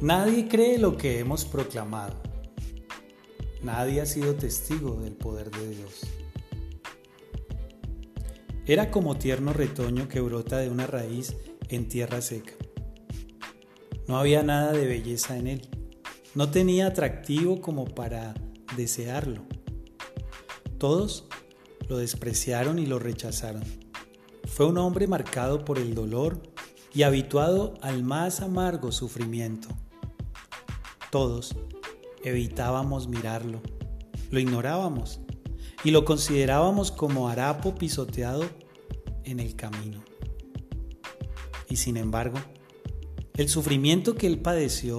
Nadie cree lo que hemos proclamado. Nadie ha sido testigo del poder de Dios. Era como tierno retoño que brota de una raíz en tierra seca. No había nada de belleza en él. No tenía atractivo como para desearlo. Todos lo despreciaron y lo rechazaron. Fue un hombre marcado por el dolor y habituado al más amargo sufrimiento. Todos evitábamos mirarlo, lo ignorábamos y lo considerábamos como harapo pisoteado en el camino. Y sin embargo, el sufrimiento que él padeció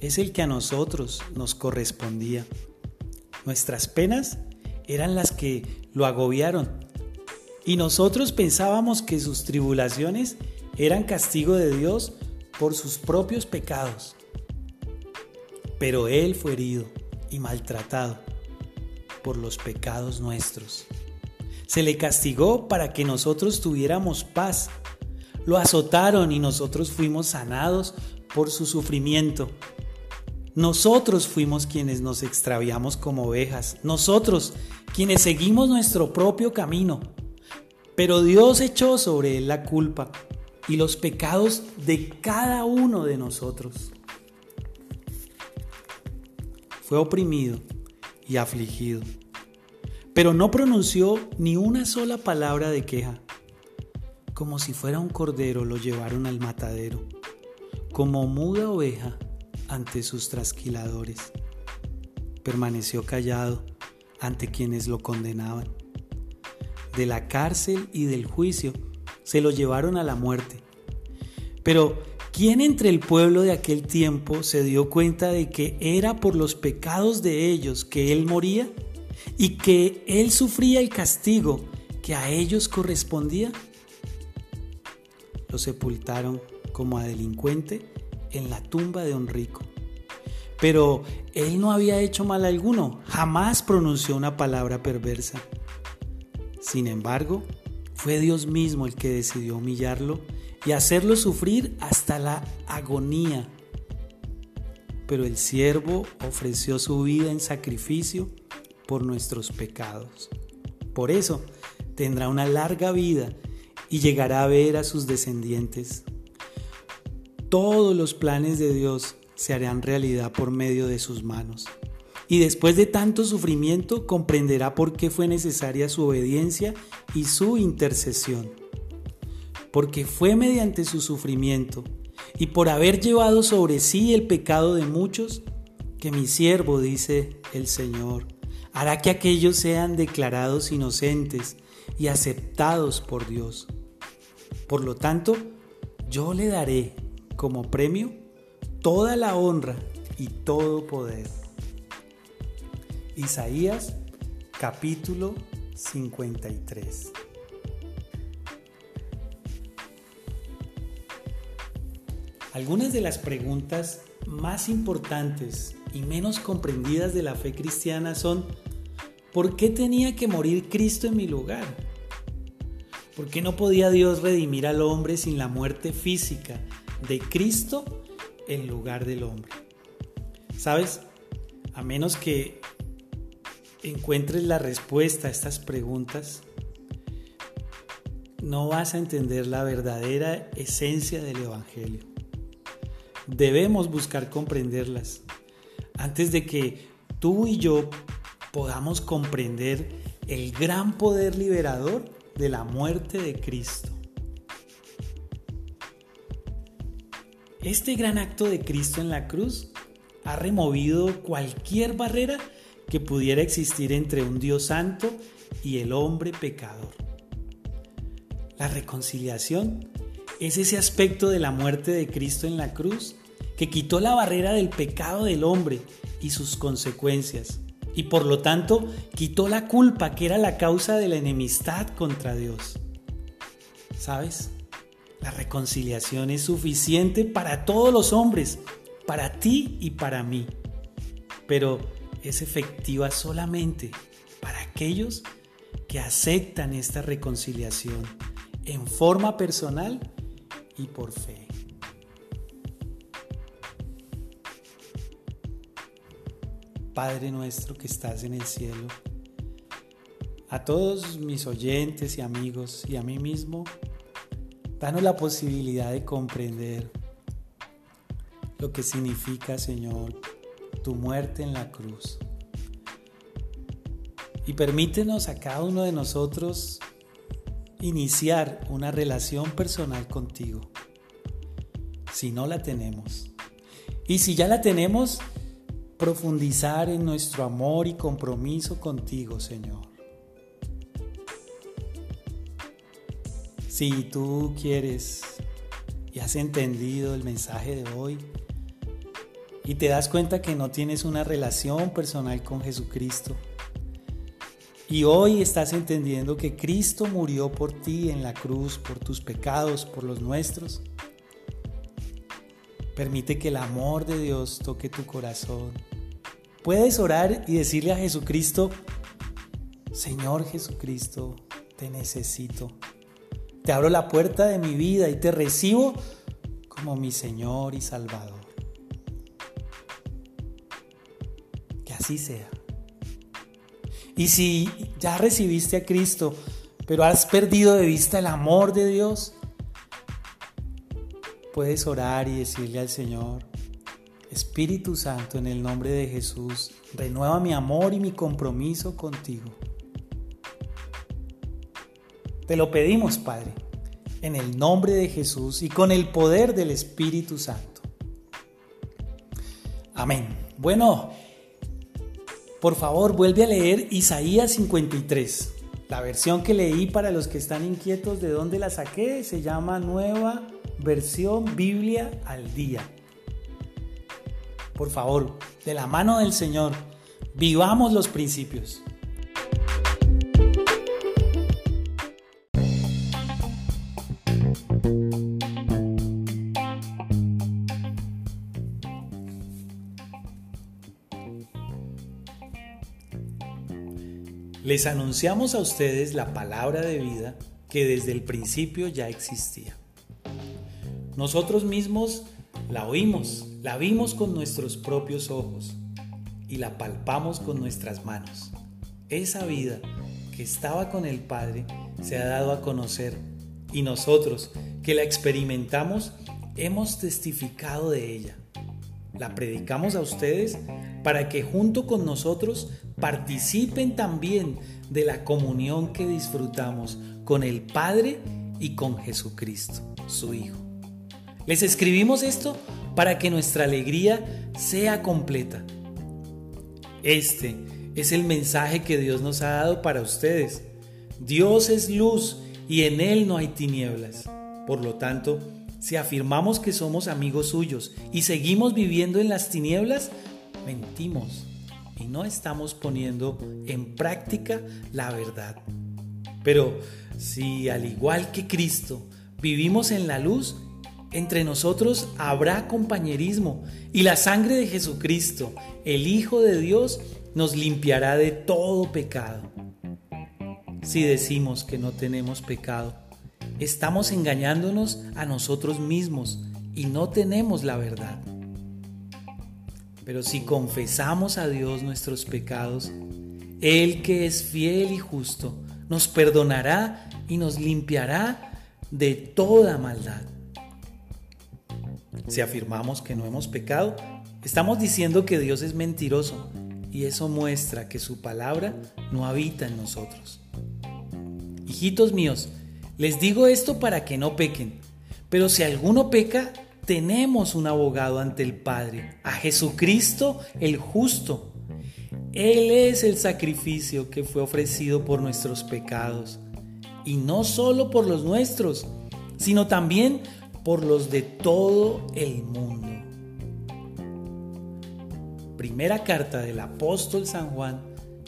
es el que a nosotros nos correspondía. Nuestras penas eran las que lo agobiaron y nosotros pensábamos que sus tribulaciones eran castigo de Dios por sus propios pecados. Pero Él fue herido y maltratado por los pecados nuestros. Se le castigó para que nosotros tuviéramos paz. Lo azotaron y nosotros fuimos sanados por su sufrimiento. Nosotros fuimos quienes nos extraviamos como ovejas, nosotros quienes seguimos nuestro propio camino. Pero Dios echó sobre él la culpa y los pecados de cada uno de nosotros. Fue oprimido y afligido, pero no pronunció ni una sola palabra de queja. Como si fuera un cordero lo llevaron al matadero, como muda oveja ante sus trasquiladores. Permaneció callado ante quienes lo condenaban. De la cárcel y del juicio se lo llevaron a la muerte. Pero, ¿quién entre el pueblo de aquel tiempo se dio cuenta de que era por los pecados de ellos que él moría y que él sufría el castigo que a ellos correspondía? Lo sepultaron como a delincuente en la tumba de un rico. Pero él no había hecho mal alguno, jamás pronunció una palabra perversa. Sin embargo, fue Dios mismo el que decidió humillarlo y hacerlo sufrir hasta la agonía. Pero el siervo ofreció su vida en sacrificio por nuestros pecados. Por eso tendrá una larga vida y llegará a ver a sus descendientes todos los planes de Dios se harán realidad por medio de sus manos. Y después de tanto sufrimiento comprenderá por qué fue necesaria su obediencia y su intercesión. Porque fue mediante su sufrimiento y por haber llevado sobre sí el pecado de muchos, que mi siervo, dice el Señor, hará que aquellos sean declarados inocentes y aceptados por Dios. Por lo tanto, yo le daré como premio toda la honra y todo poder. Isaías capítulo 53. Algunas de las preguntas más importantes y menos comprendidas de la fe cristiana son, ¿por qué tenía que morir Cristo en mi lugar? ¿Por qué no podía Dios redimir al hombre sin la muerte física de Cristo en lugar del hombre. ¿Sabes? A menos que encuentres la respuesta a estas preguntas, no vas a entender la verdadera esencia del Evangelio. Debemos buscar comprenderlas antes de que tú y yo podamos comprender el gran poder liberador de la muerte de Cristo. Este gran acto de Cristo en la cruz ha removido cualquier barrera que pudiera existir entre un Dios santo y el hombre pecador. La reconciliación es ese aspecto de la muerte de Cristo en la cruz que quitó la barrera del pecado del hombre y sus consecuencias, y por lo tanto quitó la culpa que era la causa de la enemistad contra Dios. ¿Sabes? La reconciliación es suficiente para todos los hombres, para ti y para mí, pero es efectiva solamente para aquellos que aceptan esta reconciliación en forma personal y por fe. Padre nuestro que estás en el cielo. A todos mis oyentes y amigos y a mí mismo, danos la posibilidad de comprender lo que significa, Señor, tu muerte en la cruz. Y permítenos a cada uno de nosotros iniciar una relación personal contigo, si no la tenemos. Y si ya la tenemos, profundizar en nuestro amor y compromiso contigo, Señor. Si tú quieres y has entendido el mensaje de hoy y te das cuenta que no tienes una relación personal con Jesucristo, y hoy estás entendiendo que Cristo murió por ti en la cruz, por tus pecados, por los nuestros. Permite que el amor de Dios toque tu corazón. Puedes orar y decirle a Jesucristo, Señor Jesucristo, te necesito. Te abro la puerta de mi vida y te recibo como mi Señor y Salvador. Que así sea. Y si ya recibiste a Cristo, pero has perdido de vista el amor de Dios, puedes orar y decirle al Señor, Espíritu Santo, en el nombre de Jesús, renueva mi amor y mi compromiso contigo. Te lo pedimos, Padre, en el nombre de Jesús y con el poder del Espíritu Santo. Amén. Bueno, por favor, vuelve a leer Isaías 53. La versión que leí para los que están inquietos de dónde la saqué se llama Nueva Versión Biblia al Día. Por favor, de la mano del Señor, vivamos los principios. Les anunciamos a ustedes la palabra de vida que desde el principio ya existía. Nosotros mismos la oímos, la vimos con nuestros propios ojos y la palpamos con nuestras manos. Esa vida que estaba con el Padre se ha dado a conocer y nosotros que la experimentamos hemos testificado de ella. La predicamos a ustedes para que junto con nosotros participen también de la comunión que disfrutamos con el Padre y con Jesucristo, su Hijo. Les escribimos esto para que nuestra alegría sea completa. Este es el mensaje que Dios nos ha dado para ustedes. Dios es luz y en Él no hay tinieblas. Por lo tanto, si afirmamos que somos amigos suyos y seguimos viviendo en las tinieblas, mentimos y no estamos poniendo en práctica la verdad. Pero si al igual que Cristo vivimos en la luz, entre nosotros habrá compañerismo y la sangre de Jesucristo, el Hijo de Dios, nos limpiará de todo pecado. Si decimos que no tenemos pecado, estamos engañándonos a nosotros mismos y no tenemos la verdad. Pero si confesamos a Dios nuestros pecados, Él que es fiel y justo, nos perdonará y nos limpiará de toda maldad. Si afirmamos que no hemos pecado, estamos diciendo que Dios es mentiroso y eso muestra que su palabra no habita en nosotros. Hijitos míos, les digo esto para que no pequen, pero si alguno peca, tenemos un abogado ante el Padre, a Jesucristo el justo. Él es el sacrificio que fue ofrecido por nuestros pecados, y no solo por los nuestros, sino también por los de todo el mundo. Primera carta del apóstol San Juan,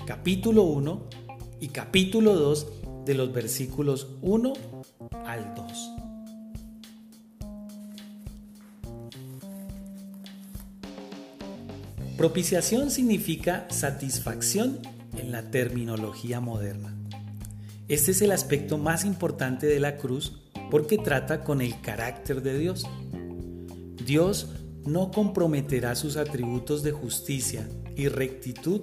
capítulo 1 y capítulo 2 de los versículos 1 al 2. Propiciación significa satisfacción en la terminología moderna. Este es el aspecto más importante de la cruz porque trata con el carácter de Dios. Dios no comprometerá sus atributos de justicia y rectitud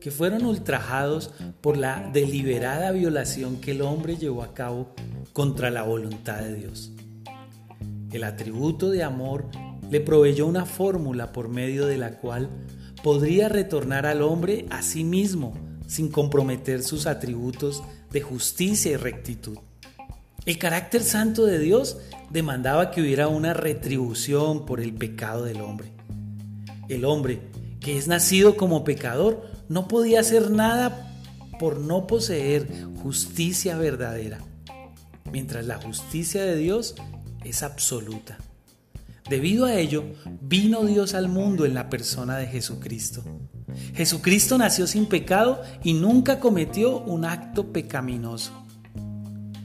que fueron ultrajados por la deliberada violación que el hombre llevó a cabo contra la voluntad de Dios. El atributo de amor le proveyó una fórmula por medio de la cual podría retornar al hombre a sí mismo sin comprometer sus atributos de justicia y rectitud. El carácter santo de Dios demandaba que hubiera una retribución por el pecado del hombre. El hombre, que es nacido como pecador, no podía hacer nada por no poseer justicia verdadera, mientras la justicia de Dios es absoluta. Debido a ello, vino Dios al mundo en la persona de Jesucristo. Jesucristo nació sin pecado y nunca cometió un acto pecaminoso.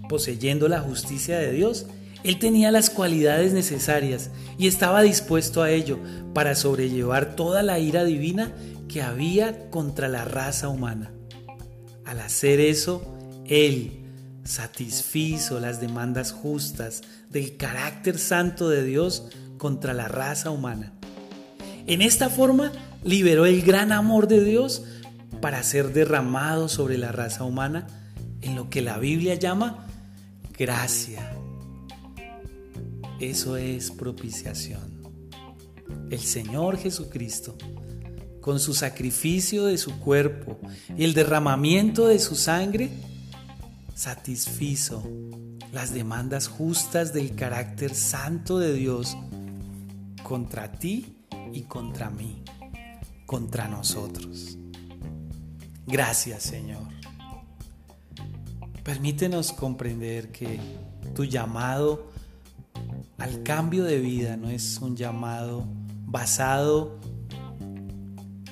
Poseyendo la justicia de Dios, Él tenía las cualidades necesarias y estaba dispuesto a ello para sobrellevar toda la ira divina que había contra la raza humana. Al hacer eso, Él satisfizo las demandas justas del carácter santo de Dios contra la raza humana. En esta forma liberó el gran amor de Dios para ser derramado sobre la raza humana en lo que la Biblia llama gracia. Eso es propiciación. El Señor Jesucristo, con su sacrificio de su cuerpo y el derramamiento de su sangre, satisfizo las demandas justas del carácter santo de Dios contra ti y contra mí, contra nosotros. Gracias Señor. Permítenos comprender que tu llamado al cambio de vida no es un llamado basado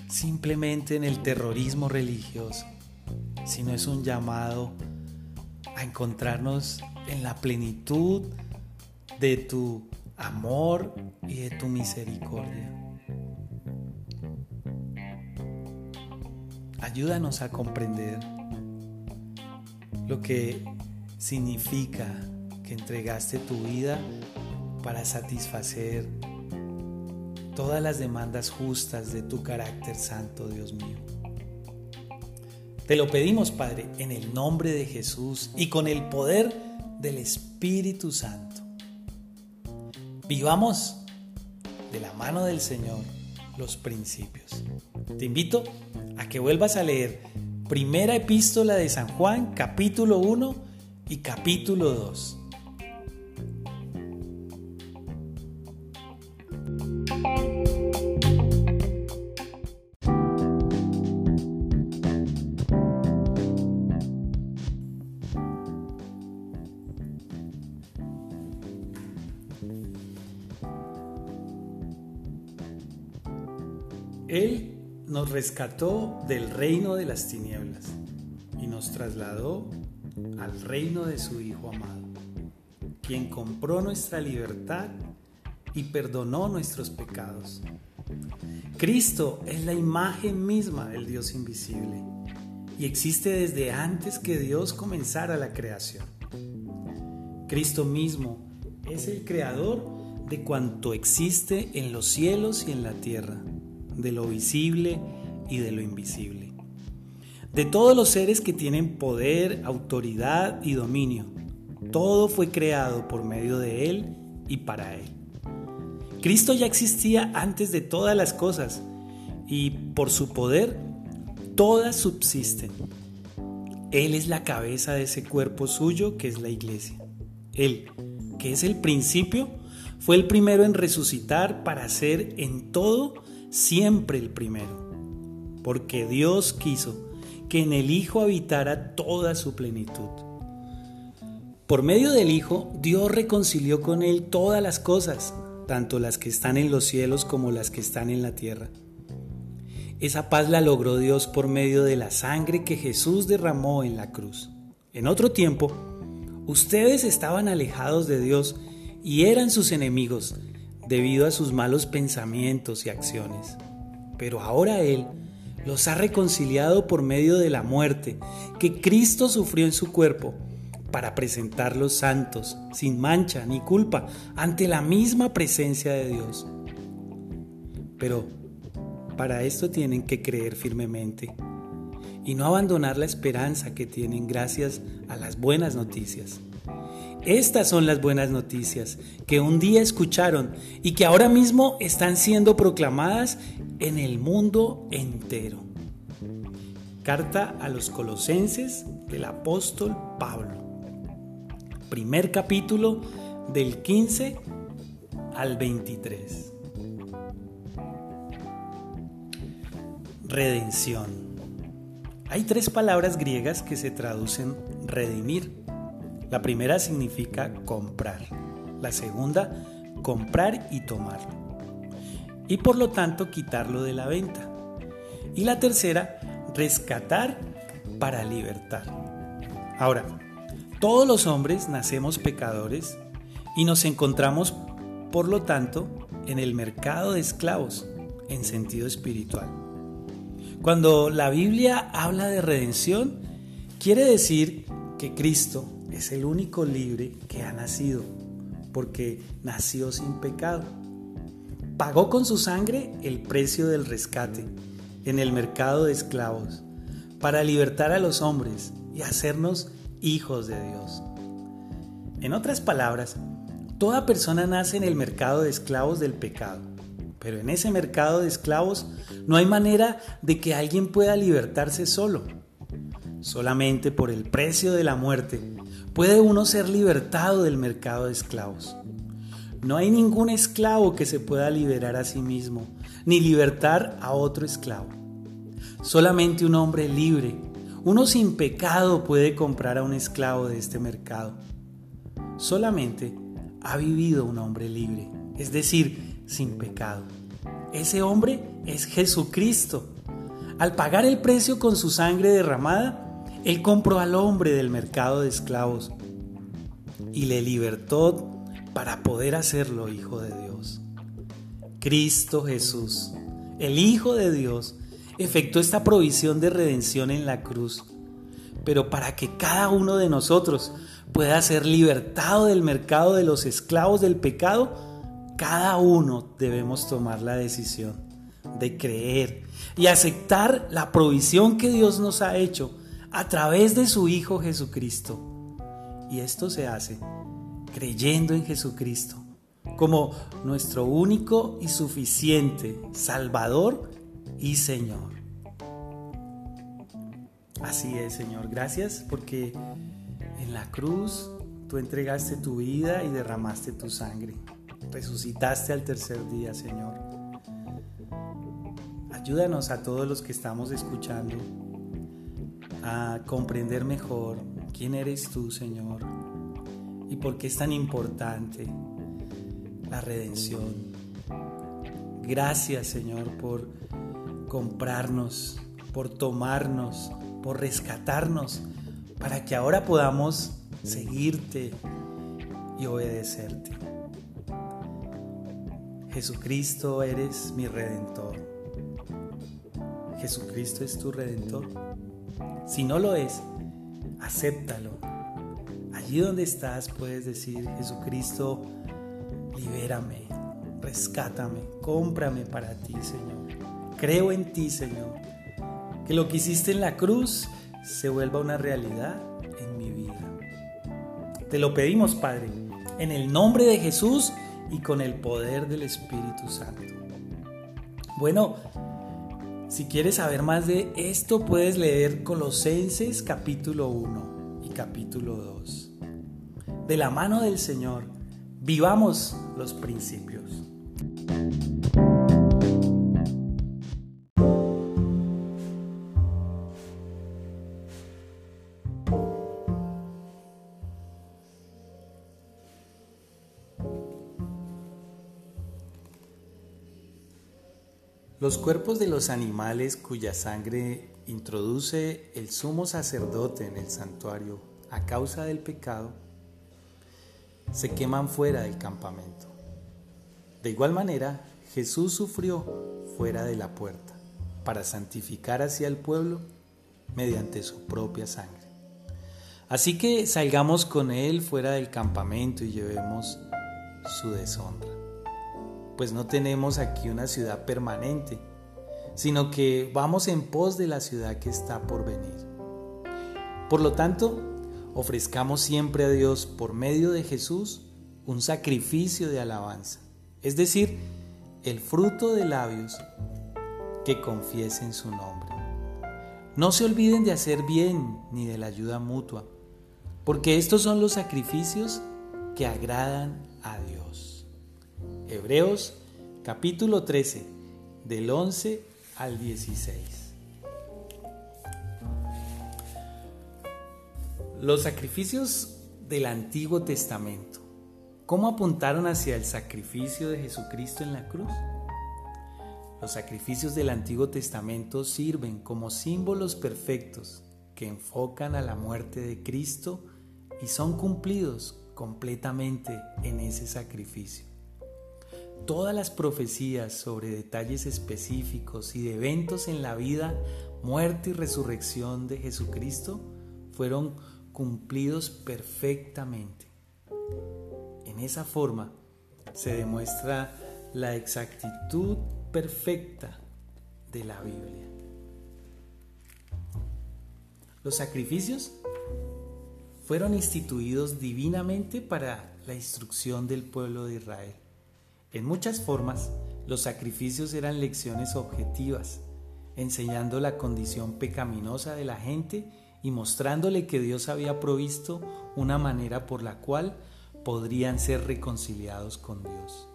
simplemente en el terrorismo religioso, sino es un llamado a encontrarnos en la plenitud de tu amor y de tu misericordia. Ayúdanos a comprender lo que significa que entregaste tu vida para satisfacer todas las demandas justas de tu carácter santo, Dios mío. Te lo pedimos, Padre, en el nombre de Jesús y con el poder del Espíritu Santo. Vivamos de la mano del Señor los principios. Te invito a que vuelvas a leer Primera Epístola de San Juan, capítulo 1 y capítulo 2. Nos rescató del reino de las tinieblas y nos trasladó al reino de su Hijo amado, quien compró nuestra libertad y perdonó nuestros pecados. Cristo es la imagen misma del Dios invisible y existe desde antes que Dios comenzara la creación. Cristo mismo es el creador de cuanto existe en los cielos y en la tierra de lo visible y de lo invisible. De todos los seres que tienen poder, autoridad y dominio. Todo fue creado por medio de Él y para Él. Cristo ya existía antes de todas las cosas y por su poder todas subsisten. Él es la cabeza de ese cuerpo suyo que es la iglesia. Él, que es el principio, fue el primero en resucitar para ser en todo siempre el primero, porque Dios quiso que en el Hijo habitara toda su plenitud. Por medio del Hijo, Dios reconcilió con Él todas las cosas, tanto las que están en los cielos como las que están en la tierra. Esa paz la logró Dios por medio de la sangre que Jesús derramó en la cruz. En otro tiempo, ustedes estaban alejados de Dios y eran sus enemigos, debido a sus malos pensamientos y acciones. Pero ahora Él los ha reconciliado por medio de la muerte que Cristo sufrió en su cuerpo para presentarlos santos, sin mancha ni culpa, ante la misma presencia de Dios. Pero, para esto tienen que creer firmemente y no abandonar la esperanza que tienen gracias a las buenas noticias. Estas son las buenas noticias que un día escucharon y que ahora mismo están siendo proclamadas en el mundo entero. Carta a los Colosenses del apóstol Pablo. Primer capítulo del 15 al 23. Redención. Hay tres palabras griegas que se traducen redimir. La primera significa comprar. La segunda, comprar y tomarlo. Y por lo tanto quitarlo de la venta. Y la tercera, rescatar para libertar. Ahora, todos los hombres nacemos pecadores y nos encontramos, por lo tanto, en el mercado de esclavos en sentido espiritual. Cuando la Biblia habla de redención, quiere decir que Cristo es el único libre que ha nacido, porque nació sin pecado. Pagó con su sangre el precio del rescate en el mercado de esclavos para libertar a los hombres y hacernos hijos de Dios. En otras palabras, toda persona nace en el mercado de esclavos del pecado, pero en ese mercado de esclavos no hay manera de que alguien pueda libertarse solo. Solamente por el precio de la muerte puede uno ser libertado del mercado de esclavos. No hay ningún esclavo que se pueda liberar a sí mismo, ni libertar a otro esclavo. Solamente un hombre libre, uno sin pecado puede comprar a un esclavo de este mercado. Solamente ha vivido un hombre libre, es decir, sin pecado. Ese hombre es Jesucristo. Al pagar el precio con su sangre derramada, él compró al hombre del mercado de esclavos y le libertó para poder hacerlo hijo de Dios. Cristo Jesús, el Hijo de Dios, efectuó esta provisión de redención en la cruz, pero para que cada uno de nosotros pueda ser libertado del mercado de los esclavos del pecado, cada uno debemos tomar la decisión de creer y aceptar la provisión que Dios nos ha hecho a través de su Hijo Jesucristo. Y esto se hace creyendo en Jesucristo como nuestro único y suficiente Salvador y Señor. Así es, Señor. Gracias porque en la cruz tú entregaste tu vida y derramaste tu sangre. Resucitaste al tercer día, Señor. Ayúdanos a todos los que estamos escuchando a comprender mejor quién eres tú, Señor, y por qué es tan importante la redención. Gracias, Señor, por comprarnos, por tomarnos, por rescatarnos, para que ahora podamos seguirte y obedecerte. Jesucristo eres mi redentor. Jesucristo es tu redentor. Si no lo es, acéptalo. Allí donde estás puedes decir, Jesucristo, libérame, rescátame, cómprame para ti, Señor. Creo en ti, Señor. Que lo que hiciste en la cruz se vuelva una realidad en mi vida. Te lo pedimos, Padre, en el nombre de Jesús y con el poder del Espíritu Santo. Bueno, si quieres saber más de esto, puedes leer Colosenses capítulo 1 y capítulo 2. De la mano del Señor, vivamos los principios. Los cuerpos de los animales cuya sangre introduce el sumo sacerdote en el santuario a causa del pecado, se queman fuera del campamento. De igual manera, Jesús sufrió fuera de la puerta para santificar hacia el pueblo mediante su propia sangre. Así que salgamos con Él fuera del campamento y llevemos su deshonra pues no tenemos aquí una ciudad permanente, sino que vamos en pos de la ciudad que está por venir. Por lo tanto, ofrezcamos siempre a Dios por medio de Jesús un sacrificio de alabanza, es decir, el fruto de labios que confiesen su nombre. No se olviden de hacer bien ni de la ayuda mutua, porque estos son los sacrificios que agradan a Dios. Hebreos capítulo 13, del 11 al 16. Los sacrificios del Antiguo Testamento, ¿cómo apuntaron hacia el sacrificio de Jesucristo en la cruz? Los sacrificios del Antiguo Testamento sirven como símbolos perfectos que enfocan a la muerte de Cristo y son cumplidos completamente en ese sacrificio. Todas las profecías sobre detalles específicos y de eventos en la vida, muerte y resurrección de Jesucristo fueron cumplidos perfectamente. En esa forma se demuestra la exactitud perfecta de la Biblia. Los sacrificios fueron instituidos divinamente para la instrucción del pueblo de Israel. En muchas formas, los sacrificios eran lecciones objetivas, enseñando la condición pecaminosa de la gente y mostrándole que Dios había provisto una manera por la cual podrían ser reconciliados con Dios.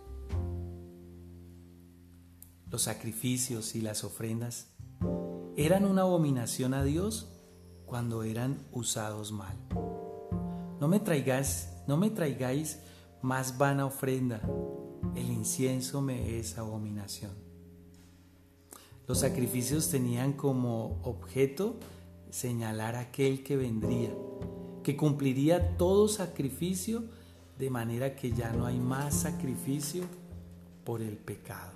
Los sacrificios y las ofrendas eran una abominación a Dios cuando eran usados mal. No me traigáis, no me traigáis más vana ofrenda, el incienso me es abominación. Los sacrificios tenían como objeto señalar aquel que vendría, que cumpliría todo sacrificio de manera que ya no hay más sacrificio por el pecado.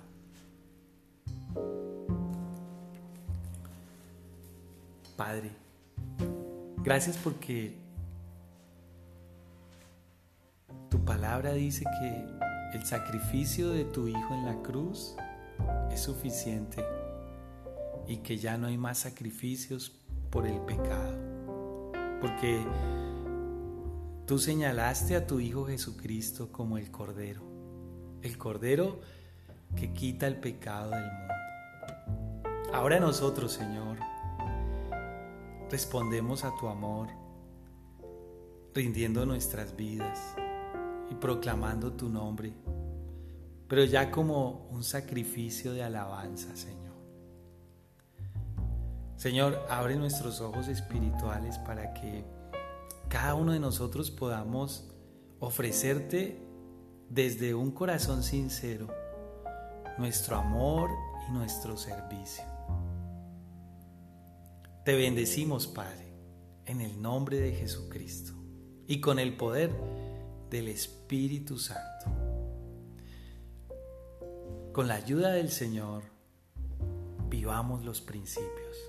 Padre, gracias porque tu palabra dice que el sacrificio de tu Hijo en la cruz es suficiente y que ya no hay más sacrificios por el pecado. Porque tú señalaste a tu Hijo Jesucristo como el Cordero, el Cordero que quita el pecado del mundo. Ahora nosotros, Señor, respondemos a tu amor, rindiendo nuestras vidas y proclamando tu nombre, pero ya como un sacrificio de alabanza, Señor. Señor, abre nuestros ojos espirituales para que cada uno de nosotros podamos ofrecerte desde un corazón sincero nuestro amor y nuestro servicio. Te bendecimos, Padre, en el nombre de Jesucristo y con el poder del Espíritu Santo. Con la ayuda del Señor, vivamos los principios.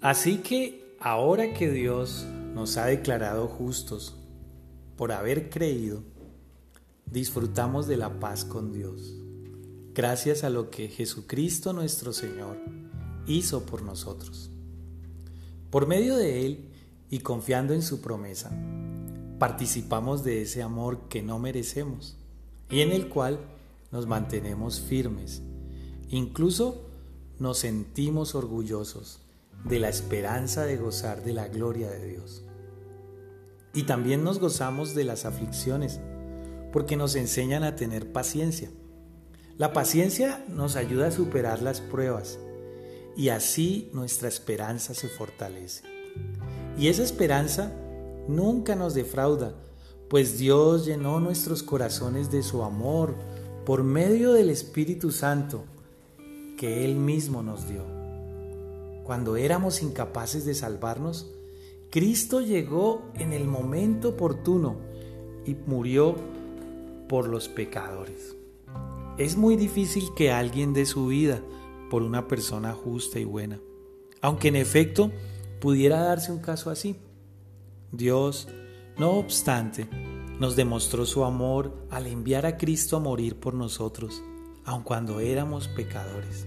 Así que ahora que Dios nos ha declarado justos por haber creído, disfrutamos de la paz con Dios, gracias a lo que Jesucristo nuestro Señor hizo por nosotros. Por medio de Él y confiando en su promesa, participamos de ese amor que no merecemos y en el cual nos mantenemos firmes. Incluso nos sentimos orgullosos de la esperanza de gozar de la gloria de Dios. Y también nos gozamos de las aflicciones, porque nos enseñan a tener paciencia. La paciencia nos ayuda a superar las pruebas y así nuestra esperanza se fortalece. Y esa esperanza nunca nos defrauda, pues Dios llenó nuestros corazones de su amor por medio del Espíritu Santo que Él mismo nos dio cuando éramos incapaces de salvarnos, Cristo llegó en el momento oportuno y murió por los pecadores. Es muy difícil que alguien dé su vida por una persona justa y buena, aunque en efecto pudiera darse un caso así. Dios, no obstante, nos demostró su amor al enviar a Cristo a morir por nosotros, aun cuando éramos pecadores.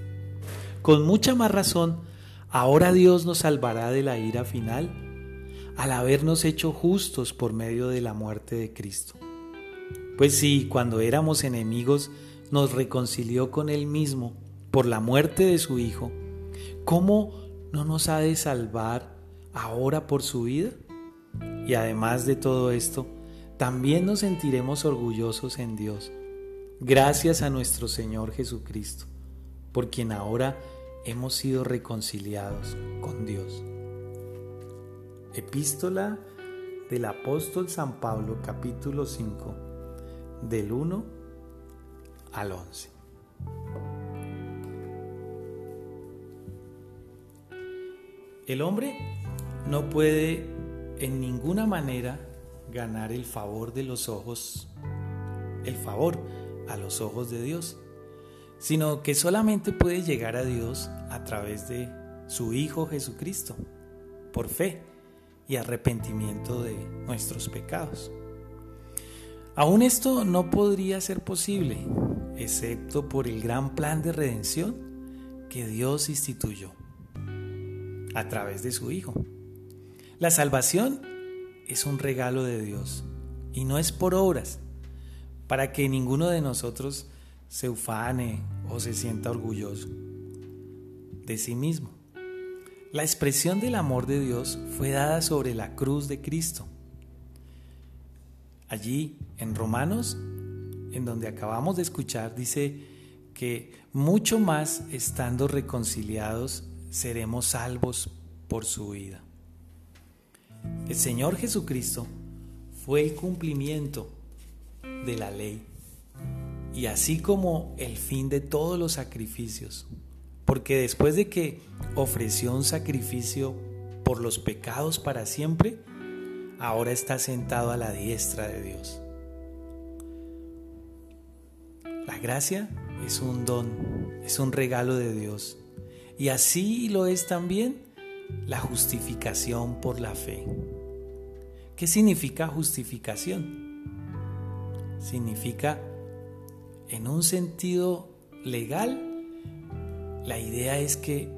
Con mucha más razón, ahora Dios nos salvará de la ira final al habernos hecho justos por medio de la muerte de Cristo. Pues sí, cuando éramos enemigos, nos reconcilió con Él mismo por la muerte de su Hijo. ¿Cómo no nos ha de salvar ahora por su vida? Y además de todo esto, también nos sentiremos orgullosos en Dios, gracias a nuestro Señor Jesucristo, por quien ahora hemos sido reconciliados con Dios. Epístola del apóstol San Pablo capítulo 5 del 1 al 11. El hombre no puede en ninguna manera ganar el favor de los ojos, el favor a los ojos de Dios, sino que solamente puede llegar a Dios a través de su Hijo Jesucristo, por fe y arrepentimiento de nuestros pecados. Aún esto no podría ser posible, excepto por el gran plan de redención que Dios instituyó a través de su Hijo. La salvación es un regalo de Dios y no es por obras, para que ninguno de nosotros se ufane o se sienta orgulloso de sí mismo. La expresión del amor de Dios fue dada sobre la cruz de Cristo. Allí, en Romanos, en donde acabamos de escuchar, dice que mucho más estando reconciliados seremos salvos por su vida. El Señor Jesucristo fue el cumplimiento de la ley y así como el fin de todos los sacrificios porque después de que ofreció un sacrificio por los pecados para siempre, ahora está sentado a la diestra de Dios. La gracia es un don, es un regalo de Dios. Y así lo es también la justificación por la fe. ¿Qué significa justificación? Significa, en un sentido legal, la idea es que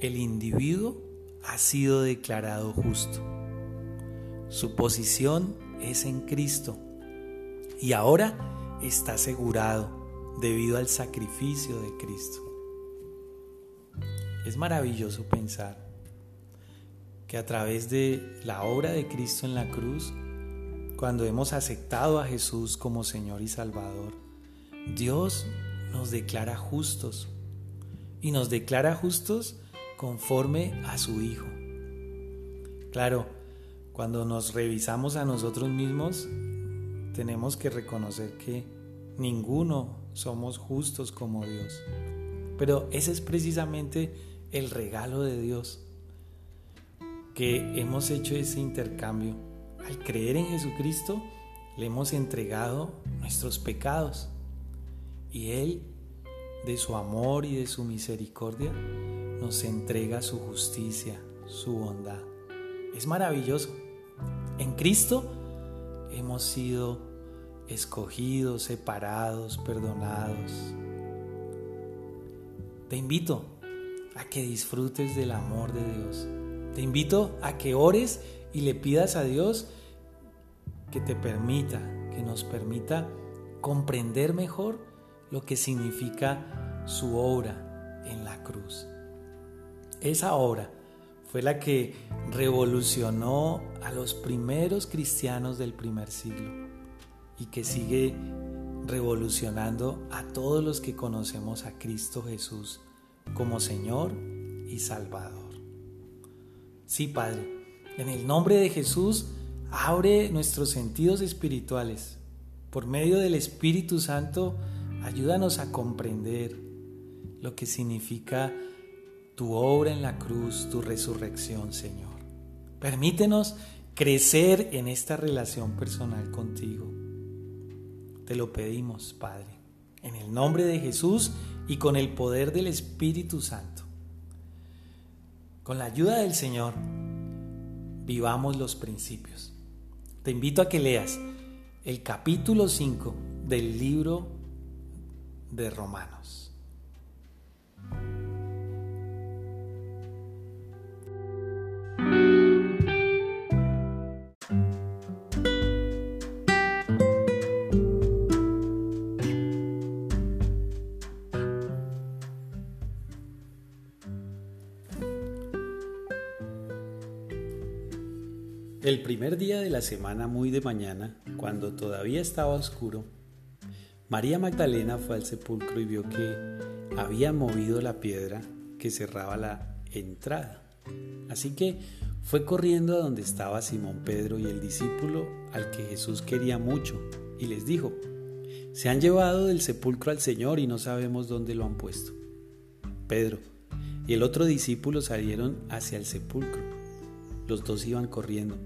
el individuo ha sido declarado justo. Su posición es en Cristo y ahora está asegurado debido al sacrificio de Cristo. Es maravilloso pensar que a través de la obra de Cristo en la cruz, cuando hemos aceptado a Jesús como Señor y Salvador, Dios nos declara justos y nos declara justos conforme a su Hijo. Claro, cuando nos revisamos a nosotros mismos, tenemos que reconocer que ninguno somos justos como Dios. Pero ese es precisamente el regalo de Dios, que hemos hecho ese intercambio. Al creer en Jesucristo, le hemos entregado nuestros pecados y Él de su amor y de su misericordia, nos entrega su justicia, su bondad. Es maravilloso. En Cristo hemos sido escogidos, separados, perdonados. Te invito a que disfrutes del amor de Dios. Te invito a que ores y le pidas a Dios que te permita, que nos permita comprender mejor lo que significa su obra en la cruz. Esa obra fue la que revolucionó a los primeros cristianos del primer siglo y que sigue revolucionando a todos los que conocemos a Cristo Jesús como Señor y Salvador. Sí, Padre, en el nombre de Jesús, abre nuestros sentidos espirituales. Por medio del Espíritu Santo, Ayúdanos a comprender lo que significa tu obra en la cruz, tu resurrección, Señor. Permítenos crecer en esta relación personal contigo. Te lo pedimos, Padre, en el nombre de Jesús y con el poder del Espíritu Santo. Con la ayuda del Señor, vivamos los principios. Te invito a que leas el capítulo 5 del libro de Romanos. El primer día de la semana muy de mañana, cuando todavía estaba oscuro, María Magdalena fue al sepulcro y vio que había movido la piedra que cerraba la entrada. Así que fue corriendo a donde estaba Simón Pedro y el discípulo al que Jesús quería mucho, y les dijo, Se han llevado del sepulcro al Señor y no sabemos dónde lo han puesto. Pedro y el otro discípulo salieron hacia el sepulcro. Los dos iban corriendo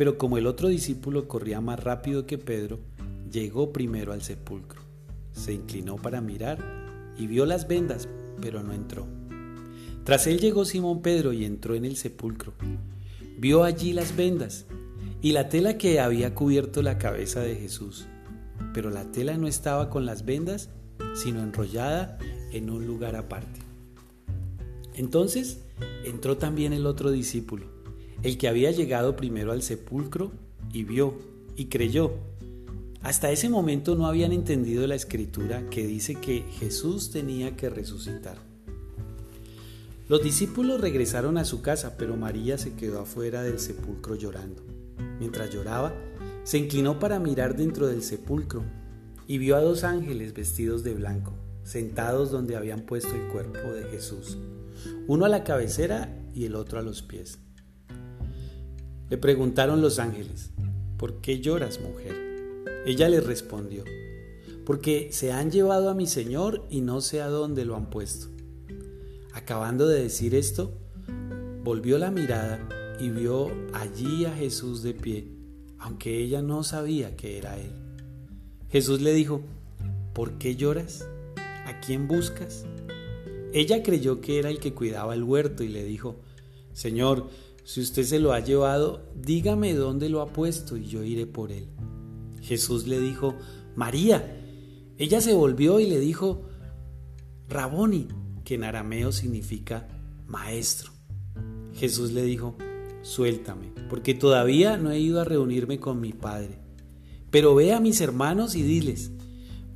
pero como el otro discípulo corría más rápido que Pedro, llegó primero al sepulcro. Se inclinó para mirar y vio las vendas, pero no entró. Tras él llegó Simón Pedro y entró en el sepulcro. Vio allí las vendas y la tela que había cubierto la cabeza de Jesús. Pero la tela no estaba con las vendas, sino enrollada en un lugar aparte. Entonces entró también el otro discípulo el que había llegado primero al sepulcro y vio y creyó. Hasta ese momento no habían entendido la escritura que dice que Jesús tenía que resucitar. Los discípulos regresaron a su casa, pero María se quedó afuera del sepulcro llorando. Mientras lloraba, se inclinó para mirar dentro del sepulcro y vio a dos ángeles vestidos de blanco, sentados donde habían puesto el cuerpo de Jesús, uno a la cabecera y el otro a los pies. Le preguntaron los ángeles, ¿por qué lloras, mujer? Ella le respondió, porque se han llevado a mi Señor y no sé a dónde lo han puesto. Acabando de decir esto, volvió la mirada y vio allí a Jesús de pie, aunque ella no sabía que era él. Jesús le dijo, ¿por qué lloras? ¿A quién buscas? Ella creyó que era el que cuidaba el huerto y le dijo, Señor, si usted se lo ha llevado, dígame dónde lo ha puesto y yo iré por él. Jesús le dijo, María. Ella se volvió y le dijo, Raboni, que en arameo significa maestro. Jesús le dijo, suéltame, porque todavía no he ido a reunirme con mi Padre. Pero ve a mis hermanos y diles,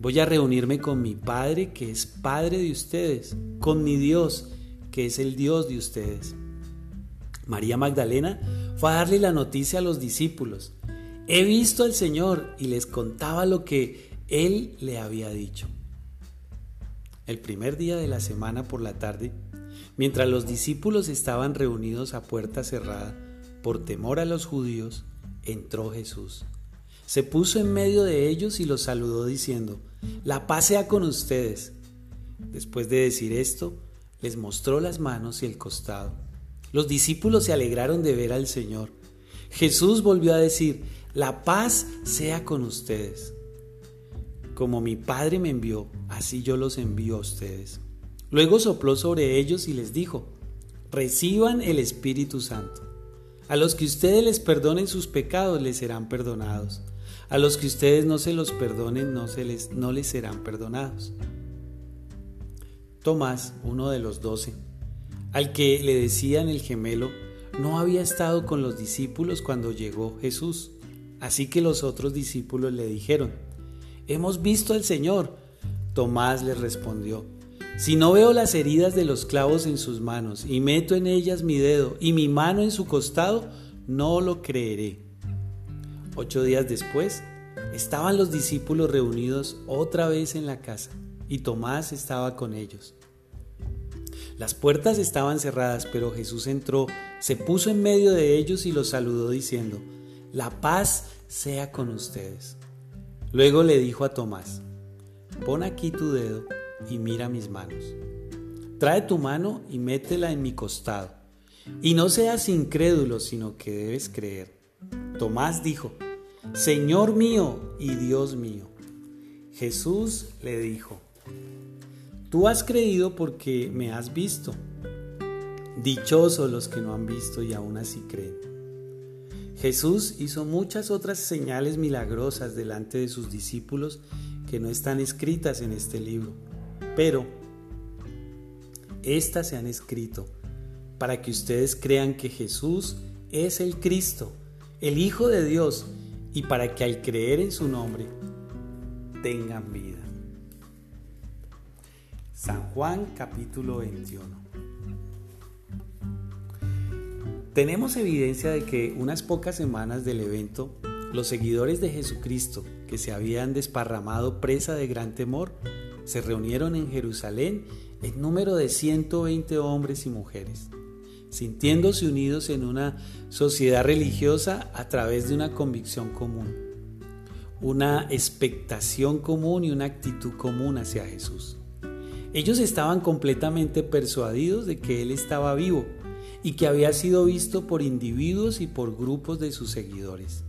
voy a reunirme con mi Padre, que es Padre de ustedes, con mi Dios, que es el Dios de ustedes. María Magdalena fue a darle la noticia a los discípulos. He visto al Señor y les contaba lo que Él le había dicho. El primer día de la semana por la tarde, mientras los discípulos estaban reunidos a puerta cerrada por temor a los judíos, entró Jesús. Se puso en medio de ellos y los saludó diciendo, La paz sea con ustedes. Después de decir esto, les mostró las manos y el costado. Los discípulos se alegraron de ver al Señor. Jesús volvió a decir, la paz sea con ustedes. Como mi Padre me envió, así yo los envío a ustedes. Luego sopló sobre ellos y les dijo, reciban el Espíritu Santo. A los que ustedes les perdonen sus pecados les serán perdonados. A los que ustedes no se los perdonen no, se les, no les serán perdonados. Tomás, uno de los doce, al que le decían el gemelo, no había estado con los discípulos cuando llegó Jesús. Así que los otros discípulos le dijeron, Hemos visto al Señor. Tomás le respondió, Si no veo las heridas de los clavos en sus manos y meto en ellas mi dedo y mi mano en su costado, no lo creeré. Ocho días después, estaban los discípulos reunidos otra vez en la casa y Tomás estaba con ellos. Las puertas estaban cerradas, pero Jesús entró, se puso en medio de ellos y los saludó diciendo, La paz sea con ustedes. Luego le dijo a Tomás, Pon aquí tu dedo y mira mis manos. Trae tu mano y métela en mi costado. Y no seas incrédulo, sino que debes creer. Tomás dijo, Señor mío y Dios mío. Jesús le dijo, Tú has creído porque me has visto. Dichosos los que no han visto y aún así creen. Jesús hizo muchas otras señales milagrosas delante de sus discípulos que no están escritas en este libro, pero estas se han escrito para que ustedes crean que Jesús es el Cristo, el Hijo de Dios, y para que al creer en su nombre tengan vida. San Juan capítulo 21. Tenemos evidencia de que unas pocas semanas del evento, los seguidores de Jesucristo, que se habían desparramado presa de gran temor, se reunieron en Jerusalén en número de 120 hombres y mujeres, sintiéndose unidos en una sociedad religiosa a través de una convicción común, una expectación común y una actitud común hacia Jesús. Ellos estaban completamente persuadidos de que Él estaba vivo y que había sido visto por individuos y por grupos de sus seguidores.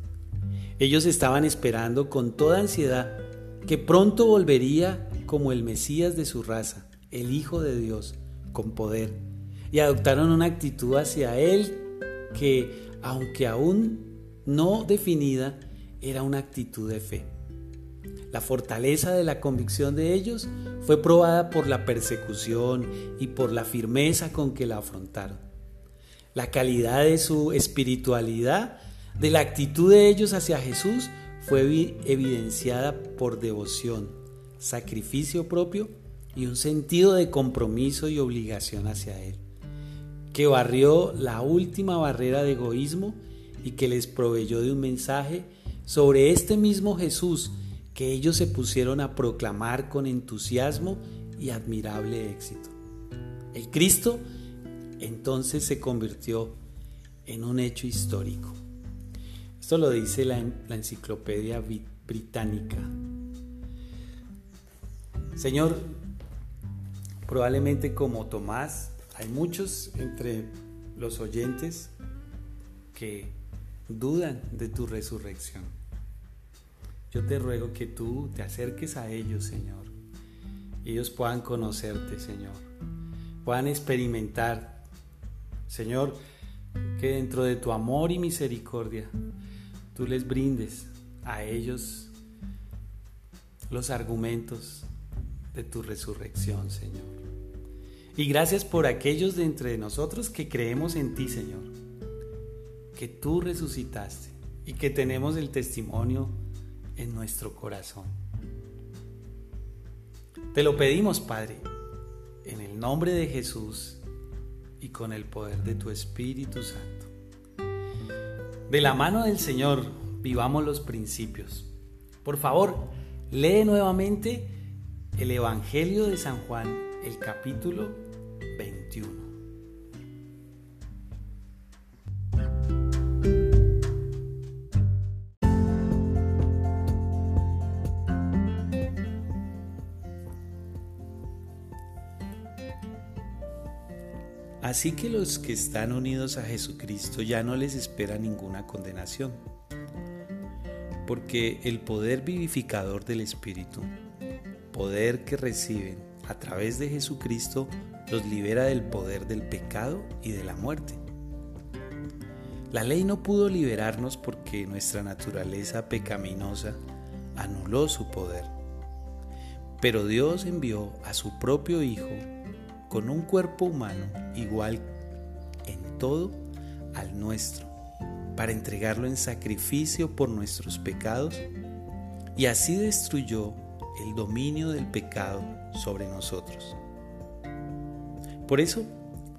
Ellos estaban esperando con toda ansiedad que pronto volvería como el Mesías de su raza, el Hijo de Dios, con poder, y adoptaron una actitud hacia Él que, aunque aún no definida, era una actitud de fe. La fortaleza de la convicción de ellos fue probada por la persecución y por la firmeza con que la afrontaron. La calidad de su espiritualidad, de la actitud de ellos hacia Jesús, fue evidenciada por devoción, sacrificio propio y un sentido de compromiso y obligación hacia Él, que barrió la última barrera de egoísmo y que les proveyó de un mensaje sobre este mismo Jesús que ellos se pusieron a proclamar con entusiasmo y admirable éxito. El Cristo entonces se convirtió en un hecho histórico. Esto lo dice la, enciclopedia británica. Señor, probablemente como Tomás, hay muchos entre los oyentes que dudan de tu resurrección. Yo te ruego que tú te acerques a ellos, Señor. Ellos puedan conocerte, Señor. Puedan experimentar, Señor, que dentro de tu amor y misericordia tú les brindes a ellos los argumentos de tu resurrección, Señor. Y gracias por aquellos de entre nosotros que creemos en ti, Señor. Que tú resucitaste y que tenemos el testimonio en nuestro corazón. Te lo pedimos, Padre, en el nombre de Jesús y con el poder de tu Espíritu Santo. De la mano del Señor vivamos los principios. Por favor, lee nuevamente el Evangelio de San Juan, el capítulo 21. Así que los que están unidos a Jesucristo ya no les espera ninguna condenación, porque el poder vivificador del Espíritu, poder que reciben a través de Jesucristo, los libera del poder del pecado y de la muerte. La ley no pudo liberarnos porque nuestra naturaleza pecaminosa anuló su poder. Pero Dios envió a su propio Hijo con un cuerpo humano igual en todo al nuestro, para entregarlo en sacrificio por nuestros pecados, y así destruyó el dominio del pecado sobre nosotros. Por eso,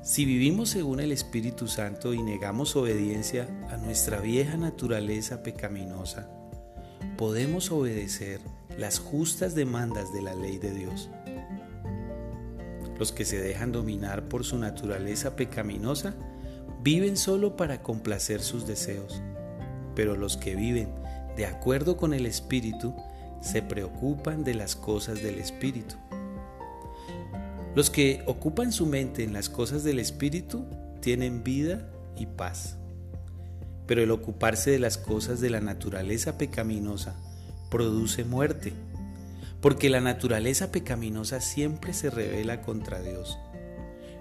si vivimos según el Espíritu Santo y negamos obediencia a nuestra vieja naturaleza pecaminosa, podemos obedecer las justas demandas de la ley de Dios. Los que se dejan dominar por su naturaleza pecaminosa viven solo para complacer sus deseos, pero los que viven de acuerdo con el Espíritu se preocupan de las cosas del Espíritu. Los que ocupan su mente en las cosas del Espíritu tienen vida y paz. Pero el ocuparse de las cosas de la naturaleza pecaminosa produce muerte porque la naturaleza pecaminosa siempre se revela contra Dios.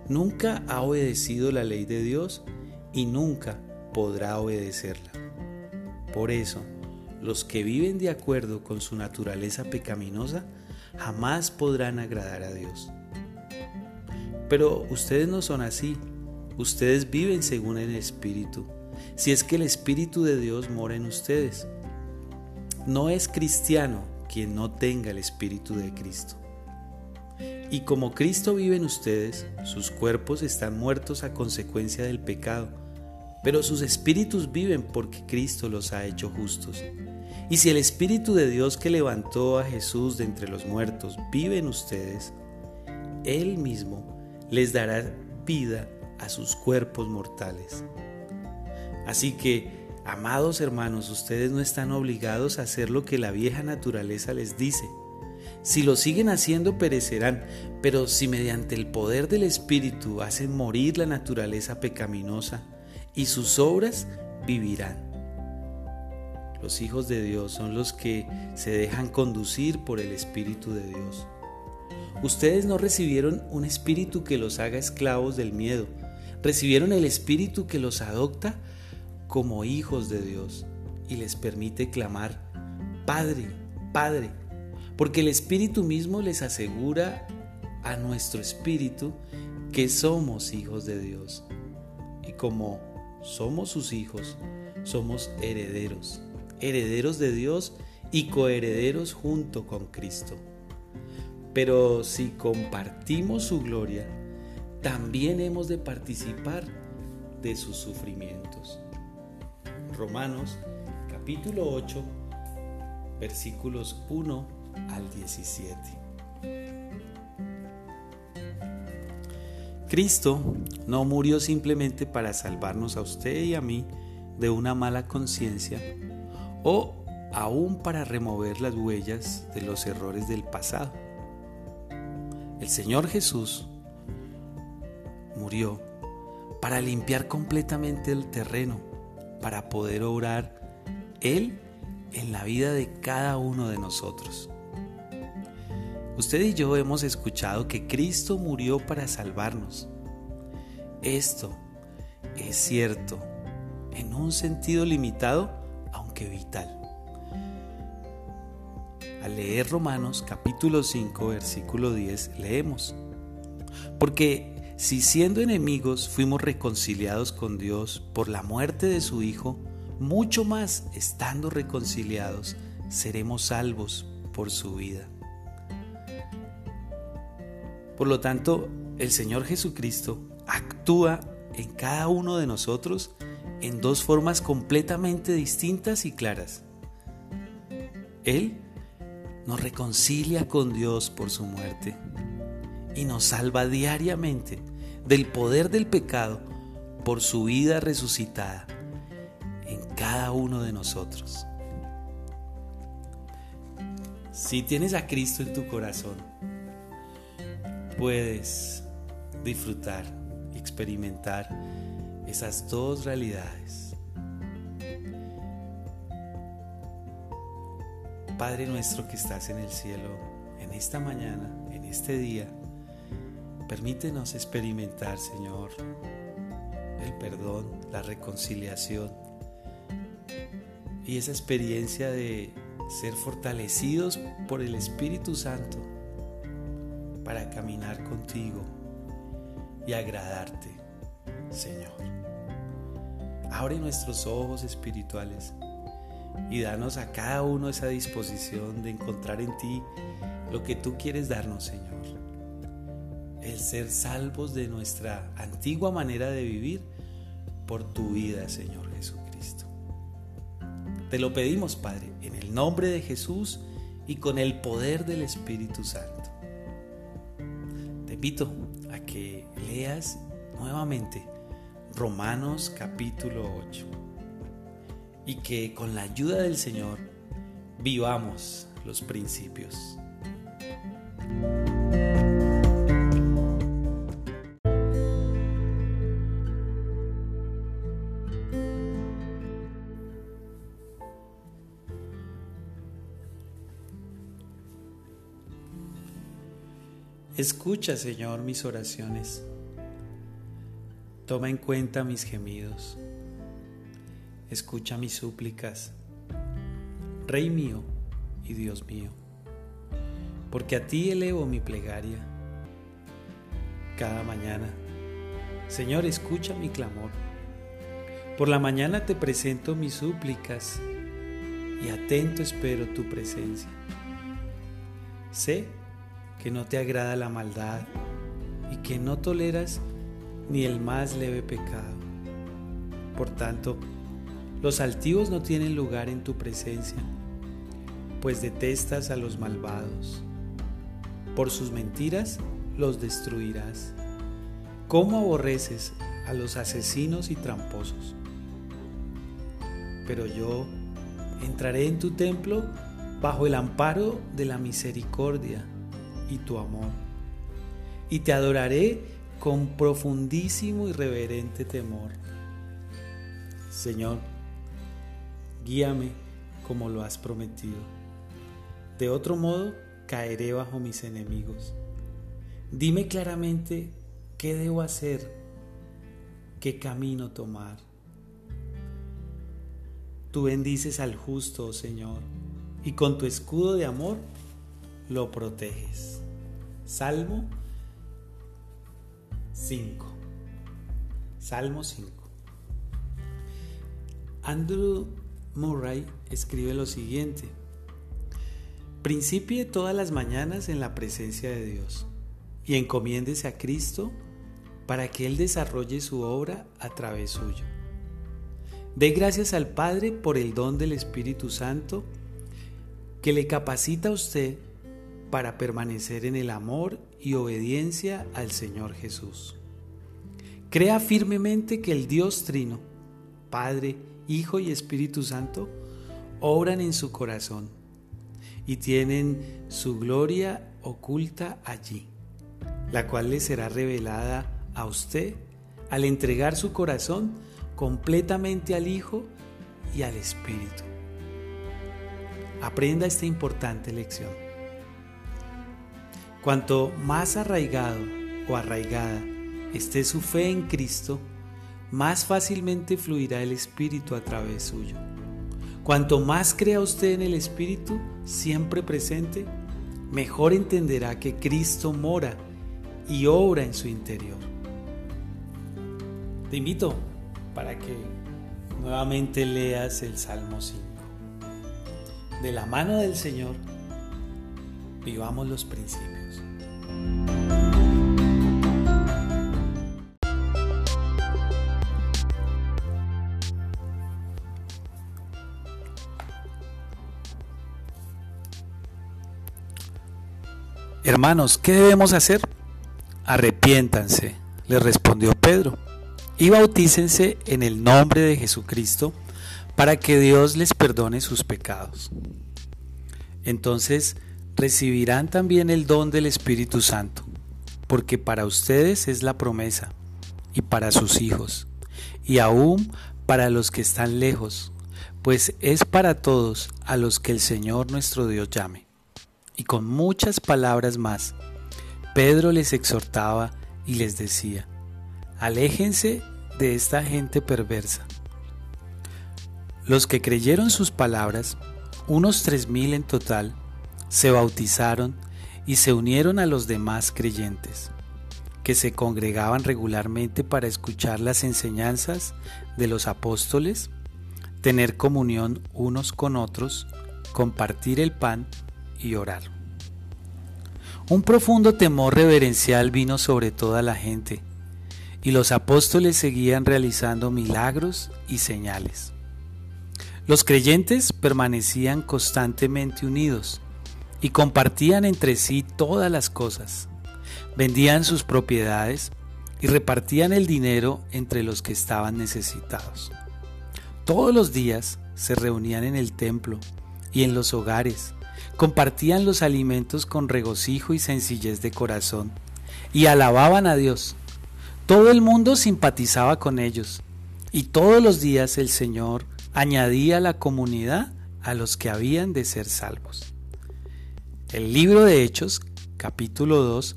Nunca ha obedecido la ley de Dios y nunca podrá obedecerla. Por eso, los que viven de acuerdo con su naturaleza pecaminosa jamás podrán agradar a Dios. Pero ustedes no son así, ustedes viven según el Espíritu, si es que el Espíritu de Dios mora en ustedes. No es cristiano quien no tenga el Espíritu de Cristo. Y como Cristo vive en ustedes, sus cuerpos están muertos a consecuencia del pecado, pero sus espíritus viven porque Cristo los ha hecho justos. Y si el Espíritu de Dios que levantó a Jesús de entre los muertos vive en ustedes, Él mismo les dará vida a sus cuerpos mortales. Así que, amados hermanos, ustedes no están obligados a hacer lo que la vieja naturaleza les dice. Si lo siguen haciendo perecerán, pero si mediante el poder del Espíritu hacen morir la naturaleza pecaminosa y sus obras vivirán. Los hijos de Dios son los que se dejan conducir por el Espíritu de Dios. Ustedes no recibieron un espíritu que los haga esclavos del miedo, recibieron el espíritu que los adopta como hijos de Dios y les permite clamar, Padre, Padre, porque el espíritu mismo les asegura a nuestro espíritu que somos hijos de Dios. Y como somos sus hijos, somos herederos herederos de Dios y coherederos junto con Cristo. Pero si compartimos su gloria, también hemos de participar de sus sufrimientos. Romanos capítulo 8 versículos 1 al 17. Cristo no murió simplemente para salvarnos a usted y a mí de una mala conciencia o aún para remover las huellas de los errores del pasado. El Señor Jesús murió para limpiar completamente el terreno, para poder obrar Él en la vida de cada uno de nosotros. Usted y yo hemos escuchado que Cristo murió para salvarnos. Esto es cierto en un sentido limitado que vital. Al leer Romanos capítulo 5 versículo 10 leemos, porque si siendo enemigos fuimos reconciliados con Dios por la muerte de su Hijo, mucho más estando reconciliados seremos salvos por su vida. Por lo tanto, el Señor Jesucristo actúa en cada uno de nosotros en dos formas completamente distintas y claras. Él nos reconcilia con Dios por su muerte y nos salva diariamente del poder del pecado por su vida resucitada en cada uno de nosotros. Si tienes a Cristo en tu corazón, puedes disfrutar experimentar esas dos realidades. Padre nuestro que estás en el cielo, en esta mañana, en este día, permítenos experimentar, Señor, el perdón, la reconciliación y esa experiencia de ser fortalecidos por el Espíritu Santo para caminar contigo y agradarte, Señor. Abre nuestros ojos espirituales y danos a cada uno esa disposición de encontrar en ti lo que tú quieres darnos, Señor. El ser salvos de nuestra antigua manera de vivir por tu vida, Señor Jesucristo. Te lo pedimos, Padre, en el nombre de Jesús y con el poder del Espíritu Santo. Te invito a que leas nuevamente Romanos capítulo 8. Y que con la ayuda del Señor vivamos los principios. Escucha, Señor, mis oraciones. Toma en cuenta mis gemidos. Escucha mis súplicas. Rey mío y Dios mío, porque a ti elevo mi plegaria cada mañana. Señor, escucha mi clamor. Por la mañana te presento mis súplicas y atento espero tu presencia. Sé que no te agrada la maldad y que no toleras ni el más leve pecado. Por tanto, los altivos no tienen lugar en tu presencia, pues detestas a los malvados. Por sus mentiras los destruirás. ¿Cómo aborreces a los asesinos y tramposos? Pero yo entraré en tu templo bajo el amparo de la misericordia y tu amor, y te adoraré con profundísimo y reverente temor. Señor, guíame como lo has prometido. De otro modo, caeré bajo mis enemigos. Dime claramente qué debo hacer, qué camino tomar. Tú bendices al justo, Señor, y con tu escudo de amor lo proteges. Salmo 5. Salmo 5. Andrew Murray escribe lo siguiente. Principie todas las mañanas en la presencia de Dios y encomiéndese a Cristo para que Él desarrolle su obra a través suyo. Dé gracias al Padre por el don del Espíritu Santo que le capacita a usted para permanecer en el amor y obediencia al Señor Jesús. Crea firmemente que el Dios Trino, Padre, Hijo y Espíritu Santo, obran en su corazón y tienen su gloria oculta allí, la cual le será revelada a usted al entregar su corazón completamente al Hijo y al Espíritu. Aprenda esta importante lección. Cuanto más arraigado o arraigada esté su fe en Cristo, más fácilmente fluirá el Espíritu a través suyo. Cuanto más crea usted en el Espíritu siempre presente, mejor entenderá que Cristo mora y obra en su interior. Te invito para que nuevamente leas el Salmo 5. De la mano del Señor, vivamos los principios. Hermanos, ¿qué debemos hacer? Arrepiéntanse, le respondió Pedro y bautícense en el nombre de Jesucristo para que Dios les perdone sus pecados. Entonces recibirán también el don del Espíritu Santo, porque para ustedes es la promesa, y para sus hijos, y aún para los que están lejos, pues es para todos a los que el Señor nuestro Dios llame. Y con muchas palabras más, Pedro les exhortaba y les decía, Aléjense de esta gente perversa. Los que creyeron sus palabras, unos tres mil en total, se bautizaron y se unieron a los demás creyentes, que se congregaban regularmente para escuchar las enseñanzas de los apóstoles, tener comunión unos con otros, compartir el pan y orar. Un profundo temor reverencial vino sobre toda la gente, y los apóstoles seguían realizando milagros y señales. Los creyentes permanecían constantemente unidos y compartían entre sí todas las cosas. Vendían sus propiedades y repartían el dinero entre los que estaban necesitados. Todos los días se reunían en el templo y en los hogares compartían los alimentos con regocijo y sencillez de corazón, y alababan a Dios. Todo el mundo simpatizaba con ellos, y todos los días el Señor añadía la comunidad a los que habían de ser salvos. El libro de Hechos, capítulo 2,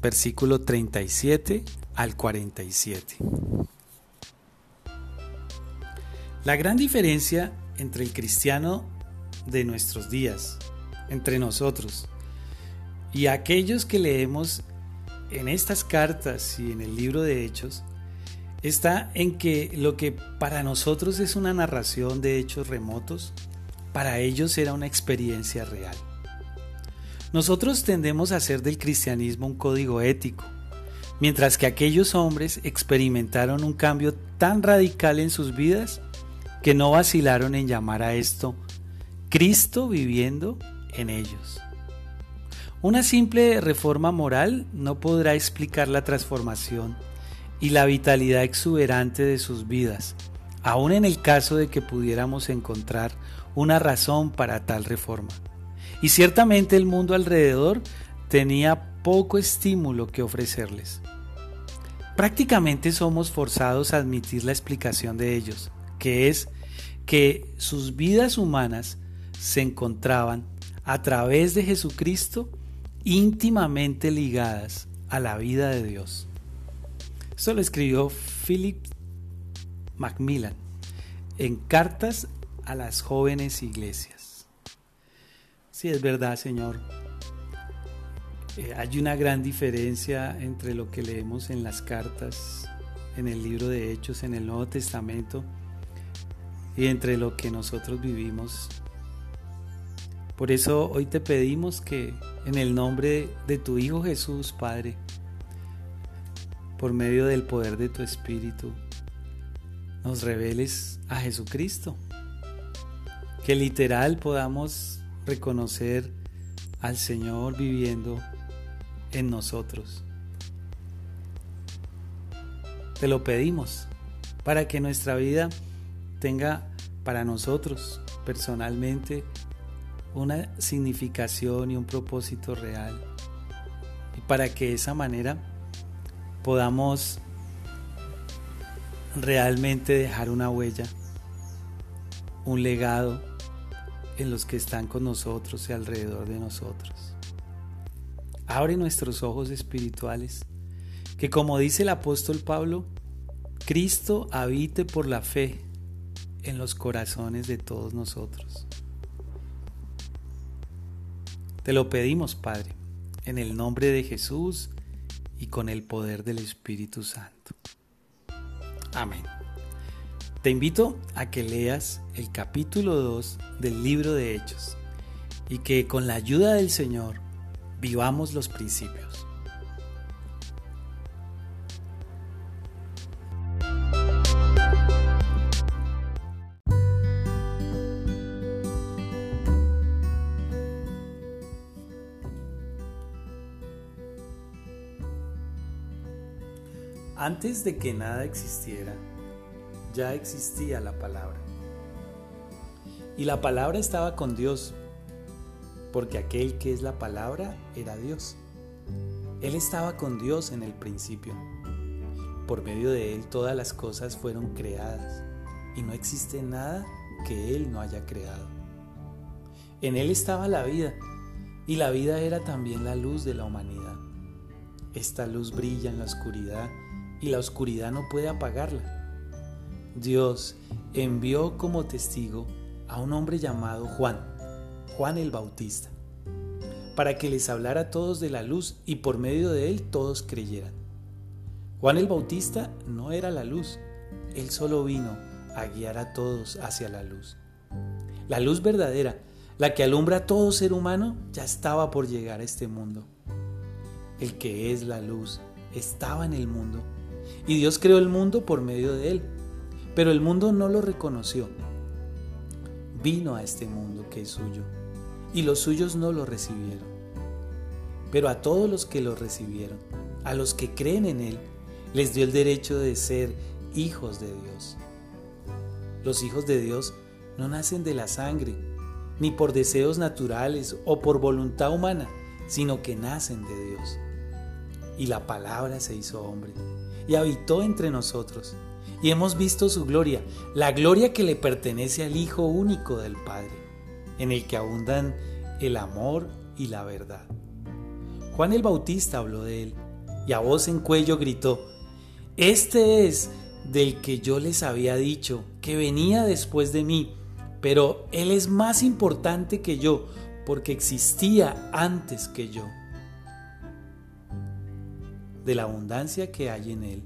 versículo 37 al 47. La gran diferencia entre el cristiano de nuestros días, entre nosotros, y aquellos que leemos en estas cartas y en el libro de Hechos, está en que lo que para nosotros es una narración de hechos remotos, para ellos era una experiencia real. Nosotros tendemos a hacer del cristianismo un código ético, mientras que aquellos hombres experimentaron un cambio tan radical en sus vidas que no vacilaron en llamar a esto Cristo viviendo en ellos. Una simple reforma moral no podrá explicar la transformación y la vitalidad exuberante de sus vidas, aun en el caso de que pudiéramos encontrar una razón para tal reforma. Y ciertamente el mundo alrededor tenía poco estímulo que ofrecerles. Prácticamente somos forzados a admitir la explicación de ellos, que es que sus vidas humanas se encontraban a través de Jesucristo íntimamente ligadas a la vida de Dios. Esto lo escribió Philip Macmillan en Cartas a las jóvenes iglesias. Sí, es verdad, Señor. Eh, hay una gran diferencia entre lo que leemos en las cartas, en el libro de Hechos, en el Nuevo Testamento, y entre lo que nosotros vivimos. Por eso hoy te pedimos que en el nombre de tu Hijo Jesús, Padre, por medio del poder de tu Espíritu, nos reveles a Jesucristo. Que literal podamos reconocer al Señor viviendo en nosotros. Te lo pedimos para que nuestra vida tenga para nosotros personalmente una significación y un propósito real. Y para que de esa manera podamos realmente dejar una huella, un legado en los que están con nosotros y alrededor de nosotros. Abre nuestros ojos espirituales, que como dice el apóstol Pablo, Cristo habite por la fe en los corazones de todos nosotros. Te lo pedimos, Padre, en el nombre de Jesús y con el poder del Espíritu Santo. Amén. Te invito a que leas el capítulo 2 del libro de Hechos y que con la ayuda del Señor vivamos los principios. Antes de que nada existiera, ya existía la palabra. Y la palabra estaba con Dios, porque aquel que es la palabra era Dios. Él estaba con Dios en el principio. Por medio de Él todas las cosas fueron creadas, y no existe nada que Él no haya creado. En Él estaba la vida, y la vida era también la luz de la humanidad. Esta luz brilla en la oscuridad, y la oscuridad no puede apagarla. Dios envió como testigo a un hombre llamado Juan, Juan el Bautista, para que les hablara a todos de la luz y por medio de él todos creyeran. Juan el Bautista no era la luz, él solo vino a guiar a todos hacia la luz. La luz verdadera, la que alumbra a todo ser humano, ya estaba por llegar a este mundo. El que es la luz estaba en el mundo y Dios creó el mundo por medio de él, pero el mundo no lo reconoció. Vino a este mundo que es suyo y los suyos no lo recibieron. Pero a todos los que lo recibieron, a los que creen en él, les dio el derecho de ser hijos de Dios. Los hijos de Dios no nacen de la sangre, ni por deseos naturales o por voluntad humana, sino que nacen de Dios. Y la palabra se hizo hombre y habitó entre nosotros. Y hemos visto su gloria, la gloria que le pertenece al Hijo único del Padre, en el que abundan el amor y la verdad. Juan el Bautista habló de él y a voz en cuello gritó, Este es del que yo les había dicho, que venía después de mí, pero Él es más importante que yo, porque existía antes que yo. De la abundancia que hay en Él,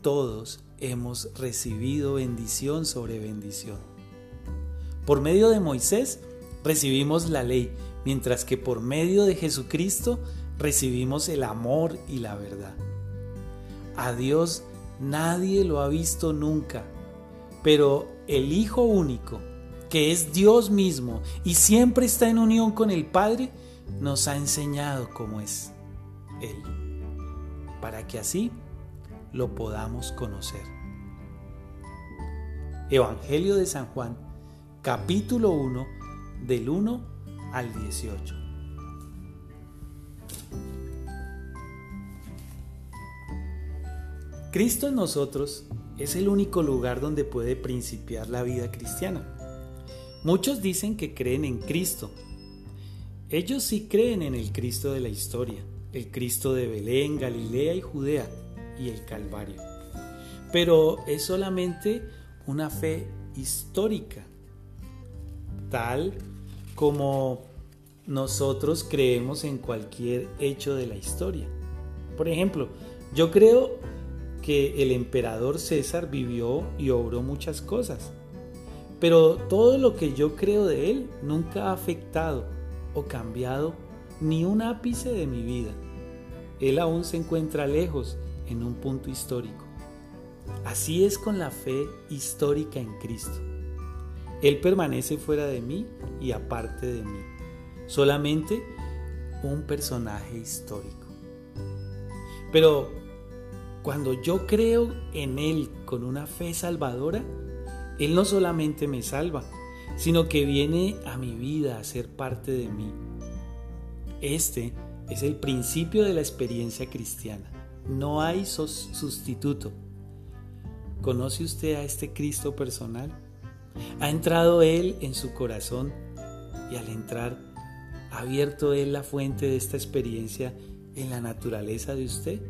todos hemos recibido bendición sobre bendición. Por medio de Moisés recibimos la ley, mientras que por medio de Jesucristo recibimos el amor y la verdad. A Dios nadie lo ha visto nunca, pero el Hijo único, que es Dios mismo y siempre está en unión con el Padre, nos ha enseñado cómo es Él, para que así lo podamos conocer. Evangelio de San Juan, capítulo 1, del 1 al 18. Cristo en nosotros es el único lugar donde puede principiar la vida cristiana. Muchos dicen que creen en Cristo. Ellos sí creen en el Cristo de la historia, el Cristo de Belén, Galilea y Judea y el Calvario. Pero es solamente una fe histórica, tal como nosotros creemos en cualquier hecho de la historia. Por ejemplo, yo creo que el emperador César vivió y obró muchas cosas. Pero todo lo que yo creo de él nunca ha afectado o cambiado ni un ápice de mi vida. Él aún se encuentra lejos en un punto histórico. Así es con la fe histórica en Cristo. Él permanece fuera de mí y aparte de mí. Solamente un personaje histórico. Pero cuando yo creo en Él con una fe salvadora, Él no solamente me salva, sino que viene a mi vida a ser parte de mí. Este es el principio de la experiencia cristiana. No hay sustituto. ¿Conoce usted a este Cristo personal? ¿Ha entrado Él en su corazón y al entrar ha abierto Él la fuente de esta experiencia en la naturaleza de usted?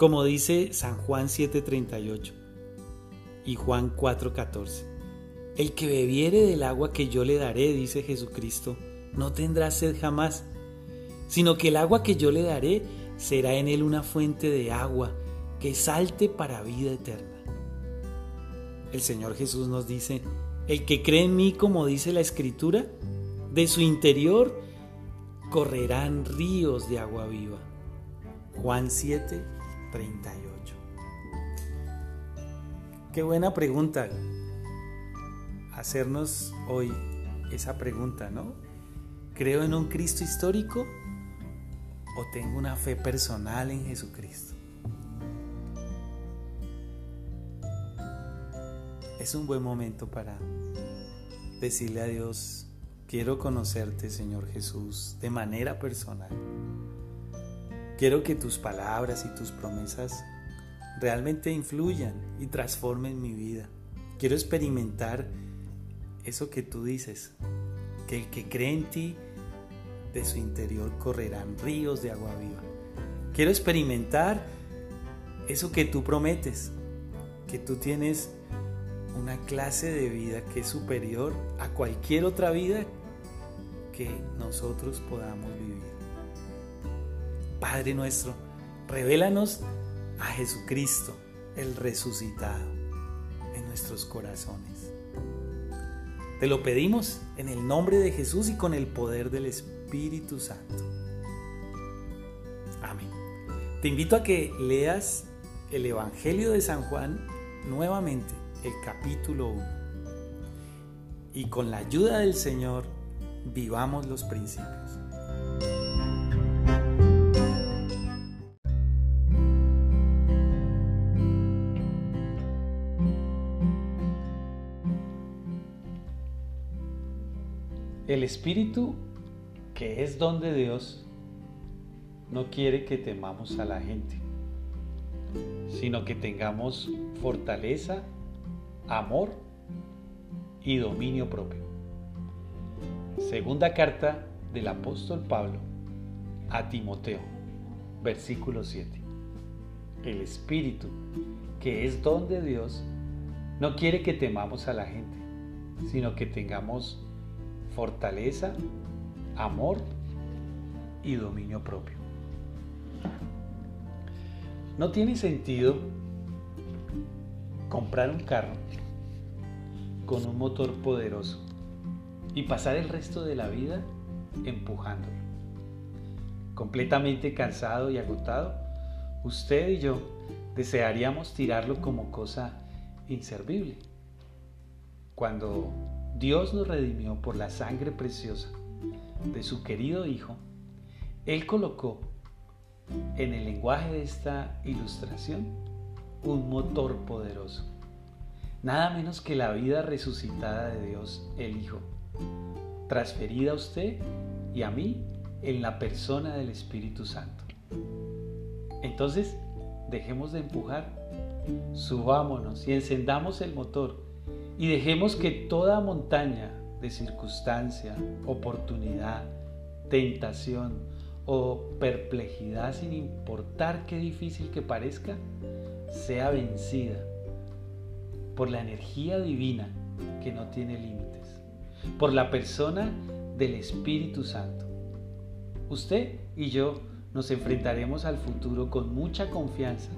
como dice San Juan 7:38 y Juan 4:14. El que bebiere del agua que yo le daré, dice Jesucristo, no tendrá sed jamás, sino que el agua que yo le daré será en él una fuente de agua que salte para vida eterna. El Señor Jesús nos dice, el que cree en mí, como dice la Escritura, de su interior correrán ríos de agua viva. Juan 7, 38. Qué buena pregunta hacernos hoy esa pregunta, ¿no? ¿Creo en un Cristo histórico o tengo una fe personal en Jesucristo? Es un buen momento para decirle a Dios, quiero conocerte, Señor Jesús, de manera personal. Quiero que tus palabras y tus promesas realmente influyan y transformen mi vida. Quiero experimentar eso que tú dices, que el que cree en ti, de su interior correrán ríos de agua viva. Quiero experimentar eso que tú prometes, que tú tienes una clase de vida que es superior a cualquier otra vida que nosotros podamos vivir. Padre nuestro, revélanos a Jesucristo, el resucitado, en nuestros corazones. Te lo pedimos en el nombre de Jesús y con el poder del Espíritu Santo. Amén. Te invito a que leas el Evangelio de San Juan nuevamente, el capítulo 1. Y con la ayuda del Señor, vivamos los principios. El Espíritu, que es don de Dios, no quiere que temamos a la gente, sino que tengamos fortaleza, amor y dominio propio. Segunda carta del apóstol Pablo a Timoteo, versículo 7. El Espíritu, que es don de Dios, no quiere que temamos a la gente, sino que tengamos fortaleza, amor y dominio propio. No tiene sentido comprar un carro con un motor poderoso y pasar el resto de la vida empujándolo. Completamente cansado y agotado, usted y yo desearíamos tirarlo como cosa inservible. Cuando Dios nos redimió por la sangre preciosa de su querido Hijo, Él colocó en el lenguaje de esta ilustración un motor poderoso. Nada menos que la vida resucitada de Dios el Hijo, transferida a usted y a mí en la persona del Espíritu Santo. Entonces, dejemos de empujar, subámonos y encendamos el motor y dejemos que toda montaña de circunstancia, oportunidad, tentación o perplejidad, sin importar qué difícil que parezca, sea vencida por la energía divina que no tiene límites, por la persona del Espíritu Santo. Usted y yo nos enfrentaremos al futuro con mucha confianza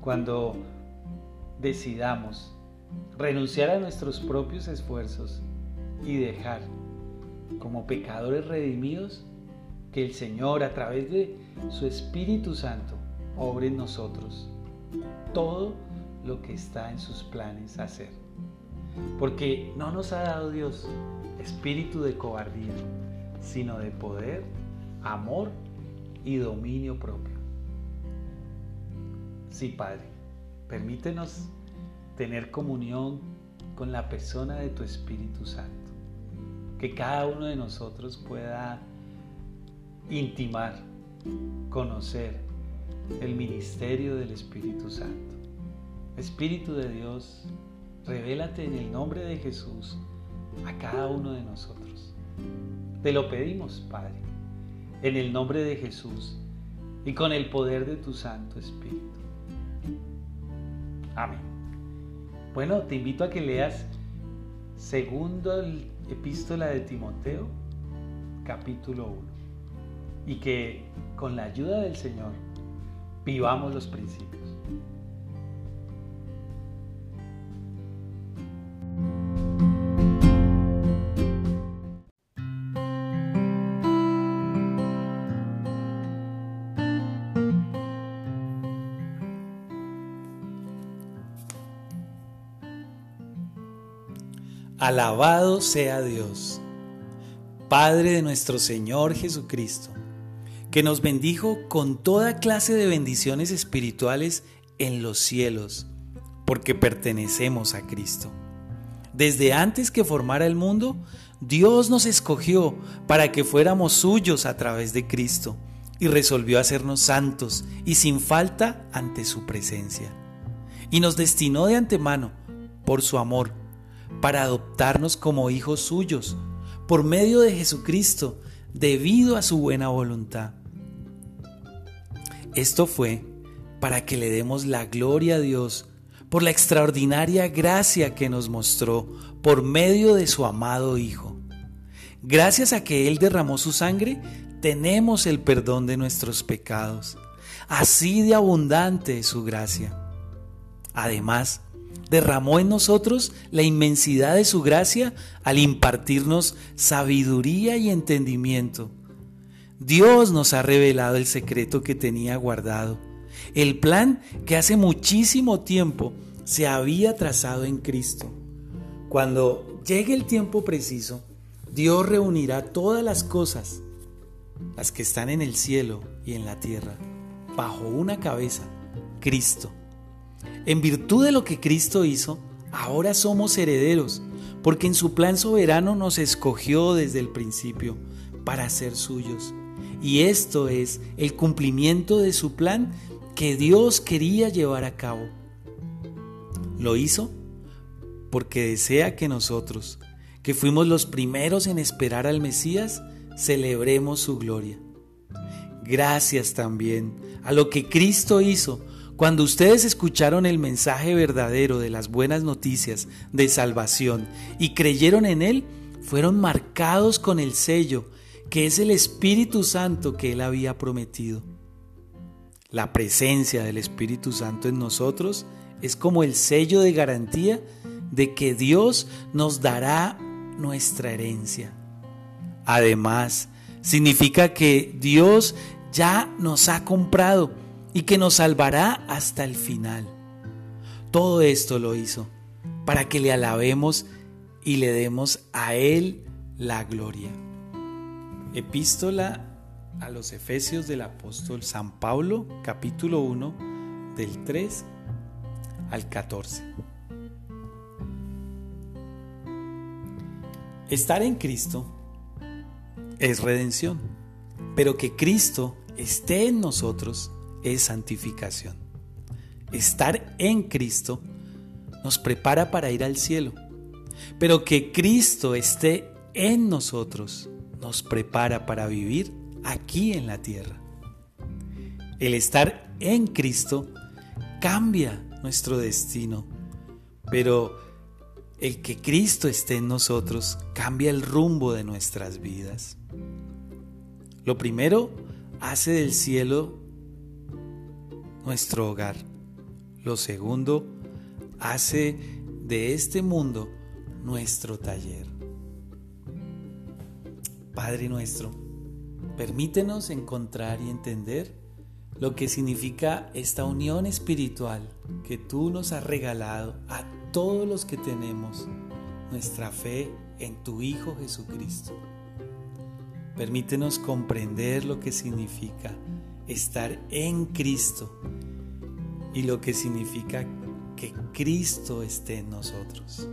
cuando decidamos renunciar a nuestros propios esfuerzos y dejar como pecadores redimidos que el Señor a través de su Espíritu Santo obre en nosotros todo lo que está en sus planes hacer. Porque no nos ha dado Dios espíritu de cobardía, sino de poder, amor y dominio propio. Sí, Padre, permítenos tener comunión con la persona de tu Espíritu Santo. Que cada uno de nosotros pueda intimar, conocer el ministerio del Espíritu Santo. Espíritu de Dios, revélate en el nombre de Jesús a cada uno de nosotros. Te lo pedimos, Padre, en el nombre de Jesús y con el poder de tu Santo Espíritu. Amén. Bueno, te invito a que leas segundo epístola de Timoteo, capítulo 1, y que con la ayuda del Señor vivamos los principios. Alabado sea Dios, Padre de nuestro Señor Jesucristo, que nos bendijo con toda clase de bendiciones espirituales en los cielos, porque pertenecemos a Cristo. Desde antes que formara el mundo, Dios nos escogió para que fuéramos suyos a través de Cristo y resolvió hacernos santos y sin falta ante su presencia. Y nos destinó de antemano, por su amor, para adoptarnos como hijos suyos por medio de Jesucristo, debido a su buena voluntad. Esto fue para que le demos la gloria a Dios por la extraordinaria gracia que nos mostró por medio de su amado Hijo. Gracias a que Él derramó su sangre, tenemos el perdón de nuestros pecados. Así de abundante es su gracia. Además, derramó en nosotros la inmensidad de su gracia al impartirnos sabiduría y entendimiento. Dios nos ha revelado el secreto que tenía guardado, el plan que hace muchísimo tiempo se había trazado en Cristo. Cuando llegue el tiempo preciso, Dios reunirá todas las cosas, las que están en el cielo y en la tierra, bajo una cabeza, Cristo en virtud de lo que Cristo hizo, ahora somos herederos, porque en su plan soberano nos escogió desde el principio para ser suyos. Y esto es el cumplimiento de su plan que Dios quería llevar a cabo. Lo hizo porque desea que nosotros, que fuimos los primeros en esperar al Mesías, celebremos su gloria. gracias también a lo que Cristo hizo cuando ustedes escucharon el mensaje verdadero de las buenas noticias de salvación y creyeron en Él, fueron marcados con el sello, que es el Espíritu Santo que Él había prometido. La presencia del Espíritu Santo en nosotros es como el sello de garantía de que Dios nos dará nuestra herencia. Además, significa que Dios ya nos ha comprado y que nos salvará hasta el final. Todo esto lo hizo para que le alabemos y le demos a Él la gloria. Epístola a los Efesios del apóstol San Pablo, capítulo 1, del 3 al 14. Estar en Cristo es redención, pero que Cristo esté en nosotros es santificación. Estar en Cristo nos prepara para ir al cielo, pero que Cristo esté en nosotros nos prepara para vivir aquí en la tierra. El estar en Cristo cambia nuestro destino, pero el que Cristo esté en nosotros cambia el rumbo de nuestras vidas. Lo primero hace del cielo nuestro hogar. Lo segundo, hace de este mundo nuestro taller. Padre nuestro, permítenos encontrar y entender lo que significa esta unión espiritual que tú nos has regalado a todos los que tenemos nuestra fe en tu Hijo Jesucristo. Permítenos comprender lo que significa estar en Cristo y lo que significa que Cristo esté en nosotros.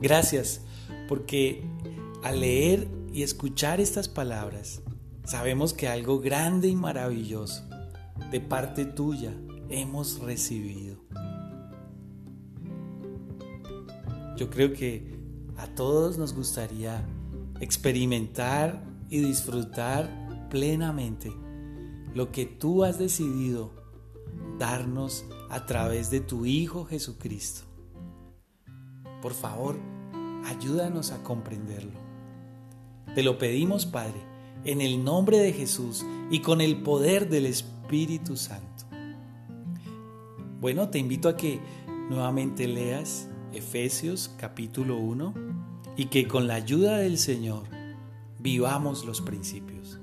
Gracias porque al leer y escuchar estas palabras sabemos que algo grande y maravilloso de parte tuya hemos recibido. Yo creo que a todos nos gustaría experimentar y disfrutar plenamente lo que tú has decidido darnos a través de tu Hijo Jesucristo. Por favor, ayúdanos a comprenderlo. Te lo pedimos, Padre, en el nombre de Jesús y con el poder del Espíritu Santo. Bueno, te invito a que nuevamente leas Efesios capítulo 1 y que con la ayuda del Señor vivamos los principios.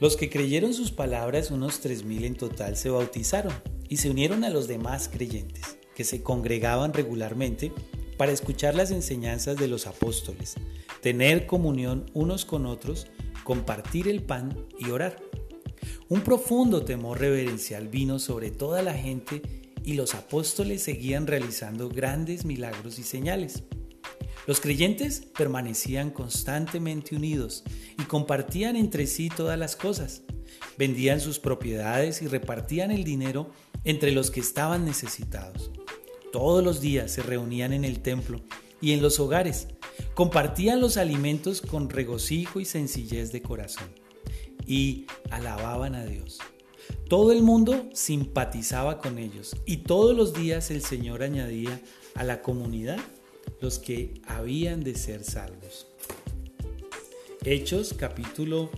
Los que creyeron sus palabras, unos tres mil en total, se bautizaron y se unieron a los demás creyentes, que se congregaban regularmente para escuchar las enseñanzas de los apóstoles, tener comunión unos con otros, compartir el pan y orar. Un profundo temor reverencial vino sobre toda la gente y los apóstoles seguían realizando grandes milagros y señales. Los creyentes permanecían constantemente unidos y compartían entre sí todas las cosas. Vendían sus propiedades y repartían el dinero entre los que estaban necesitados. Todos los días se reunían en el templo y en los hogares. Compartían los alimentos con regocijo y sencillez de corazón. Y alababan a Dios. Todo el mundo simpatizaba con ellos y todos los días el Señor añadía a la comunidad los que habían de ser salvos. Hechos capítulo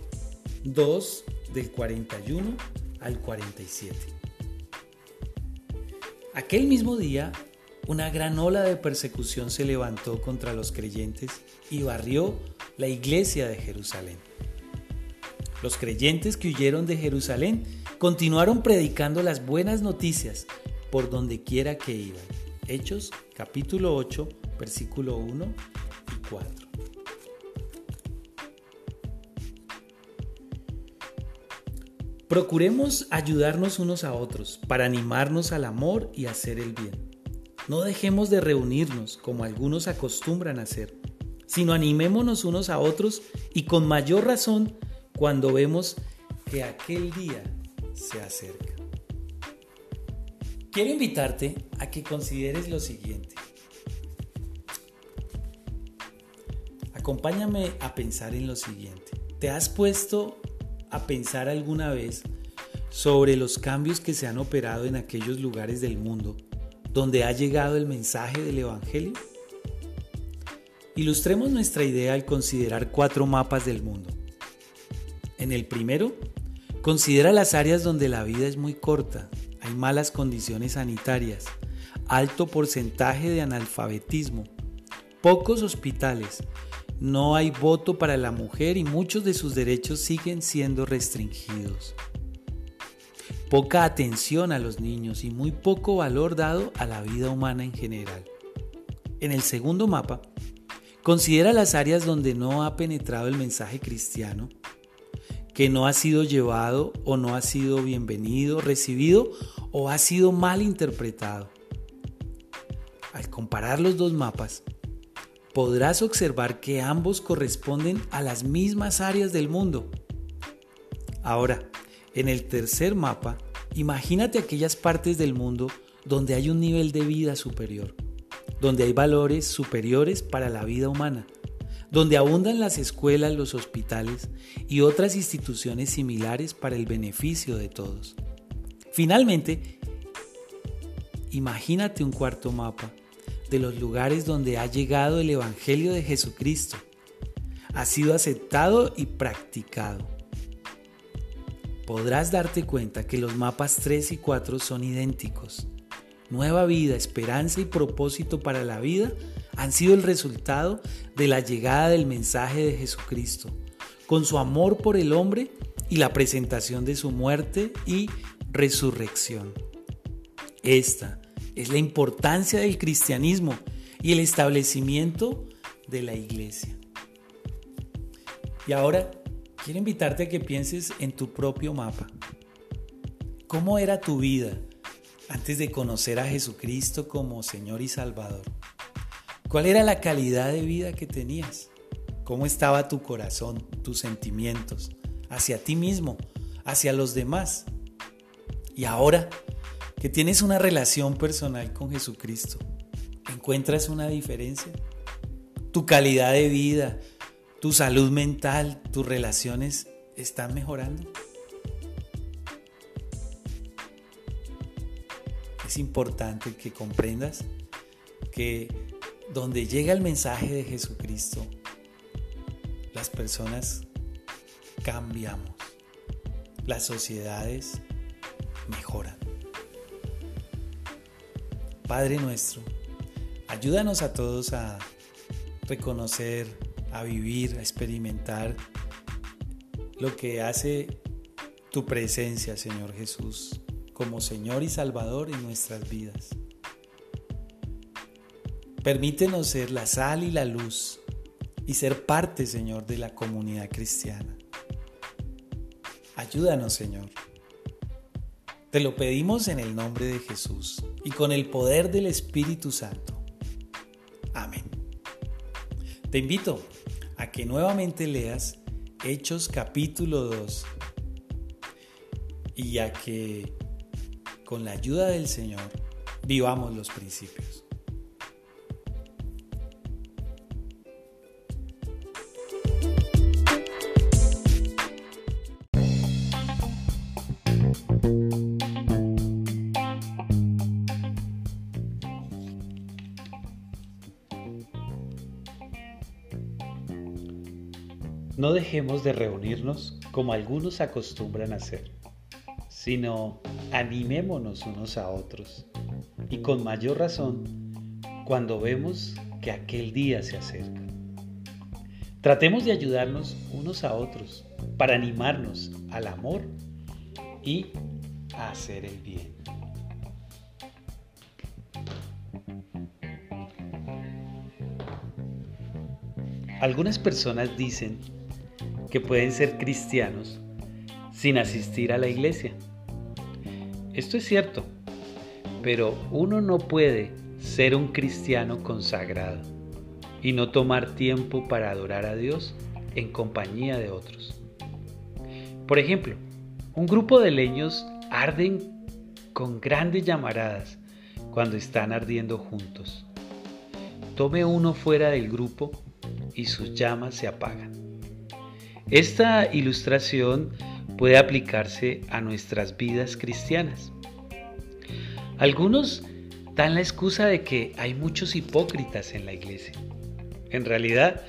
2 del 41 al 47. Aquel mismo día, una gran ola de persecución se levantó contra los creyentes y barrió la iglesia de Jerusalén. Los creyentes que huyeron de Jerusalén continuaron predicando las buenas noticias por donde quiera que iban. Hechos capítulo 8 versículo 1 y 4. Procuremos ayudarnos unos a otros para animarnos al amor y hacer el bien. No dejemos de reunirnos como algunos acostumbran hacer, sino animémonos unos a otros y con mayor razón cuando vemos que aquel día se acerca. Quiero invitarte a que consideres lo siguiente. Acompáñame a pensar en lo siguiente. ¿Te has puesto a pensar alguna vez sobre los cambios que se han operado en aquellos lugares del mundo donde ha llegado el mensaje del Evangelio? Ilustremos nuestra idea al considerar cuatro mapas del mundo. En el primero, considera las áreas donde la vida es muy corta, hay malas condiciones sanitarias, alto porcentaje de analfabetismo, pocos hospitales, no hay voto para la mujer y muchos de sus derechos siguen siendo restringidos. Poca atención a los niños y muy poco valor dado a la vida humana en general. En el segundo mapa, Considera las áreas donde no ha penetrado el mensaje cristiano, que no ha sido llevado o no ha sido bienvenido, recibido o ha sido mal interpretado. Al comparar los dos mapas, podrás observar que ambos corresponden a las mismas áreas del mundo. Ahora, en el tercer mapa, imagínate aquellas partes del mundo donde hay un nivel de vida superior donde hay valores superiores para la vida humana, donde abundan las escuelas, los hospitales y otras instituciones similares para el beneficio de todos. Finalmente, imagínate un cuarto mapa de los lugares donde ha llegado el Evangelio de Jesucristo, ha sido aceptado y practicado. Podrás darte cuenta que los mapas 3 y 4 son idénticos nueva vida, esperanza y propósito para la vida han sido el resultado de la llegada del mensaje de Jesucristo, con su amor por el hombre y la presentación de su muerte y resurrección. Esta es la importancia del cristianismo y el establecimiento de la iglesia. Y ahora quiero invitarte a que pienses en tu propio mapa. ¿Cómo era tu vida? antes de conocer a Jesucristo como Señor y Salvador? ¿Cuál era la calidad de vida que tenías? ¿Cómo estaba tu corazón, tus sentimientos hacia ti mismo, hacia los demás? Y ahora que tienes una relación personal con Jesucristo, ¿encuentras una diferencia? ¿Tu calidad de vida, tu salud mental, tus relaciones están mejorando? es importante que comprendas que donde llega el mensaje de Jesucristo, las personas cambiamos, las sociedades mejoran. Padre nuestro, ayúdanos a todos a reconocer, a vivir, a experimentar lo que hace tu presencia, Señor Jesús, como Señor y Salvador en nuestras vidas. Permítenos ser la sal y la luz y ser parte, Señor, de la comunidad cristiana. Ayúdanos, Señor. Te lo pedimos en el nombre de Jesús y con el poder del Espíritu Santo. Amén. Te invito a que nuevamente leas Hechos capítulo 2 y a que con la ayuda del Señor, vivamos los principios. No dejemos de reunirnos como algunos acostumbran hacer, sino animémonos unos a otros y con mayor razón cuando vemos que aquel día se acerca. Tratemos de ayudarnos unos a otros para animarnos al amor y a hacer el bien. Algunas personas dicen que pueden ser cristianos sin asistir a la iglesia. Esto es cierto, pero uno no puede ser un cristiano consagrado y no tomar tiempo para adorar a Dios en compañía de otros. Por ejemplo, un grupo de leños arden con grandes llamaradas cuando están ardiendo juntos. Tome uno fuera del grupo y sus llamas se apagan. Esta ilustración puede aplicarse a nuestras vidas cristianas. Algunos dan la excusa de que hay muchos hipócritas en la iglesia. En realidad,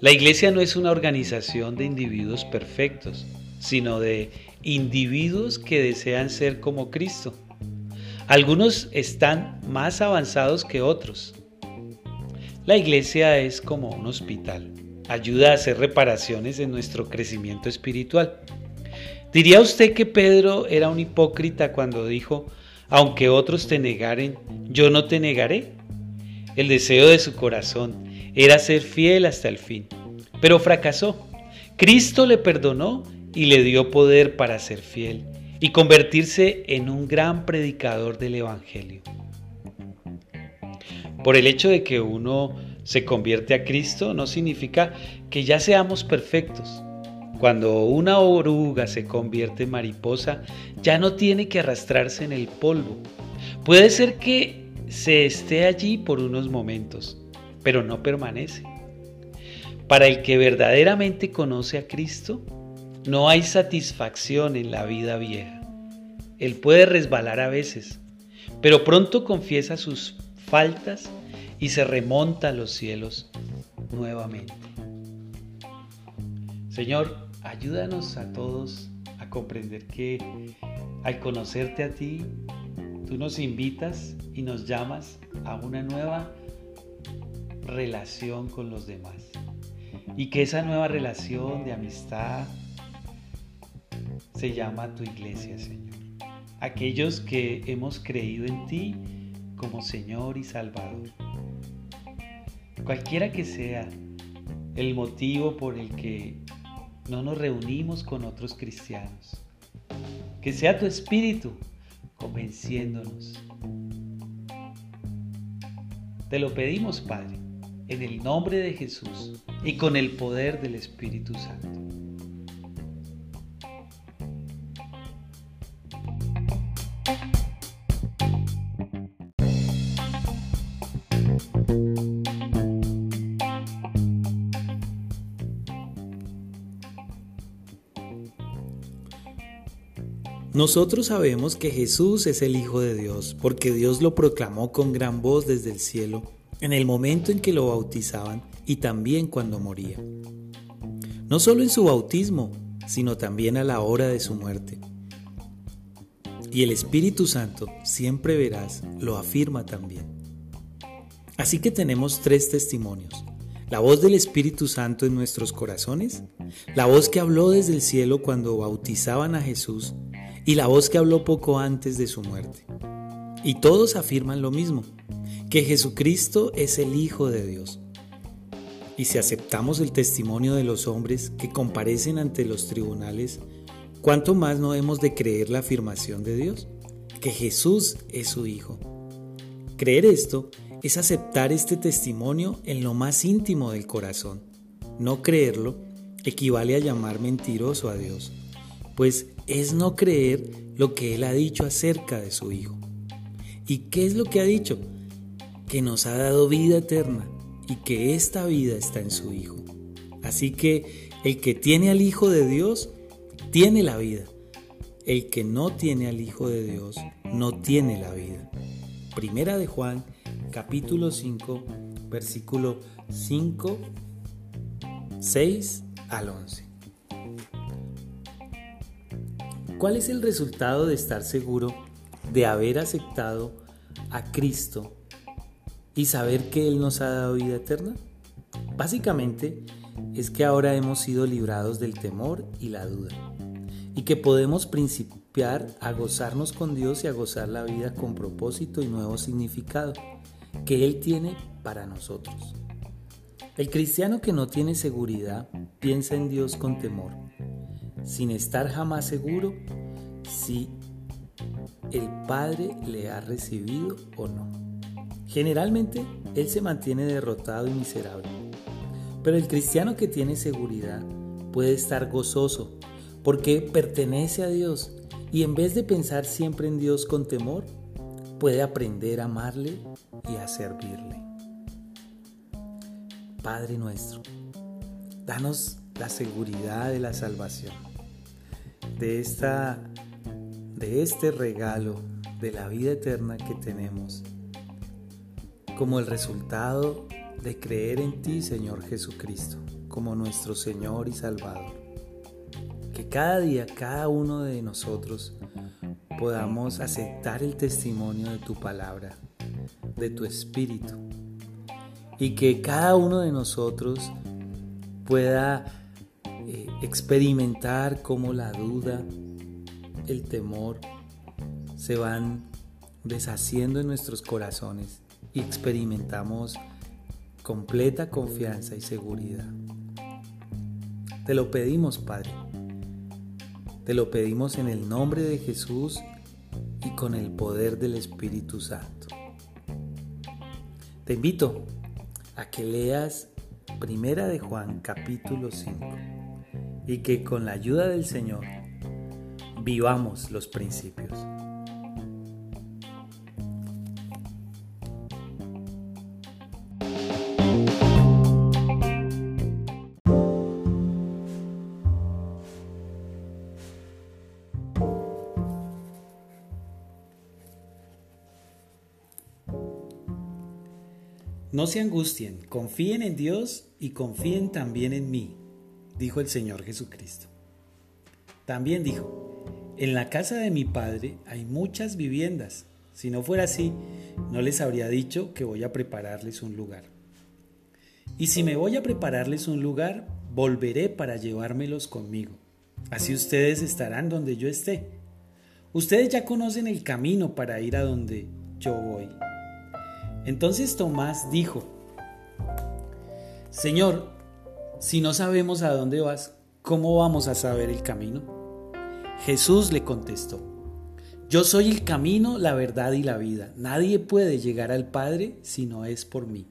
la iglesia no es una organización de individuos perfectos, sino de individuos que desean ser como Cristo. Algunos están más avanzados que otros. La iglesia es como un hospital. Ayuda a hacer reparaciones en nuestro crecimiento espiritual. ¿Diría usted que Pedro era un hipócrita cuando dijo, aunque otros te negaren, yo no te negaré? El deseo de su corazón era ser fiel hasta el fin, pero fracasó. Cristo le perdonó y le dio poder para ser fiel y convertirse en un gran predicador del Evangelio. Por el hecho de que uno se convierte a Cristo no significa que ya seamos perfectos. Cuando una oruga se convierte en mariposa, ya no tiene que arrastrarse en el polvo. Puede ser que se esté allí por unos momentos, pero no permanece. Para el que verdaderamente conoce a Cristo, no hay satisfacción en la vida vieja. Él puede resbalar a veces, pero pronto confiesa sus faltas y se remonta a los cielos nuevamente. Señor, ayúdanos a todos a comprender que al conocerte a ti, tú nos invitas y nos llamas a una nueva relación con los demás. Y que esa nueva relación de amistad se llama tu iglesia, Señor. Aquellos que hemos creído en ti como Señor y Salvador. Cualquiera que sea el motivo por el que no nos reunimos con otros cristianos. Que sea tu espíritu convenciéndonos. Te lo pedimos, Padre, en el nombre de Jesús y con el poder del Espíritu Santo. Nosotros sabemos que Jesús es el Hijo de Dios, porque Dios lo proclamó con gran voz desde el cielo en el momento en que lo bautizaban y también cuando moría. No solo en su bautismo, sino también a la hora de su muerte. Y el Espíritu Santo, siempre verás, lo afirma también. Así que tenemos tres testimonios. La voz del Espíritu Santo en nuestros corazones, la voz que habló desde el cielo cuando bautizaban a Jesús y la voz que habló poco antes de su muerte. Y todos afirman lo mismo, que Jesucristo es el Hijo de Dios. Y si aceptamos el testimonio de los hombres que comparecen ante los tribunales, ¿cuánto más no hemos de creer la afirmación de Dios? Que Jesús es su Hijo. Creer esto es aceptar este testimonio en lo más íntimo del corazón. No creerlo equivale a llamar mentiroso a Dios pues es no creer lo que Él ha dicho acerca de su Hijo. ¿Y qué es lo que ha dicho? Que nos ha dado vida eterna y que esta vida está en su Hijo. Así que el que tiene al Hijo de Dios, tiene la vida. El que no tiene al Hijo de Dios, no tiene la vida. Primera de Juan, capítulo 5, versículo 5, 6 al 11. ¿Cuál es el resultado de estar seguro de haber aceptado a Cristo y saber que Él nos ha dado vida eterna? Básicamente es que ahora hemos sido librados del temor y la duda y que podemos principiar a gozarnos con Dios y a gozar la vida con propósito y nuevo significado que Él tiene para nosotros. El cristiano que no tiene seguridad piensa en Dios con temor sin estar jamás seguro si el Padre le ha recibido o no. Generalmente él se mantiene derrotado y miserable, pero el cristiano que tiene seguridad puede estar gozoso porque pertenece a Dios y en vez de pensar siempre en Dios con temor, puede aprender a amarle y a servirle. Padre nuestro, danos la seguridad de la salvación, de, esta, de este regalo de la vida eterna que tenemos, como el resultado de creer en ti, Señor Jesucristo, como nuestro Señor y Salvador. Que cada día, cada uno de nosotros podamos aceptar el testimonio de tu palabra, de tu espíritu, y que cada uno de nosotros pueda eh, experimentar cómo la duda, el temor se van deshaciendo en nuestros corazones y experimentamos completa confianza y seguridad. Te lo pedimos, Padre. Te lo pedimos en el nombre de Jesús y con el poder del Espíritu Santo. Te invito a que leas Primera de Juan capítulo 5 y que con la ayuda del Señor vivamos los principios. No se angustien, confíen en Dios y confíen también en mí, dijo el Señor Jesucristo. También dijo, en la casa de mi Padre hay muchas viviendas. Si no fuera así, no les habría dicho que voy a prepararles un lugar. Y si me voy a prepararles un lugar, volveré para llevármelos conmigo. Así ustedes estarán donde yo esté. Ustedes ya conocen el camino para ir a donde yo voy. Entonces Tomás dijo, Señor, si no sabemos a dónde vas, ¿cómo vamos a saber el camino? Jesús le contestó, Yo soy el camino, la verdad y la vida. Nadie puede llegar al Padre si no es por mí.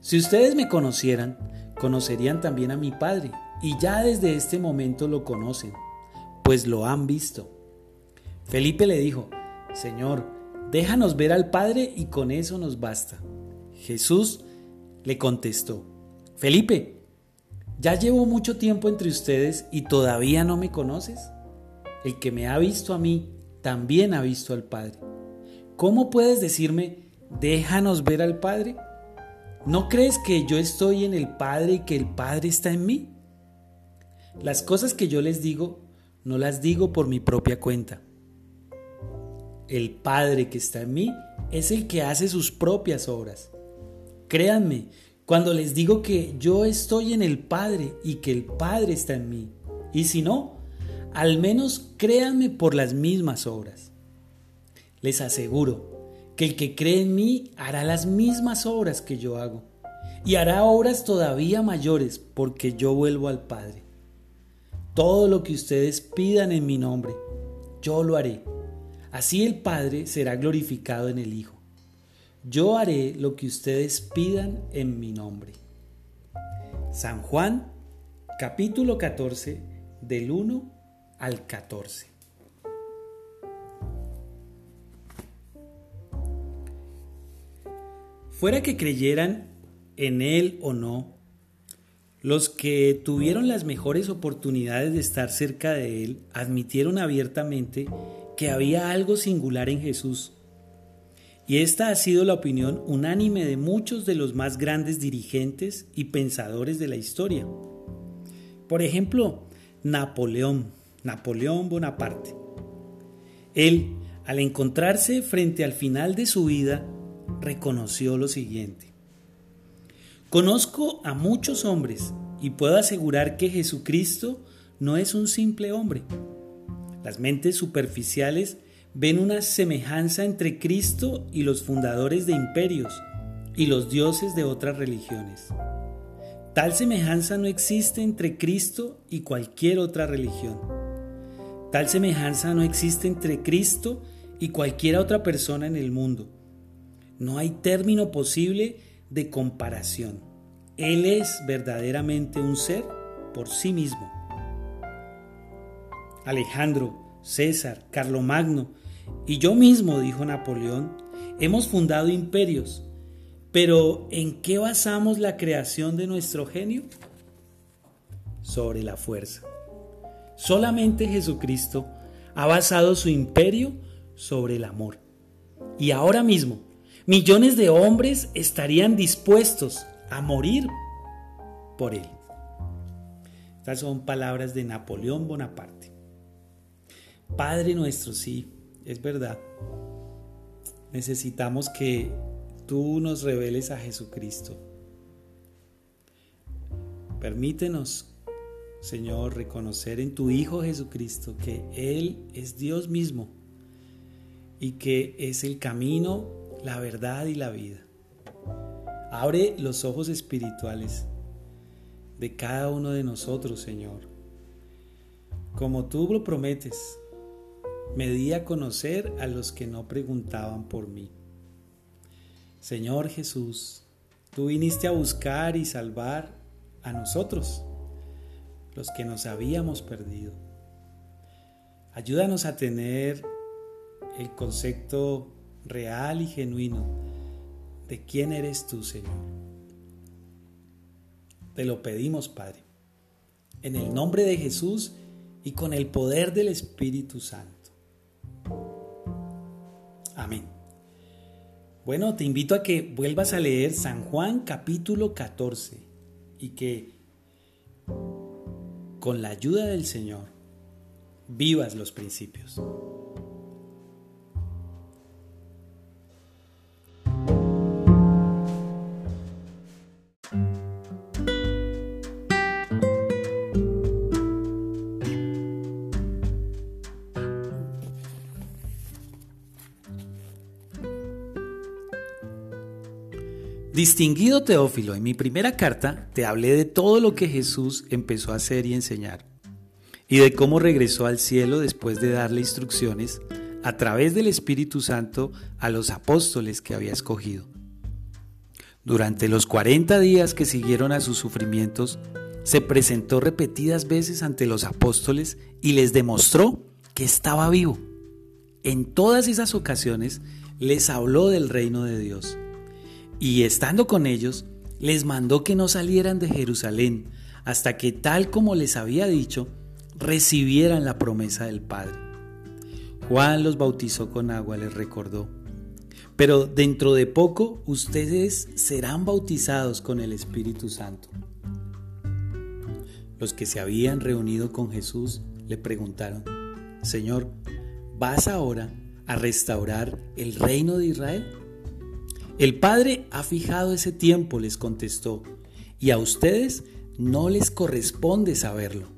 Si ustedes me conocieran, conocerían también a mi Padre, y ya desde este momento lo conocen, pues lo han visto. Felipe le dijo, Señor, Déjanos ver al Padre y con eso nos basta. Jesús le contestó, Felipe, ya llevo mucho tiempo entre ustedes y todavía no me conoces. El que me ha visto a mí, también ha visto al Padre. ¿Cómo puedes decirme, déjanos ver al Padre? ¿No crees que yo estoy en el Padre y que el Padre está en mí? Las cosas que yo les digo, no las digo por mi propia cuenta el Padre que está en mí es el que hace sus propias obras. Créanme, cuando les digo que yo estoy en el Padre y que el Padre está en mí. Y si no, al menos créanme por las mismas obras. Les aseguro que el que cree en mí hará las mismas obras que yo hago y hará obras todavía mayores porque yo vuelvo al Padre. Todo lo que ustedes pidan en mi nombre, yo lo haré Así el Padre será glorificado en el Hijo. Yo haré lo que ustedes pidan en mi nombre. San Juan, capítulo 14, del 1 al 14. Fuera que creyeran en Él o no, los que tuvieron las mejores oportunidades de estar cerca de Él admitieron abiertamente que había algo singular en Jesús. Y esta ha sido la opinión unánime de muchos de los más grandes dirigentes y pensadores de la historia. Por ejemplo, Napoleón, Napoleón Bonaparte. Él, al encontrarse frente al final de su vida, reconoció lo siguiente. Conozco a muchos hombres y puedo asegurar que Jesucristo no es un simple hombre las mentes superficiales ven una semejanza entre Cristo y los fundadores de imperios y los dioses de otras religiones. Tal semejanza no existe entre Cristo y cualquier otra religión. Tal semejanza no existe entre Cristo y cualquier otra persona en el mundo. No hay término posible de comparación. Él es verdaderamente un ser por sí mismo. Alejandro, César, Carlomagno y yo mismo, dijo Napoleón, hemos fundado imperios. Pero ¿en qué basamos la creación de nuestro genio? Sobre la fuerza. Solamente Jesucristo ha basado su imperio sobre el amor. Y ahora mismo, millones de hombres estarían dispuestos a morir por él. Estas son palabras de Napoleón Bonaparte. Padre nuestro, sí, es verdad. Necesitamos que tú nos reveles a Jesucristo. Permítenos, Señor, reconocer en tu Hijo Jesucristo que Él es Dios mismo y que es el camino, la verdad y la vida. Abre los ojos espirituales de cada uno de nosotros, Señor. Como tú lo prometes, me di a conocer a los que no preguntaban por mí. Señor Jesús, tú viniste a buscar y salvar a nosotros, los que nos habíamos perdido. Ayúdanos a tener el concepto real y genuino de quién eres tú, Señor. Te lo pedimos, Padre, en el nombre de Jesús y con el poder del Espíritu Santo. Amén. Bueno, te invito a que vuelvas a leer San Juan capítulo 14 y que con la ayuda del Señor vivas los principios. Distinguido Teófilo, en mi primera carta te hablé de todo lo que Jesús empezó a hacer y enseñar, y de cómo regresó al cielo después de darle instrucciones a través del Espíritu Santo a los apóstoles que había escogido. Durante los 40 días que siguieron a sus sufrimientos, se presentó repetidas veces ante los apóstoles y les demostró que estaba vivo. En todas esas ocasiones les habló del reino de Dios y estando con ellos, les mandó que no salieran de Jerusalén hasta que, tal como les había dicho, recibieran la promesa del Padre. Juan los bautizó con agua, les recordó. Pero dentro de poco ustedes serán bautizados con el Espíritu Santo. Los que se habían reunido con Jesús le preguntaron, Señor, ¿vas ahora a restaurar el reino de Israel? El Padre ha fijado ese tiempo, les contestó, y a ustedes no les corresponde saberlo.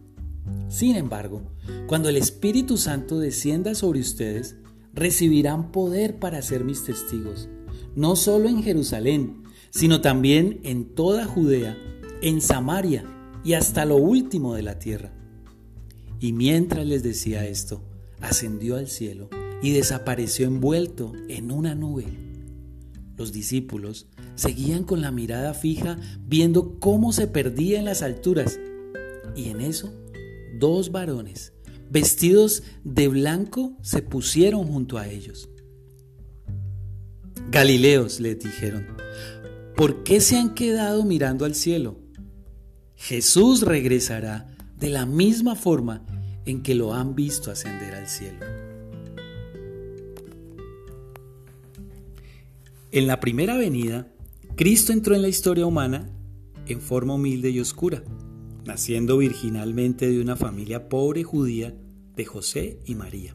Sin embargo, cuando el Espíritu Santo descienda sobre ustedes, recibirán poder para ser mis testigos, no solo en Jerusalén, sino también en toda Judea, en Samaria y hasta lo último de la tierra. Y mientras les decía esto, ascendió al cielo y desapareció envuelto en una nube. Los discípulos seguían con la mirada fija viendo cómo se perdía en las alturas. Y en eso, dos varones, vestidos de blanco, se pusieron junto a ellos. Galileos, les dijeron, ¿por qué se han quedado mirando al cielo? Jesús regresará de la misma forma en que lo han visto ascender al cielo. En la primera venida, Cristo entró en la historia humana en forma humilde y oscura, naciendo virginalmente de una familia pobre judía de José y María.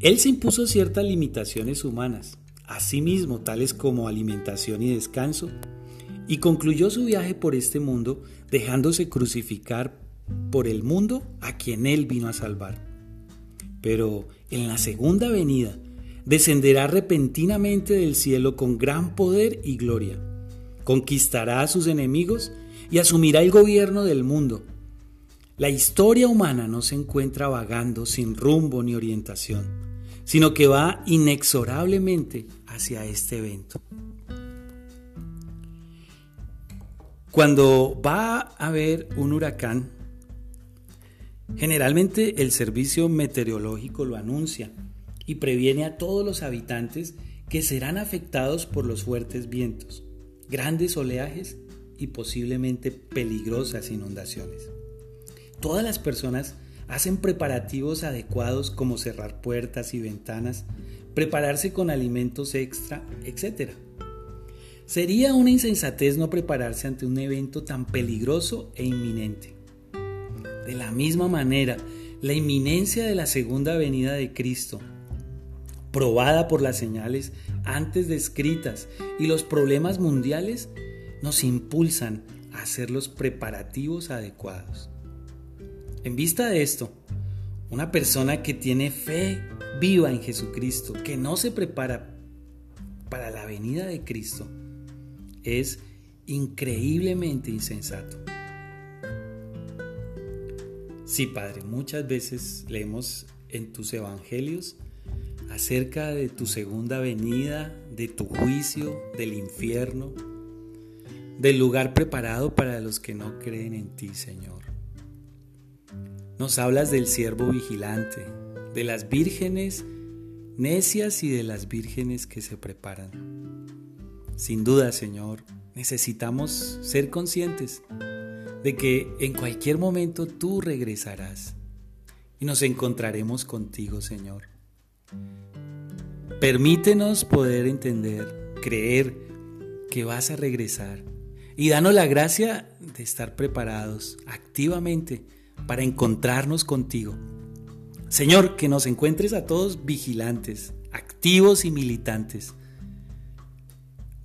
Él se impuso ciertas limitaciones humanas, asimismo tales como alimentación y descanso, y concluyó su viaje por este mundo dejándose crucificar por el mundo a quien él vino a salvar. Pero en la segunda venida, descenderá repentinamente del cielo con gran poder y gloria. Conquistará a sus enemigos y asumirá el gobierno del mundo. La historia humana no se encuentra vagando sin rumbo ni orientación, sino que va inexorablemente hacia este evento. Cuando va a haber un huracán, Generalmente el servicio meteorológico lo anuncia y previene a todos los habitantes que serán afectados por los fuertes vientos, grandes oleajes y posiblemente peligrosas inundaciones. Todas las personas hacen preparativos adecuados como cerrar puertas y ventanas, prepararse con alimentos extra, etc. Sería una insensatez no prepararse ante un evento tan peligroso e inminente. De la misma manera, la inminencia de la segunda venida de Cristo, probada por las señales antes descritas y los problemas mundiales, nos impulsan a hacer los preparativos adecuados. En vista de esto, una persona que tiene fe viva en Jesucristo, que no se prepara para la venida de Cristo, es increíblemente insensato. Sí, Padre, muchas veces leemos en tus evangelios acerca de tu segunda venida, de tu juicio, del infierno, del lugar preparado para los que no creen en ti, Señor. Nos hablas del siervo vigilante, de las vírgenes necias y de las vírgenes que se preparan. Sin duda, Señor, necesitamos ser conscientes de que en cualquier momento tú regresarás y nos encontraremos contigo, Señor. Permítenos poder entender, creer que vas a regresar y danos la gracia de estar preparados activamente para encontrarnos contigo. Señor, que nos encuentres a todos vigilantes, activos y militantes,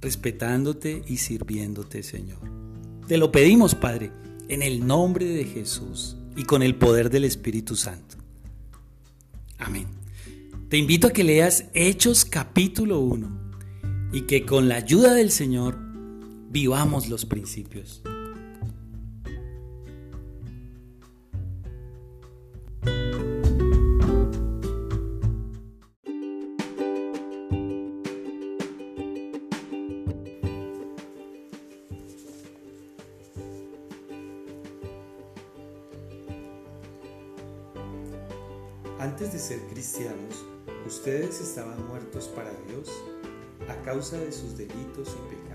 respetándote y sirviéndote, Señor. Te lo pedimos, Padre, en el nombre de Jesús y con el poder del Espíritu Santo. Amén. Te invito a que leas Hechos capítulo 1 y que con la ayuda del Señor vivamos los principios. De ser cristianos, ustedes estaban muertos para Dios a causa de sus delitos y pecados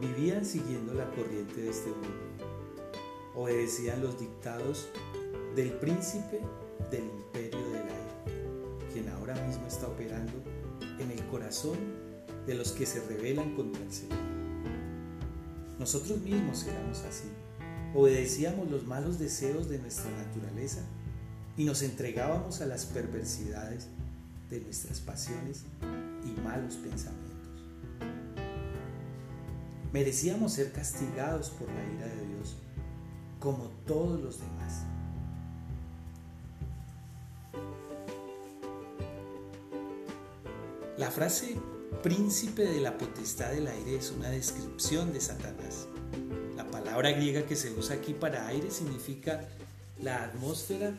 vivían siguiendo la corriente de este mundo. Obedecían los dictados del príncipe del imperio del aire, quien ahora mismo está operando en el corazón de los que se rebelan contra el Señor. Nosotros mismos éramos así. Obedecíamos los malos deseos de nuestra naturaleza y nos entregábamos a las perversidades de nuestras pasiones y malos pensamientos merecíamos ser castigados por la ira de Dios, como todos los demás. La frase príncipe de la potestad del aire es una descripción de Satanás. La palabra griega que se usa aquí para aire significa la atmósfera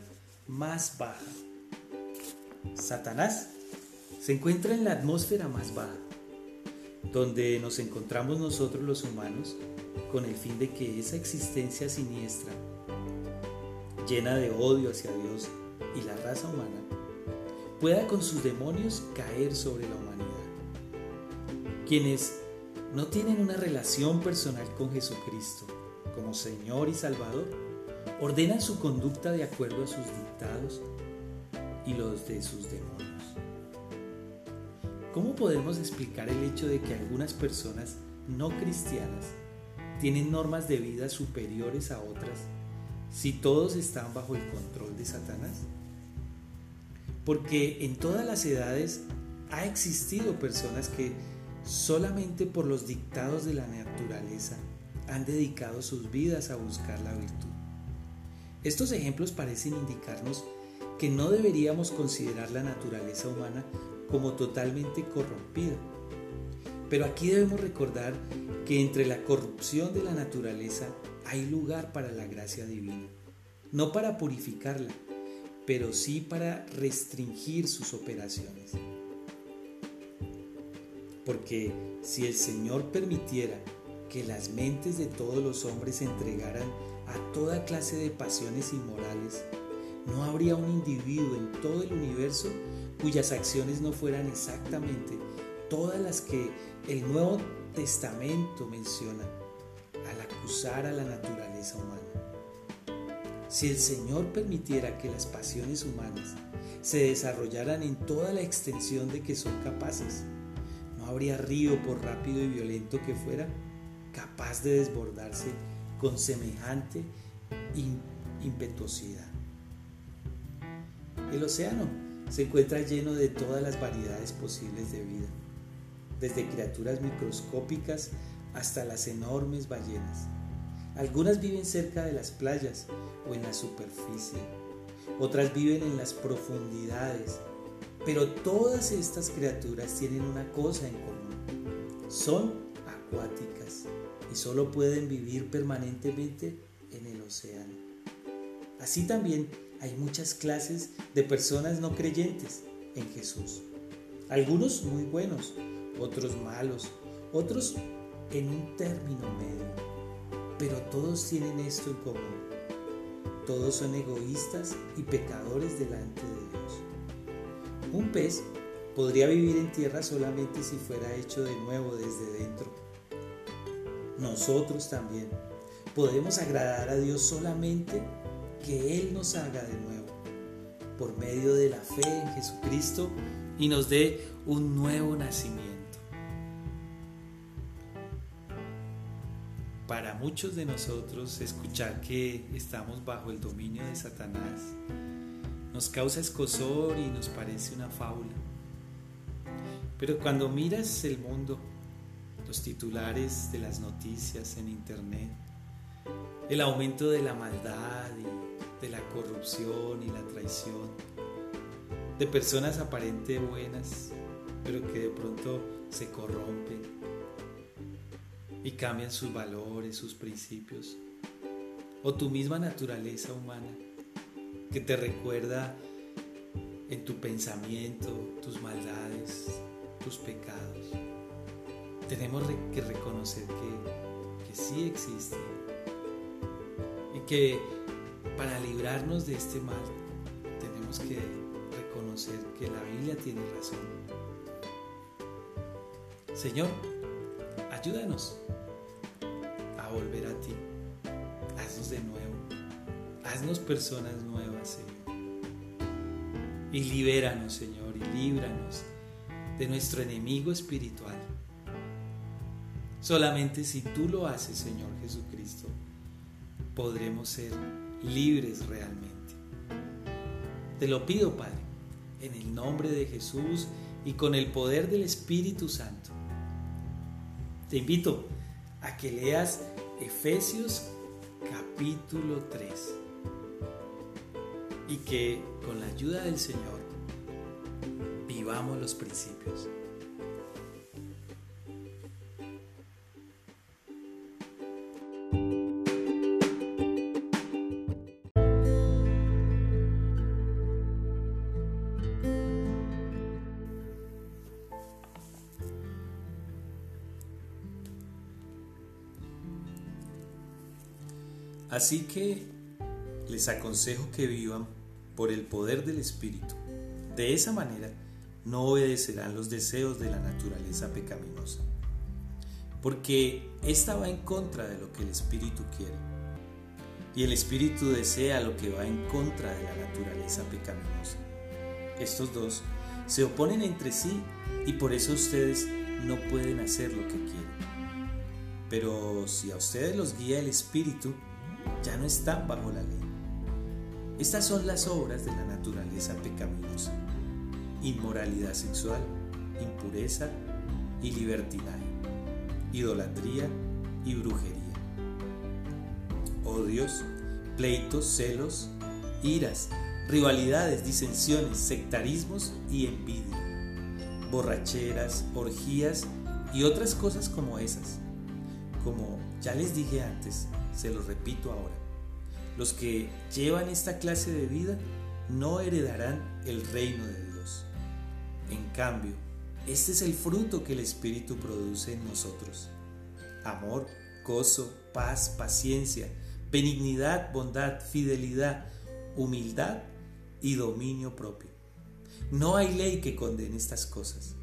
más baja. Satanás se encuentra en la atmósfera más baja donde nos encontramos nosotros los humanos con el fin de que esa existencia siniestra, llena de odio hacia Dios y la raza humana, pueda con sus demonios caer sobre la humanidad. Quienes no tienen una relación personal con Jesucristo como Señor y Salvador, ordenan su conducta de acuerdo a sus dictados y los de sus demonios. ¿Cómo podemos explicar el hecho de que algunas personas no cristianas tienen normas de vida superiores a otras si todos están bajo el control de Satanás? Porque en todas las edades ha existido personas que solamente por los dictados de la naturaleza han dedicado sus vidas a buscar la virtud. Estos ejemplos parecen indicarnos que no deberíamos considerar la naturaleza humana como totalmente corrompida. Pero aquí debemos recordar que entre la corrupción de la naturaleza hay lugar para la gracia divina, no para purificarla, pero sí para restringir sus operaciones. Porque si el Señor permitiera que las mentes de todos los hombres se entregaran a toda clase de pasiones inmorales, no habría un individuo en todo el universo cuyas acciones no fueran exactamente todas las que el Nuevo Testamento menciona al acusar a la naturaleza humana. Si el Señor permitiera que las pasiones humanas se desarrollaran en toda la extensión de que son capaces, no habría río por rápido y violento que fuera capaz de desbordarse con semejante impetuosidad. El océano se encuentra lleno de todas las variedades posibles de vida, desde criaturas microscópicas hasta las enormes ballenas. Algunas viven cerca de las playas o en la superficie, otras viven en las profundidades, pero todas estas criaturas tienen una cosa en común, son acuáticas solo pueden vivir permanentemente en el océano. Así también hay muchas clases de personas no creyentes en Jesús. Algunos muy buenos, otros malos, otros en un término medio. Pero todos tienen esto en común. Todos son egoístas y pecadores delante de Dios. Un pez podría vivir en tierra solamente si fuera hecho de nuevo desde dentro. Nosotros también podemos agradar a Dios solamente que Él nos haga de nuevo por medio de la fe en Jesucristo y nos dé un nuevo nacimiento. Para muchos de nosotros escuchar que estamos bajo el dominio de Satanás nos causa escosor y nos parece una fábula. Pero cuando miras el mundo, los titulares de las noticias en internet, el aumento de la maldad y de la corrupción y la traición, de personas aparentemente buenas, pero que de pronto se corrompen y cambian sus valores, sus principios, o tu misma naturaleza humana, que te recuerda en tu pensamiento tus maldades, tus pecados. Tenemos que reconocer que, que sí existe y que para librarnos de este mal, tenemos que reconocer que la Biblia tiene razón. Señor, ayúdanos a volver a ti. Haznos de nuevo. Haznos personas nuevas, Señor. Y libéranos, Señor, y líbranos de nuestro enemigo espiritual. Solamente si tú lo haces, Señor Jesucristo, podremos ser libres realmente. Te lo pido, Padre, en el nombre de Jesús y con el poder del Espíritu Santo. Te invito a que leas Efesios capítulo 3 y que con la ayuda del Señor vivamos los principios. Así que les aconsejo que vivan por el poder del Espíritu. De esa manera no obedecerán los deseos de la naturaleza pecaminosa, porque ésta va en contra de lo que el Espíritu quiere. Y el Espíritu desea lo que va en contra de la naturaleza pecaminosa. Estos dos se oponen entre sí y por eso ustedes no pueden hacer lo que quieren. Pero si a ustedes los guía el Espíritu, ya no están bajo la ley. Estas son las obras de la naturaleza pecaminosa. Inmoralidad sexual, impureza y libertinaje, idolatría y brujería. Odios, pleitos, celos, iras, rivalidades, disensiones, sectarismos y envidia, borracheras, orgías y otras cosas como esas. Como ya les dije antes, se lo repito ahora. Los que llevan esta clase de vida no heredarán el reino de Dios. En cambio, este es el fruto que el Espíritu produce en nosotros. amor, gozo, paz, paciencia, benignidad, bondad, fidelidad, humildad y dominio propio. No hay ley que condene estas cosas.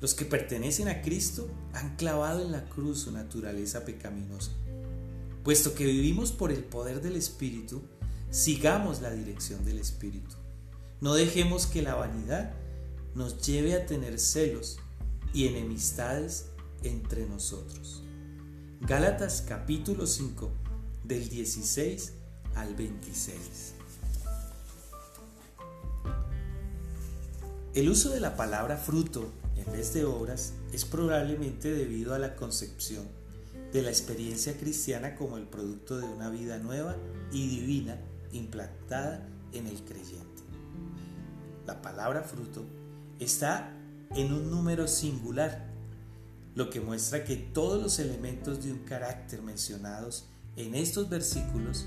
Los que pertenecen a Cristo han clavado en la cruz su naturaleza pecaminosa. Puesto que vivimos por el poder del Espíritu, sigamos la dirección del Espíritu. No dejemos que la vanidad nos lleve a tener celos y enemistades entre nosotros. Gálatas capítulo 5 del 16 al 26. El uso de la palabra fruto en vez de obras es probablemente debido a la concepción de la experiencia cristiana como el producto de una vida nueva y divina implantada en el creyente. La palabra fruto está en un número singular, lo que muestra que todos los elementos de un carácter mencionados en estos versículos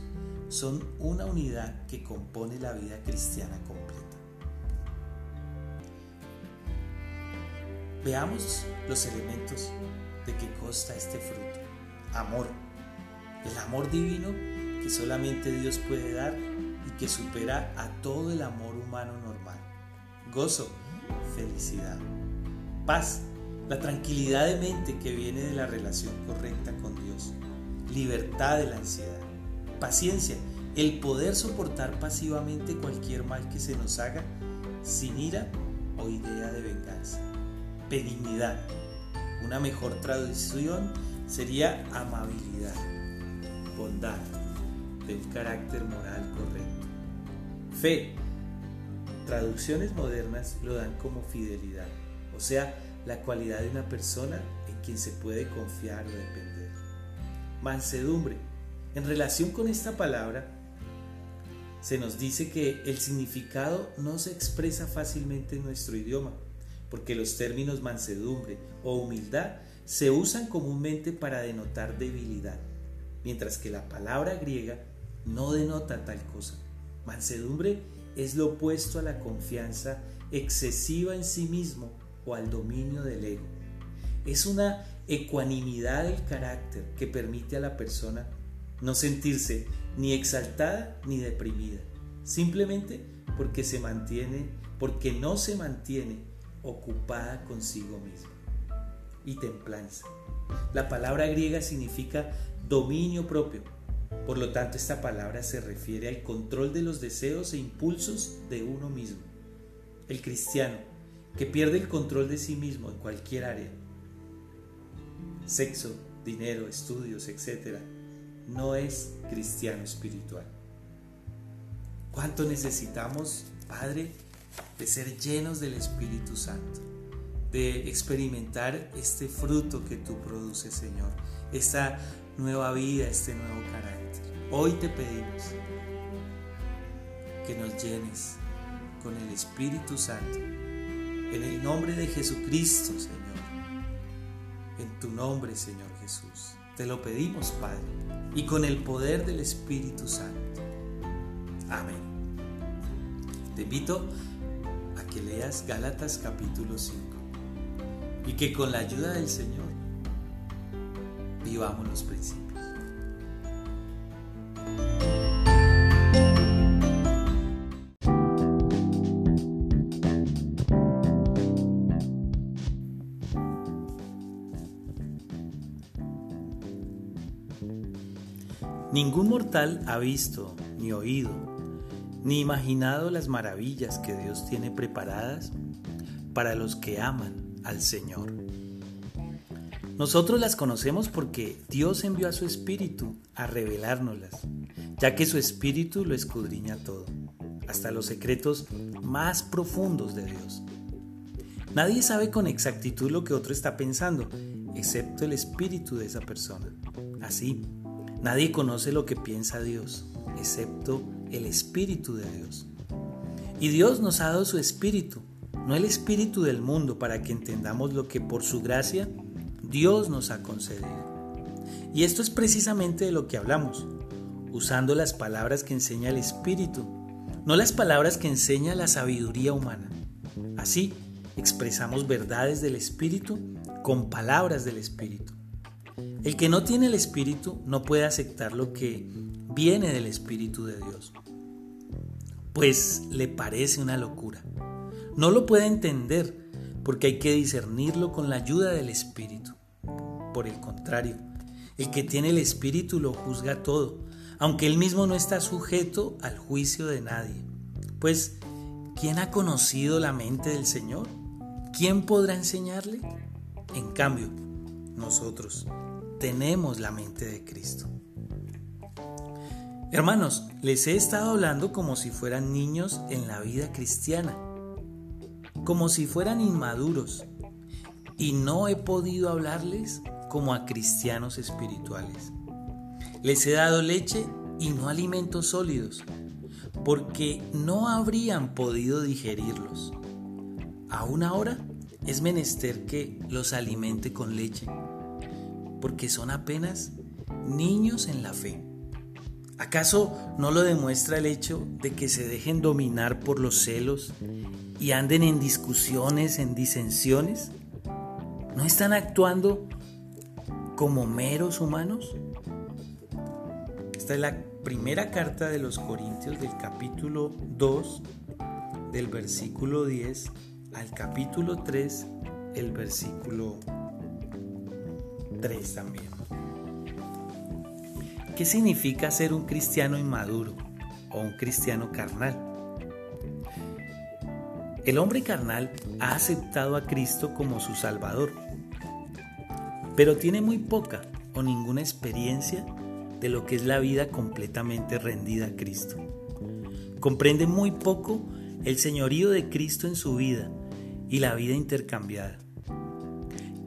son una unidad que compone la vida cristiana completa. Veamos los elementos de que consta este fruto. Amor. El amor divino que solamente Dios puede dar y que supera a todo el amor humano normal. Gozo. Felicidad. Paz. La tranquilidad de mente que viene de la relación correcta con Dios. Libertad de la ansiedad. Paciencia. El poder soportar pasivamente cualquier mal que se nos haga sin ira o idea de venganza benignidad. Una mejor traducción sería amabilidad, bondad, del carácter moral correcto. Fe. Traducciones modernas lo dan como fidelidad, o sea, la cualidad de una persona en quien se puede confiar o depender. Mansedumbre. En relación con esta palabra, se nos dice que el significado no se expresa fácilmente en nuestro idioma porque los términos mansedumbre o humildad se usan comúnmente para denotar debilidad, mientras que la palabra griega no denota tal cosa. Mansedumbre es lo opuesto a la confianza excesiva en sí mismo o al dominio del ego. Es una ecuanimidad del carácter que permite a la persona no sentirse ni exaltada ni deprimida, simplemente porque se mantiene, porque no se mantiene ocupada consigo misma. Y templanza. La palabra griega significa dominio propio. Por lo tanto, esta palabra se refiere al control de los deseos e impulsos de uno mismo. El cristiano, que pierde el control de sí mismo en cualquier área, sexo, dinero, estudios, etc., no es cristiano espiritual. ¿Cuánto necesitamos, Padre, de ser llenos del Espíritu Santo, de experimentar este fruto que tú produces, Señor, esta nueva vida, este nuevo carácter. Hoy te pedimos que nos llenes con el Espíritu Santo, en el nombre de Jesucristo, Señor, en tu nombre, Señor Jesús. Te lo pedimos, Padre, y con el poder del Espíritu Santo. Amén. Te invito que leas Gálatas capítulo 5 y que con la ayuda del Señor vivamos los principios. Ningún mortal ha visto ni oído ni imaginado las maravillas que Dios tiene preparadas para los que aman al Señor. Nosotros las conocemos porque Dios envió a su Espíritu a revelárnoslas, ya que su Espíritu lo escudriña todo, hasta los secretos más profundos de Dios. Nadie sabe con exactitud lo que otro está pensando, excepto el Espíritu de esa persona. Así, nadie conoce lo que piensa Dios, excepto el Espíritu de Dios. Y Dios nos ha dado su Espíritu, no el Espíritu del mundo, para que entendamos lo que por su gracia Dios nos ha concedido. Y esto es precisamente de lo que hablamos, usando las palabras que enseña el Espíritu, no las palabras que enseña la sabiduría humana. Así, expresamos verdades del Espíritu con palabras del Espíritu. El que no tiene el Espíritu no puede aceptar lo que viene del Espíritu de Dios, pues le parece una locura. No lo puede entender porque hay que discernirlo con la ayuda del Espíritu. Por el contrario, el que tiene el Espíritu lo juzga todo, aunque él mismo no está sujeto al juicio de nadie. Pues, ¿quién ha conocido la mente del Señor? ¿Quién podrá enseñarle? En cambio, nosotros tenemos la mente de Cristo. Hermanos, les he estado hablando como si fueran niños en la vida cristiana, como si fueran inmaduros, y no he podido hablarles como a cristianos espirituales. Les he dado leche y no alimentos sólidos, porque no habrían podido digerirlos. Aún ahora es menester que los alimente con leche, porque son apenas niños en la fe. ¿Acaso no lo demuestra el hecho de que se dejen dominar por los celos y anden en discusiones, en disensiones? ¿No están actuando como meros humanos? Esta es la primera carta de los Corintios del capítulo 2, del versículo 10 al capítulo 3, el versículo 3 también. ¿Qué significa ser un cristiano inmaduro o un cristiano carnal? El hombre carnal ha aceptado a Cristo como su Salvador, pero tiene muy poca o ninguna experiencia de lo que es la vida completamente rendida a Cristo. Comprende muy poco el señorío de Cristo en su vida y la vida intercambiada.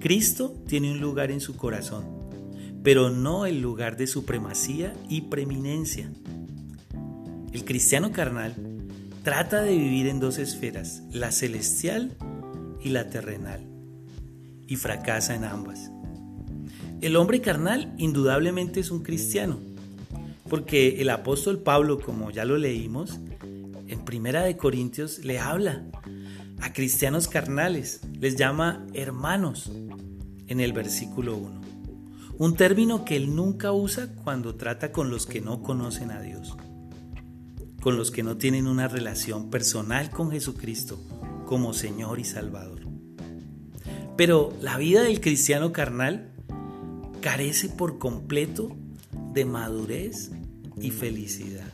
Cristo tiene un lugar en su corazón, pero no el lugar de supremacía y preeminencia. El cristiano carnal trata de vivir en dos esferas, la celestial y la terrenal, y fracasa en ambas. El hombre carnal indudablemente es un cristiano, porque el apóstol Pablo, como ya lo leímos, en Primera de Corintios le habla a cristianos carnales, les llama hermanos en el versículo 1. Un término que él nunca usa cuando trata con los que no conocen a Dios, con los que no tienen una relación personal con Jesucristo como Señor y Salvador. Pero la vida del cristiano carnal carece por completo de madurez y felicidad.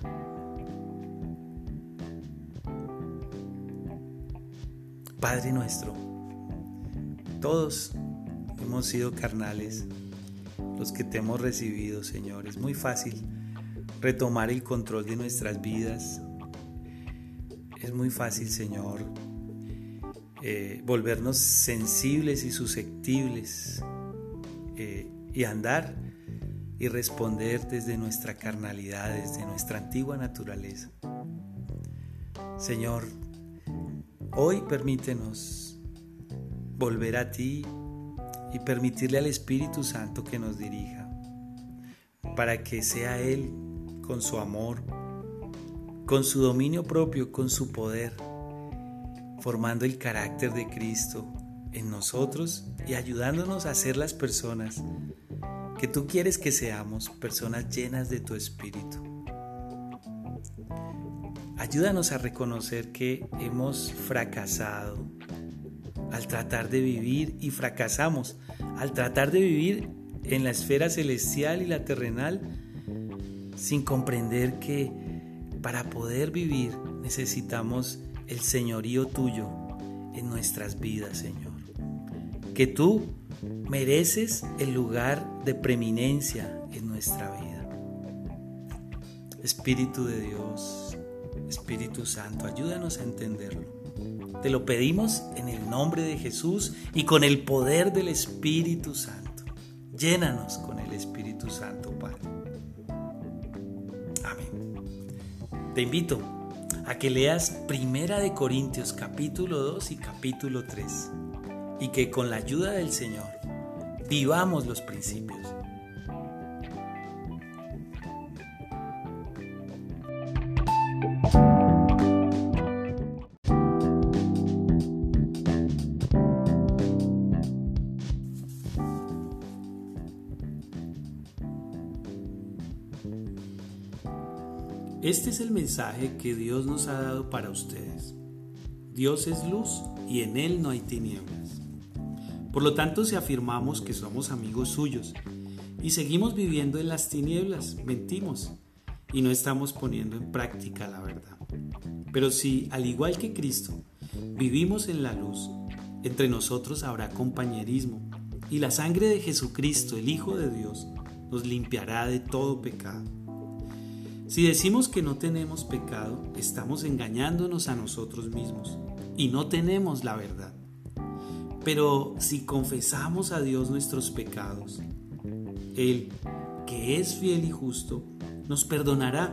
Padre nuestro, todos hemos sido carnales, los que te hemos recibido, Señor. Es muy fácil retomar el control de nuestras vidas. Es muy fácil, Señor, eh, volvernos sensibles y susceptibles eh, y andar y responder desde nuestra carnalidad, desde nuestra antigua naturaleza. Señor, Hoy permítenos volver a ti y permitirle al Espíritu Santo que nos dirija, para que sea Él con su amor, con su dominio propio, con su poder, formando el carácter de Cristo en nosotros y ayudándonos a ser las personas que tú quieres que seamos, personas llenas de tu Espíritu. Ayúdanos a reconocer que hemos fracasado al tratar de vivir y fracasamos al tratar de vivir en la esfera celestial y la terrenal sin comprender que para poder vivir necesitamos el señorío tuyo en nuestras vidas, Señor. Que tú mereces el lugar de preeminencia en nuestra vida. Espíritu de Dios, Espíritu Santo, ayúdanos a entenderlo. Te lo pedimos en el nombre de Jesús y con el poder del Espíritu Santo. Llénanos con el Espíritu Santo, Padre. Te invito a que leas Primera de Corintios capítulo 2 y capítulo 3 y que con la ayuda del Señor vivamos los principios Este es el mensaje que Dios nos ha dado para ustedes. Dios es luz y en Él no hay tinieblas. Por lo tanto, si afirmamos que somos amigos suyos y seguimos viviendo en las tinieblas, mentimos y no estamos poniendo en práctica la verdad. Pero si, al igual que Cristo, vivimos en la luz, entre nosotros habrá compañerismo y la sangre de Jesucristo, el Hijo de Dios, nos limpiará de todo pecado. Si decimos que no tenemos pecado, estamos engañándonos a nosotros mismos y no tenemos la verdad. Pero si confesamos a Dios nuestros pecados, Él, que es fiel y justo, nos perdonará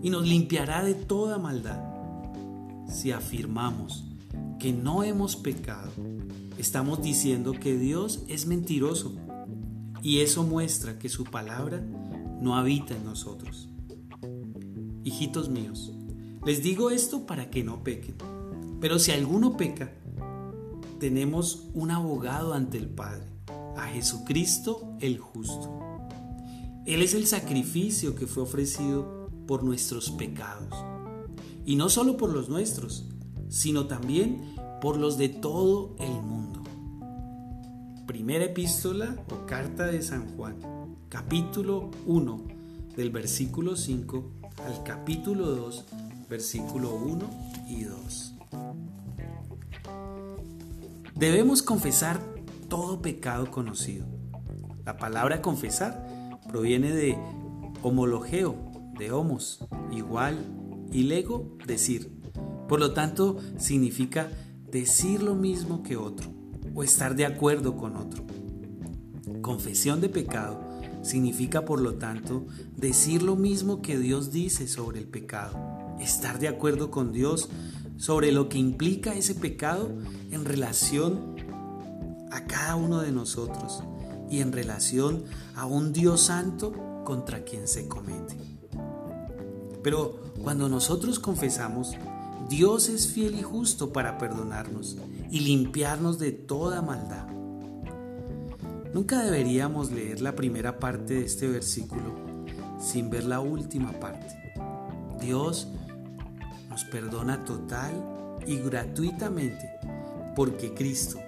y nos limpiará de toda maldad. Si afirmamos que no hemos pecado, estamos diciendo que Dios es mentiroso y eso muestra que su palabra no habita en nosotros. Hijitos míos, les digo esto para que no pequen. Pero si alguno peca, tenemos un abogado ante el Padre, a Jesucristo el justo. Él es el sacrificio que fue ofrecido por nuestros pecados. Y no solo por los nuestros, sino también por los de todo el mundo. Primera epístola o carta de San Juan, capítulo 1, del versículo 5 al capítulo 2, versículo 1 y 2. Debemos confesar todo pecado conocido. La palabra confesar proviene de homologeo, de homos, igual, y lego, decir. Por lo tanto, significa decir lo mismo que otro o estar de acuerdo con otro. Confesión de pecado significa, por lo tanto, decir lo mismo que Dios dice sobre el pecado, estar de acuerdo con Dios sobre lo que implica ese pecado en relación a cada uno de nosotros y en relación a un Dios santo contra quien se comete. Pero cuando nosotros confesamos, Dios es fiel y justo para perdonarnos y limpiarnos de toda maldad. Nunca deberíamos leer la primera parte de este versículo sin ver la última parte. Dios nos perdona total y gratuitamente porque Cristo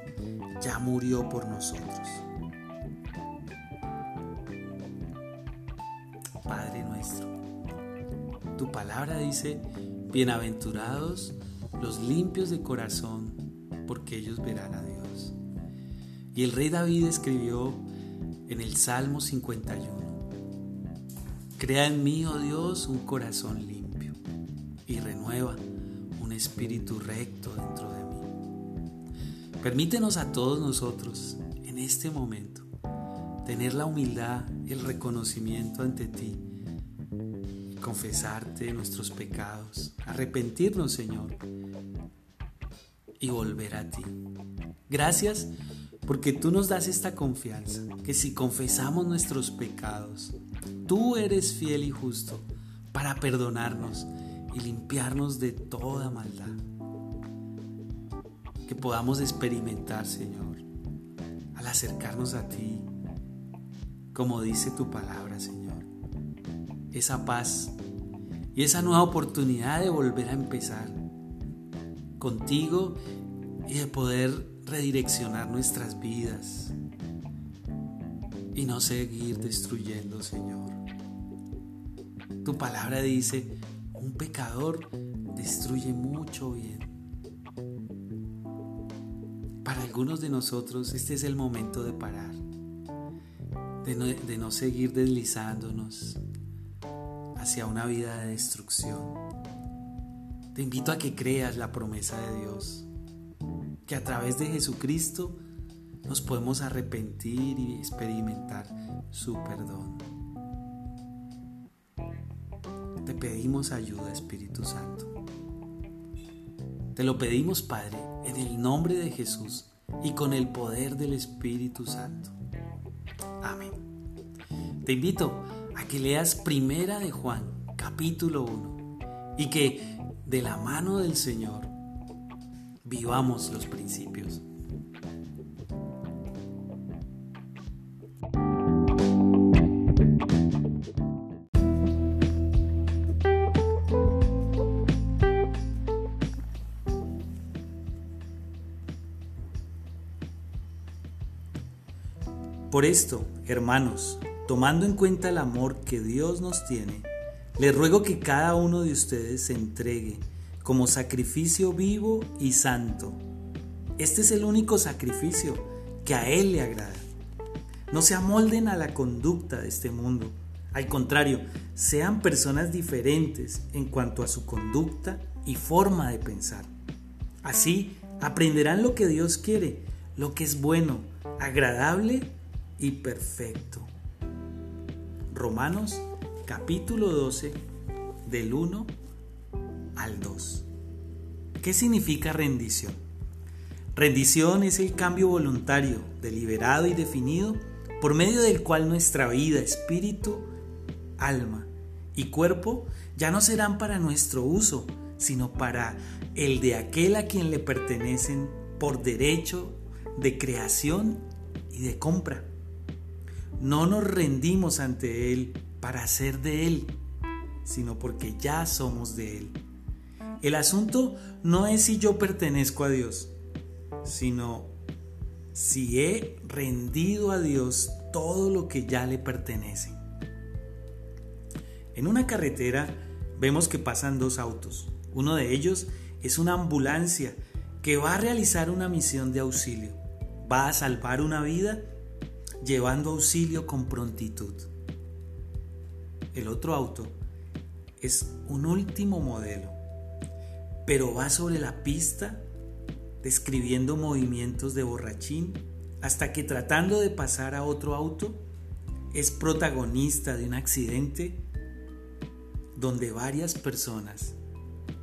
ya murió por nosotros. Padre nuestro, tu palabra dice, bienaventurados los limpios de corazón, porque ellos verán a Dios. Y el rey David escribió en el Salmo 51, Crea en mí, oh Dios, un corazón limpio y renueva un espíritu recto dentro de mí. Permítenos a todos nosotros en este momento tener la humildad, el reconocimiento ante ti, confesarte nuestros pecados, arrepentirnos, Señor, y volver a ti. Gracias porque tú nos das esta confianza, que si confesamos nuestros pecados, tú eres fiel y justo para perdonarnos y limpiarnos de toda maldad. Que podamos experimentar, Señor, al acercarnos a ti, como dice tu palabra, Señor, esa paz y esa nueva oportunidad de volver a empezar contigo y de poder redireccionar nuestras vidas y no seguir destruyendo, Señor. Tu palabra dice, un pecador destruye mucho bien. Para algunos de nosotros este es el momento de parar, de no, de no seguir deslizándonos hacia una vida de destrucción. Te invito a que creas la promesa de Dios que a través de Jesucristo nos podemos arrepentir y experimentar su perdón. Te pedimos ayuda, Espíritu Santo. Te lo pedimos, Padre, en el nombre de Jesús y con el poder del Espíritu Santo. Amén. Te invito a que leas Primera de Juan, capítulo 1, y que de la mano del Señor, vivamos los principios. Por esto, hermanos, tomando en cuenta el amor que Dios nos tiene, les ruego que cada uno de ustedes se entregue como sacrificio vivo y santo. Este es el único sacrificio que a Él le agrada. No se amolden a la conducta de este mundo. Al contrario, sean personas diferentes en cuanto a su conducta y forma de pensar. Así aprenderán lo que Dios quiere, lo que es bueno, agradable y perfecto. Romanos capítulo 12 del 1 al 2. ¿Qué significa rendición? Rendición es el cambio voluntario, deliberado y definido por medio del cual nuestra vida, espíritu, alma y cuerpo ya no serán para nuestro uso, sino para el de aquel a quien le pertenecen por derecho de creación y de compra. No nos rendimos ante Él para ser de Él, sino porque ya somos de Él. El asunto no es si yo pertenezco a Dios, sino si he rendido a Dios todo lo que ya le pertenece. En una carretera vemos que pasan dos autos. Uno de ellos es una ambulancia que va a realizar una misión de auxilio. Va a salvar una vida llevando auxilio con prontitud. El otro auto es un último modelo, pero va sobre la pista describiendo movimientos de borrachín hasta que tratando de pasar a otro auto es protagonista de un accidente donde varias personas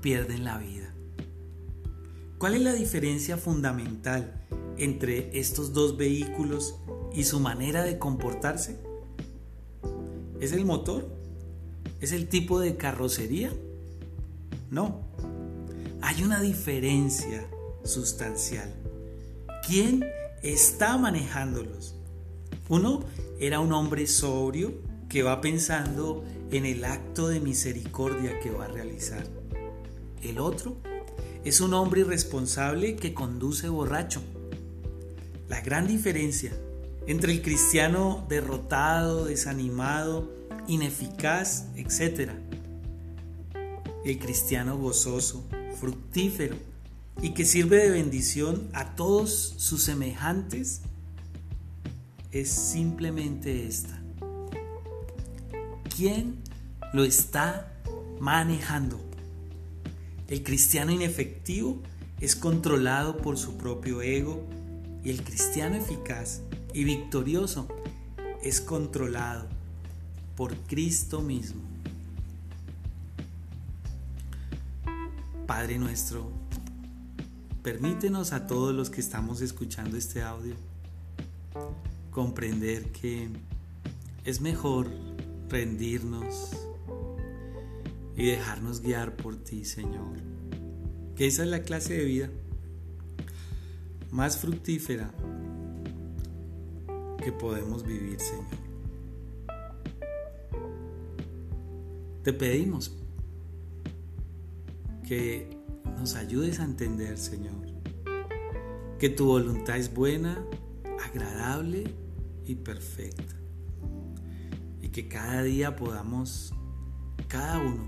pierden la vida. ¿Cuál es la diferencia fundamental entre estos dos vehículos y su manera de comportarse? ¿Es el motor? ¿Es el tipo de carrocería? No. Hay una diferencia sustancial. ¿Quién está manejándolos? Uno era un hombre sobrio que va pensando en el acto de misericordia que va a realizar. El otro es un hombre irresponsable que conduce borracho. La gran diferencia entre el cristiano derrotado, desanimado, ineficaz, etc. El cristiano gozoso, fructífero y que sirve de bendición a todos sus semejantes es simplemente esta. ¿Quién lo está manejando? El cristiano inefectivo es controlado por su propio ego y el cristiano eficaz y victorioso es controlado por Cristo mismo. Padre nuestro, permítenos a todos los que estamos escuchando este audio comprender que es mejor rendirnos y dejarnos guiar por ti, Señor. Que esa es la clase de vida más fructífera que podemos vivir, Señor. Te pedimos que nos ayudes a entender, Señor, que tu voluntad es buena, agradable y perfecta. Y que cada día podamos, cada uno,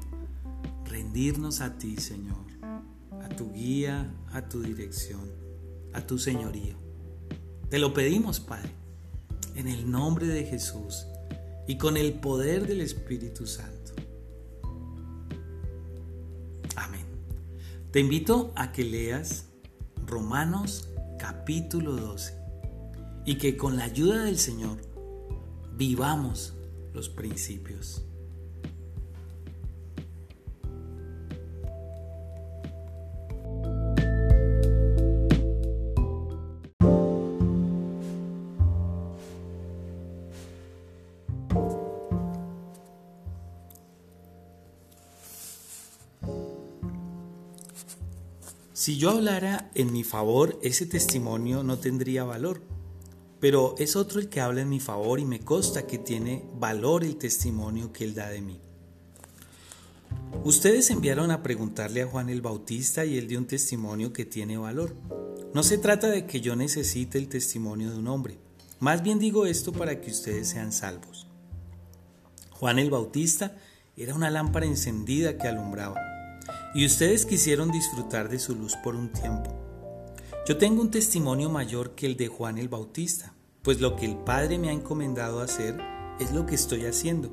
rendirnos a ti, Señor, a tu guía, a tu dirección, a tu señorío. Te lo pedimos, Padre, en el nombre de Jesús y con el poder del Espíritu Santo. Te invito a que leas Romanos capítulo 12 y que con la ayuda del Señor vivamos los principios. Si yo hablara en mi favor, ese testimonio no tendría valor. Pero es otro el que habla en mi favor y me consta que tiene valor el testimonio que él da de mí. Ustedes enviaron a preguntarle a Juan el Bautista y él dio un testimonio que tiene valor. No se trata de que yo necesite el testimonio de un hombre. Más bien digo esto para que ustedes sean salvos. Juan el Bautista era una lámpara encendida que alumbraba, y ustedes quisieron disfrutar de su luz por un tiempo. Yo tengo un testimonio mayor que el de Juan el Bautista, pues lo que el Padre me ha encomendado hacer es lo que estoy haciendo,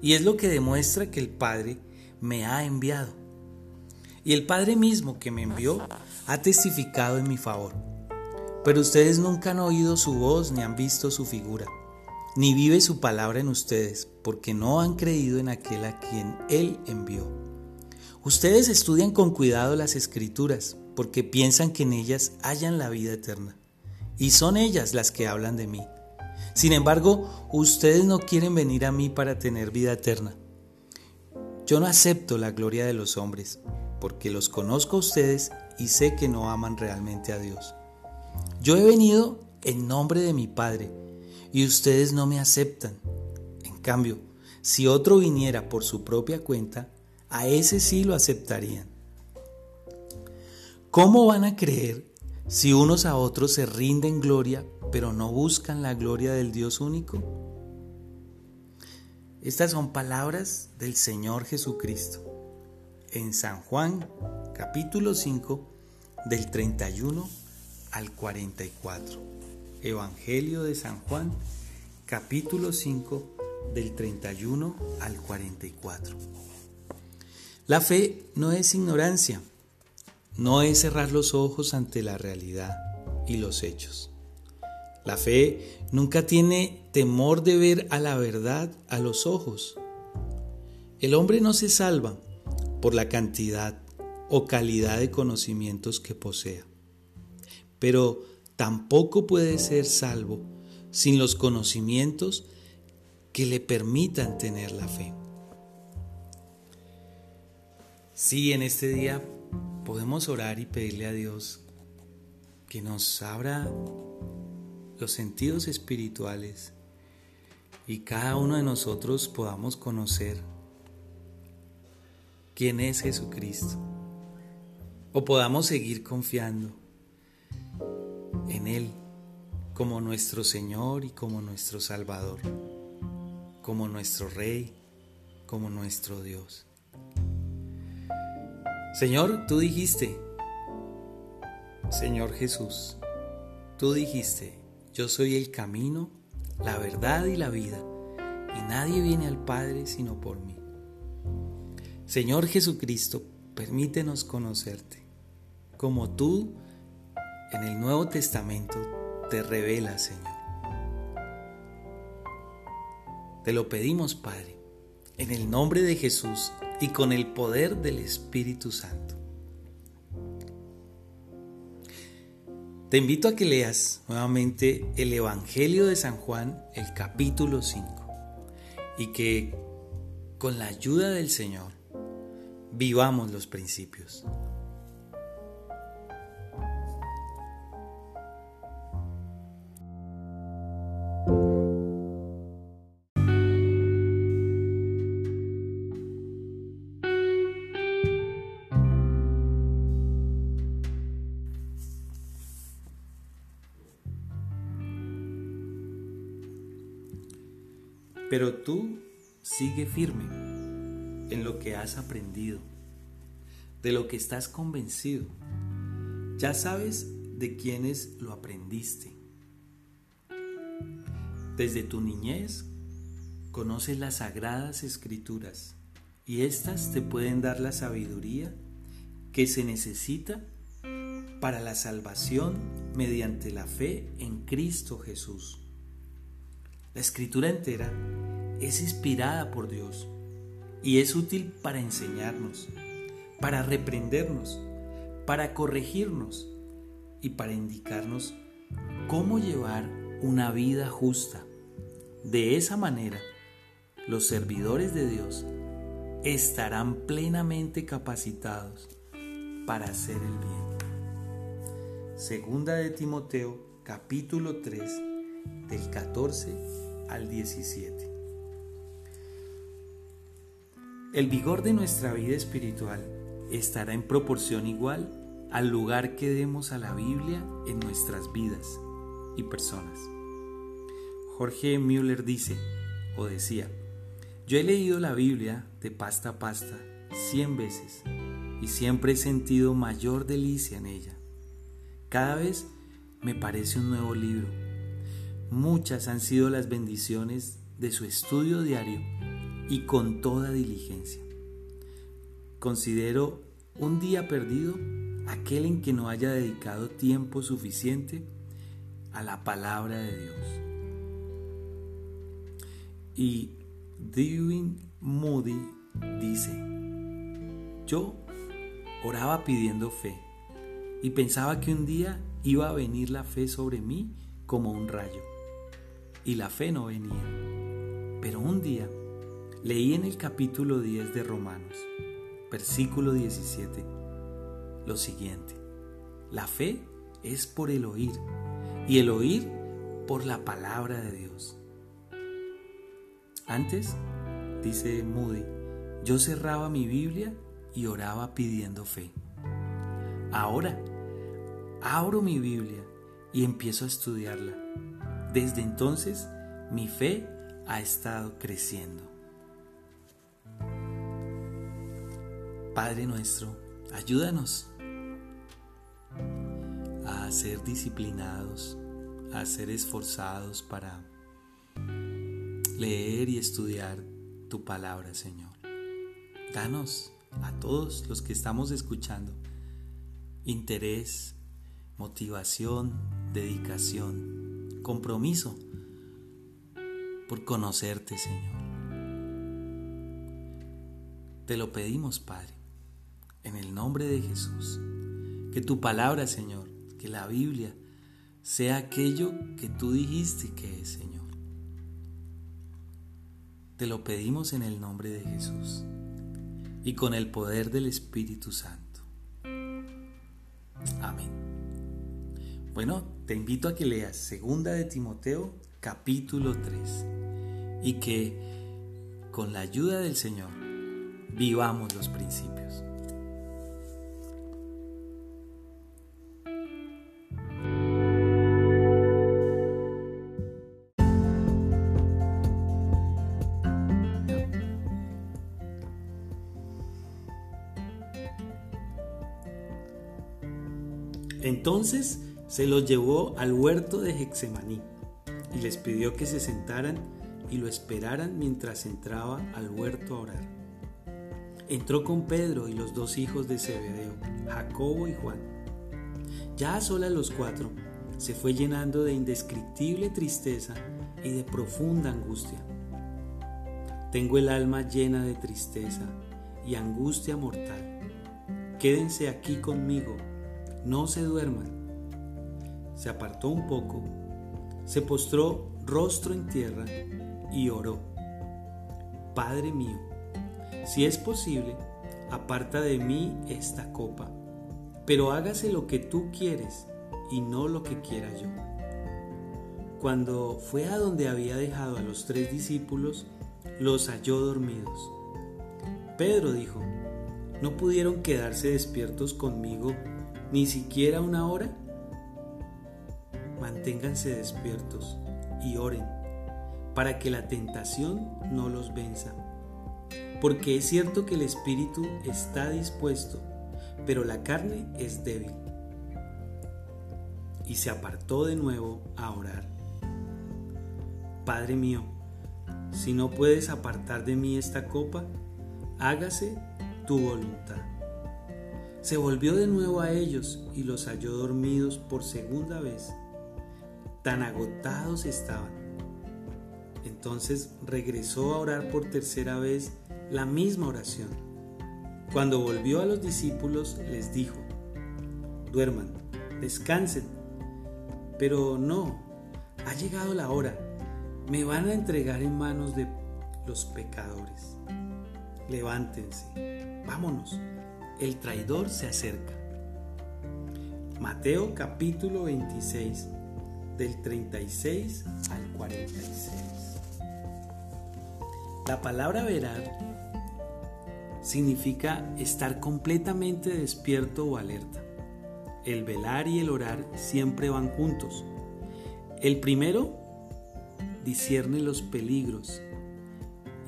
y es lo que demuestra que el Padre me ha enviado. Y el Padre mismo que me envió ha testificado en mi favor. Pero ustedes nunca han oído su voz ni han visto su figura, ni vive su palabra en ustedes, porque no han creído en aquel a quien Él envió. Ustedes estudian con cuidado las escrituras, porque piensan que en ellas hayan la vida eterna, y son ellas las que hablan de mí. Sin embargo, ustedes no quieren venir a mí para tener vida eterna. Yo no acepto la gloria de los hombres, porque los conozco a ustedes y sé que no aman realmente a Dios. Yo he venido en nombre de mi Padre y ustedes no me aceptan. En cambio, si otro viniera por su propia cuenta, a ese sí lo aceptarían. ¿Cómo van a creer si unos a otros se rinden gloria, pero no buscan la gloria del Dios único? Estas son palabras del Señor Jesucristo en San Juan capítulo 5 del 31 al 44. Evangelio de San Juan capítulo 5 del 31 al 44. La fe no es ignorancia, no es cerrar los ojos ante la realidad y los hechos. La fe nunca tiene temor de ver a la verdad a los ojos. El hombre no se salva por la cantidad o calidad de conocimientos que posea, pero tampoco puede ser salvo sin los conocimientos que le permitan tener la fe. Sí, en este día podemos orar y pedirle a Dios que nos abra los sentidos espirituales y cada uno de nosotros podamos conocer quién es Jesucristo o podamos seguir confiando en Él como nuestro Señor y como nuestro Salvador, como nuestro Rey, como nuestro Dios. Señor, tú dijiste, Señor Jesús, tú dijiste, yo soy el camino, la verdad y la vida, y nadie viene al Padre sino por mí. Señor Jesucristo, permítenos conocerte, como tú en el Nuevo Testamento te revelas, Señor. Te lo pedimos, Padre, en el nombre de Jesús y con el poder del Espíritu Santo. Te invito a que leas nuevamente el Evangelio de San Juan, el capítulo 5, y que con la ayuda del Señor vivamos los principios. Pero tú sigue firme en lo que has aprendido, de lo que estás convencido. Ya sabes de quiénes lo aprendiste. Desde tu niñez conoces las sagradas escrituras y éstas te pueden dar la sabiduría que se necesita para la salvación mediante la fe en Cristo Jesús. La escritura entera es inspirada por Dios y es útil para enseñarnos, para reprendernos, para corregirnos y para indicarnos cómo llevar una vida justa. De esa manera, los servidores de Dios estarán plenamente capacitados para hacer el bien. Segunda de Timoteo capítulo 3 del 14 al 17. El vigor de nuestra vida espiritual estará en proporción igual al lugar que demos a la Biblia en nuestras vidas y personas. Jorge Müller dice, o decía, yo he leído la Biblia de pasta a pasta cien veces y siempre he sentido mayor delicia en ella. Cada vez me parece un nuevo libro. Muchas han sido las bendiciones de su estudio diario y con toda diligencia. Considero un día perdido aquel en que no haya dedicado tiempo suficiente a la palabra de Dios. Y Dewey Moody dice, yo oraba pidiendo fe y pensaba que un día iba a venir la fe sobre mí como un rayo. Y la fe no venía. Pero un día leí en el capítulo 10 de Romanos, versículo 17, lo siguiente. La fe es por el oír y el oír por la palabra de Dios. Antes, dice Moody, yo cerraba mi Biblia y oraba pidiendo fe. Ahora, abro mi Biblia y empiezo a estudiarla. Desde entonces, mi fe ha estado creciendo. Padre nuestro, ayúdanos a ser disciplinados, a ser esforzados para leer y estudiar tu palabra, Señor. Danos a todos los que estamos escuchando interés, motivación, dedicación, compromiso por conocerte, Señor. Te lo pedimos, Padre, en el nombre de Jesús. Que tu palabra, Señor, que la Biblia, sea aquello que tú dijiste que es, Señor. Te lo pedimos en el nombre de Jesús y con el poder del Espíritu Santo. Amén. Bueno, te invito a que leas Segunda de Timoteo capítulo 3 y que con la ayuda del Señor vivamos los principios. Entonces se los llevó al huerto de Hexemaní y les pidió que se sentaran y lo esperaran mientras entraba al huerto a orar. Entró con Pedro y los dos hijos de Zebedeo, Jacobo y Juan. Ya a solas los cuatro, se fue llenando de indescriptible tristeza y de profunda angustia. Tengo el alma llena de tristeza y angustia mortal. Quédense aquí conmigo no se duerman. Se apartó un poco, se postró rostro en tierra y oró. Padre mío, si es posible, aparta de mí esta copa, pero hágase lo que tú quieres y no lo que quiera yo. Cuando fue a donde había dejado a los tres discípulos, los halló dormidos. Pedro dijo, ¿no pudieron quedarse despiertos conmigo ni siquiera una hora, manténganse despiertos y oren para que la tentación no los venza. Porque es cierto que el espíritu está dispuesto, pero la carne es débil. Y se apartó de nuevo a orar. Padre mío, si no puedes apartar de mí esta copa, hágase tu voluntad. Se volvió de nuevo a ellos y los halló dormidos por segunda vez. Tan agotados estaban. Entonces regresó a orar por tercera vez la misma oración. Cuando volvió a los discípulos les dijo, duerman, descansen. Pero no, ha llegado la hora. Me van a entregar en manos de los pecadores. Levántense, vámonos el traidor se acerca. Mateo capítulo 26, del 36 al 46. La palabra verar significa estar completamente despierto o alerta. El velar y el orar siempre van juntos. El primero discierne los peligros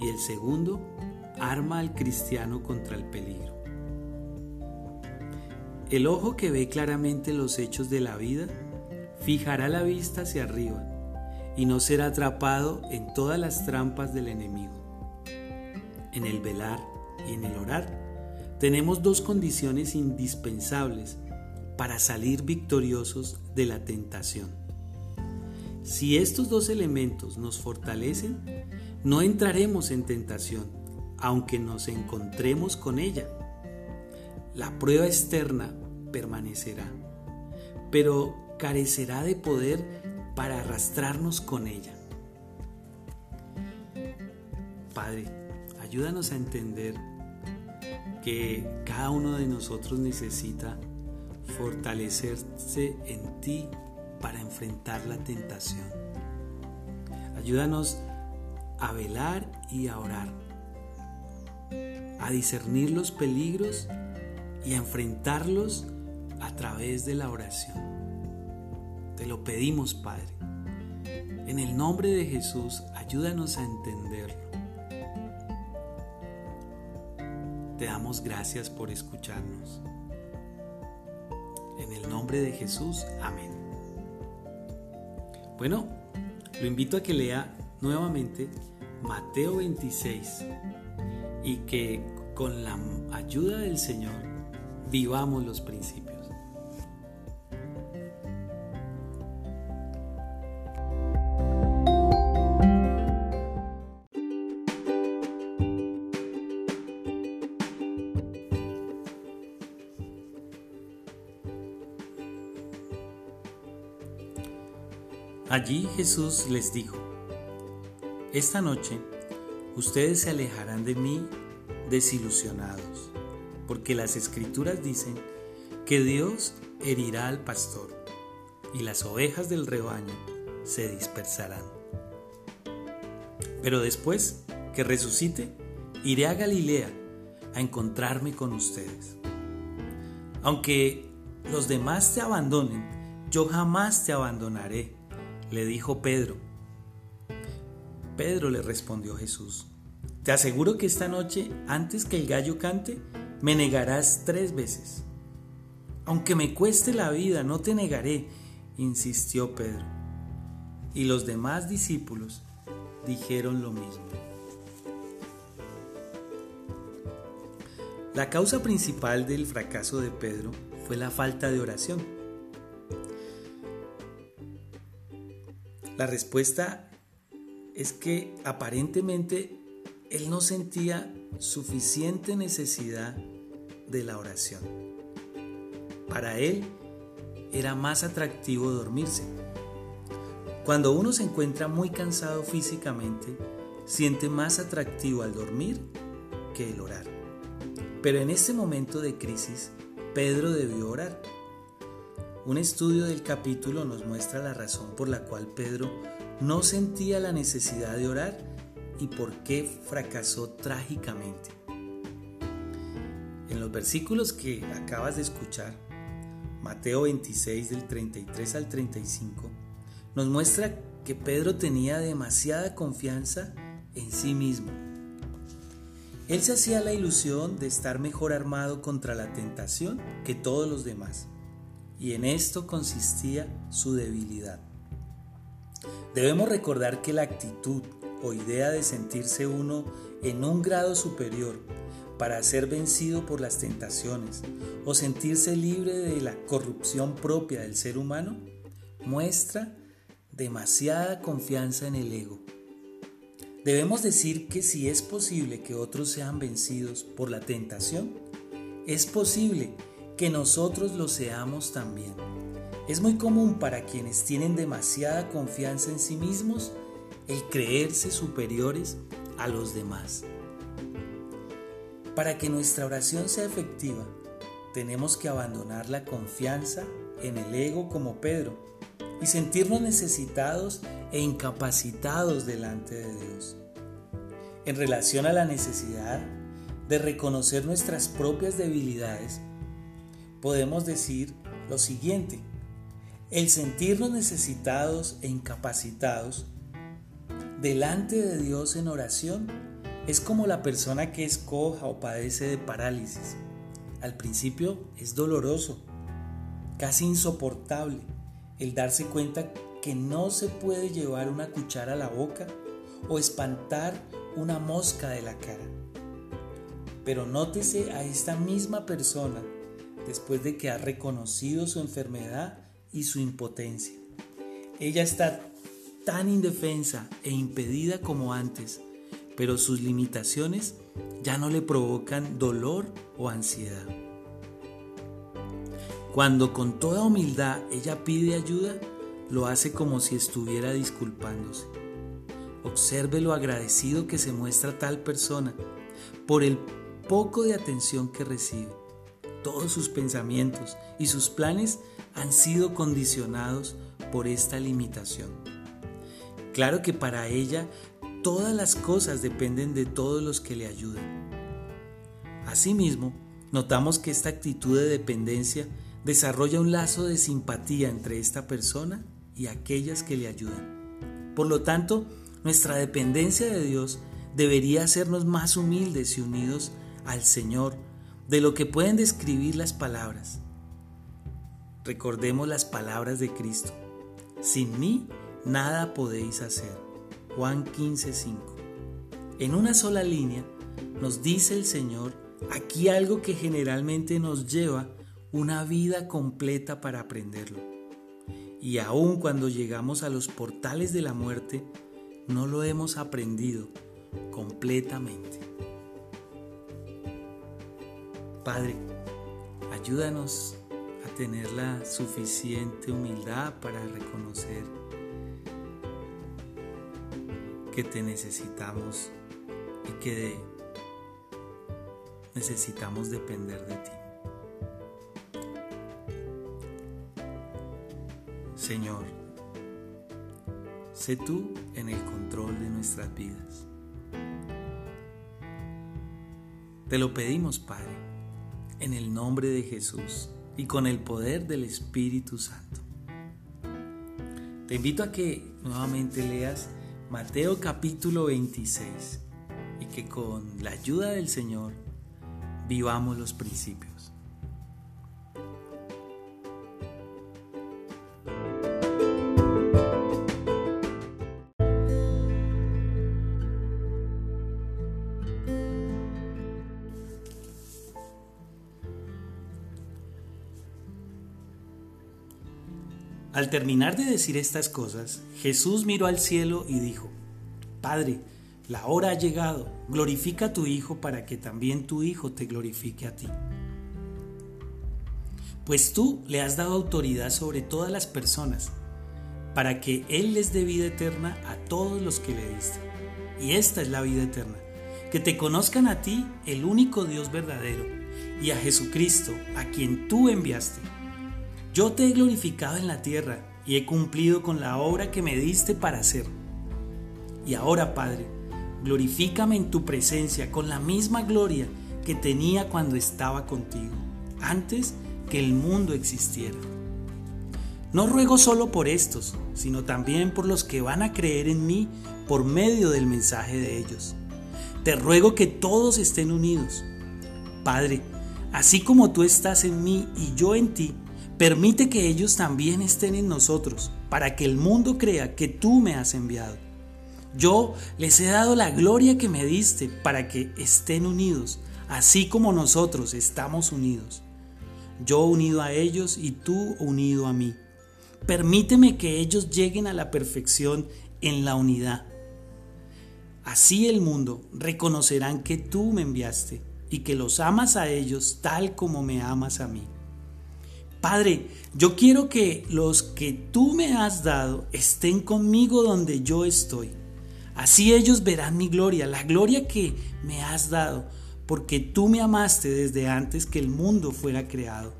y el segundo arma al cristiano contra el peligro. El ojo que ve claramente los hechos de la vida fijará la vista hacia arriba y no será atrapado en todas las trampas del enemigo. En el velar y en el orar tenemos dos condiciones indispensables para salir victoriosos de la tentación. Si estos dos elementos nos fortalecen, no entraremos en tentación, aunque nos encontremos con ella. La prueba externa permanecerá, pero carecerá de poder para arrastrarnos con ella. Padre, ayúdanos a entender que cada uno de nosotros necesita fortalecerse en ti para enfrentar la tentación. Ayúdanos a velar y a orar, a discernir los peligros y a enfrentarlos a través de la oración. Te lo pedimos, Padre. En el nombre de Jesús, ayúdanos a entenderlo Te damos gracias por escucharnos. En el nombre de Jesús, amén. Bueno, lo invito a que lea nuevamente Mateo 26 y que con la ayuda del Señor vivamos los principios. Allí Jesús les dijo, Esta noche ustedes se alejarán de mí desilusionados, porque las escrituras dicen que Dios herirá al pastor y las ovejas del rebaño se dispersarán. Pero después que resucite, iré a Galilea a encontrarme con ustedes. Aunque los demás te abandonen, yo jamás te abandonaré le dijo Pedro. Pedro le respondió Jesús, te aseguro que esta noche, antes que el gallo cante, me negarás tres veces. Aunque me cueste la vida, no te negaré, insistió Pedro. Y los demás discípulos dijeron lo mismo. La causa principal del fracaso de Pedro fue la falta de oración. La respuesta es que aparentemente él no sentía suficiente necesidad de la oración. Para él era más atractivo dormirse. Cuando uno se encuentra muy cansado físicamente, siente más atractivo al dormir que el orar. Pero en este momento de crisis, Pedro debió orar un estudio del capítulo nos muestra la razón por la cual Pedro no sentía la necesidad de orar y por qué fracasó trágicamente. En los versículos que acabas de escuchar, Mateo 26 del 33 al 35, nos muestra que Pedro tenía demasiada confianza en sí mismo. Él se hacía la ilusión de estar mejor armado contra la tentación que todos los demás y en esto consistía su debilidad. Debemos recordar que la actitud o idea de sentirse uno en un grado superior para ser vencido por las tentaciones o sentirse libre de la corrupción propia del ser humano muestra demasiada confianza en el ego. Debemos decir que si es posible que otros sean vencidos por la tentación, es posible que nosotros lo seamos también. Es muy común para quienes tienen demasiada confianza en sí mismos el creerse superiores a los demás. Para que nuestra oración sea efectiva, tenemos que abandonar la confianza en el ego como Pedro y sentirnos necesitados e incapacitados delante de Dios. En relación a la necesidad de reconocer nuestras propias debilidades, podemos decir lo siguiente. El sentirnos necesitados e incapacitados delante de Dios en oración es como la persona que es coja o padece de parálisis. Al principio es doloroso, casi insoportable, el darse cuenta que no se puede llevar una cuchara a la boca o espantar una mosca de la cara. Pero nótese a esta misma persona después de que ha reconocido su enfermedad y su impotencia. Ella está tan indefensa e impedida como antes, pero sus limitaciones ya no le provocan dolor o ansiedad. Cuando con toda humildad ella pide ayuda, lo hace como si estuviera disculpándose. Observe lo agradecido que se muestra tal persona por el poco de atención que recibe. Todos sus pensamientos y sus planes han sido condicionados por esta limitación. Claro que para ella todas las cosas dependen de todos los que le ayudan. Asimismo, notamos que esta actitud de dependencia desarrolla un lazo de simpatía entre esta persona y aquellas que le ayudan. Por lo tanto, nuestra dependencia de Dios debería hacernos más humildes y unidos al Señor de lo que pueden describir las palabras. Recordemos las palabras de Cristo. Sin mí nada podéis hacer. Juan 15:5. En una sola línea nos dice el Señor aquí algo que generalmente nos lleva una vida completa para aprenderlo. Y aun cuando llegamos a los portales de la muerte, no lo hemos aprendido completamente. Padre, ayúdanos a tener la suficiente humildad para reconocer que te necesitamos y que necesitamos depender de ti. Señor, sé tú en el control de nuestras vidas. Te lo pedimos, Padre, en el nombre de Jesús y con el poder del Espíritu Santo. Te invito a que nuevamente leas Mateo capítulo 26 y que con la ayuda del Señor vivamos los principios. Al terminar de decir estas cosas, Jesús miró al cielo y dijo, Padre, la hora ha llegado, glorifica a tu Hijo para que también tu Hijo te glorifique a ti. Pues tú le has dado autoridad sobre todas las personas, para que Él les dé vida eterna a todos los que le diste. Y esta es la vida eterna, que te conozcan a ti, el único Dios verdadero, y a Jesucristo, a quien tú enviaste. Yo te he glorificado en la tierra y he cumplido con la obra que me diste para hacer. Y ahora, Padre, glorifícame en tu presencia con la misma gloria que tenía cuando estaba contigo, antes que el mundo existiera. No ruego solo por estos, sino también por los que van a creer en mí por medio del mensaje de ellos. Te ruego que todos estén unidos. Padre, así como tú estás en mí y yo en ti, Permite que ellos también estén en nosotros, para que el mundo crea que tú me has enviado. Yo les he dado la gloria que me diste para que estén unidos, así como nosotros estamos unidos. Yo unido a ellos y tú unido a mí. Permíteme que ellos lleguen a la perfección en la unidad. Así el mundo reconocerán que tú me enviaste y que los amas a ellos tal como me amas a mí. Padre, yo quiero que los que tú me has dado estén conmigo donde yo estoy. Así ellos verán mi gloria, la gloria que me has dado, porque tú me amaste desde antes que el mundo fuera creado.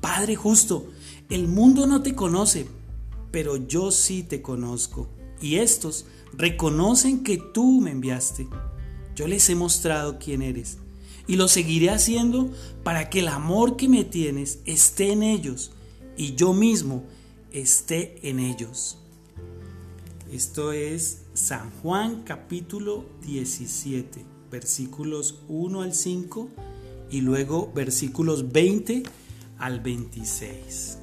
Padre justo, el mundo no te conoce, pero yo sí te conozco. Y estos reconocen que tú me enviaste. Yo les he mostrado quién eres y lo seguiré haciendo para que el amor que me tienes esté en ellos y yo mismo esté en ellos. Esto es San Juan capítulo 17, versículos 1 al 5 y luego versículos 20 al 26.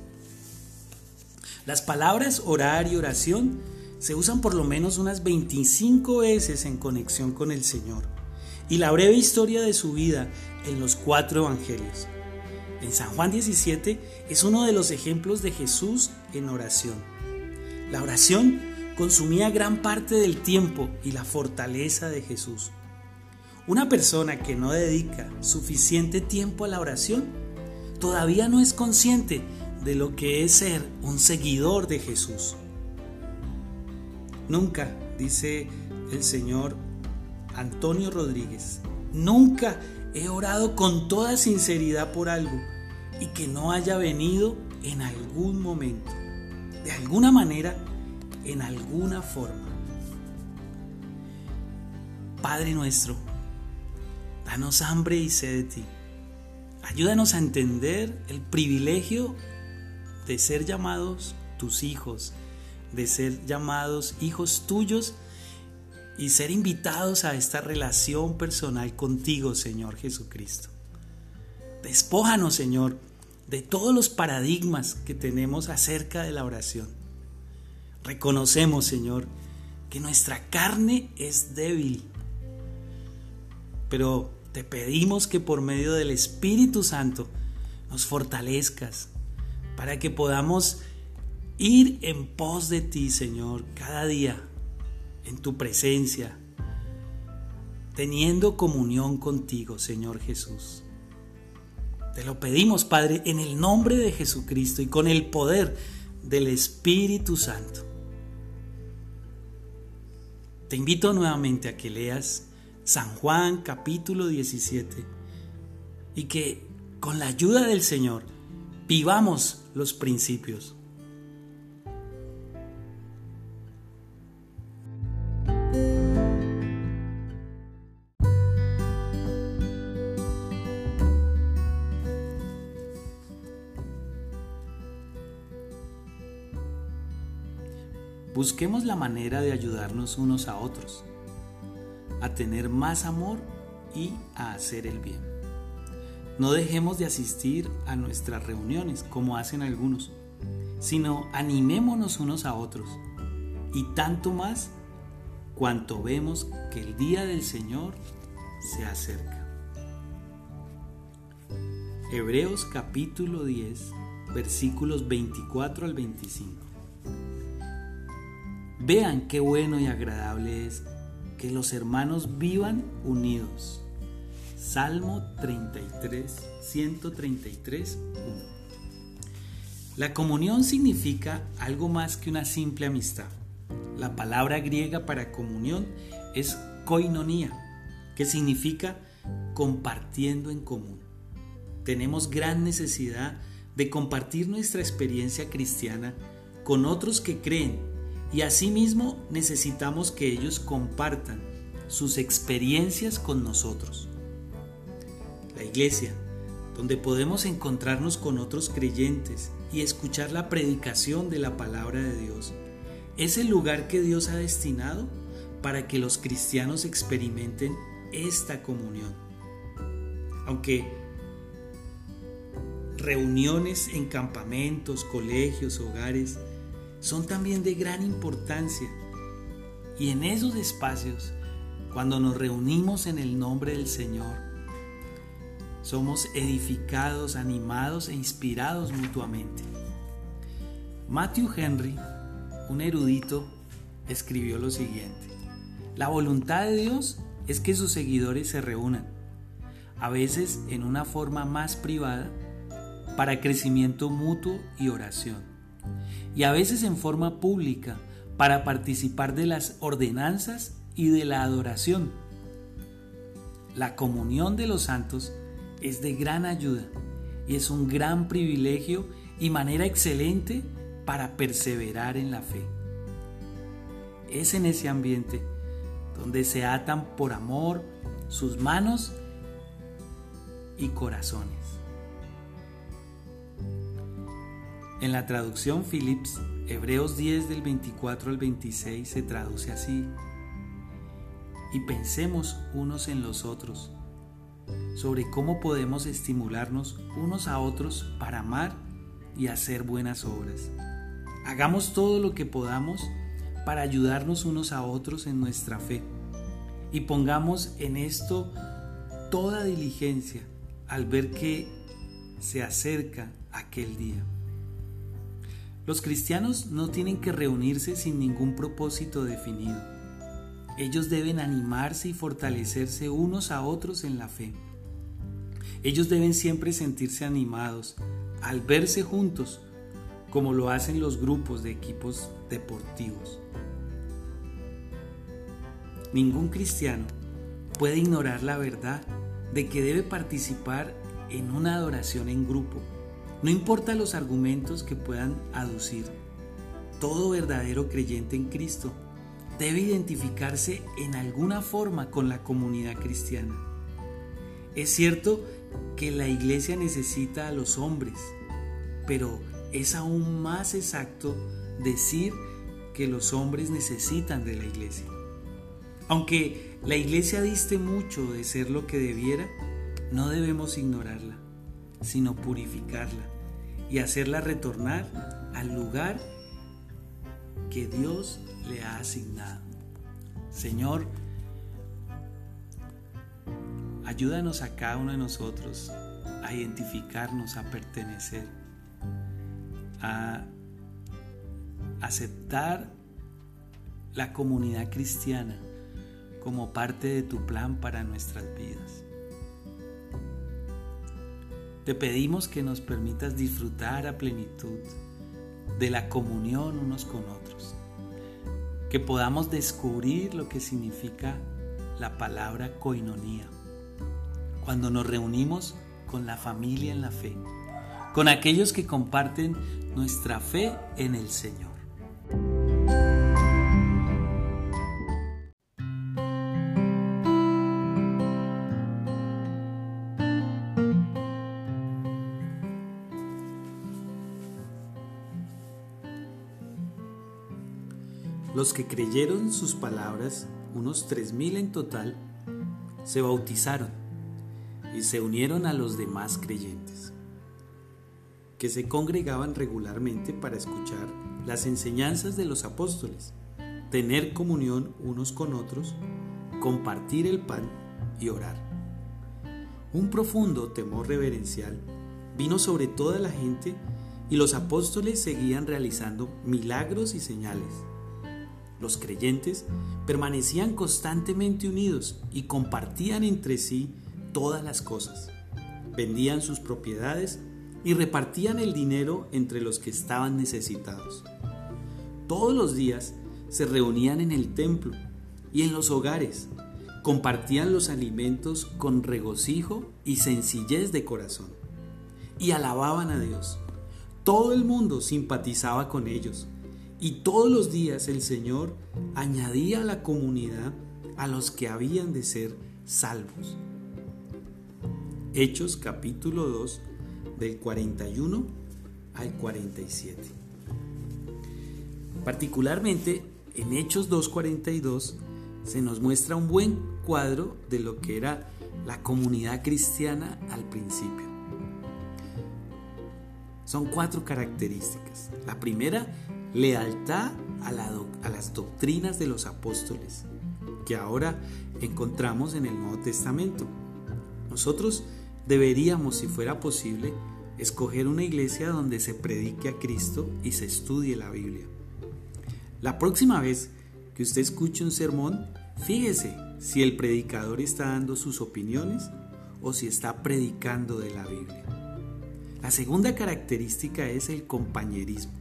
Las palabras orar y oración se usan por lo menos unas 25 veces en conexión con el Señor y la breve historia de su vida en los cuatro evangelios. En San Juan 17 es uno de los ejemplos de Jesús en oración. La oración consumía gran parte del tiempo y la fortaleza de Jesús. Una persona que no dedica suficiente tiempo a la oración todavía no es consciente de lo que es ser un seguidor de Jesús. Nunca, dice el Señor Antonio Rodríguez, nunca he orado con toda sinceridad por algo y que no haya venido en algún momento, de alguna manera, en alguna forma. Padre nuestro, danos hambre y sed de ti. Ayúdanos a entender el privilegio de ser llamados tus hijos, de ser llamados hijos tuyos y ser invitados a esta relación personal contigo, Señor Jesucristo. Despójanos, Señor, de todos los paradigmas que tenemos acerca de la oración. Reconocemos, Señor, que nuestra carne es débil, pero te pedimos que por medio del Espíritu Santo nos fortalezcas para que podamos ir en pos de ti, Señor, cada día, en tu presencia, teniendo comunión contigo, Señor Jesús. Te lo pedimos, Padre, en el nombre de Jesucristo y con el poder del Espíritu Santo. Te invito nuevamente a que leas San Juan capítulo 17 y que con la ayuda del Señor vivamos los principios Busquemos la manera de ayudarnos unos a otros, a tener más amor y a hacer el bien. No dejemos de asistir a nuestras reuniones como hacen algunos, sino animémonos unos a otros y tanto más cuanto vemos que el día del Señor se acerca. Hebreos capítulo 10 versículos 24 al 25. Vean qué bueno y agradable es que los hermanos vivan unidos. Salmo 33, 133, 1. La comunión significa algo más que una simple amistad. La palabra griega para comunión es koinonía, que significa compartiendo en común. Tenemos gran necesidad de compartir nuestra experiencia cristiana con otros que creen y asimismo necesitamos que ellos compartan sus experiencias con nosotros. La iglesia, donde podemos encontrarnos con otros creyentes y escuchar la predicación de la palabra de Dios, es el lugar que Dios ha destinado para que los cristianos experimenten esta comunión. Aunque reuniones en campamentos, colegios, hogares, son también de gran importancia. Y en esos espacios, cuando nos reunimos en el nombre del Señor, somos edificados, animados e inspirados mutuamente. Matthew Henry, un erudito, escribió lo siguiente. La voluntad de Dios es que sus seguidores se reúnan, a veces en una forma más privada, para crecimiento mutuo y oración y a veces en forma pública para participar de las ordenanzas y de la adoración. La comunión de los santos es de gran ayuda y es un gran privilegio y manera excelente para perseverar en la fe. Es en ese ambiente donde se atan por amor sus manos y corazones. En la traducción Phillips, Hebreos 10 del 24 al 26 se traduce así. Y pensemos unos en los otros sobre cómo podemos estimularnos unos a otros para amar y hacer buenas obras. Hagamos todo lo que podamos para ayudarnos unos a otros en nuestra fe y pongamos en esto toda diligencia al ver que se acerca aquel día. Los cristianos no tienen que reunirse sin ningún propósito definido. Ellos deben animarse y fortalecerse unos a otros en la fe. Ellos deben siempre sentirse animados al verse juntos, como lo hacen los grupos de equipos deportivos. Ningún cristiano puede ignorar la verdad de que debe participar en una adoración en grupo, no importa los argumentos que puedan aducir. Todo verdadero creyente en Cristo debe identificarse en alguna forma con la comunidad cristiana. Es cierto que la iglesia necesita a los hombres, pero es aún más exacto decir que los hombres necesitan de la iglesia. Aunque la iglesia diste mucho de ser lo que debiera, no debemos ignorarla, sino purificarla y hacerla retornar al lugar que Dios le ha asignado. Señor, Ayúdanos a cada uno de nosotros a identificarnos, a pertenecer, a aceptar la comunidad cristiana como parte de tu plan para nuestras vidas. Te pedimos que nos permitas disfrutar a plenitud de la comunión unos con otros, que podamos descubrir lo que significa la palabra coinonía cuando nos reunimos con la familia en la fe, con aquellos que comparten nuestra fe en el Señor. Los que creyeron sus palabras, unos tres mil en total, se bautizaron y se unieron a los demás creyentes, que se congregaban regularmente para escuchar las enseñanzas de los apóstoles, tener comunión unos con otros, compartir el pan y orar. Un profundo temor reverencial vino sobre toda la gente y los apóstoles seguían realizando milagros y señales. Los creyentes permanecían constantemente unidos y compartían entre sí todas las cosas. Vendían sus propiedades y repartían el dinero entre los que estaban necesitados. Todos los días se reunían en el templo y en los hogares, compartían los alimentos con regocijo y sencillez de corazón, y alababan a Dios. Todo el mundo simpatizaba con ellos, y todos los días el Señor añadía a la comunidad a los que habían de ser salvos. Hechos capítulo 2 del 41 al 47. Particularmente en Hechos 2.42 se nos muestra un buen cuadro de lo que era la comunidad cristiana al principio. Son cuatro características. La primera, lealtad a, a las doctrinas de los apóstoles, que ahora encontramos en el Nuevo Testamento. Nosotros deberíamos, si fuera posible, escoger una iglesia donde se predique a Cristo y se estudie la Biblia. La próxima vez que usted escuche un sermón, fíjese si el predicador está dando sus opiniones o si está predicando de la Biblia. La segunda característica es el compañerismo.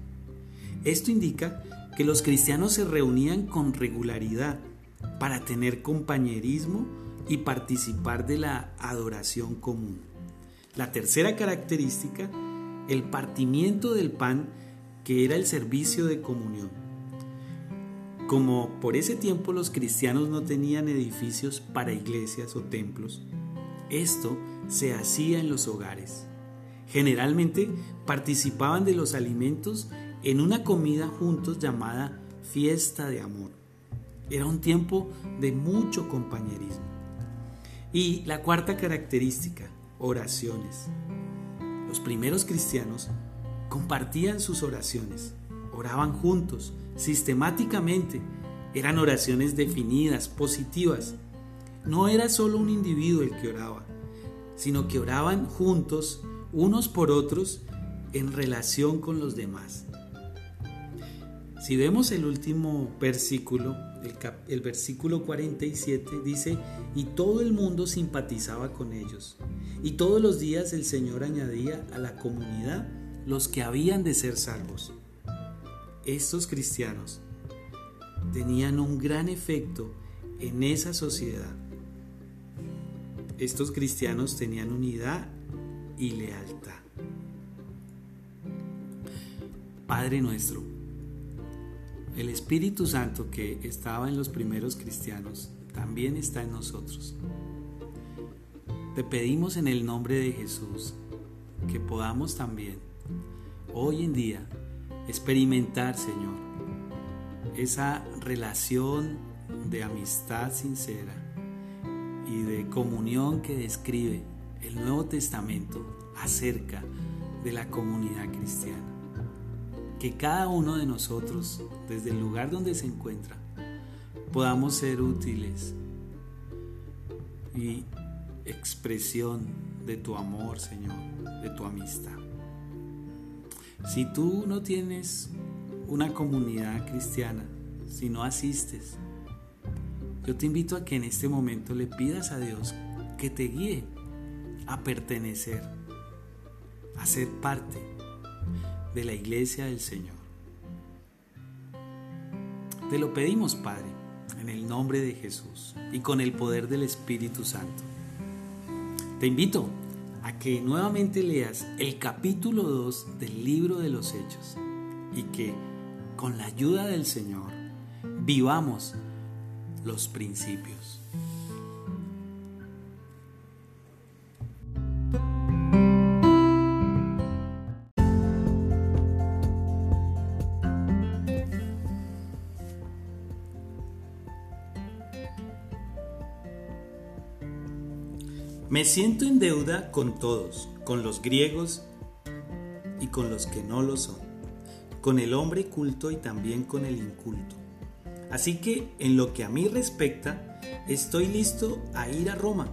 Esto indica que los cristianos se reunían con regularidad para tener compañerismo y participar de la adoración común. La tercera característica, el partimiento del pan, que era el servicio de comunión. Como por ese tiempo los cristianos no tenían edificios para iglesias o templos, esto se hacía en los hogares. Generalmente participaban de los alimentos en una comida juntos llamada fiesta de amor. Era un tiempo de mucho compañerismo. Y la cuarta característica, oraciones. Los primeros cristianos compartían sus oraciones, oraban juntos, sistemáticamente. Eran oraciones definidas, positivas. No era solo un individuo el que oraba, sino que oraban juntos, unos por otros, en relación con los demás. Si vemos el último versículo, el, versículo 47 dice, y todo el mundo simpatizaba con ellos, y todos los días el Señor añadía a la comunidad los que habían de ser salvos. Estos cristianos tenían un gran efecto en esa sociedad. Estos cristianos tenían unidad y lealtad. Padre nuestro, el Espíritu Santo que estaba en los primeros cristianos también está en nosotros. Te pedimos en el nombre de Jesús que podamos también hoy en día experimentar, Señor, esa relación de amistad sincera y de comunión que describe el Nuevo Testamento acerca de la comunidad cristiana que cada uno de nosotros, desde el lugar donde se encuentra, podamos ser útiles y expresión de tu amor, Señor, de tu amistad. Si tú no tienes una comunidad cristiana, si no asistes, yo te invito a que en este momento le pidas a Dios que te guíe a pertenecer, a ser parte de la iglesia del Señor. Te lo pedimos, Padre, en el nombre de Jesús y con el poder del Espíritu Santo. Te invito a que nuevamente leas el capítulo 2 del libro de los Hechos y que con la ayuda del Señor vivamos los principios. Siento en deuda con todos, con los griegos y con los que no lo son, con el hombre culto y también con el inculto. Así que en lo que a mí respecta, estoy listo a ir a Roma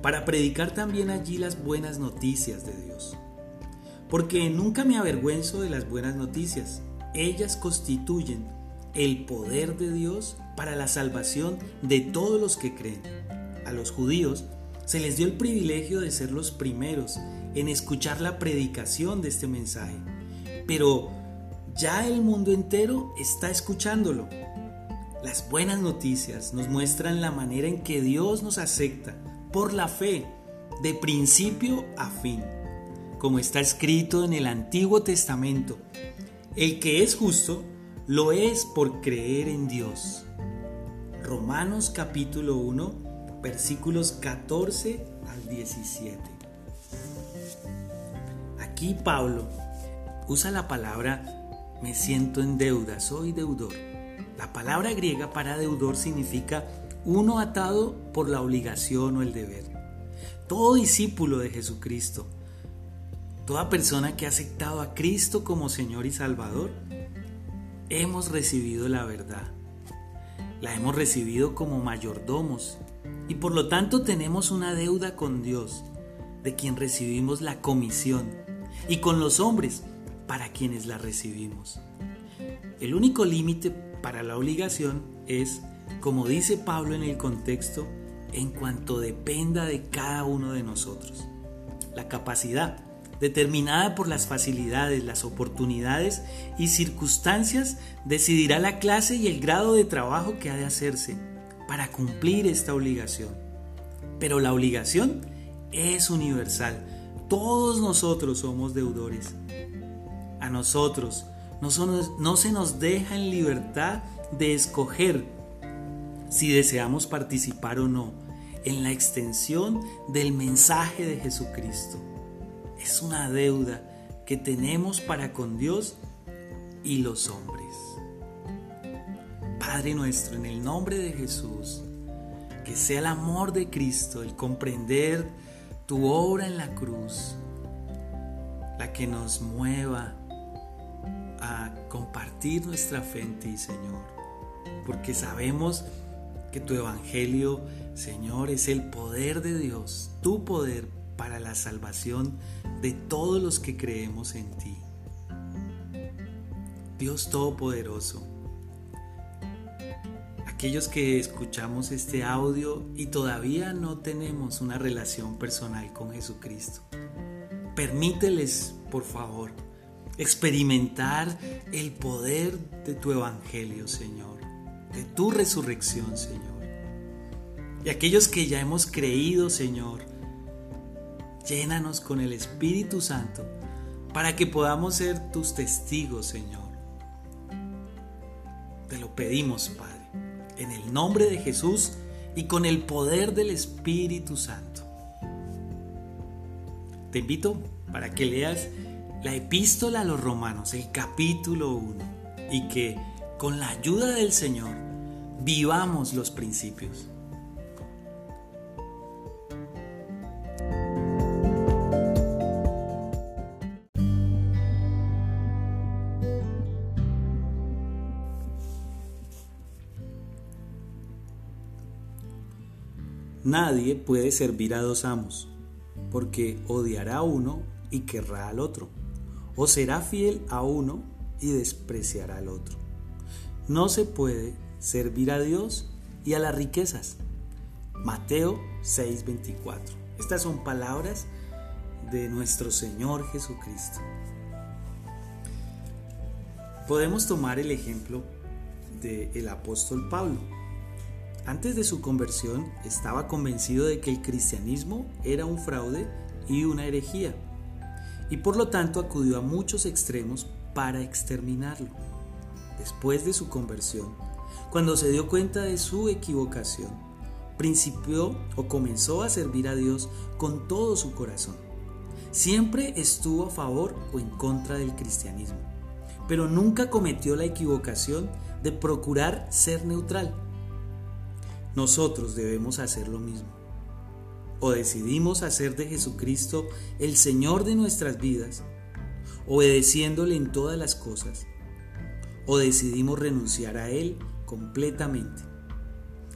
para predicar también allí las buenas noticias de Dios. Porque nunca me avergüenzo de las buenas noticias. Ellas constituyen el poder de Dios para la salvación de todos los que creen. A los judíos, se les dio el privilegio de ser los primeros en escuchar la predicación de este mensaje. Pero ya el mundo entero está escuchándolo. Las buenas noticias nos muestran la manera en que Dios nos acepta por la fe, de principio a fin, como está escrito en el Antiguo Testamento. El que es justo lo es por creer en Dios. Romanos capítulo 1 versículos 14 al 17. Aquí Pablo usa la palabra me siento en deuda, soy deudor. La palabra griega para deudor significa uno atado por la obligación o el deber. Todo discípulo de Jesucristo, toda persona que ha aceptado a Cristo como Señor y Salvador, hemos recibido la verdad. La hemos recibido como mayordomos y por lo tanto tenemos una deuda con Dios, de quien recibimos la comisión, y con los hombres, para quienes la recibimos. El único límite para la obligación es, como dice Pablo en el contexto, en cuanto dependa de cada uno de nosotros. La capacidad, determinada por las facilidades, las oportunidades y circunstancias, decidirá la clase y el grado de trabajo que ha de hacerse para cumplir esta obligación. Pero la obligación es universal. Todos nosotros somos deudores. A nosotros no, se nos deja en libertad de escoger si deseamos participar o no en la extensión del mensaje de Jesucristo. Es una deuda que tenemos para con Dios y los hombres. Padre nuestro, en el nombre de Jesús, que sea el amor de Cristo, el comprender tu obra en la cruz, la que nos mueva a compartir nuestra fe en ti, Señor. Porque sabemos que tu evangelio, Señor, es el poder de Dios, tu poder para la salvación de todos los que creemos en ti. Dios Todopoderoso, aquellos que escuchamos este audio y todavía no tenemos una relación personal con Jesucristo, permíteles, por favor, experimentar el poder de tu Evangelio, Señor, de tu resurrección, Señor. Y aquellos que ya hemos creído, Señor, llénanos con el Espíritu Santo para que podamos ser tus testigos, Señor. Te lo pedimos, Padre en el nombre de Jesús y con el poder del Espíritu Santo. Te invito para que leas la epístola a los romanos, el capítulo 1, y que con la ayuda del Señor vivamos los principios. Nadie puede servir a dos amos, porque odiará a uno y querrá al otro, o será fiel a uno y despreciará al otro. No se puede servir a Dios y a las riquezas. Mateo 6:24. Estas son palabras de nuestro Señor Jesucristo. Podemos tomar el ejemplo del apóstol Pablo antes de su conversión estaba convencido de que el cristianismo era un fraude y una herejía, y por lo tanto acudió a muchos extremos para exterminarlo. Después de su conversión, cuando se dio cuenta de su equivocación, principió o comenzó a servir a Dios con todo su corazón. Siempre estuvo a favor o en contra del cristianismo, pero nunca cometió la equivocación de procurar ser neutral nosotros debemos hacer lo mismo. O decidimos hacer de Jesucristo el Señor de nuestras vidas, obedeciéndole en todas las cosas, o decidimos renunciar a Él completamente,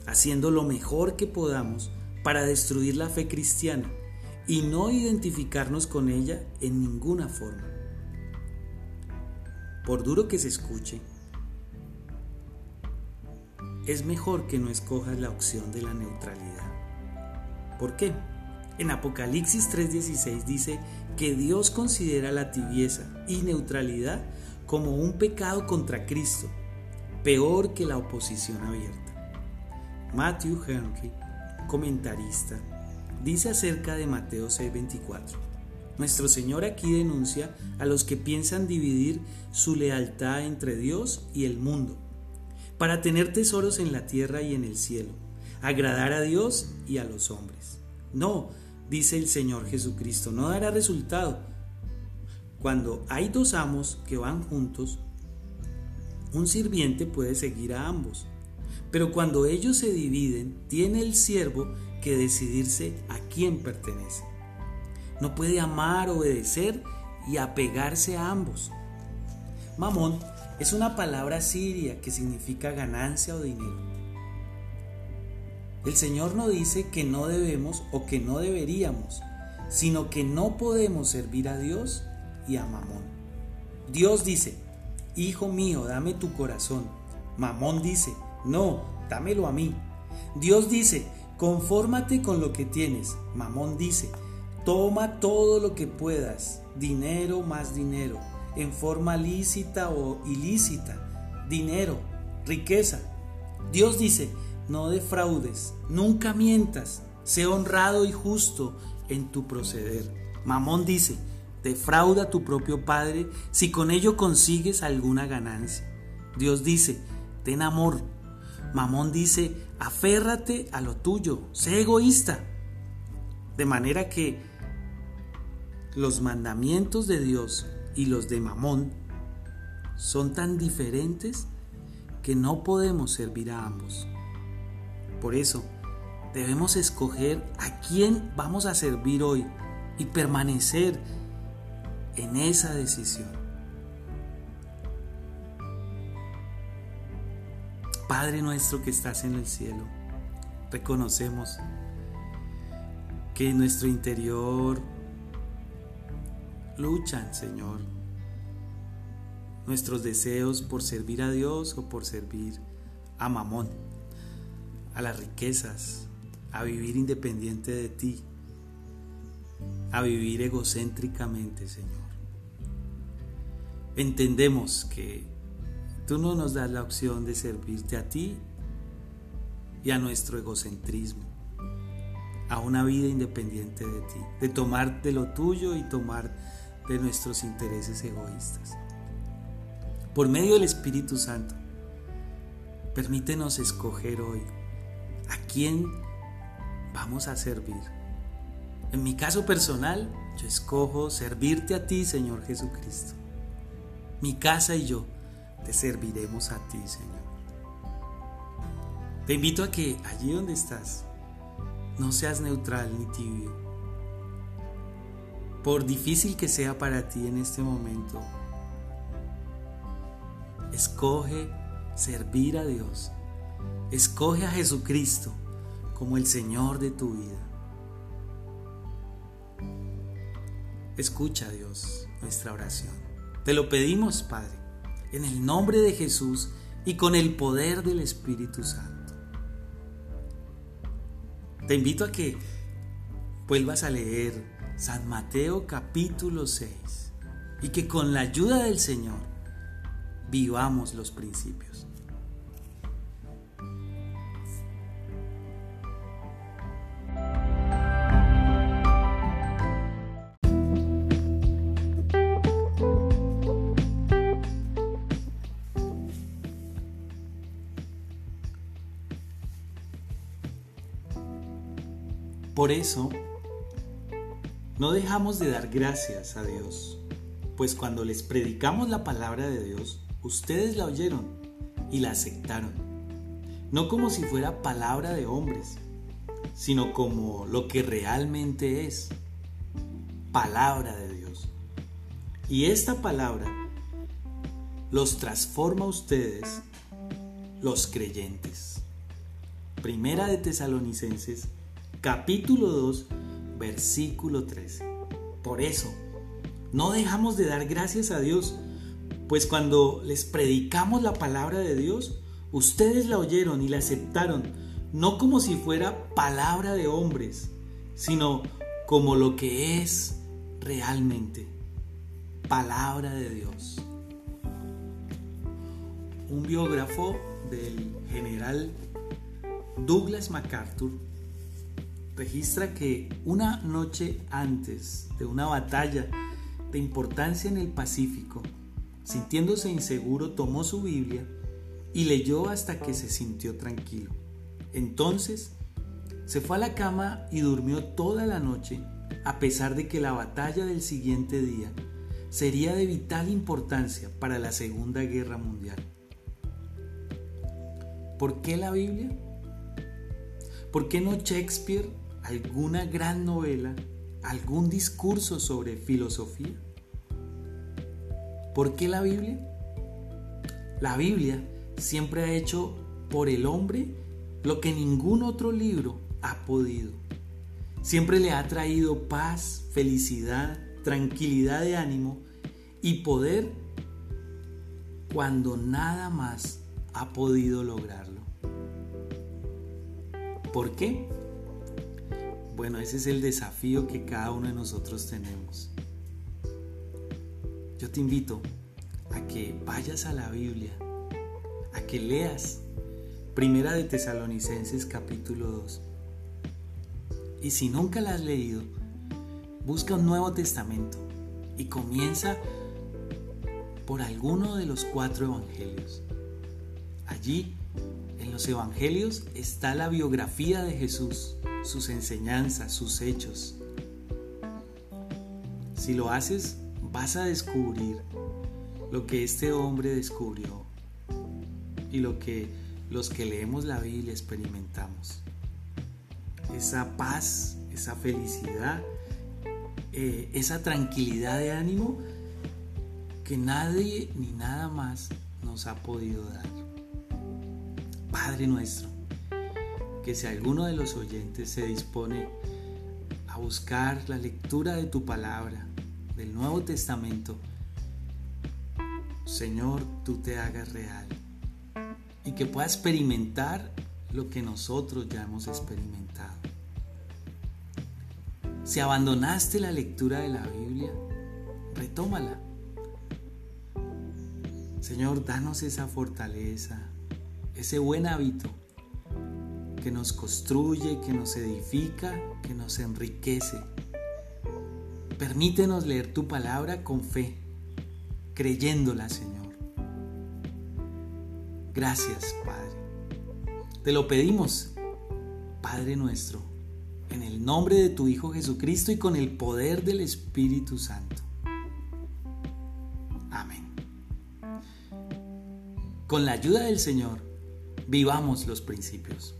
haciendo lo mejor que podamos para destruir la fe cristiana y no identificarnos con ella en ninguna forma. Por duro que se escuche, es mejor que no escojas la opción de la neutralidad. ¿Por qué? En Apocalipsis 3:16 dice que Dios considera la tibieza y neutralidad como un pecado contra Cristo, peor que la oposición abierta. Matthew Henry, comentarista, dice acerca de Mateo 6:24. Nuestro Señor aquí denuncia a los que piensan dividir su lealtad entre Dios y el mundo para tener tesoros en la tierra y en el cielo, agradar a Dios y a los hombres. No, dice el Señor Jesucristo, no dará resultado. Cuando hay dos amos que van juntos, un sirviente puede seguir a ambos. Pero cuando ellos se dividen, tiene el siervo que decidirse a quién pertenece. No puede amar, obedecer y apegarse a ambos. Mamón es una palabra siria que significa ganancia o dinero. El Señor no dice que no debemos o que no deberíamos, sino que no podemos servir a Dios y a Mamón. Dios dice, Hijo mío, dame tu corazón. Mamón dice, no, dámelo a mí. Dios dice, confórmate con lo que tienes. Mamón dice, toma todo lo que puedas, dinero más dinero en forma lícita o ilícita, dinero, riqueza. Dios dice, no defraudes, nunca mientas, sé honrado y justo en tu proceder. Mamón dice, defrauda a tu propio Padre si con ello consigues alguna ganancia. Dios dice, ten amor. Mamón dice, aférrate a lo tuyo, sé egoísta. De manera que los mandamientos de Dios y los de Mamón son tan diferentes que no podemos servir a ambos. Por eso, debemos escoger a quién vamos a servir hoy y permanecer en esa decisión. Padre nuestro que estás en el cielo, reconocemos que en nuestro interior luchan, Señor, nuestros deseos por servir a Dios o por servir a Mamón, a las riquezas, a vivir independiente de ti, a vivir egocéntricamente, Señor. Entendemos que tú no nos das la opción de servirte a ti y a nuestro egocentrismo, a una vida independiente de ti, de tomar de lo tuyo y tomar nuestros intereses egoístas por medio del Espíritu Santo. Permítenos escoger hoy a quién vamos a servir. En mi caso personal, yo escojo servirte a ti, Señor Jesucristo. Mi casa y yo te serviremos a ti, Señor. Te invito a que allí donde estás, no seas neutral ni tibio. Por difícil que sea para ti en este momento, Escoge servir a Dios. Escoge a Jesucristo como el Señor de tu vida. Escucha, Dios, nuestra oración. Te lo pedimos, Padre, en el nombre de Jesús y con el poder del Espíritu Santo. Te invito a que vuelvas a leer San Mateo capítulo 6 y que con la ayuda del Señor vivamos los principios. Por eso, no dejamos de dar gracias a Dios, pues cuando les predicamos la palabra de Dios, Ustedes la oyeron y la aceptaron, no como si fuera palabra de hombres, sino como lo que realmente es, palabra de Dios. Y esta palabra los transforma a ustedes, los creyentes. Primera de Tesalonicenses, capítulo 2, versículo 13. Por eso, no dejamos de dar gracias a Dios pues cuando les predicamos la palabra de Dios, ustedes la oyeron y la aceptaron, no como si fuera palabra de hombres, sino como lo que es realmente, palabra de Dios. Un biógrafo del general Douglas MacArthur registra que una noche antes de una batalla de importancia en el Pacífico, Sintiéndose inseguro, tomó su Biblia y leyó hasta que se sintió tranquilo. Entonces, se fue a la cama y durmió toda la noche, a pesar de que la batalla del siguiente día sería de vital importancia para la Segunda Guerra Mundial. ¿Por qué la Biblia? ¿Por qué no Shakespeare, alguna gran novela, algún discurso sobre filosofía? ¿Por qué la Biblia? La Biblia siempre ha hecho por el hombre lo que ningún otro libro ha podido. Siempre le ha traído paz, felicidad, tranquilidad de ánimo y poder cuando nada más ha podido lograrlo. ¿Por qué? Bueno, ese es el desafío que cada uno de nosotros tenemos yo te invito a que vayas a la Biblia, a que leas Primera de Tesalonicenses capítulo 2. Y si nunca la has leído, busca un Nuevo Testamento y comienza por alguno de los cuatro evangelios. Allí, en los evangelios, está la biografía de Jesús, sus enseñanzas, sus hechos. Si lo haces, vas a descubrir lo que este hombre descubrió y lo que los que leemos la Biblia experimentamos. Esa paz, esa felicidad, eh, esa tranquilidad de ánimo que nadie ni nada más nos ha podido dar. Padre nuestro, que si alguno de los oyentes se dispone a buscar la lectura de tu palabra, del Nuevo Testamento, Señor, tú te hagas real y que pueda experimentar lo que nosotros ya hemos experimentado. Si abandonaste la lectura de la Biblia, retómala. Señor, danos esa fortaleza, ese buen hábito que nos construye, que nos edifica, que nos enriquece. Permítenos leer tu palabra con fe, creyéndola, Señor. Gracias, Padre. Te lo pedimos, Padre nuestro, en el nombre de tu Hijo Jesucristo y con el poder del Espíritu Santo. Amén. Con la ayuda del Señor, vivamos los principios.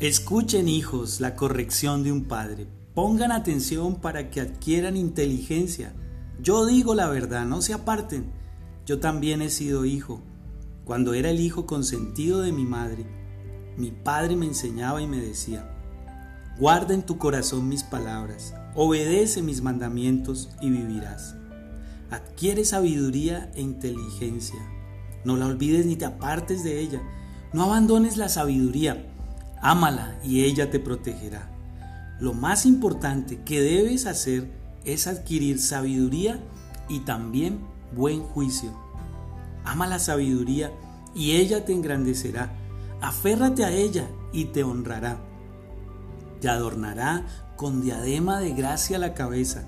Escuchen hijos la corrección de un padre. Pongan atención para que adquieran inteligencia. Yo digo la verdad, no se aparten. Yo también he sido hijo. Cuando era el hijo consentido de mi madre, mi padre me enseñaba y me decía, guarda en tu corazón mis palabras, obedece mis mandamientos y vivirás. Adquiere sabiduría e inteligencia. No la olvides ni te apartes de ella. No abandones la sabiduría Ámala y ella te protegerá. Lo más importante que debes hacer es adquirir sabiduría y también buen juicio. Ama la sabiduría y ella te engrandecerá. Aférrate a ella y te honrará. Te adornará con diadema de gracia la cabeza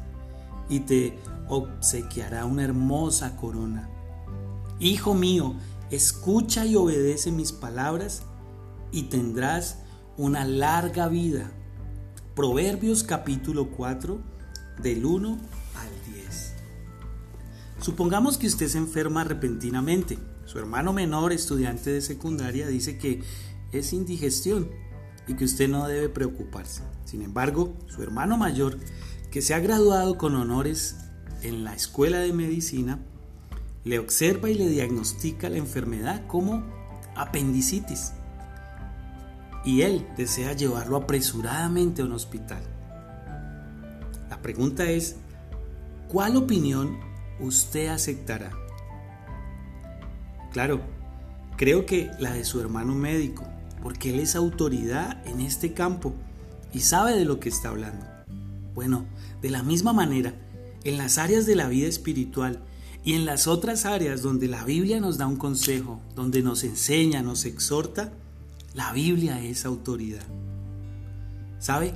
y te obsequiará una hermosa corona. Hijo mío, escucha y obedece mis palabras y tendrás una larga vida. Proverbios capítulo 4 del 1 al 10. Supongamos que usted se enferma repentinamente. Su hermano menor, estudiante de secundaria, dice que es indigestión y que usted no debe preocuparse. Sin embargo, su hermano mayor, que se ha graduado con honores en la escuela de medicina, le observa y le diagnostica la enfermedad como apendicitis y él desea llevarlo apresuradamente a un hospital. La pregunta es, ¿cuál opinión usted aceptará? Claro, creo que la de su hermano médico, porque él es autoridad en este campo y sabe de lo que está hablando. Bueno, de la misma manera, en las áreas de la vida espiritual y en las otras áreas donde la Biblia nos da un consejo, donde nos enseña, nos exhorta, la Biblia es autoridad. ¿Sabe?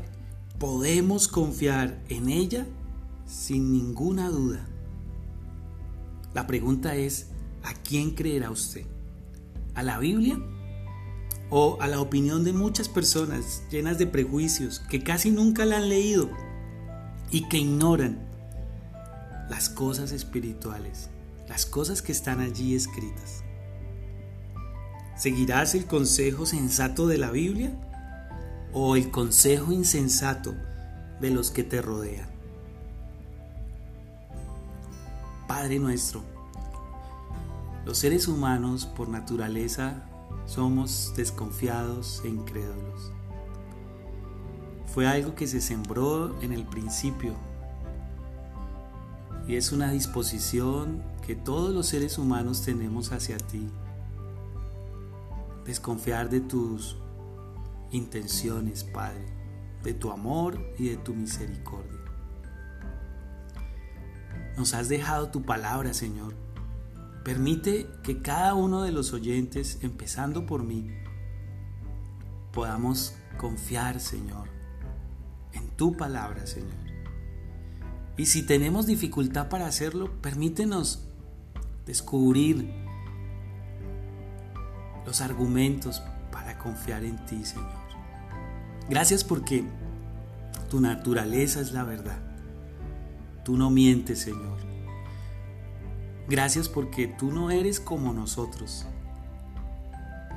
Podemos confiar en ella sin ninguna duda. La pregunta es, ¿a quién creerá usted? ¿A la Biblia? ¿O a la opinión de muchas personas llenas de prejuicios que casi nunca la han leído y que ignoran las cosas espirituales, las cosas que están allí escritas? ¿Seguirás el consejo sensato de la Biblia o el consejo insensato de los que te rodean? Padre nuestro, los seres humanos por naturaleza somos desconfiados e incrédulos. Fue algo que se sembró en el principio y es una disposición que todos los seres humanos tenemos hacia ti desconfiar de tus intenciones, Padre, de tu amor y de tu misericordia. Nos has dejado tu palabra, Señor. Permite que cada uno de los oyentes, empezando por mí, podamos confiar, Señor, en tu palabra, Señor. Y si tenemos dificultad para hacerlo, permítenos descubrir los argumentos para confiar en ti, Señor. Gracias porque tu naturaleza es la verdad. Tú no mientes, Señor. Gracias porque tú no eres como nosotros.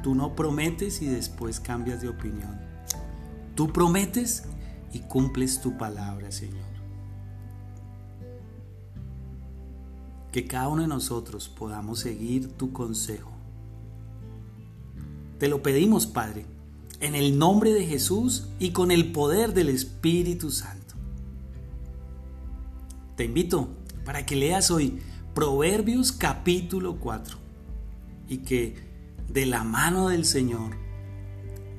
Tú no prometes y después cambias de opinión. Tú prometes y cumples tu palabra, Señor. Que cada uno de nosotros podamos seguir tu consejo. Te lo pedimos, Padre, en el nombre de Jesús y con el poder del Espíritu Santo. Te invito para que leas hoy Proverbios capítulo 4 y que de la mano del Señor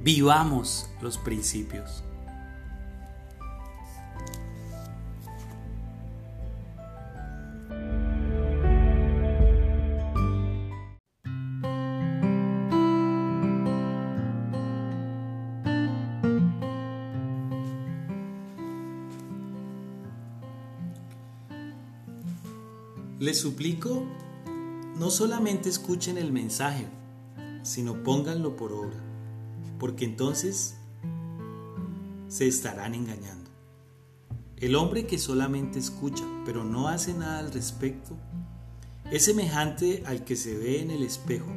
vivamos los principios. Les suplico, no solamente escuchen el mensaje, sino pónganlo por obra, porque entonces se estarán engañando. El hombre que solamente escucha, pero no hace nada al respecto, es semejante al que se ve en el espejo.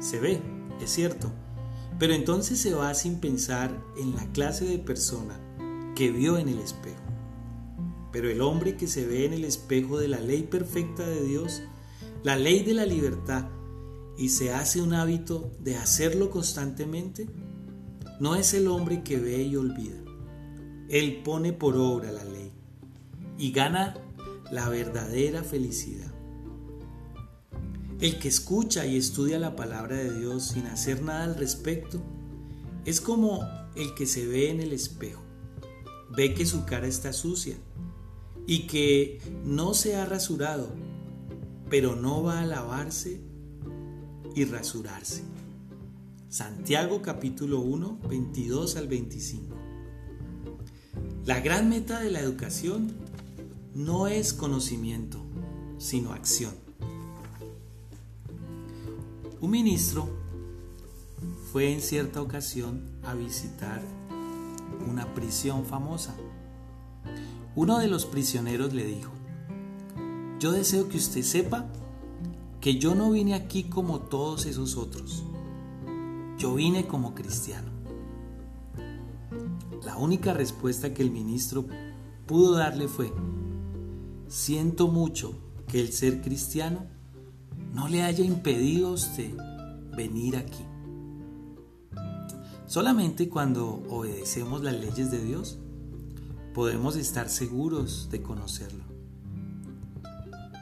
Se ve, es cierto, pero entonces se va sin pensar en la clase de persona que vio en el espejo. Pero el hombre que se ve en el espejo de la ley perfecta de Dios, la ley de la libertad, y se hace un hábito de hacerlo constantemente, no es el hombre que ve y olvida. Él pone por obra la ley y gana la verdadera felicidad. El que escucha y estudia la palabra de Dios sin hacer nada al respecto es como el que se ve en el espejo. Ve que su cara está sucia y que no se ha rasurado, pero no va a lavarse y rasurarse. Santiago capítulo 1, 22 al 25. La gran meta de la educación no es conocimiento, sino acción. Un ministro fue en cierta ocasión a visitar una prisión famosa uno de los prisioneros le dijo, yo deseo que usted sepa que yo no vine aquí como todos esos otros. Yo vine como cristiano. La única respuesta que el ministro pudo darle fue, siento mucho que el ser cristiano no le haya impedido a usted venir aquí. Solamente cuando obedecemos las leyes de Dios podemos estar seguros de conocerlo.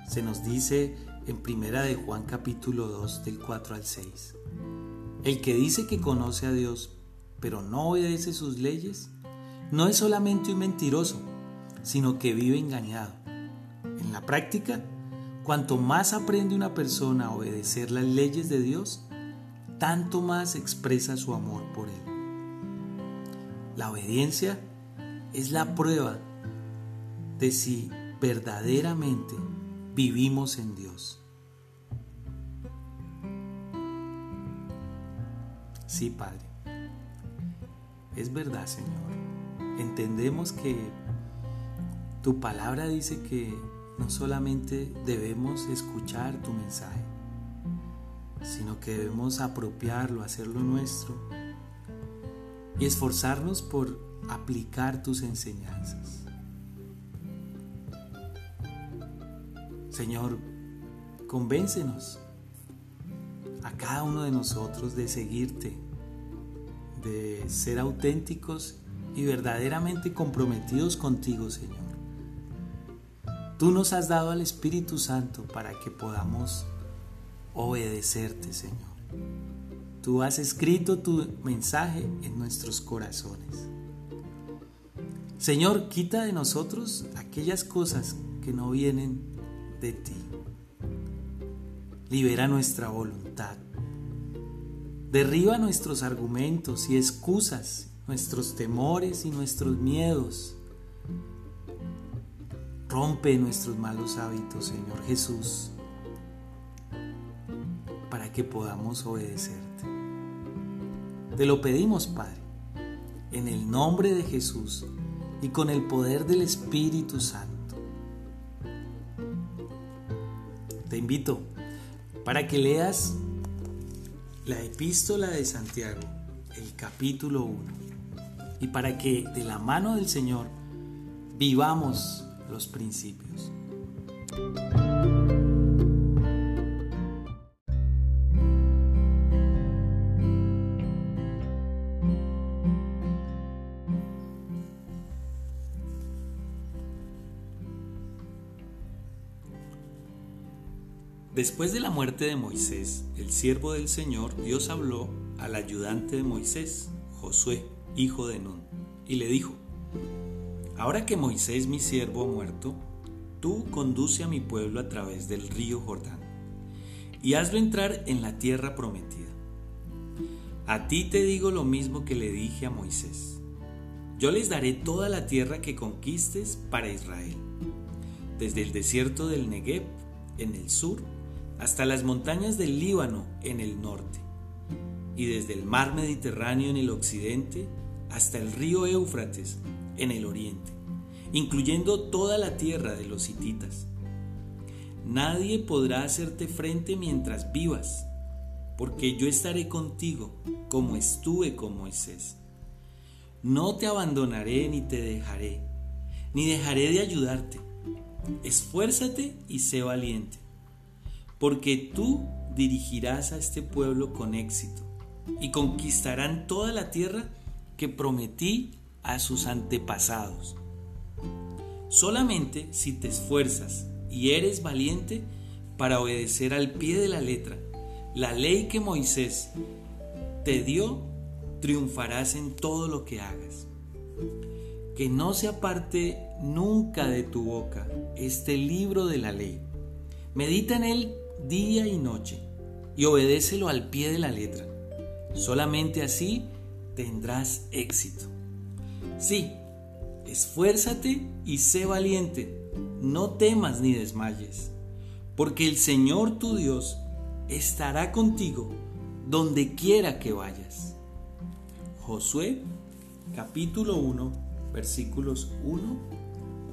Se nos dice en Primera de Juan capítulo 2 del 4 al 6. El que dice que conoce a Dios, pero no obedece sus leyes, no es solamente un mentiroso, sino que vive engañado. En la práctica, cuanto más aprende una persona a obedecer las leyes de Dios, tanto más expresa su amor por Él. La obediencia es la prueba de si verdaderamente vivimos en Dios. Sí, Padre. Es verdad, Señor. Entendemos que tu palabra dice que no solamente debemos escuchar tu mensaje, sino que debemos apropiarlo, hacerlo nuestro y esforzarnos por aplicar tus enseñanzas. Señor, convéncenos a cada uno de nosotros de seguirte, de ser auténticos y verdaderamente comprometidos contigo, Señor. Tú nos has dado al Espíritu Santo para que podamos obedecerte, Señor. Tú has escrito tu mensaje en nuestros corazones. Señor, quita de nosotros aquellas cosas que no vienen de ti. Libera nuestra voluntad. Derriba nuestros argumentos y excusas, nuestros temores y nuestros miedos. Rompe nuestros malos hábitos, Señor Jesús, para que podamos obedecerte. Te lo pedimos, Padre, en el nombre de Jesús y con el poder del Espíritu Santo. Te invito para que leas la epístola de Santiago, el capítulo 1, y para que de la mano del Señor vivamos los principios. Después de la muerte de Moisés, el siervo del Señor, Dios habló al ayudante de Moisés, Josué, hijo de Nun, y le dijo, Ahora que Moisés mi siervo ha muerto, tú conduce a mi pueblo a través del río Jordán, y hazlo entrar en la tierra prometida. A ti te digo lo mismo que le dije a Moisés. Yo les daré toda la tierra que conquistes para Israel, desde el desierto del Negev en el sur hasta las montañas del Líbano en el norte, y desde el mar Mediterráneo en el occidente hasta el río Éufrates en el oriente, incluyendo toda la tierra de los hititas. Nadie podrá hacerte frente mientras vivas, porque yo estaré contigo como estuve con Moisés. No te abandonaré ni te dejaré, ni dejaré de ayudarte. Esfuérzate y sé valiente porque tú dirigirás a este pueblo con éxito y conquistarán toda la tierra que prometí a sus antepasados. Solamente si te esfuerzas y eres valiente para obedecer al pie de la letra la ley que Moisés te dio, triunfarás en todo lo que hagas. Que no se aparte nunca de tu boca este libro de la ley. Medita en él día y noche y obedécelo al pie de la letra. Solamente así tendrás éxito. Sí, esfuérzate y sé valiente. No temas ni desmayes, porque el Señor tu Dios estará contigo donde quiera que vayas. Josué capítulo 1 versículos 1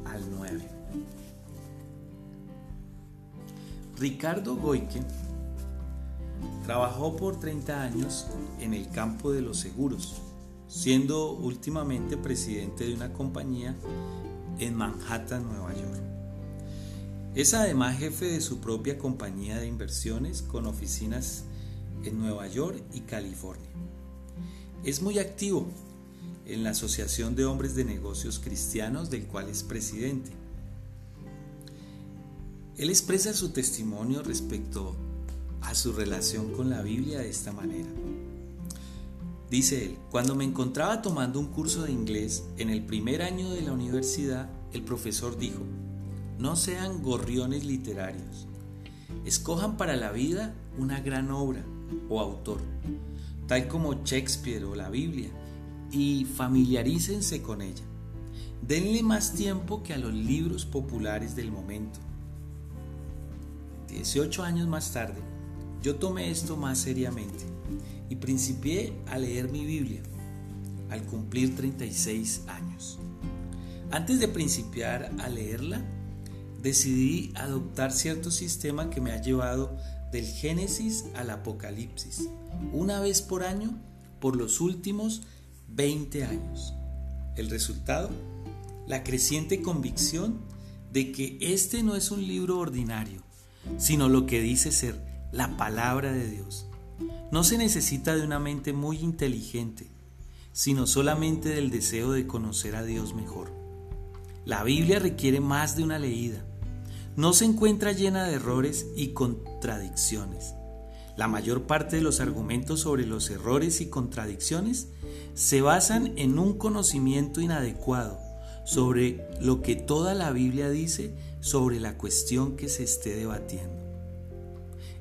al 9. Ricardo Goike trabajó por 30 años en el campo de los seguros, siendo últimamente presidente de una compañía en Manhattan, Nueva York. Es además jefe de su propia compañía de inversiones con oficinas en Nueva York y California. Es muy activo en la Asociación de Hombres de Negocios Cristianos del cual es presidente él expresa su testimonio respecto a su relación con la Biblia de esta manera. Dice él, cuando me encontraba tomando un curso de inglés en el primer año de la universidad, el profesor dijo, no sean gorriones literarios, escojan para la vida una gran obra o autor, tal como Shakespeare o la Biblia, y familiarícense con ella. Denle más tiempo que a los libros populares del momento 18 años más tarde, yo tomé esto más seriamente y principié a leer mi Biblia al cumplir 36 años. Antes de principiar a leerla, decidí adoptar cierto sistema que me ha llevado del Génesis al Apocalipsis, una vez por año por los últimos 20 años. El resultado, la creciente convicción de que este no es un libro ordinario, sino lo que dice ser la palabra de Dios. No se necesita de una mente muy inteligente, sino solamente del deseo de conocer a Dios mejor. La Biblia requiere más de una leída. No se encuentra llena de errores y contradicciones. La mayor parte de los argumentos sobre los errores y contradicciones se basan en un conocimiento inadecuado sobre lo que toda la Biblia dice sobre la cuestión que se esté debatiendo.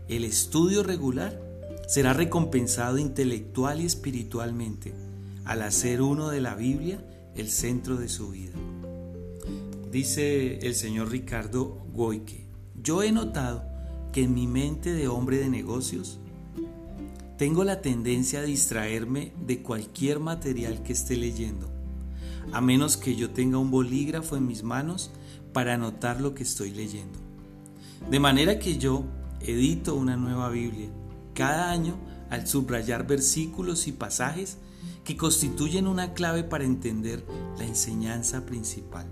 El estudio regular será recompensado intelectual y espiritualmente al hacer uno de la Biblia el centro de su vida. Dice el señor Ricardo Goike, yo he notado que en mi mente de hombre de negocios tengo la tendencia a distraerme de cualquier material que esté leyendo, a menos que yo tenga un bolígrafo en mis manos para anotar lo que estoy leyendo. De manera que yo edito una nueva Biblia cada año al subrayar versículos y pasajes que constituyen una clave para entender la enseñanza principal.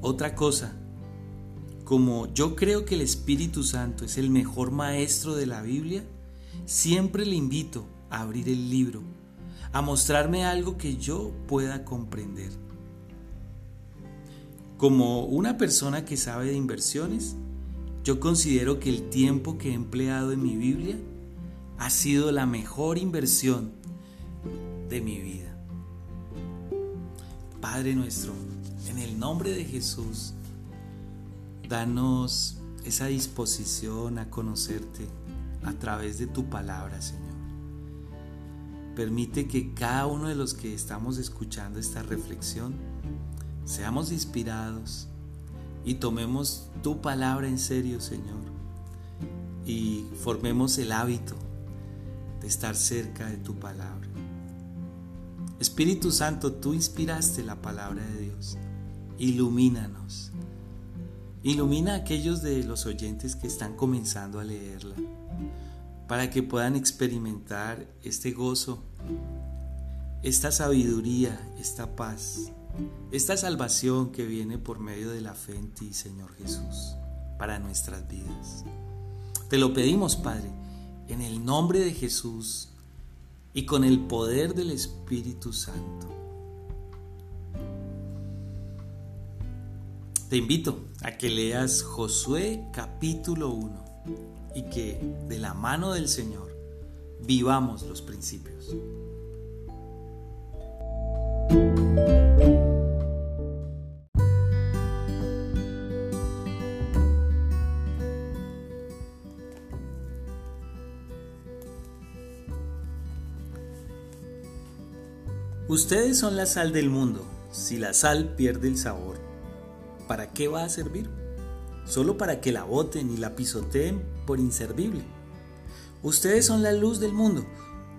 Otra cosa, como yo creo que el Espíritu Santo es el mejor maestro de la Biblia, siempre le invito a abrir el libro, a mostrarme algo que yo pueda comprender. Como una persona que sabe de inversiones, yo considero que el tiempo que he empleado en mi Biblia ha sido la mejor inversión de mi vida. Padre nuestro, en el nombre de Jesús, danos esa disposición a conocerte a través de tu palabra, Señor. Permite que cada uno de los que estamos escuchando esta reflexión seamos inspirados y tomemos tu palabra en serio, Señor, y formemos el hábito de estar cerca de tu palabra. Espíritu Santo, tú inspiraste la palabra de Dios. Ilumínanos. Ilumina a aquellos de los oyentes que están comenzando a leerla, para que puedan experimentar este gozo, esta sabiduría, esta paz, esta salvación que viene por medio de la fe en ti, Señor Jesús, para nuestras vidas. Te lo pedimos, Padre, en el nombre de Jesús y con el poder del Espíritu Santo. Te invito a que leas Josué capítulo 1 y que de la mano del Señor vivamos los principios. Ustedes son la sal del mundo. Si la sal pierde el sabor, ¿para qué va a servir? Solo para que la boten y la pisoteen por inservible. Ustedes son la luz del mundo.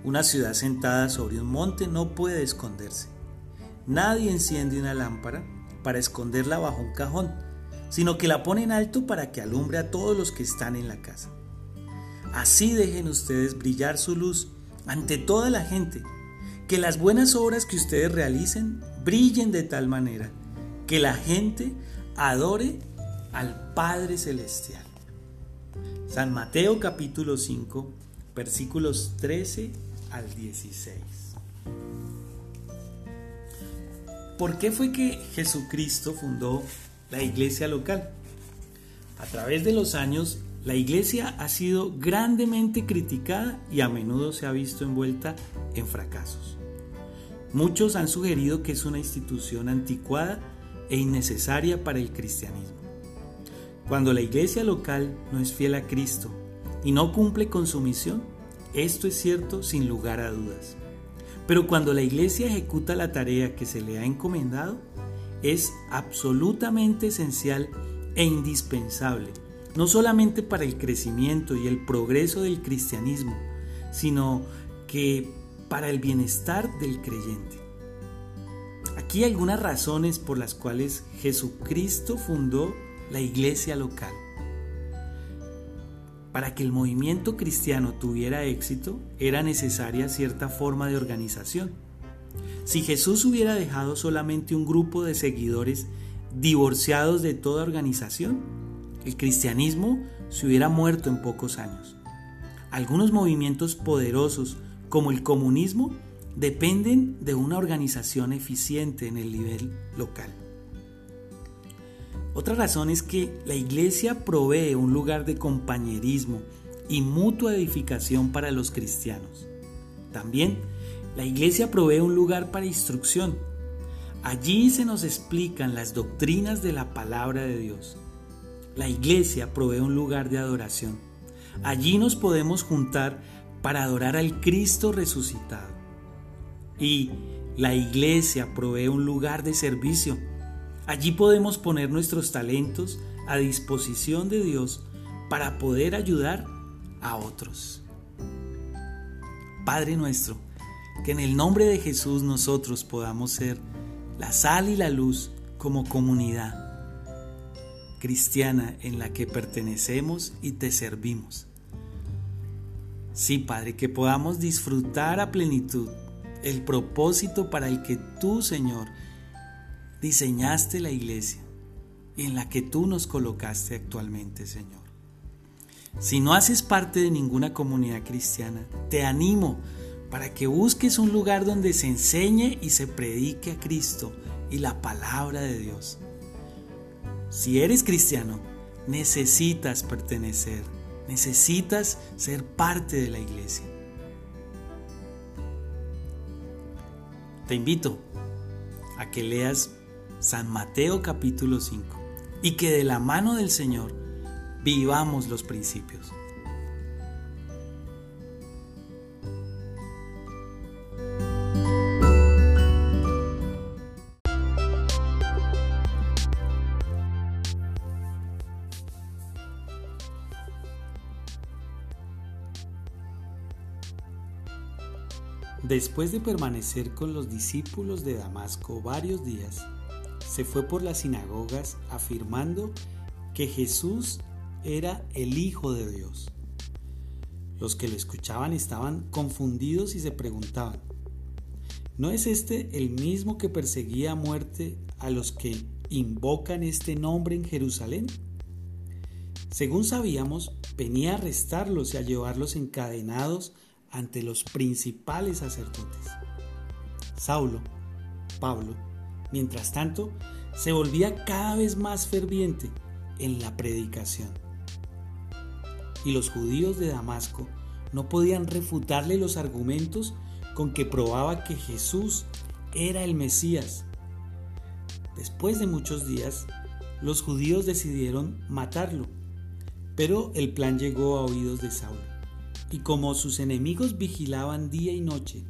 Una ciudad sentada sobre un monte no puede esconderse. Nadie enciende una lámpara para esconderla bajo un cajón, sino que la pone en alto para que alumbre a todos los que están en la casa. Así dejen ustedes brillar su luz ante toda la gente que las buenas obras que ustedes realicen brillen de tal manera que la gente adore al Padre Celestial. San Mateo capítulo 5, versículos 13 al 16. ¿Por qué fue que Jesucristo fundó la iglesia local? A través de los años, la iglesia ha sido grandemente criticada y a menudo se ha visto envuelta en fracasos. Muchos han sugerido que es una institución anticuada e innecesaria para el cristianismo. Cuando la iglesia local no es fiel a Cristo y no cumple con su misión, esto es cierto sin lugar a dudas. Pero cuando la iglesia ejecuta la tarea que se le ha encomendado, es absolutamente esencial e indispensable no solamente para el crecimiento y el progreso del cristianismo, sino que para el bienestar del creyente. Aquí hay algunas razones por las cuales Jesucristo fundó la iglesia local. Para que el movimiento cristiano tuviera éxito era necesaria cierta forma de organización. Si Jesús hubiera dejado solamente un grupo de seguidores divorciados de toda organización, el cristianismo se hubiera muerto en pocos años. Algunos movimientos poderosos, como el comunismo, dependen de una organización eficiente en el nivel local. Otra razón es que la iglesia provee un lugar de compañerismo y mutua edificación para los cristianos. También la iglesia provee un lugar para instrucción. Allí se nos explican las doctrinas de la palabra de Dios. La iglesia provee un lugar de adoración. Allí nos podemos juntar para adorar al Cristo resucitado. Y la iglesia provee un lugar de servicio. Allí podemos poner nuestros talentos a disposición de Dios para poder ayudar a otros. Padre nuestro, que en el nombre de Jesús nosotros podamos ser la sal y la luz como comunidad cristiana en la que pertenecemos y te servimos. Sí, Padre, que podamos disfrutar a plenitud el propósito para el que tú, Señor, diseñaste la iglesia y en la que tú nos colocaste actualmente, Señor. Si no haces parte de ninguna comunidad cristiana, te animo para que busques un lugar donde se enseñe y se predique a Cristo y la palabra de Dios. Si eres cristiano, necesitas pertenecer, necesitas ser parte de la iglesia. Te invito a que leas San Mateo capítulo 5 y que de la mano del Señor vivamos los principios. Después de permanecer con los discípulos de Damasco varios días, se fue por las sinagogas afirmando que Jesús era el Hijo de Dios. Los que lo escuchaban estaban confundidos y se preguntaban, ¿no es este el mismo que perseguía a muerte a los que invocan este nombre en Jerusalén? Según sabíamos, venía a arrestarlos y a llevarlos encadenados ante los principales sacerdotes. Saulo, Pablo, mientras tanto, se volvía cada vez más ferviente en la predicación. Y los judíos de Damasco no podían refutarle los argumentos con que probaba que Jesús era el Mesías. Después de muchos días, los judíos decidieron matarlo, pero el plan llegó a oídos de Saulo y como sus enemigos vigilaban día y noche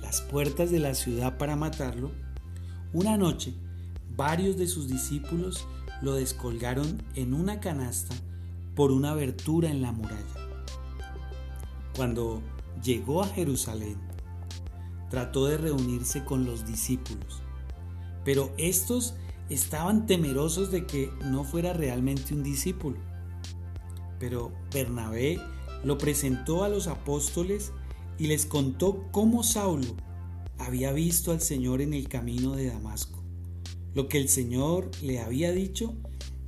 las puertas de la ciudad para matarlo, una noche varios de sus discípulos lo descolgaron en una canasta por una abertura en la muralla. Cuando llegó a Jerusalén, trató de reunirse con los discípulos, pero estos estaban temerosos de que no fuera realmente un discípulo. Pero Bernabé lo presentó a los apóstoles y les contó cómo Saulo había visto al Señor en el camino de Damasco, lo que el Señor le había dicho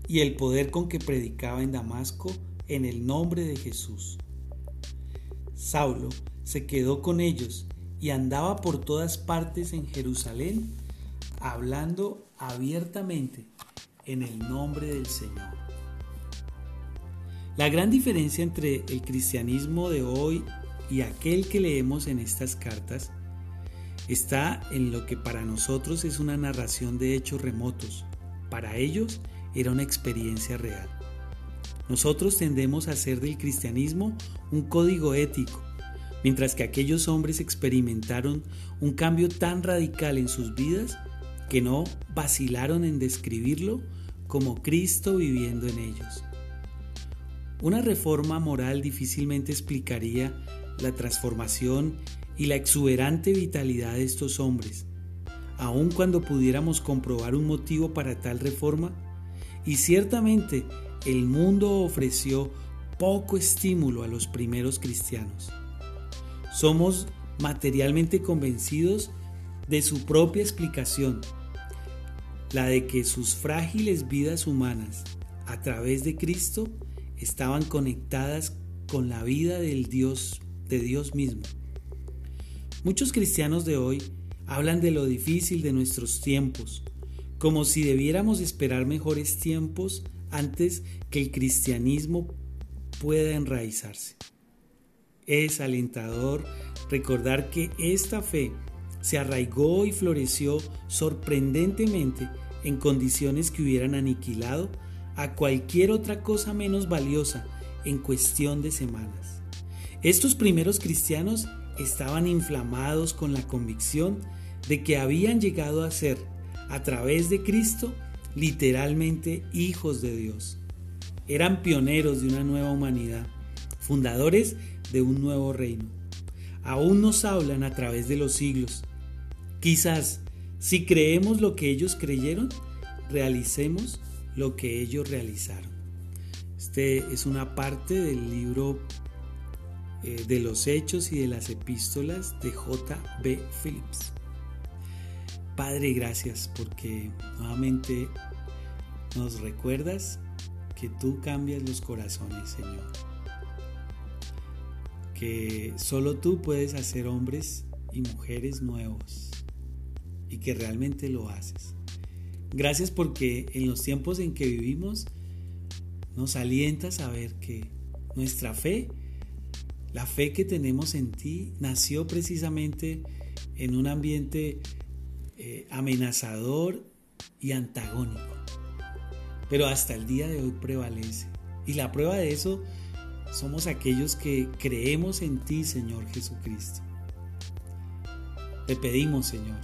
y el poder con que predicaba en Damasco en el nombre de Jesús. Saulo se quedó con ellos y andaba por todas partes en Jerusalén hablando abiertamente en el nombre del Señor. La gran diferencia entre el cristianismo de hoy y aquel que leemos en estas cartas está en lo que para nosotros es una narración de hechos remotos. Para ellos era una experiencia real. Nosotros tendemos a hacer del cristianismo un código ético, mientras que aquellos hombres experimentaron un cambio tan radical en sus vidas que no vacilaron en describirlo como Cristo viviendo en ellos. Una reforma moral difícilmente explicaría la transformación y la exuberante vitalidad de estos hombres, aun cuando pudiéramos comprobar un motivo para tal reforma, y ciertamente el mundo ofreció poco estímulo a los primeros cristianos. Somos materialmente convencidos de su propia explicación, la de que sus frágiles vidas humanas, a través de Cristo, estaban conectadas con la vida del Dios, de Dios mismo. Muchos cristianos de hoy hablan de lo difícil de nuestros tiempos, como si debiéramos esperar mejores tiempos antes que el cristianismo pueda enraizarse. Es alentador recordar que esta fe se arraigó y floreció sorprendentemente en condiciones que hubieran aniquilado a cualquier otra cosa menos valiosa en cuestión de semanas. Estos primeros cristianos estaban inflamados con la convicción de que habían llegado a ser, a través de Cristo, literalmente hijos de Dios. Eran pioneros de una nueva humanidad, fundadores de un nuevo reino. Aún nos hablan a través de los siglos. Quizás, si creemos lo que ellos creyeron, realicemos lo que ellos realizaron. Este es una parte del libro eh, de los Hechos y de las Epístolas de J. B. Phillips. Padre, gracias porque nuevamente nos recuerdas que tú cambias los corazones, Señor. Que solo tú puedes hacer hombres y mujeres nuevos y que realmente lo haces. Gracias porque en los tiempos en que vivimos nos alientas a ver que nuestra fe, la fe que tenemos en ti, nació precisamente en un ambiente eh, amenazador y antagónico. Pero hasta el día de hoy prevalece. Y la prueba de eso somos aquellos que creemos en ti, Señor Jesucristo. Te pedimos, Señor,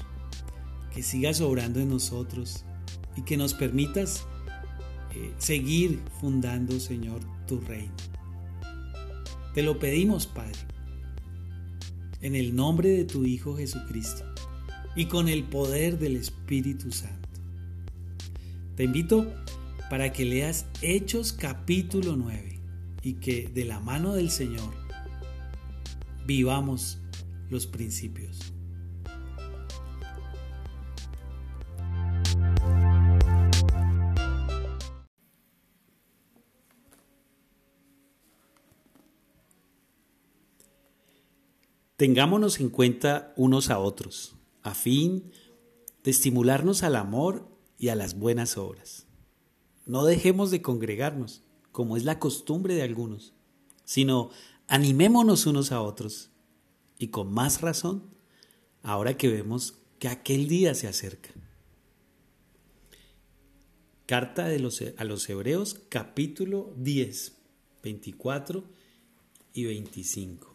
que sigas obrando en nosotros y que nos permitas eh, seguir fundando, Señor, tu reino. Te lo pedimos, Padre, en el nombre de tu Hijo Jesucristo y con el poder del Espíritu Santo. Te invito para que leas Hechos capítulo 9 y que de la mano del Señor vivamos los principios. Tengámonos en cuenta unos a otros, a fin de estimularnos al amor y a las buenas obras. No dejemos de congregarnos, como es la costumbre de algunos, sino animémonos unos a otros, y con más razón, ahora que vemos que aquel día se acerca. Carta de los, a los Hebreos capítulo 10, 24 y 25.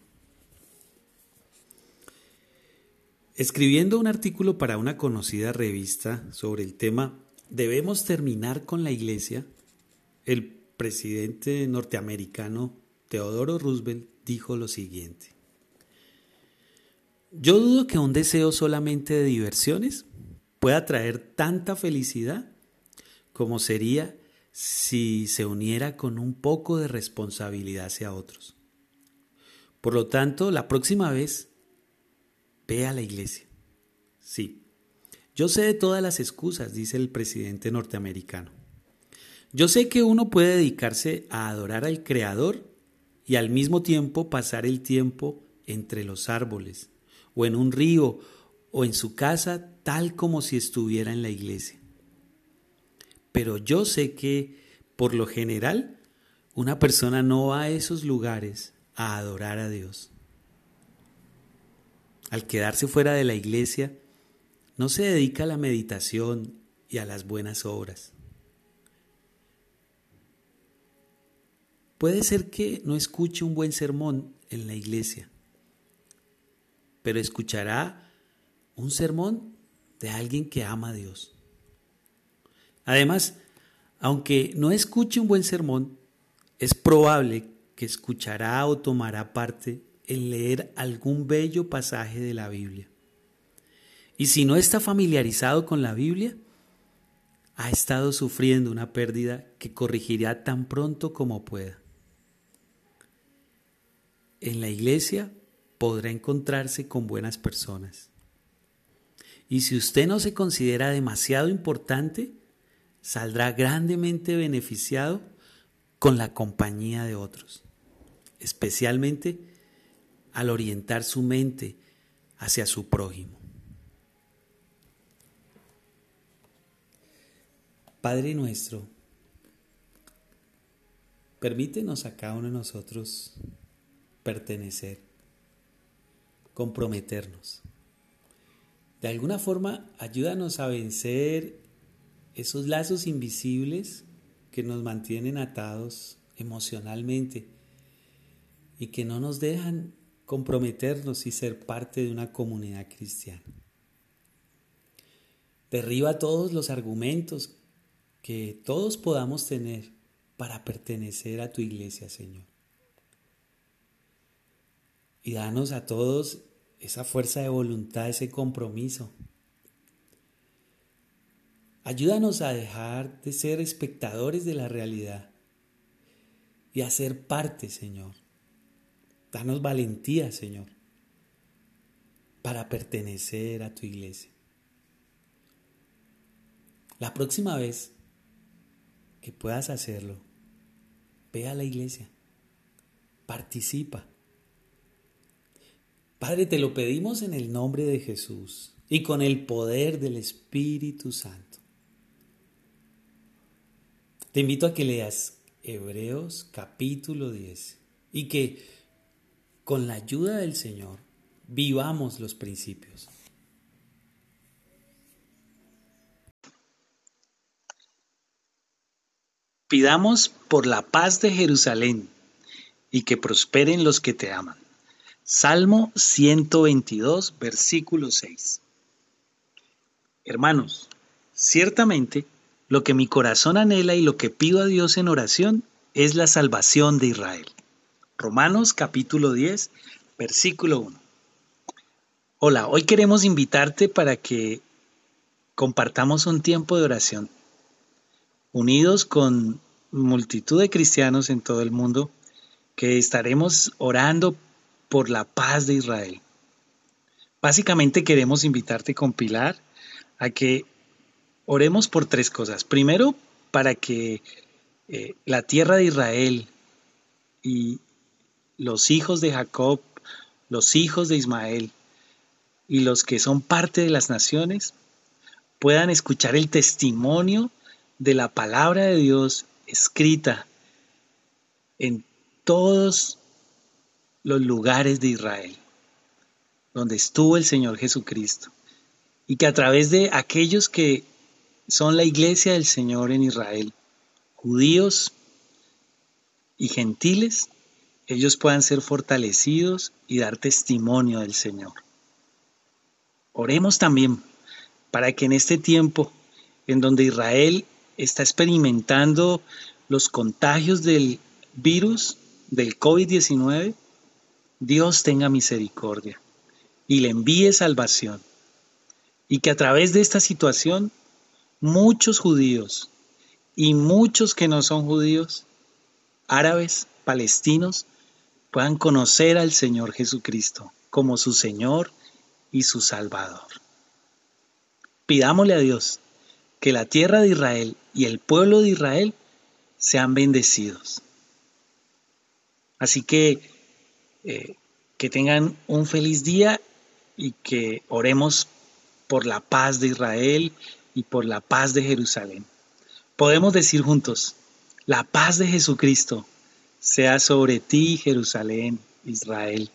Escribiendo un artículo para una conocida revista sobre el tema ¿Debemos terminar con la iglesia? El presidente norteamericano Teodoro Roosevelt dijo lo siguiente. Yo dudo que un deseo solamente de diversiones pueda traer tanta felicidad como sería si se uniera con un poco de responsabilidad hacia otros. Por lo tanto, la próxima vez Ve a la iglesia. Sí. Yo sé de todas las excusas, dice el presidente norteamericano. Yo sé que uno puede dedicarse a adorar al Creador y al mismo tiempo pasar el tiempo entre los árboles, o en un río, o en su casa, tal como si estuviera en la iglesia. Pero yo sé que, por lo general, una persona no va a esos lugares a adorar a Dios al quedarse fuera de la iglesia, no se dedica a la meditación y a las buenas obras. Puede ser que no escuche un buen sermón en la iglesia, pero escuchará un sermón de alguien que ama a Dios. Además, aunque no escuche un buen sermón, es probable que escuchará o tomará parte en leer algún bello pasaje de la Biblia. Y si no está familiarizado con la Biblia, ha estado sufriendo una pérdida que corregirá tan pronto como pueda. En la iglesia podrá encontrarse con buenas personas. Y si usted no se considera demasiado importante, saldrá grandemente beneficiado con la compañía de otros, especialmente al orientar su mente hacia su prójimo. Padre nuestro, permítenos a cada uno de nosotros pertenecer, comprometernos. De alguna forma, ayúdanos a vencer esos lazos invisibles que nos mantienen atados emocionalmente y que no nos dejan comprometernos y ser parte de una comunidad cristiana. Derriba todos los argumentos que todos podamos tener para pertenecer a tu iglesia, Señor. Y danos a todos esa fuerza de voluntad, ese compromiso. Ayúdanos a dejar de ser espectadores de la realidad y a ser parte, Señor. Danos valentía, Señor, para pertenecer a tu iglesia. La próxima vez que puedas hacerlo, ve a la iglesia, participa. Padre, te lo pedimos en el nombre de Jesús y con el poder del Espíritu Santo. Te invito a que leas Hebreos capítulo 10 y que con la ayuda del Señor vivamos los principios. Pidamos por la paz de Jerusalén y que prosperen los que te aman. Salmo 122, versículo 6. Hermanos, ciertamente lo que mi corazón anhela y lo que pido a Dios en oración es la salvación de Israel. Romanos capítulo 10, versículo 1. Hola, hoy queremos invitarte para que compartamos un tiempo de oración unidos con multitud de cristianos en todo el mundo que estaremos orando por la paz de Israel. Básicamente queremos invitarte con Pilar a que oremos por tres cosas. Primero, para que eh, la tierra de Israel y los hijos de Jacob, los hijos de Ismael y los que son parte de las naciones puedan escuchar el testimonio de la palabra de Dios escrita en todos los lugares de Israel, donde estuvo el Señor Jesucristo, y que a través de aquellos que son la iglesia del Señor en Israel, judíos y gentiles, ellos puedan ser fortalecidos y dar testimonio del Señor. Oremos también para que en este tiempo en donde Israel está experimentando los contagios del virus del COVID-19, Dios tenga misericordia y le envíe salvación. Y que a través de esta situación muchos judíos y muchos que no son judíos, árabes, palestinos, puedan conocer al Señor Jesucristo como su Señor y su Salvador. Pidámosle a Dios que la tierra de Israel y el pueblo de Israel sean bendecidos. Así que eh, que tengan un feliz día y que oremos por la paz de Israel y por la paz de Jerusalén. Podemos decir juntos, la paz de Jesucristo sea sobre ti, Jerusalén, Israel.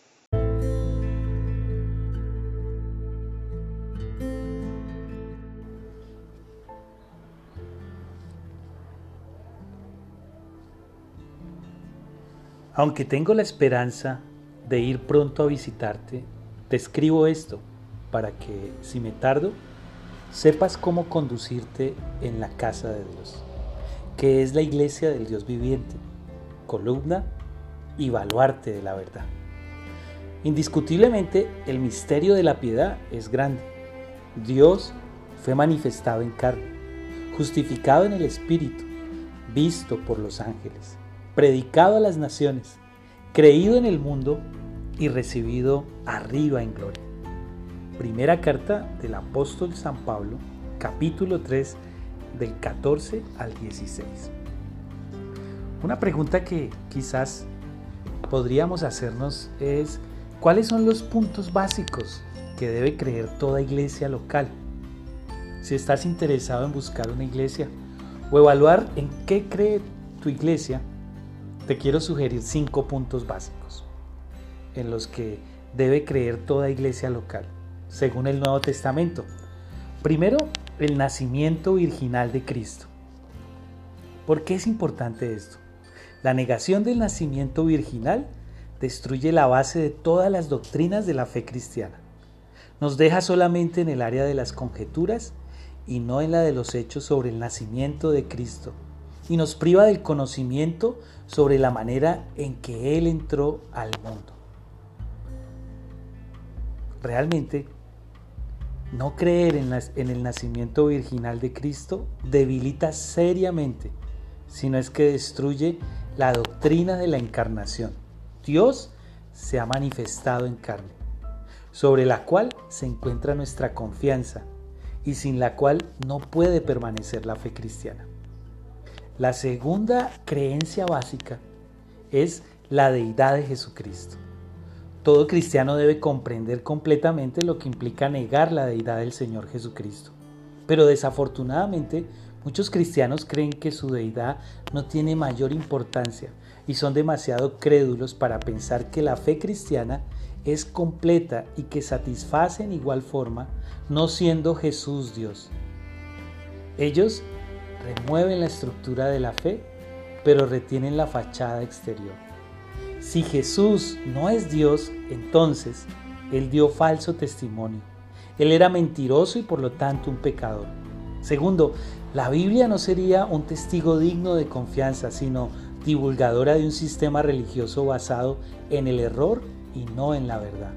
Aunque tengo la esperanza de ir pronto a visitarte, te escribo esto para que, si me tardo, sepas cómo conducirte en la casa de Dios, que es la iglesia del Dios viviente, columna y baluarte de la verdad. Indiscutiblemente, el misterio de la piedad es grande. Dios fue manifestado en carne, justificado en el Espíritu, visto por los ángeles predicado a las naciones, creído en el mundo y recibido arriba en gloria. Primera carta del apóstol San Pablo, capítulo 3, del 14 al 16. Una pregunta que quizás podríamos hacernos es, ¿cuáles son los puntos básicos que debe creer toda iglesia local? Si estás interesado en buscar una iglesia o evaluar en qué cree tu iglesia, te quiero sugerir cinco puntos básicos en los que debe creer toda iglesia local, según el Nuevo Testamento. Primero, el nacimiento virginal de Cristo. ¿Por qué es importante esto? La negación del nacimiento virginal destruye la base de todas las doctrinas de la fe cristiana. Nos deja solamente en el área de las conjeturas y no en la de los hechos sobre el nacimiento de Cristo, y nos priva del conocimiento sobre la manera en que Él entró al mundo. Realmente, no creer en, el nacimiento virginal de Cristo debilita seriamente, sino es que destruye la doctrina de la encarnación. Dios se ha manifestado en carne, sobre la cual se encuentra nuestra confianza y sin la cual no puede permanecer la fe cristiana. La segunda creencia básica es la deidad de Jesucristo. Todo cristiano debe comprender completamente lo que implica negar la deidad del Señor Jesucristo. Pero desafortunadamente muchos cristianos creen que su deidad no tiene mayor importancia y son demasiado crédulos para pensar que la fe cristiana es completa y que satisface en igual forma, no siendo Jesús Dios. Ellos remueven la estructura de la fe, pero retienen la fachada exterior. Si Jesús no es Dios, entonces Él dio falso testimonio. Él era mentiroso y por lo tanto un pecador. Segundo, la Biblia no sería un testigo digno de confianza, sino divulgadora de un sistema religioso basado en el error y no en la verdad.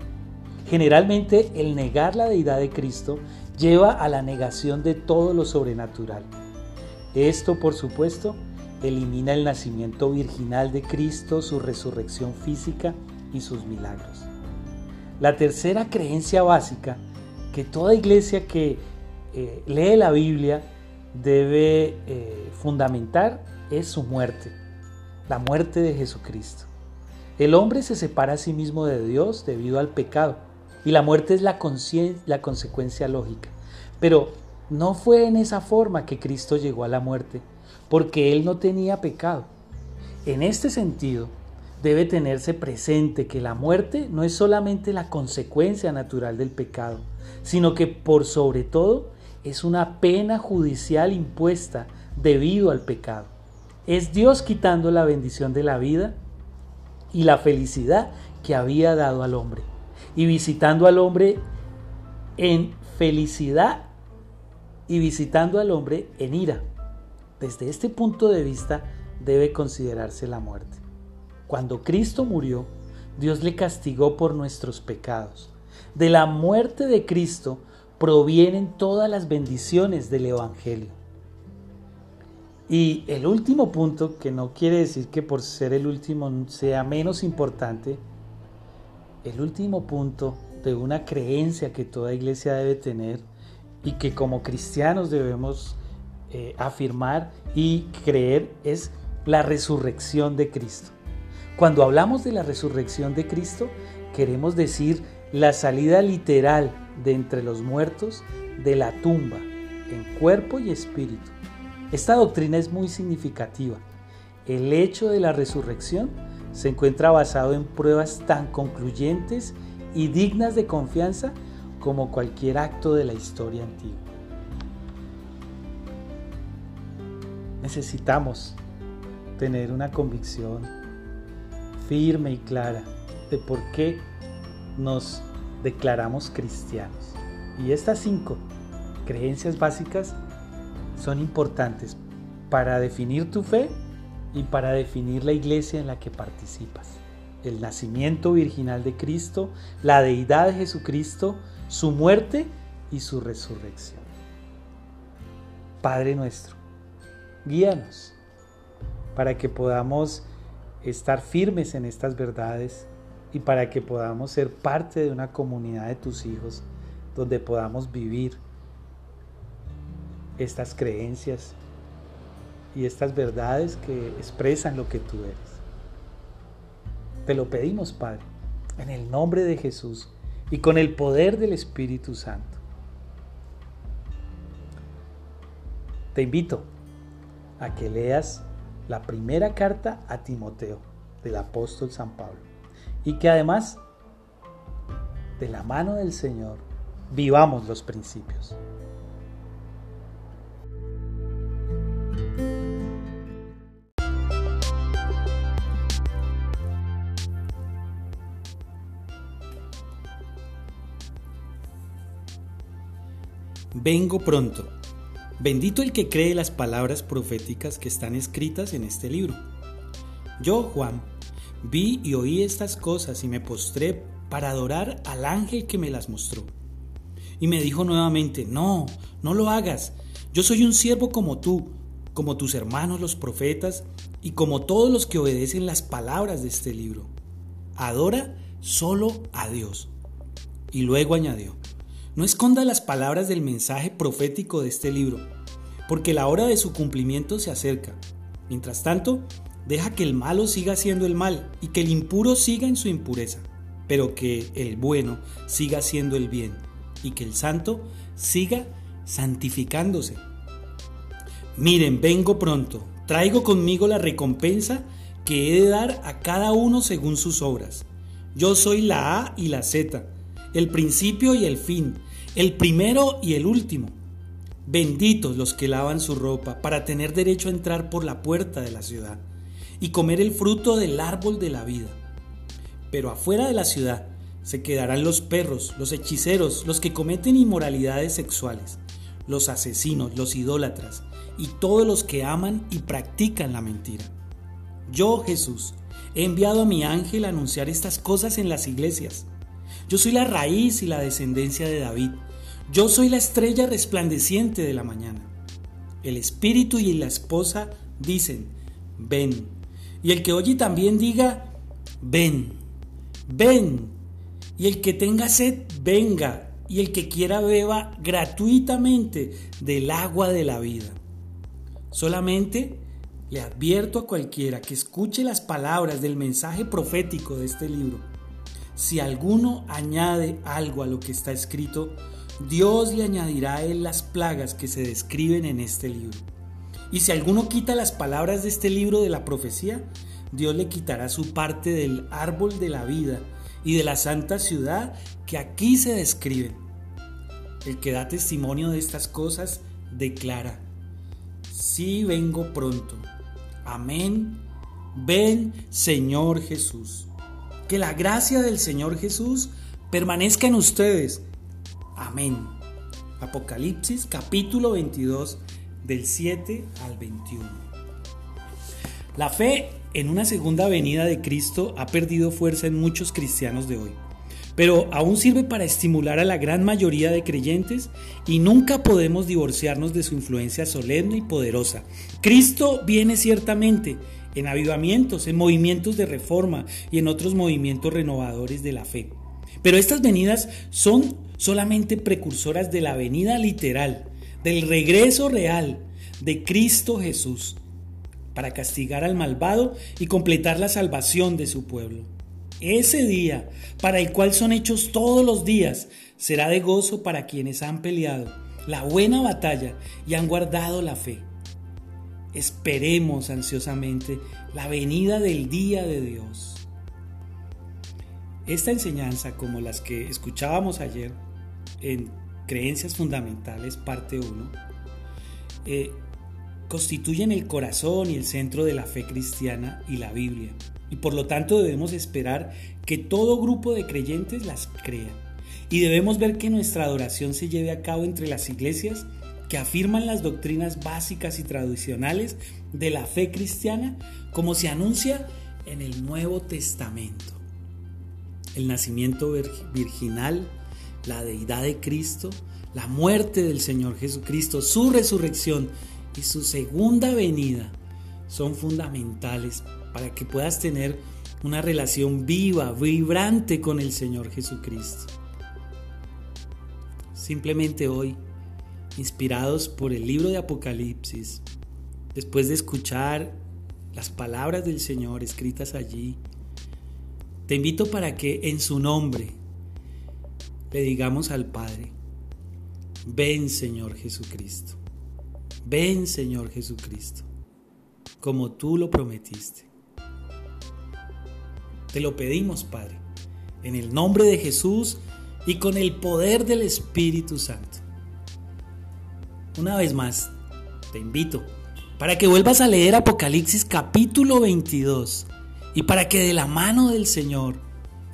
Generalmente el negar la deidad de Cristo lleva a la negación de todo lo sobrenatural. Esto, por supuesto, elimina el nacimiento virginal de Cristo, su resurrección física y sus milagros. La tercera creencia básica que toda iglesia que eh, lee la Biblia debe eh, fundamentar es su muerte, la muerte de Jesucristo. El hombre se separa a sí mismo de Dios debido al pecado y la muerte es la, la consecuencia lógica. Pero no fue en esa forma que Cristo llegó a la muerte, porque Él no tenía pecado. En este sentido, debe tenerse presente que la muerte no es solamente la consecuencia natural del pecado, sino que por sobre todo es una pena judicial impuesta debido al pecado. Es Dios quitando la bendición de la vida y la felicidad que había dado al hombre y visitando al hombre en felicidad y visitando al hombre en ira. Desde este punto de vista debe considerarse la muerte. Cuando Cristo murió, Dios le castigó por nuestros pecados. De la muerte de Cristo provienen todas las bendiciones del Evangelio. Y el último punto, que no quiere decir que por ser el último sea menos importante, el último punto de una creencia que toda iglesia debe tener y que como cristianos debemos eh, afirmar y creer es la resurrección de Cristo. Cuando hablamos de la resurrección de Cristo, queremos decir la salida literal de entre los muertos de la tumba, en cuerpo y espíritu. Esta doctrina es muy significativa. El hecho de la resurrección se encuentra basado en pruebas tan concluyentes y dignas de confianza como cualquier acto de la historia antigua. Necesitamos tener una convicción firme y clara de por qué nos declaramos cristianos. Y estas cinco creencias básicas son importantes para definir tu fe y para definir la iglesia en la que participas. El nacimiento virginal de Cristo, la deidad de Jesucristo, su muerte y su resurrección. Padre nuestro, guíanos para que podamos estar firmes en estas verdades y para que podamos ser parte de una comunidad de tus hijos donde podamos vivir estas creencias y estas verdades que expresan lo que tú eres. Te lo pedimos, Padre, en el nombre de Jesús y con el poder del Espíritu Santo. Te invito a que leas la primera carta a Timoteo del apóstol San Pablo y que además de la mano del Señor vivamos los principios. Vengo pronto. Bendito el que cree las palabras proféticas que están escritas en este libro. Yo, Juan, vi y oí estas cosas y me postré para adorar al ángel que me las mostró. Y me dijo nuevamente, no, no lo hagas. Yo soy un siervo como tú, como tus hermanos los profetas y como todos los que obedecen las palabras de este libro. Adora solo a Dios. Y luego añadió, no esconda las palabras del mensaje profético de este libro, porque la hora de su cumplimiento se acerca. Mientras tanto, deja que el malo siga siendo el mal y que el impuro siga en su impureza, pero que el bueno siga siendo el bien y que el santo siga santificándose. Miren, vengo pronto, traigo conmigo la recompensa que he de dar a cada uno según sus obras. Yo soy la A y la Z, el principio y el fin, el primero y el último. Benditos los que lavan su ropa para tener derecho a entrar por la puerta de la ciudad y comer el fruto del árbol de la vida. Pero afuera de la ciudad se quedarán los perros, los hechiceros, los que cometen inmoralidades sexuales, los asesinos, los idólatras y todos los que aman y practican la mentira. Yo, Jesús, he enviado a mi ángel a anunciar estas cosas en las iglesias. Yo soy la raíz y la descendencia de David. Yo soy la estrella resplandeciente de la mañana. El espíritu y la esposa dicen, ven. Y el que oye también diga, ven, ven. Y el que tenga sed, venga. Y el que quiera beba gratuitamente del agua de la vida. Solamente le advierto a cualquiera que escuche las palabras del mensaje profético de este libro. Si alguno añade algo a lo que está escrito, Dios le añadirá a él las plagas que se describen en este libro. Y si alguno quita las palabras de este libro de la profecía, Dios le quitará su parte del árbol de la vida y de la santa ciudad que aquí se describen. El que da testimonio de estas cosas declara, sí vengo pronto. Amén. Ven, Señor Jesús. Que la gracia del Señor Jesús permanezca en ustedes. Amén. Apocalipsis capítulo 22 del 7 al 21. La fe en una segunda venida de Cristo ha perdido fuerza en muchos cristianos de hoy pero aún sirve para estimular a la gran mayoría de creyentes y nunca podemos divorciarnos de su influencia solemne y poderosa. Cristo viene ciertamente en avivamientos, en movimientos de reforma y en otros movimientos renovadores de la fe. Pero estas venidas son solamente precursoras de la venida literal, del regreso real de Cristo Jesús, para castigar al malvado y completar la salvación de su pueblo. Ese día, para el cual son hechos todos los días, será de gozo para quienes han peleado la buena batalla y han guardado la fe. Esperemos ansiosamente la venida del día de Dios. Esta enseñanza, como las que escuchábamos ayer en Creencias Fundamentales, parte 1, eh, constituyen el corazón y el centro de la fe cristiana y la Biblia y por lo tanto debemos esperar que todo grupo de creyentes las crea. Y debemos ver que nuestra adoración se lleve a cabo entre las iglesias que afirman las doctrinas básicas y tradicionales de la fe cristiana como se anuncia en el Nuevo Testamento. El nacimiento virginal, la deidad de Cristo, la muerte del Señor Jesucristo, su resurrección y su segunda venida son fundamentales para que puedas tener una relación viva, vibrante con el Señor Jesucristo. Simplemente hoy, inspirados por el libro de Apocalipsis, después de escuchar las palabras del Señor escritas allí, te invito para que en su nombre le digamos al Padre, ven Señor Jesucristo, ven Señor Jesucristo, como tú lo prometiste. Te lo pedimos, Padre, en el nombre de Jesús y con el poder del Espíritu Santo. Una vez más, te invito para que vuelvas a leer Apocalipsis capítulo 22 y para que de la mano del Señor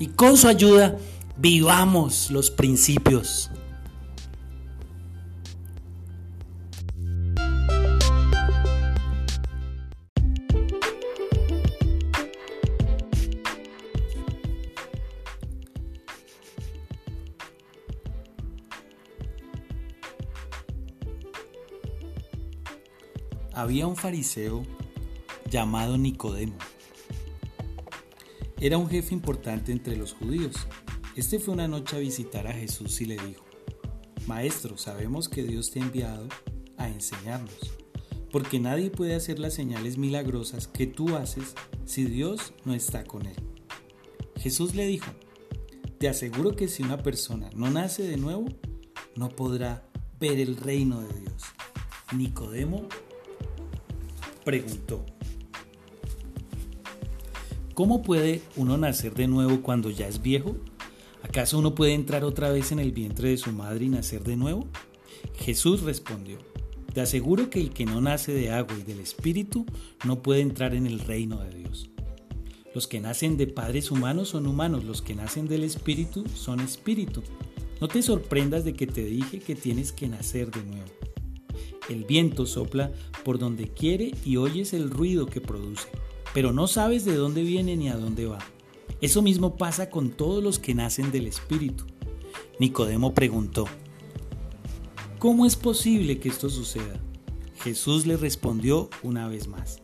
y con su ayuda Vivamos los principios. Había un fariseo llamado Nicodemo. Era un jefe importante entre los judíos este fue una noche a visitar a Jesús y le dijo, Maestro, sabemos que Dios te ha enviado a enseñarnos, porque nadie puede hacer las señales milagrosas que tú haces si Dios no está con él. Jesús le dijo, te aseguro que si una persona no nace de nuevo, no podrá ver el reino de Dios. Nicodemo preguntó, ¿cómo puede uno nacer de nuevo cuando ya es viejo? ¿Acaso uno puede entrar otra vez en el vientre de su madre y nacer de nuevo? Jesús respondió, te aseguro que el que no nace de agua y del Espíritu no puede entrar en el reino de Dios. Los que nacen de padres humanos son humanos, los que nacen del Espíritu son Espíritu. No te sorprendas de que te dije que tienes que nacer de nuevo. El viento sopla por donde quiere y oyes el ruido que produce, pero no sabes de dónde viene ni a dónde va. Eso mismo pasa con todos los que nacen del Espíritu. Nicodemo preguntó, ¿cómo es posible que esto suceda? Jesús le respondió una vez más,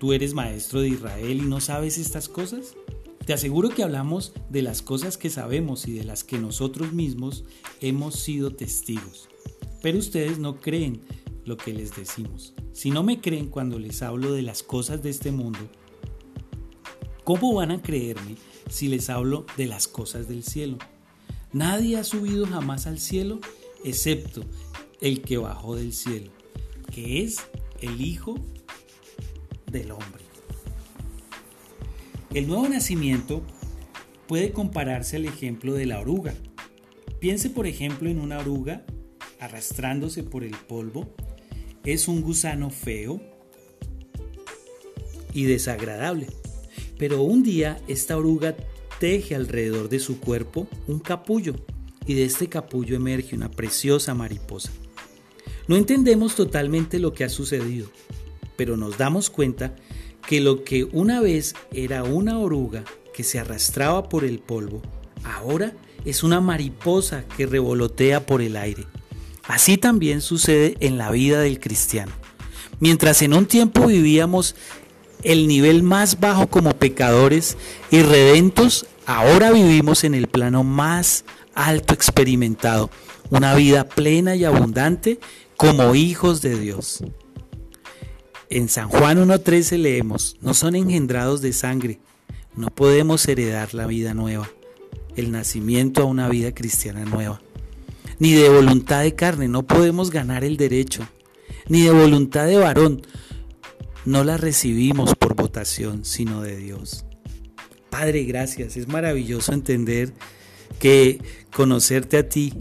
¿Tú eres maestro de Israel y no sabes estas cosas? Te aseguro que hablamos de las cosas que sabemos y de las que nosotros mismos hemos sido testigos. Pero ustedes no creen lo que les decimos. Si no me creen cuando les hablo de las cosas de este mundo, ¿cómo van a creerme si les hablo de las cosas del cielo? Nadie ha subido jamás al cielo excepto el que bajó del cielo, que es el Hijo del hombre. El nuevo nacimiento puede compararse al ejemplo de la oruga. Piense por ejemplo en una oruga arrastrándose por el polvo. Es un gusano feo y desagradable. Pero un día esta oruga teje alrededor de su cuerpo un capullo y de este capullo emerge una preciosa mariposa. No entendemos totalmente lo que ha sucedido, pero nos damos cuenta que lo que una vez era una oruga que se arrastraba por el polvo, ahora es una mariposa que revolotea por el aire. Así también sucede en la vida del cristiano. Mientras en un tiempo vivíamos el nivel más bajo como pecadores y redentos, ahora vivimos en el plano más alto experimentado, una vida plena y abundante como hijos de Dios. En San Juan 1.13 leemos, no son engendrados de sangre, no podemos heredar la vida nueva, el nacimiento a una vida cristiana nueva. Ni de voluntad de carne, no podemos ganar el derecho, ni de voluntad de varón, no la recibimos por votación, sino de Dios. Padre, gracias, es maravilloso entender que conocerte a ti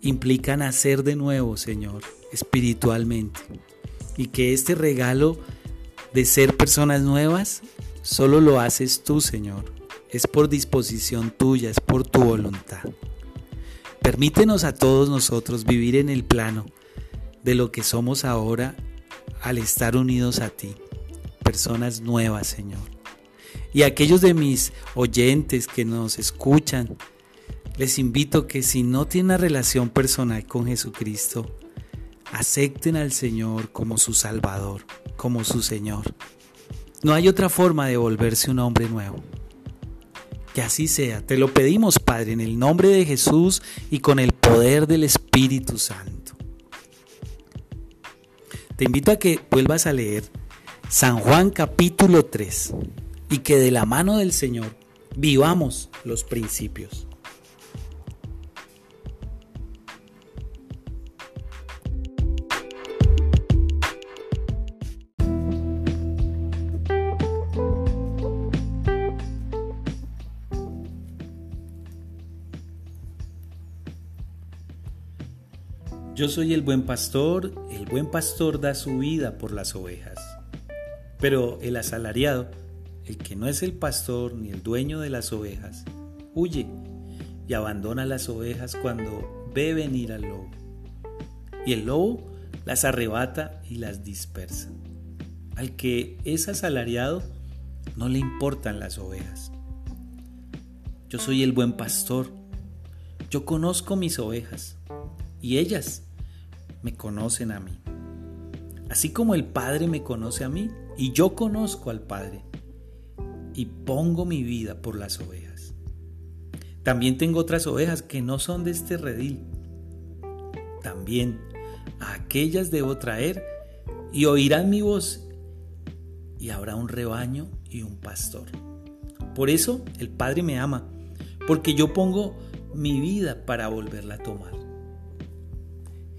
implica nacer de nuevo, Señor, espiritualmente y que este regalo de ser personas nuevas solo lo haces tú, Señor. Es por disposición tuya, es por tu voluntad. Permítenos a todos nosotros vivir en el plano de lo que somos ahora al estar unidos a ti, personas nuevas, Señor. Y a aquellos de mis oyentes que nos escuchan, les invito que si no tienen relación personal con Jesucristo, acepten al Señor como su Salvador, como su Señor. No hay otra forma de volverse un hombre nuevo. Que así sea. Te lo pedimos, Padre, en el nombre de Jesús y con el poder del Espíritu Santo. Te invito a que vuelvas a leer San Juan capítulo 3 y que de la mano del Señor vivamos los principios. Yo soy el buen pastor, el buen pastor da su vida por las ovejas. Pero el asalariado, el que no es el pastor ni el dueño de las ovejas, huye y abandona las ovejas cuando ve venir al lobo. Y el lobo las arrebata y las dispersa. Al que es asalariado no le importan las ovejas. Yo soy el buen pastor. Yo conozco mis ovejas y ellas me conocen a mí. así como el Padre me conoce a mí y yo conozco al Padre y pongo mi vida por las ovejas. También tengo otras ovejas que no son de este redil. También a aquellas debo traer y oirán mi voz y habrá un rebaño y un pastor. Por eso el Padre me ama, porque yo pongo mi vida para volverla a tomar.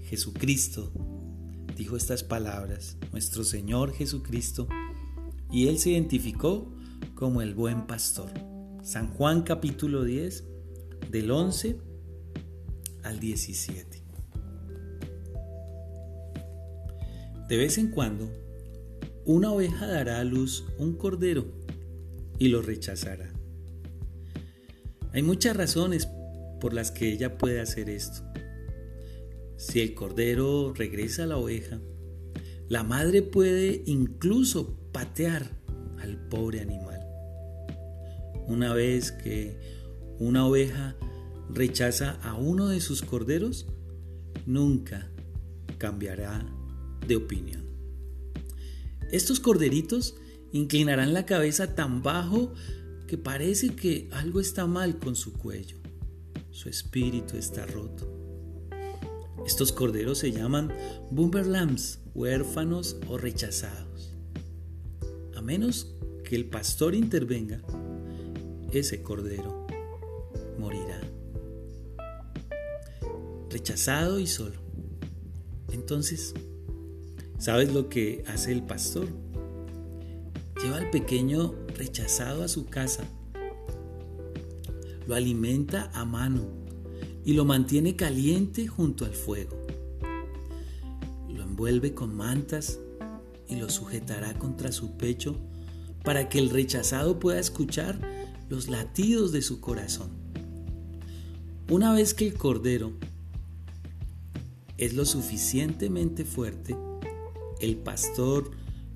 Jesucristo dijo estas palabras, nuestro Señor Jesucristo, y Él se identificó como el buen pastor. San Juan capítulo 10, del 11 al 17. De vez en cuando, una oveja dará a luz un cordero y lo rechazará. Hay muchas razones por las que ella puede hacer esto. Si el cordero regresa a la oveja, la madre puede incluso patear al pobre animal. Una vez que una oveja rechaza a uno de sus corderos, nunca cambiará de opinión. Estos corderitos inclinarán la cabeza tan bajo que parece que algo está mal con su cuello. Su espíritu está roto. Estos corderos se llaman Bumper Lambs, huérfanos o rechazados. A menos que el pastor intervenga, ese cordero morirá. Rechazado y solo. Entonces, ¿sabes lo que hace el pastor? Lleva al pequeño rechazado a su casa. Lo alimenta a mano y lo mantiene caliente junto al fuego. Lo envuelve con mantas y lo sujetará contra su pecho para que el rechazado pueda escuchar los latidos de su corazón. Una vez que el cordero es lo suficientemente fuerte, el pastor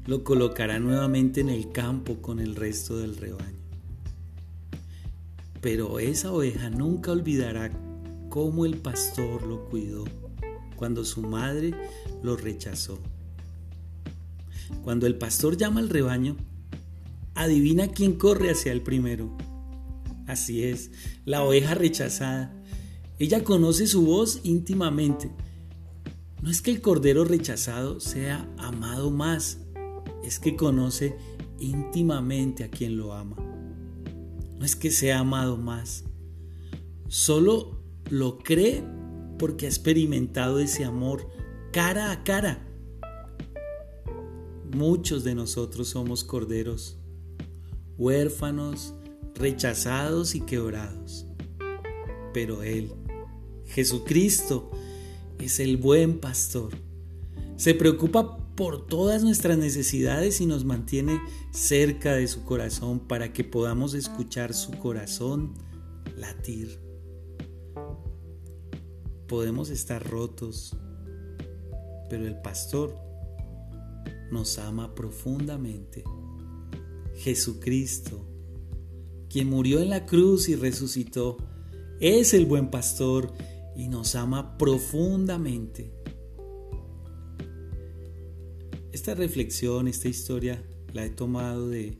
lo colocará nuevamente en el campo con el resto del rebaño. Pero esa oveja nunca olvidará cómo el pastor lo cuidó cuando su madre lo rechazó. Cuando el pastor llama al rebaño, adivina quién corre hacia el primero. Así es, la oveja rechazada. Ella conoce su voz íntimamente. No es que el cordero rechazado sea amado más, es que conoce íntimamente a quien lo ama. No es que sea amado más, solo lo cree porque ha experimentado ese amor cara a cara. Muchos de nosotros somos corderos, huérfanos, rechazados y quebrados. Pero Él, Jesucristo, es el buen pastor. Se preocupa por todas nuestras necesidades y nos mantiene cerca de su corazón para que podamos escuchar su corazón latir podemos estar rotos, pero el pastor nos ama profundamente. Jesucristo, quien murió en la cruz y resucitó, es el buen pastor y nos ama profundamente. Esta reflexión, esta historia, la he tomado de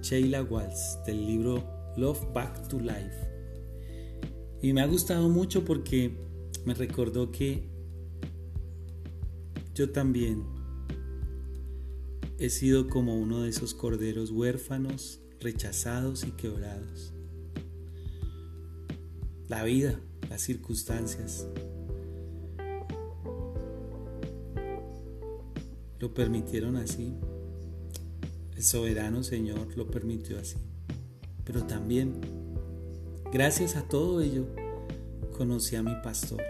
Sheila Waltz del libro Love Back to Life. Y me ha gustado mucho porque me recordó que yo también he sido como uno de esos corderos huérfanos, rechazados y quebrados. La vida, las circunstancias, lo permitieron así. El soberano Señor lo permitió así. Pero también, gracias a todo ello, conocí a mi pastor,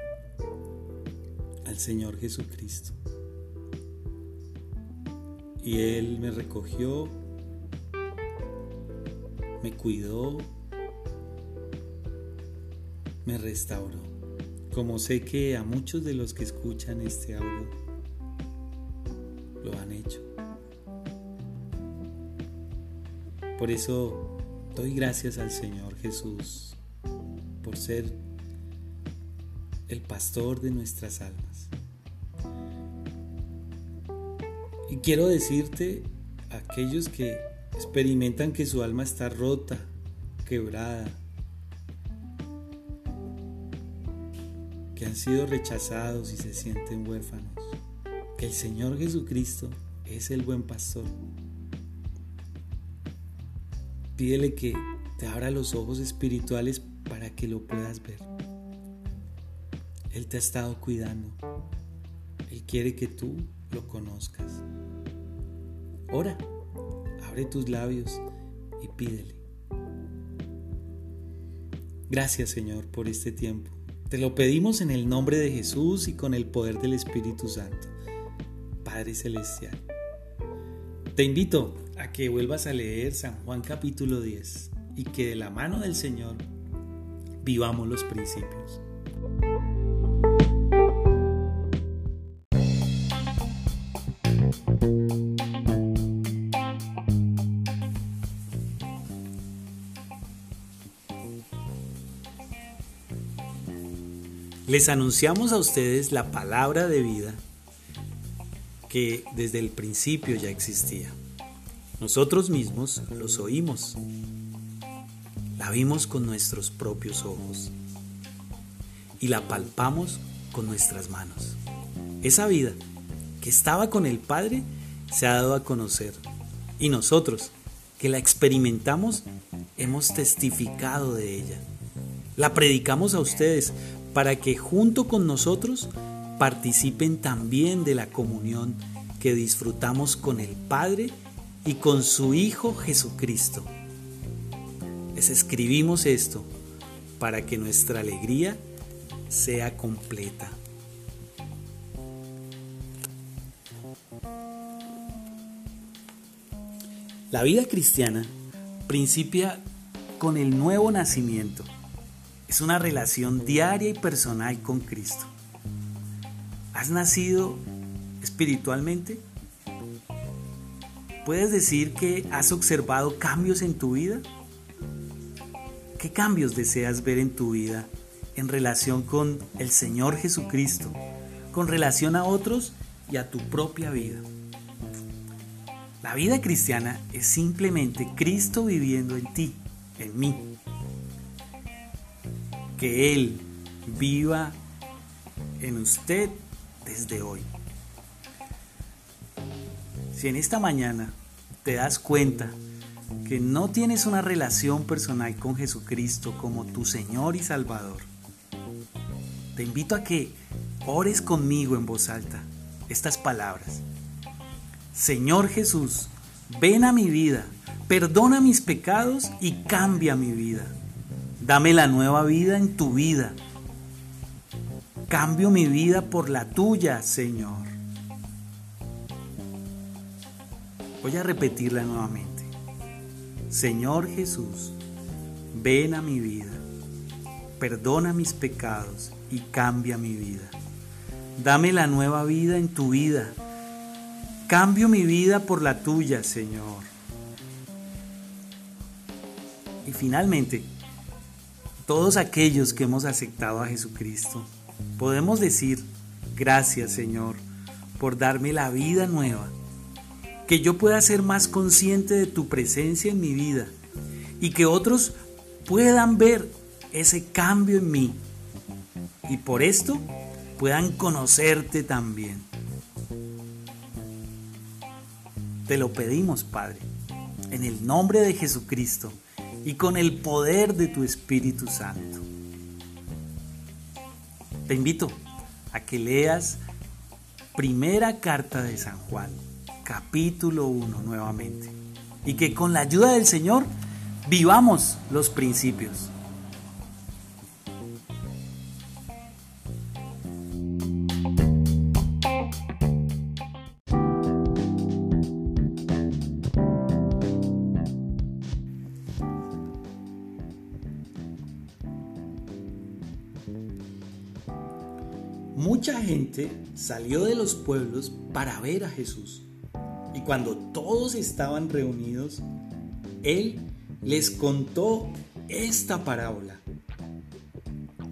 al Señor Jesucristo. Y Él me recogió, me cuidó, me restauró. Como sé que a muchos de los que escuchan este audio lo han hecho. Por eso doy gracias al Señor Jesús por ser pastor de nuestras almas. Y quiero decirte, aquellos que experimentan que su alma está rota, quebrada, que han sido rechazados y se sienten huérfanos, que el Señor Jesucristo es el buen pastor. Pídele que te abra los ojos espirituales para que lo puedas ver. Él te ha estado cuidando. Él quiere que tú lo conozcas. Ora, abre tus labios y pídele. Gracias Señor por este tiempo. Te lo pedimos en el nombre de Jesús y con el poder del Espíritu Santo. Padre Celestial. Te invito a que vuelvas a leer San Juan capítulo 10 y que de la mano del Señor vivamos los principios. Les anunciamos a ustedes la palabra de vida que desde el principio ya existía. Nosotros mismos los oímos, la vimos con nuestros propios ojos y la palpamos con nuestras manos. Esa vida que estaba con el Padre se ha dado a conocer y nosotros que la experimentamos hemos testificado de ella. La predicamos a ustedes para que junto con nosotros participen también de la comunión que disfrutamos con el Padre y con su Hijo Jesucristo. Les escribimos esto para que nuestra alegría sea completa. La vida cristiana principia con el nuevo nacimiento es una relación diaria y personal con Cristo. ¿Has nacido espiritualmente? ¿Puedes decir que has observado cambios en tu vida? ¿Qué cambios deseas ver en tu vida en relación con el Señor Jesucristo, con relación a otros y a tu propia vida? La vida cristiana es simplemente Cristo viviendo en ti, en mí que Él viva en usted desde hoy. Si en esta mañana te das cuenta que no tienes una relación personal con Jesucristo como tu Señor y Salvador, te invito a que ores conmigo en voz alta estas palabras. Señor Jesús, ven a mi vida, perdona mis pecados y cambia mi vida. Dame la nueva vida en tu vida. Cambio mi vida por la tuya, Señor. Voy a repetirla nuevamente. Señor Jesús, ven a mi vida, perdona mis pecados y cambia mi vida. Dame la nueva vida en tu vida. Cambio mi vida por la tuya, Señor. Y finalmente, todos aquellos que hemos aceptado a Jesucristo, podemos decir, gracias Señor por darme la vida nueva, que yo pueda ser más consciente de tu presencia en mi vida y que otros puedan ver ese cambio en mí y por esto puedan conocerte también. Te lo pedimos, Padre, en el nombre de Jesucristo y con el poder de tu Espíritu Santo. Te invito a que leas primera carta de San Juan, capítulo 1 nuevamente, y que con la ayuda del Señor vivamos los principios. Gente salió de los pueblos para ver a Jesús. Y cuando todos estaban reunidos, Él les contó esta parábola.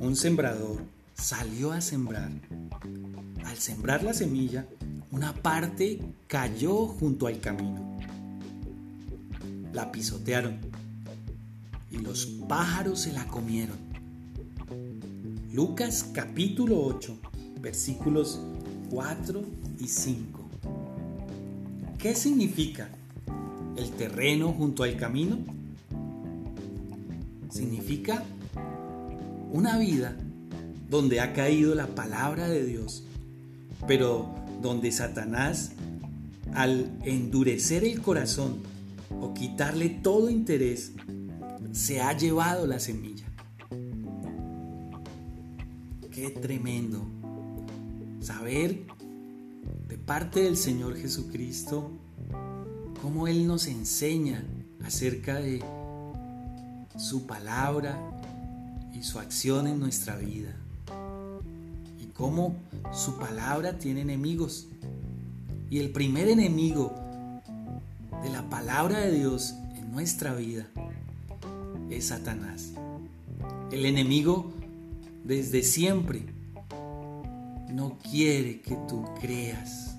Un sembrador salió a sembrar. Al sembrar la semilla, una parte cayó junto al camino. La pisotearon y los pájaros se la comieron. Lucas capítulo 8, versículos 4 y 5. ¿Qué significa el terreno junto al camino? Significa una vida donde ha caído la palabra de Dios, pero donde Satanás, al endurecer el corazón o quitarle todo interés, se ha llevado la semilla. Qué tremendo saber de parte del Señor Jesucristo cómo Él nos enseña acerca de su palabra y su acción en nuestra vida. Y cómo su palabra tiene enemigos. Y el primer enemigo de la palabra de Dios en nuestra vida es Satanás. El enemigo desde siempre no quiere que tú creas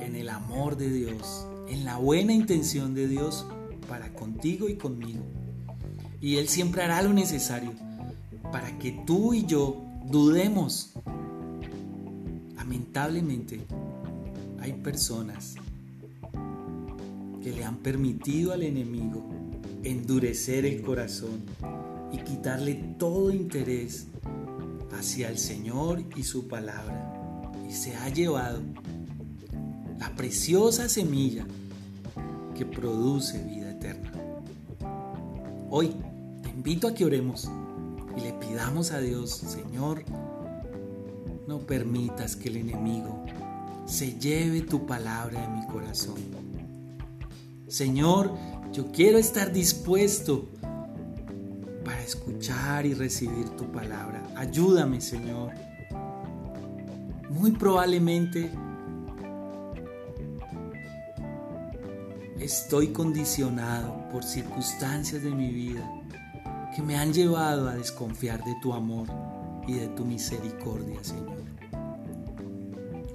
en el amor de Dios, en la buena intención de Dios para contigo y conmigo. Y Él siempre hará lo necesario para que tú y yo dudemos. Lamentablemente, hay personas que le han permitido al enemigo endurecer el corazón y quitarle todo interés hacia el Señor y su palabra. Y se ha llevado la preciosa semilla que produce vida eterna. Hoy te invito a que oremos y le pidamos a Dios, Señor, no permitas que el enemigo se lleve tu palabra de mi corazón. Señor, yo quiero estar dispuesto para escuchar y recibir tu palabra. Ayúdame, Señor. Muy probablemente estoy condicionado por circunstancias de mi vida que me han llevado a desconfiar de tu amor y de tu misericordia, Señor.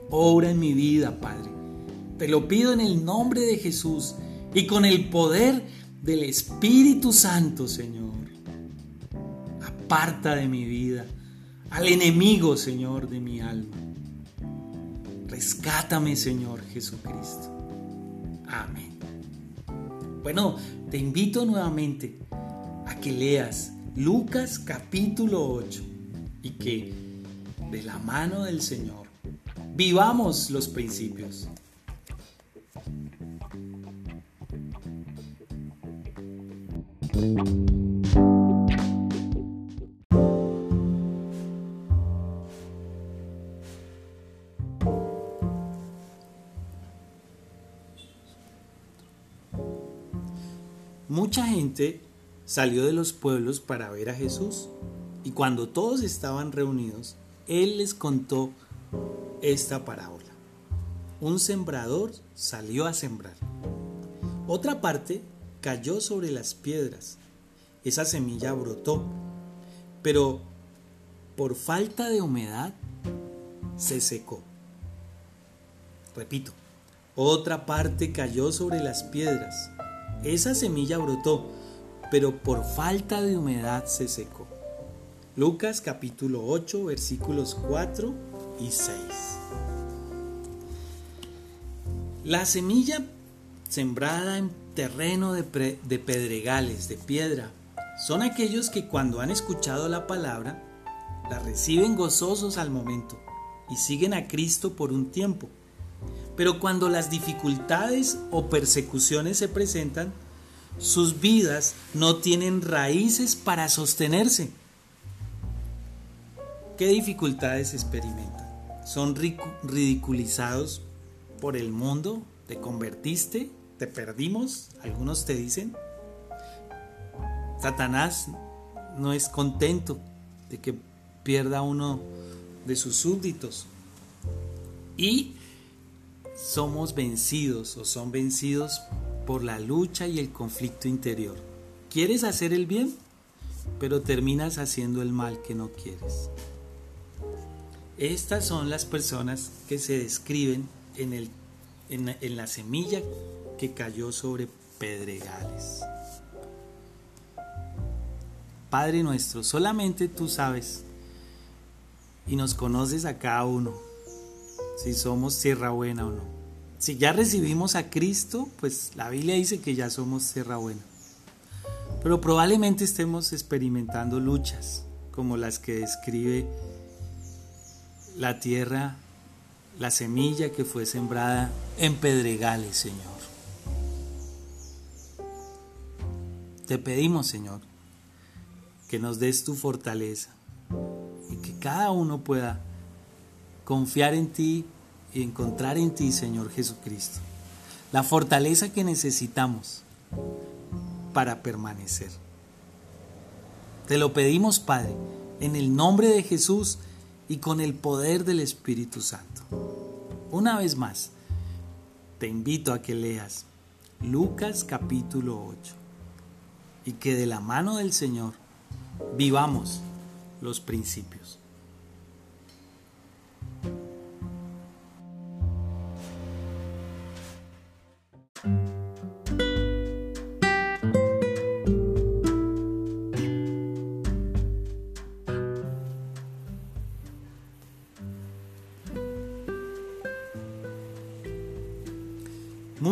Obra en mi vida, Padre. Te lo pido en el nombre de Jesús y con el poder del Espíritu Santo, Señor. Aparta de mi vida al enemigo, Señor, de mi alma. Rescátame, Señor Jesucristo. Amén. Bueno, te invito nuevamente a que leas Lucas capítulo 8 y que de la mano del Señor vivamos los principios. Salió de los pueblos para ver a Jesús y cuando todos estaban reunidos, Él les contó esta parábola. Un sembrador salió a sembrar. Otra parte cayó sobre las piedras. Esa semilla brotó, pero por falta de humedad se secó. Repito, otra parte cayó sobre las piedras. Esa semilla brotó, pero por falta de humedad se secó. Lucas capítulo 8 versículos 4 y 6. La semilla sembrada en terreno de, de, pedregales, de piedra, son aquellos que cuando han escuchado la palabra, la reciben gozosos al momento y siguen a Cristo por un tiempo. Pero cuando las dificultades o persecuciones se presentan, sus vidas no tienen raíces para sostenerse. ¿Qué dificultades experimentan? ¿Son ridiculizados por el mundo? ¿Te convertiste? ¿Te perdimos? Algunos te dicen. Satanás no es contento de que pierda uno de sus súbditos. Y somos vencidos o son vencidos por la lucha y el conflicto interior. Quieres hacer el bien, pero terminas haciendo el mal que no quieres. Estas son las personas que se describen en, el, en la semilla que cayó sobre pedregales. Padre nuestro, solamente tú sabes y nos conoces a cada uno, si somos tierra buena o no. Si ya recibimos a Cristo, pues la Biblia dice que ya somos tierra buena. Pero probablemente estemos experimentando luchas como las que describe la tierra, la semilla que fue sembrada en pedregales, Señor. Te pedimos, Señor, que nos des tu fortaleza y que cada uno pueda confiar en ti y encontrar en ti, Señor Jesucristo, la fortaleza que necesitamos para permanecer. Te lo pedimos, Padre, en el nombre de Jesús y con el poder del Espíritu Santo. Una vez más, te invito a que leas Lucas capítulo 8 y que de la mano del Señor vivamos los principios.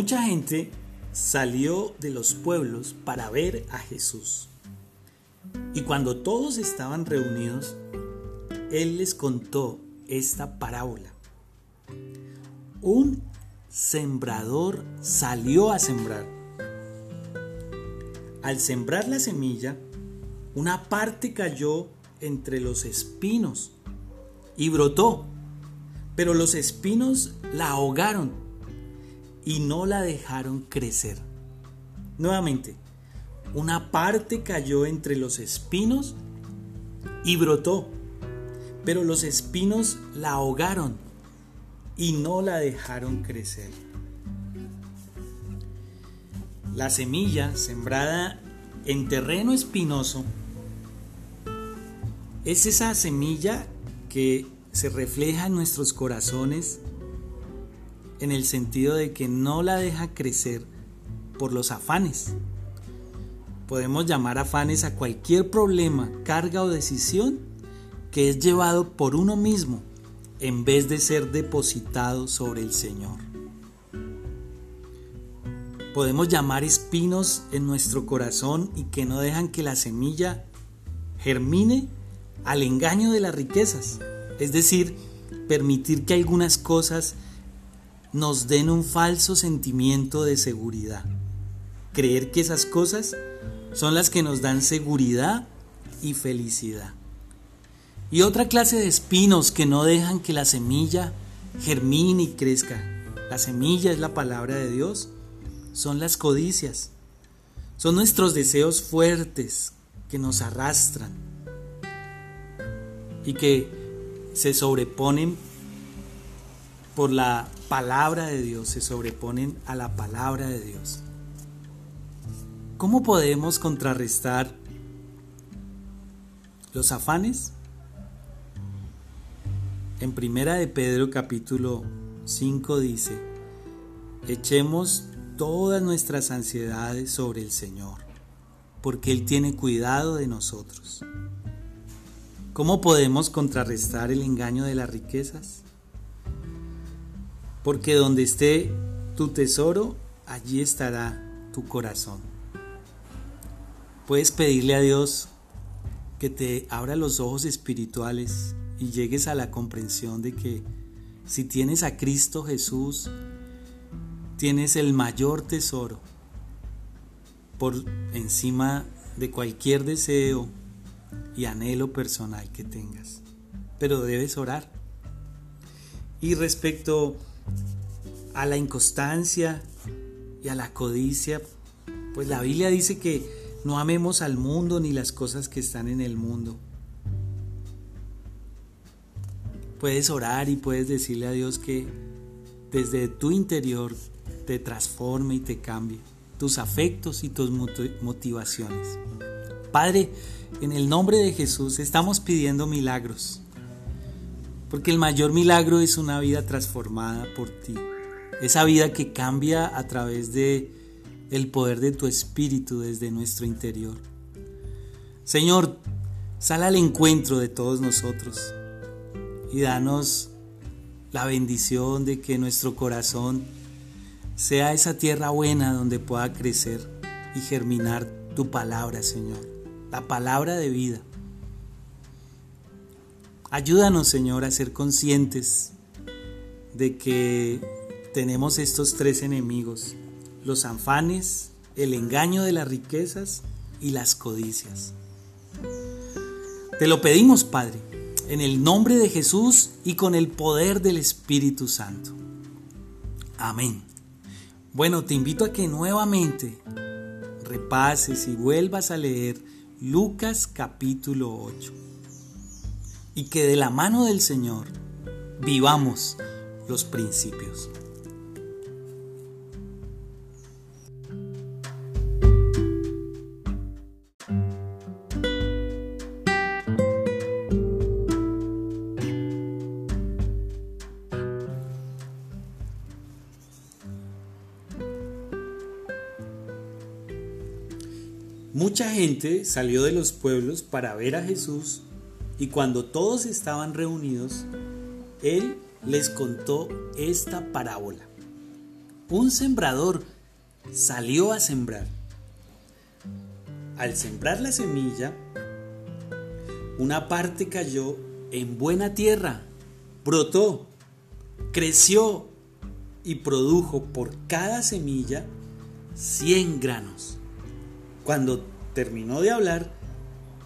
Mucha gente salió de los pueblos para ver a Jesús. Y cuando todos estaban reunidos, Él les contó esta parábola. Un sembrador salió a sembrar. Al sembrar la semilla, una parte cayó entre los espinos y brotó, pero los espinos la ahogaron y no la dejaron crecer. Nuevamente, una parte cayó entre los espinos y brotó, pero los espinos la ahogaron y no la dejaron crecer. La semilla sembrada en terreno espinoso es esa semilla que se refleja en nuestros corazones en el sentido de que no la deja crecer por los afanes. Podemos llamar afanes a cualquier problema, carga o decisión que es llevado por uno mismo en vez de ser depositado sobre el Señor. Podemos llamar espinos en nuestro corazón y que no dejan que la semilla germine al engaño de las riquezas, es decir, permitir que algunas cosas nos den un falso sentimiento de seguridad. Creer que esas cosas son las que nos dan seguridad y felicidad. Y otra clase de espinos que no dejan que la semilla germine y crezca. La semilla es la palabra de Dios. Son las codicias. Son nuestros deseos fuertes que nos arrastran y que se sobreponen por la palabra de Dios, se sobreponen a la palabra de Dios. ¿Cómo podemos contrarrestar los afanes? En primera de Pedro capítulo 5 dice, echemos todas nuestras ansiedades sobre el Señor, porque Él tiene cuidado de nosotros. ¿Cómo podemos contrarrestar el engaño de las riquezas? Porque donde esté tu tesoro, allí estará tu corazón. Puedes pedirle a Dios que te abra los ojos espirituales y llegues a la comprensión de que si tienes a Cristo Jesús, tienes el mayor tesoro por encima de cualquier deseo y anhelo personal que tengas. Pero debes orar. Y respecto a la inconstancia y a la codicia, pues la Biblia dice que no amemos al mundo ni las cosas que están en el mundo. Puedes orar y puedes decirle a Dios que desde tu interior te transforme y te cambie tus afectos y tus motivaciones. Padre, en el nombre de Jesús estamos pidiendo milagros. Porque el mayor milagro es una vida transformada por ti. Esa vida que cambia a través de el poder de tu espíritu desde nuestro interior. Señor, sal al encuentro de todos nosotros y danos la bendición de que nuestro corazón sea esa tierra buena donde pueda crecer y germinar tu palabra, Señor, la palabra de vida. Ayúdanos, Señor, a ser conscientes de que tenemos estos tres enemigos, los afanes, el engaño de las riquezas y las codicias. Te lo pedimos, Padre, en el nombre de Jesús y con el poder del Espíritu Santo. Amén. Bueno, te invito a que nuevamente repases y vuelvas a leer Lucas capítulo 8 y que de la mano del Señor vivamos los principios. Mucha gente salió de los pueblos para ver a Jesús y cuando todos estaban reunidos, Él les contó esta parábola. Un sembrador salió a sembrar. Al sembrar la semilla, una parte cayó en buena tierra, brotó, creció y produjo por cada semilla 100 granos. Cuando terminó de hablar,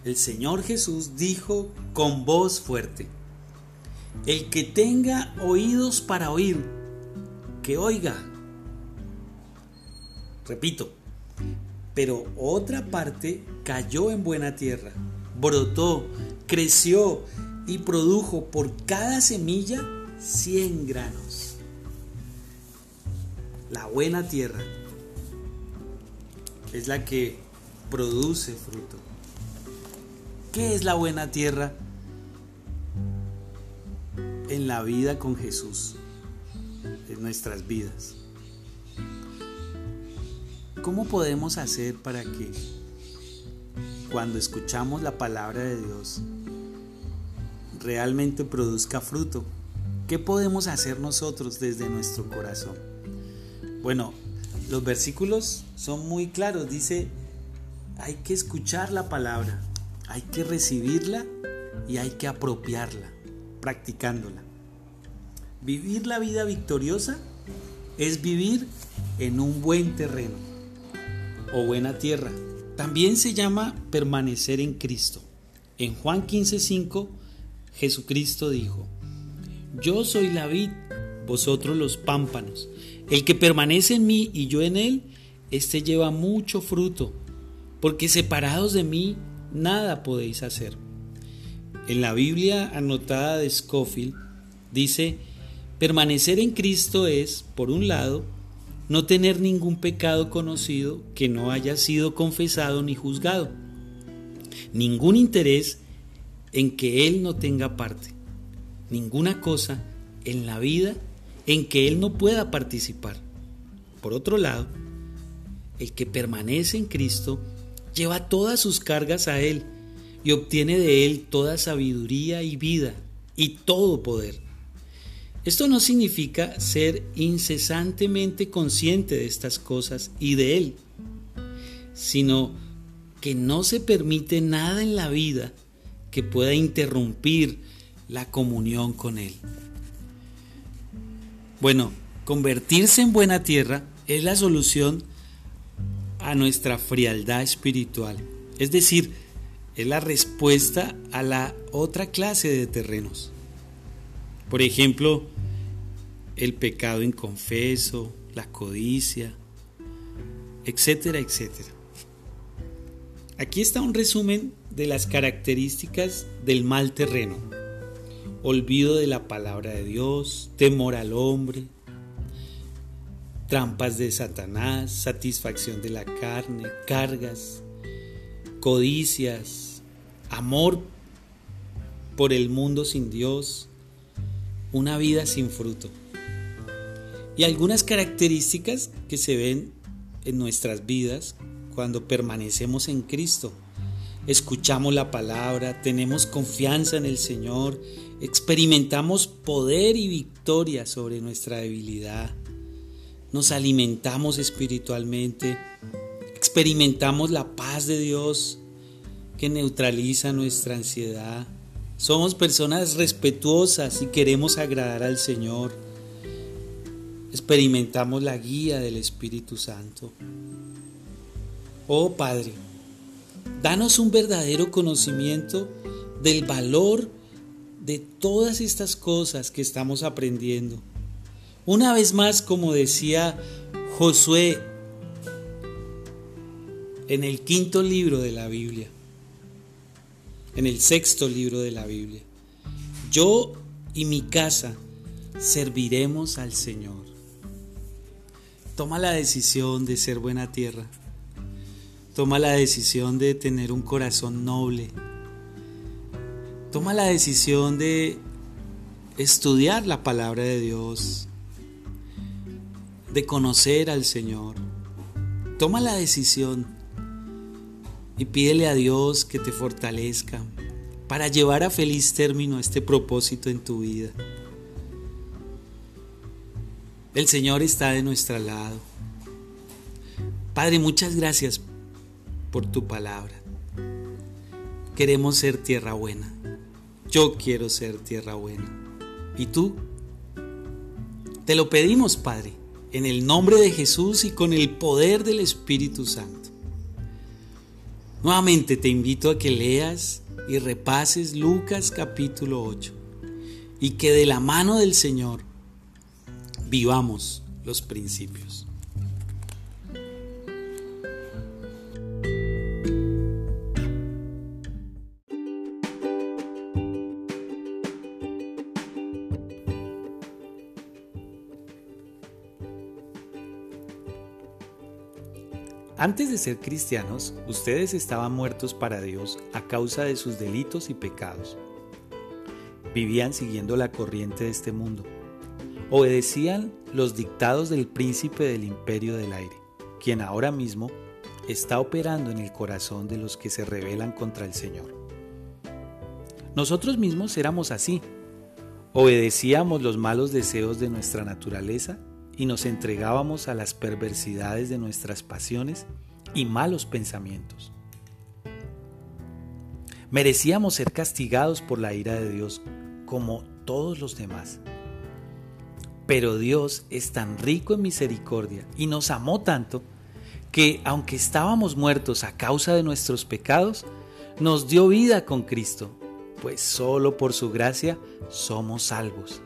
el Señor Jesús dijo con voz fuerte, el que tenga oídos para oír, que oiga. Repito, pero otra parte cayó en buena tierra, brotó, creció y produjo por cada semilla 100 granos. La buena tierra es la que produce fruto. ¿Qué es la buena tierra? En la vida con Jesús, en nuestras vidas. ¿Cómo podemos hacer para que cuando escuchamos la palabra de Dios realmente produzca fruto? ¿Qué podemos hacer nosotros desde nuestro corazón? Bueno, los versículos son muy claros. Dice, hay que escuchar la palabra, hay que recibirla y hay que apropiarla, practicándola. Vivir la vida victoriosa es vivir en un buen terreno o buena tierra. También se llama permanecer en Cristo. En Juan 15:5 Jesucristo dijo, Yo soy la vid, vosotros los pámpanos. El que permanece en mí y yo en él, éste lleva mucho fruto, porque separados de mí nada podéis hacer. En la Biblia anotada de Scofield dice, permanecer en Cristo es, por un lado, no tener ningún pecado conocido que no haya sido confesado ni juzgado, ningún interés en que Él no tenga parte, ninguna cosa en la vida en que Él no pueda participar. Por otro lado, el que permanece en Cristo lleva todas sus cargas a Él y obtiene de Él toda sabiduría y vida y todo poder. Esto no significa ser incesantemente consciente de estas cosas y de Él, sino que no se permite nada en la vida que pueda interrumpir la comunión con Él. Bueno, convertirse en buena tierra es la solución a nuestra frialdad espiritual. Es decir, es la respuesta a la otra clase de terrenos. Por ejemplo, el pecado inconfeso, la codicia, etcétera, etcétera. Aquí está un resumen de las características del mal terreno. Olvido de la palabra de Dios, temor al hombre, trampas de Satanás, satisfacción de la carne, cargas, codicias, amor por el mundo sin Dios, una vida sin fruto. Y algunas características que se ven en nuestras vidas cuando permanecemos en Cristo. Escuchamos la palabra, tenemos confianza en el Señor, experimentamos poder y victoria sobre nuestra debilidad, nos alimentamos espiritualmente, experimentamos la paz de Dios que neutraliza nuestra ansiedad. Somos personas respetuosas y queremos agradar al Señor. Experimentamos la guía del Espíritu Santo. Oh Padre, danos un verdadero conocimiento del valor de todas estas cosas que estamos aprendiendo. Una vez más, como decía Josué en el quinto libro de la Biblia, en el sexto libro de la Biblia, yo y mi casa serviremos al Señor. Toma la decisión de ser buena tierra. Toma la decisión de tener un corazón noble. Toma la decisión de estudiar la palabra de Dios, de conocer al Señor. Toma la decisión y pídele a Dios que te fortalezca para llevar a feliz término este propósito en tu vida. El Señor está de nuestro lado. Padre, muchas gracias por tu palabra. Queremos ser tierra buena. Yo quiero ser tierra buena. ¿Y tú? Te lo pedimos, Padre, en el nombre de Jesús y con el poder del Espíritu Santo. Nuevamente te invito a que leas y repases Lucas capítulo 8 y que de la mano del Señor vivamos los principios. Antes de ser cristianos, ustedes estaban muertos para Dios a causa de sus delitos y pecados. Vivían siguiendo la corriente de este mundo. Obedecían los dictados del príncipe del imperio del aire, quien ahora mismo está operando en el corazón de los que se rebelan contra el Señor. Nosotros mismos éramos así. Obedecíamos los malos deseos de nuestra naturaleza y nos entregábamos a las perversidades de nuestras pasiones y malos pensamientos. Merecíamos ser castigados por la ira de Dios como todos los demás. Pero Dios es tan rico en misericordia y nos amó tanto que aunque estábamos muertos a causa de nuestros pecados, nos dio vida con Cristo, pues solo por su gracia somos salvos.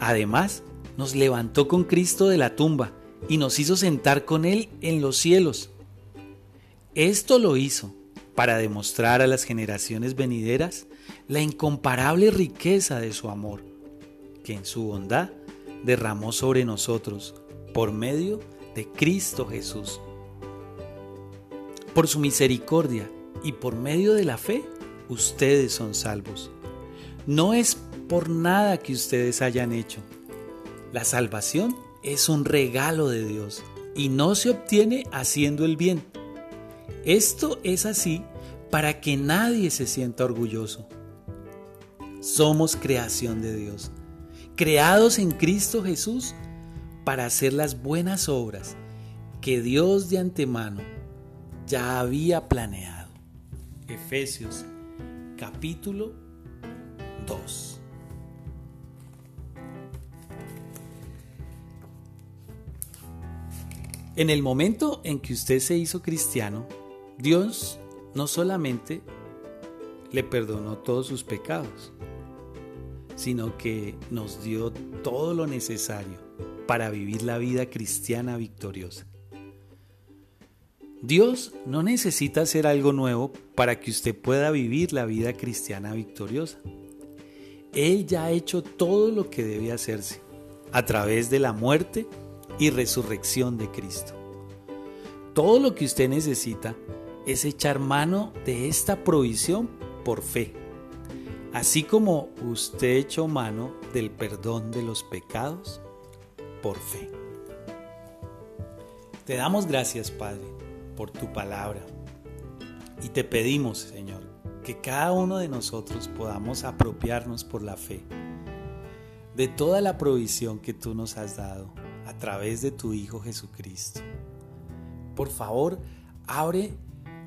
Además, nos levantó con Cristo de la tumba y nos hizo sentar con Él en los cielos. Esto lo hizo para demostrar a las generaciones venideras la incomparable riqueza de su amor, que en su bondad derramó sobre nosotros por medio de Cristo Jesús. Por su misericordia y por medio de la fe, ustedes son salvos. No es por nada que ustedes hayan hecho, la salvación es un regalo de Dios y no se obtiene haciendo el bien. Esto es así para que nadie se sienta orgulloso. Somos creación de Dios, creados en Cristo Jesús para hacer las buenas obras que Dios de antemano ya había planeado. Efesios capítulo 2. En el momento en que usted se hizo cristiano, Dios no solamente le perdonó todos sus pecados, sino que nos dio todo lo necesario para vivir la vida cristiana victoriosa. Dios no necesita hacer algo nuevo para que usted pueda vivir la vida cristiana victoriosa. Él ya ha hecho todo lo que debe hacerse a través de la muerte y resurrección de Cristo. Todo lo que usted necesita es echar mano de esta provisión por fe. así como usted echó mano del perdón de los pecados por fe. Te damos gracias, Padre, por tu palabra. Y te pedimos, Señor, que cada uno de nosotros podamos apropiarnos por la fe de toda la provisión que tú nos has dado a través de tu Hijo Jesucristo. Por favor, abre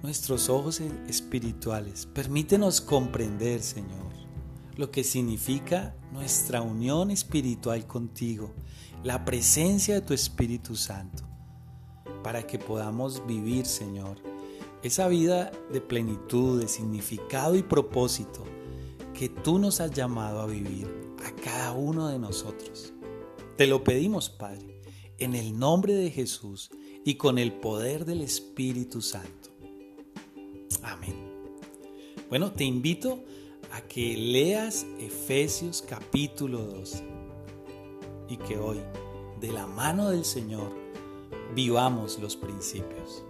nuestros ojos espirituales. Permítenos comprender, Señor, lo que significa nuestra unión espiritual contigo, la presencia de tu Espíritu Santo, para que podamos vivir, Señor, esa vida de plenitud, de significado y propósito que tú nos has llamado a vivir a cada uno de nosotros. Te lo pedimos, Padre, en el nombre de Jesús y con el poder del Espíritu Santo. Amén. Bueno, te invito a que leas Efesios capítulo 2 y que hoy, de la mano del Señor, vivamos los principios.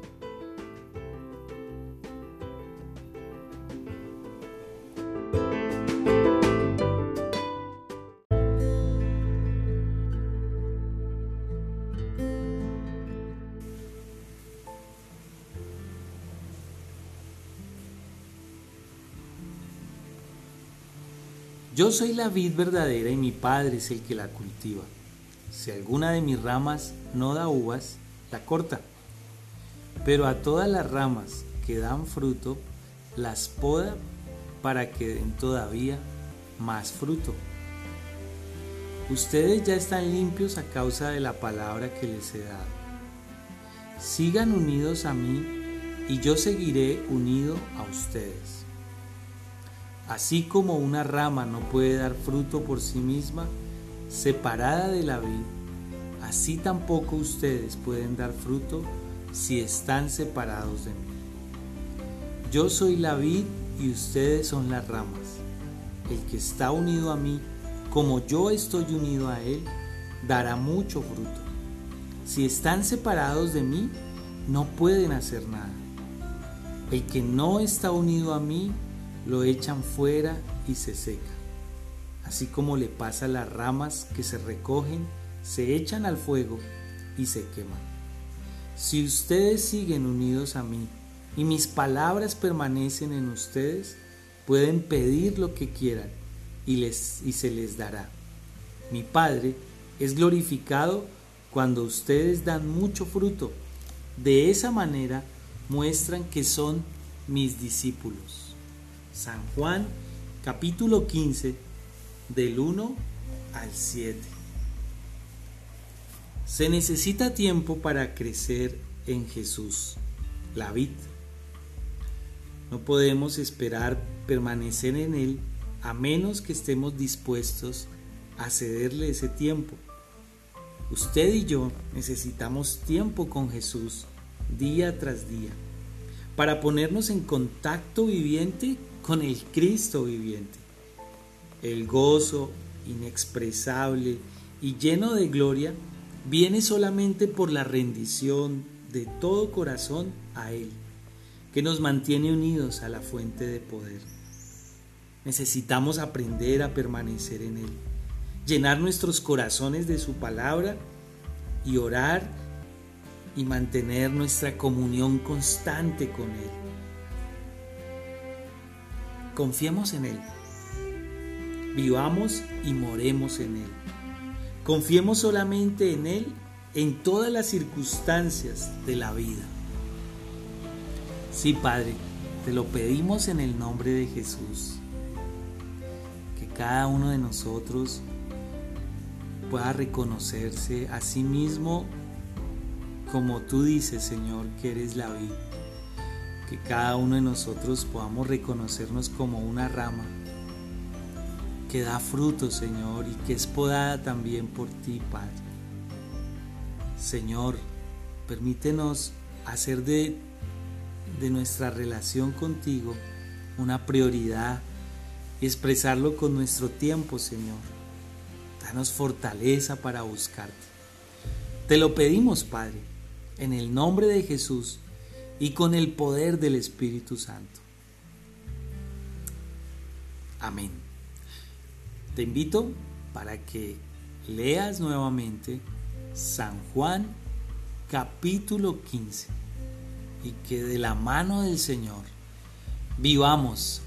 Yo soy la vid verdadera y mi Padre es el que la cultiva. Si alguna de mis ramas no da uvas, la corta. Pero a todas las ramas que dan fruto, las poda para que den todavía más fruto. Ustedes ya están limpios a causa de la palabra que les he dado. Sigan unidos a mí y yo seguiré unido a ustedes. Así como una rama no puede dar fruto por sí misma, separada de la vid, así tampoco ustedes pueden dar fruto si están separados de mí. Yo soy la vid y ustedes son las ramas. El que está unido a mí, como yo estoy unido a él, dará mucho fruto. Si están separados de mí, no pueden hacer nada. El que no está unido a mí, lo echan fuera y se seca. Así como le pasa a las ramas que se recogen, se echan al fuego y se queman. Si ustedes siguen unidos a mí y mis palabras permanecen en ustedes, pueden pedir lo que quieran y, les, y se les dará. Mi Padre es glorificado cuando ustedes dan mucho fruto. De esa manera muestran que son mis discípulos. San Juan capítulo 15 del 1 al 7. Se necesita tiempo para crecer en Jesús, la vid. No podemos esperar permanecer en Él a menos que estemos dispuestos a cederle ese tiempo. Usted y yo necesitamos tiempo con Jesús día tras día para ponernos en contacto viviente con el Cristo viviente. El gozo inexpresable y lleno de gloria viene solamente por la rendición de todo corazón a Él, que nos mantiene unidos a la fuente de poder. Necesitamos aprender a permanecer en Él, llenar nuestros corazones de su palabra y orar y mantener nuestra comunión constante con Él. Confiemos en Él. Vivamos y moremos en Él. Confiemos solamente en Él en todas las circunstancias de la vida. Sí, Padre, te lo pedimos en el nombre de Jesús. Que cada uno de nosotros pueda reconocerse a sí mismo como tú dices, Señor, que eres la vida que cada uno de nosotros podamos reconocernos como una rama que da fruto, Señor, y que es podada también por ti, Padre. Señor, permítenos hacer de, de nuestra relación contigo una prioridad y expresarlo con nuestro tiempo, Señor. Danos fortaleza para buscarte. Te lo pedimos, Padre, en el nombre de Jesús y con el poder del Espíritu Santo. Amén. Te invito para que leas nuevamente San Juan capítulo 15 y que de la mano del Señor vivamos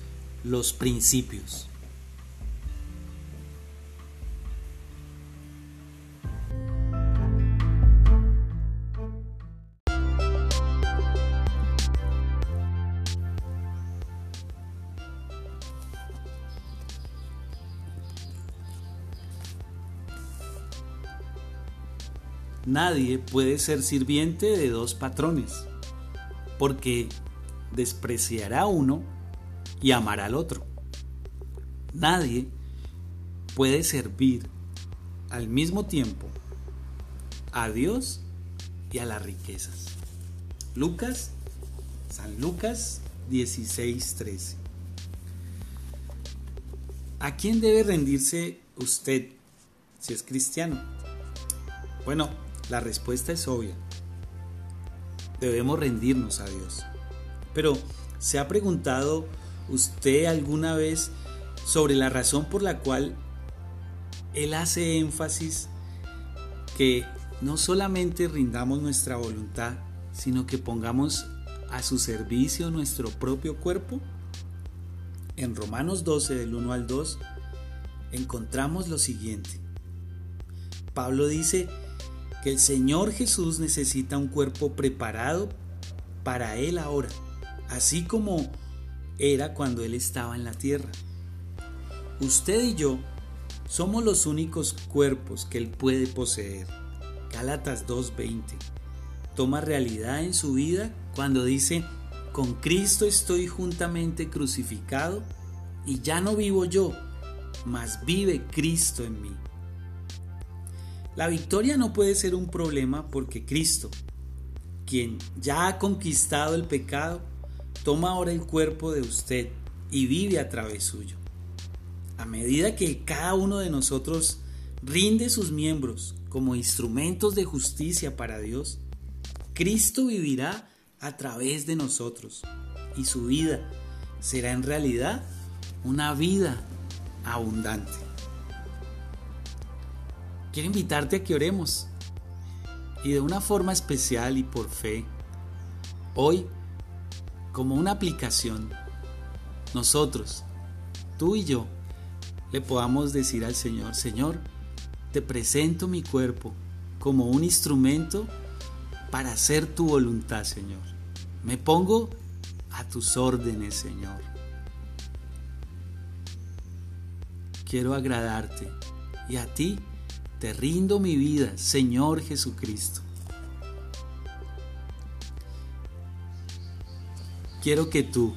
los principios. Nadie puede ser sirviente de dos patrones, porque despreciará a uno y amará al otro. Nadie puede servir al mismo tiempo a Dios y a las riquezas. Lucas, San Lucas 16:13. ¿A quién debe rendirse usted si es cristiano? Bueno, la respuesta es obvia. Debemos rendirnos a Dios. Pero, ¿se ha preguntado usted alguna vez sobre la razón por la cual Él hace énfasis que no solamente rindamos nuestra voluntad, sino que pongamos a su servicio nuestro propio cuerpo? En Romanos 12 del 1 al 2 encontramos lo siguiente. Pablo dice que el Señor Jesús necesita un cuerpo preparado para Él ahora, así como era cuando Él estaba en la tierra. Usted y yo somos los únicos cuerpos que Él puede poseer. Gálatas 2.20 toma realidad en su vida cuando dice, con Cristo estoy juntamente crucificado y ya no vivo yo, mas vive Cristo en mí. La victoria no puede ser un problema porque Cristo, quien ya ha conquistado el pecado, toma ahora el cuerpo de usted y vive a través suyo. A medida que cada uno de nosotros rinde sus miembros como instrumentos de justicia para Dios, Cristo vivirá a través de nosotros y su vida será en realidad una vida abundante. Quiero invitarte a que oremos y de una forma especial y por fe, hoy, como una aplicación, nosotros, tú y yo, le podamos decir al Señor, Señor, te presento mi cuerpo como un instrumento para hacer tu voluntad, Señor. Me pongo a tus órdenes, Señor. Quiero agradarte y a ti te rindo mi vida, Señor Jesucristo. Quiero que tú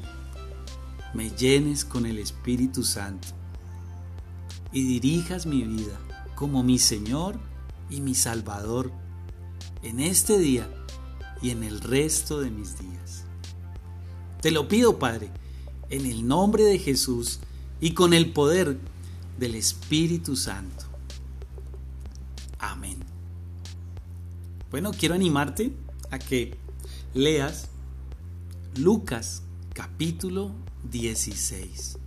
me llenes con el Espíritu Santo y dirijas mi vida como mi Señor y mi Salvador en este día y en el resto de mis días. Te lo pido, Padre, en el nombre de Jesús y con el poder del Espíritu Santo. Bueno, quiero animarte a que leas Lucas capítulo 16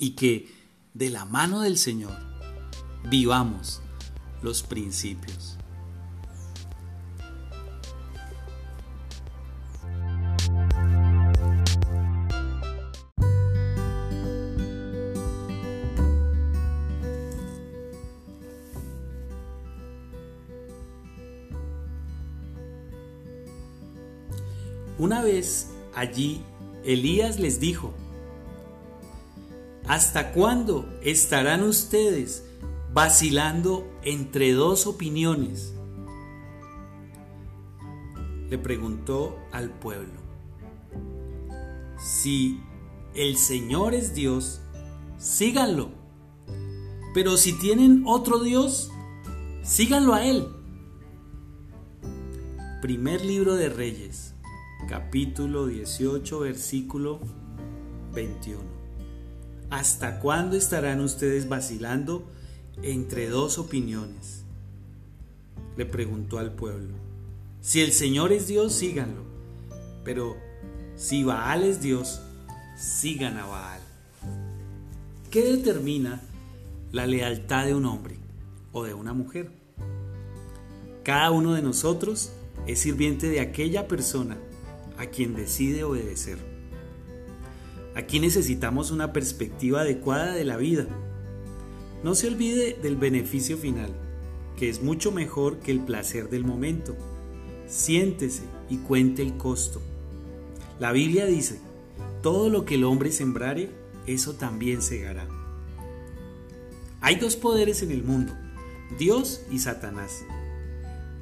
y que de la mano del Señor vivamos los principios. Allí, Elías les dijo, ¿Hasta cuándo estarán ustedes vacilando entre dos opiniones? Le preguntó al pueblo. Si el Señor es Dios, síganlo. Pero si tienen otro Dios, síganlo a Él. Primer libro de Reyes, capítulo 18, versículo 21. ¿Hasta cuándo estarán ustedes vacilando entre dos opiniones? Le preguntó al pueblo. Si el Señor es Dios, síganlo. Pero si Baal es Dios, sigan a Baal. ¿Qué determina la lealtad de un hombre o de una mujer? Cada uno de nosotros es sirviente de aquella persona a quien decide obedecer. Aquí necesitamos una perspectiva adecuada de la vida. No se olvide del beneficio final, que es mucho mejor que el placer del momento. Siéntese y cuente el costo. La Biblia dice, todo lo que el hombre sembrare, eso también segará. Hay dos poderes en el mundo, Dios y Satanás.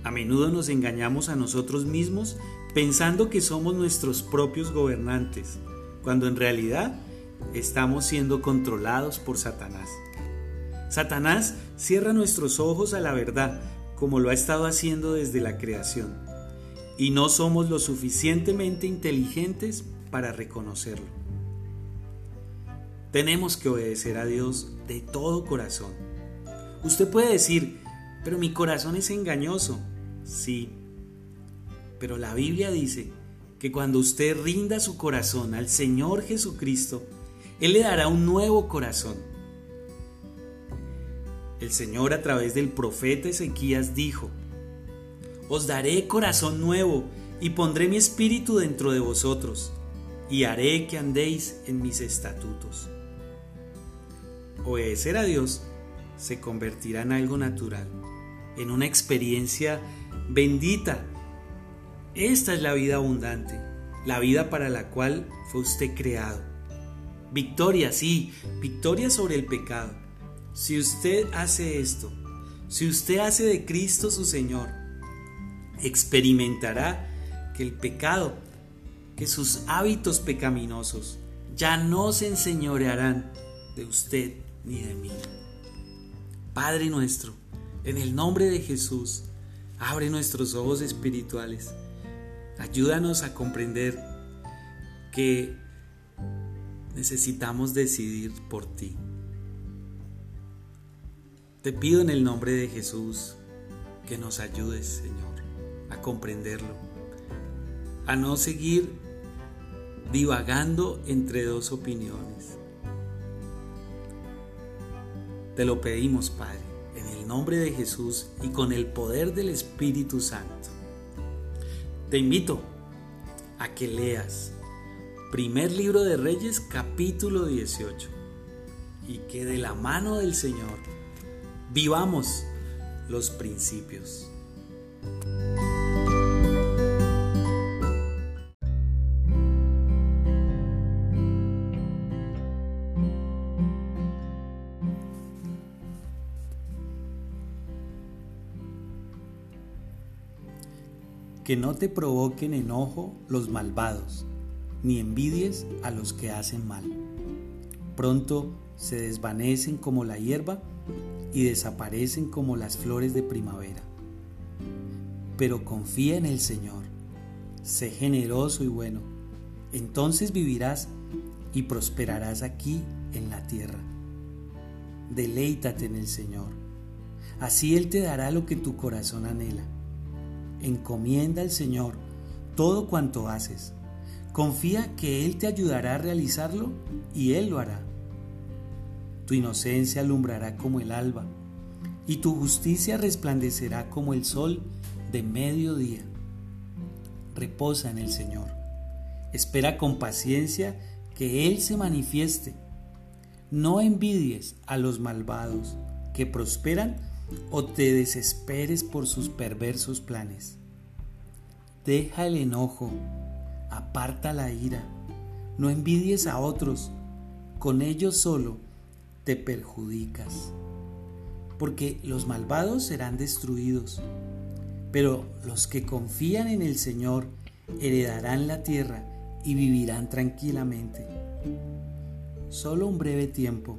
A menudo nos engañamos a nosotros mismos pensando que somos nuestros propios gobernantes, cuando en realidad estamos siendo controlados por Satanás. Satanás cierra nuestros ojos a la verdad, como lo ha estado haciendo desde la creación, y no somos lo suficientemente inteligentes para reconocerlo. Tenemos que obedecer a Dios de todo corazón. Usted puede decir, pero mi corazón es engañoso. Sí, pero la Biblia dice que cuando usted rinda su corazón al Señor Jesucristo, Él le dará un nuevo corazón. El Señor a través del profeta Ezequías dijo, Os daré corazón nuevo y pondré mi espíritu dentro de vosotros y haré que andéis en mis estatutos. Obedecer a Dios se convertirá en algo natural, en una experiencia bendita esta es la vida abundante, la vida para la cual fue usted creado. Victoria, sí, victoria sobre el pecado. Si usted hace esto, si usted hace de Cristo su Señor, experimentará que el pecado, que sus hábitos pecaminosos ya no se enseñorearán de usted ni de mí. Padre nuestro, en el nombre de Jesús, abre nuestros ojos espirituales Ayúdanos a comprender que necesitamos decidir por ti. Te pido en el nombre de Jesús que nos ayudes, Señor, a comprenderlo, a no seguir divagando entre dos opiniones. Te lo pedimos, Padre, en el nombre de Jesús y con el poder del Espíritu Santo. Te invito a que leas primer libro de Reyes capítulo 18 y que de la mano del Señor vivamos los principios. Que no te provoquen enojo los malvados, ni envidies a los que hacen mal. Pronto se desvanecen como la hierba y desaparecen como las flores de primavera. Pero confía en el Señor, sé generoso y bueno, entonces vivirás y prosperarás aquí en la tierra. Deleítate en el Señor, así Él te dará lo que tu corazón anhela encomienda al Señor todo cuanto haces. Confía que Él te ayudará a realizarlo y Él lo hará. Tu inocencia alumbrará como el alba y tu justicia resplandecerá como el sol de mediodía. Reposa en el Señor. Espera con paciencia que Él se manifieste. No envidies a los malvados que prosperan o te desesperes por sus perversos planes. Deja el enojo, aparta la ira, no envidies a otros, con ellos solo te perjudicas. Porque los malvados serán destruidos, pero los que confían en el Señor heredarán la tierra y vivirán tranquilamente. Solo un breve tiempo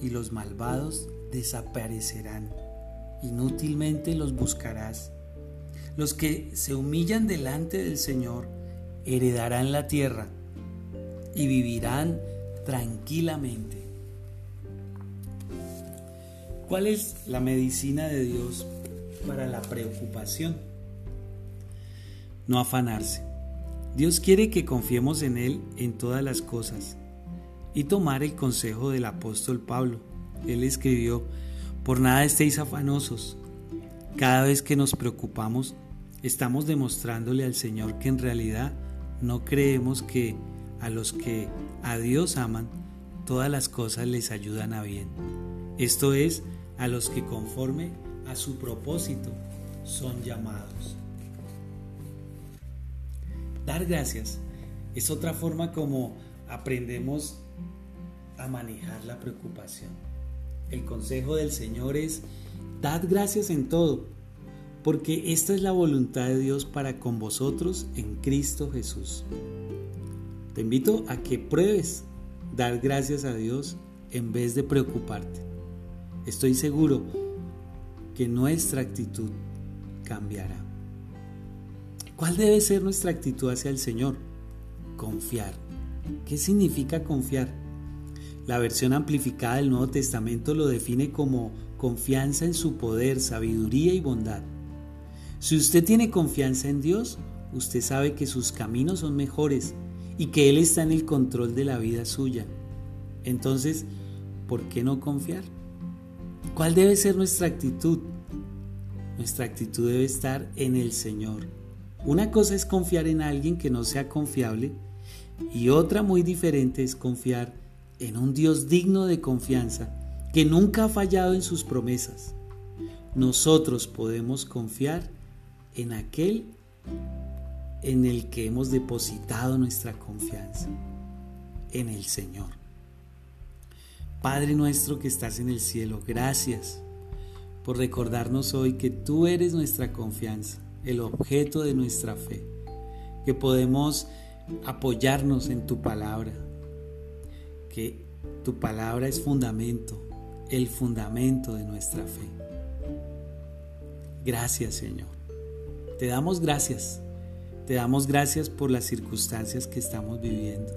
y los malvados desaparecerán inútilmente los buscarás. Los que se humillan delante del Señor heredarán la tierra y vivirán tranquilamente. ¿Cuál es la medicina de Dios para la preocupación? No afanarse. Dios quiere que confiemos en Él en todas las cosas y tomar el consejo del apóstol Pablo. Él escribió, por nada estéis afanosos. Cada vez que nos preocupamos, estamos demostrándole al Señor que en realidad no creemos que a los que a Dios aman, todas las cosas les ayudan a bien. Esto es, a los que conforme a su propósito son llamados. Dar gracias es otra forma como aprendemos a manejar la preocupación. El consejo del Señor es, dad gracias en todo, porque esta es la voluntad de Dios para con vosotros en Cristo Jesús. Te invito a que pruebes dar gracias a Dios en vez de preocuparte. Estoy seguro que nuestra actitud cambiará. ¿Cuál debe ser nuestra actitud hacia el Señor? Confiar. ¿Qué significa confiar? La versión amplificada del Nuevo Testamento lo define como confianza en su poder, sabiduría y bondad. Si usted tiene confianza en Dios, usted sabe que sus caminos son mejores y que Él está en el control de la vida suya. Entonces, ¿por qué no confiar? ¿Cuál debe ser nuestra actitud? Nuestra actitud debe estar en el Señor. Una cosa es confiar en alguien que no sea confiable y otra muy diferente es confiar en un Dios digno de confianza que nunca ha fallado en sus promesas. Nosotros podemos confiar en aquel en el que hemos depositado nuestra confianza, en el Señor. Padre nuestro que estás en el cielo, gracias por recordarnos hoy que tú eres nuestra confianza, el objeto de nuestra fe, que podemos apoyarnos en tu palabra, tu palabra es fundamento, el fundamento de nuestra fe. Gracias Señor. Te damos gracias. Te damos gracias por las circunstancias que estamos viviendo.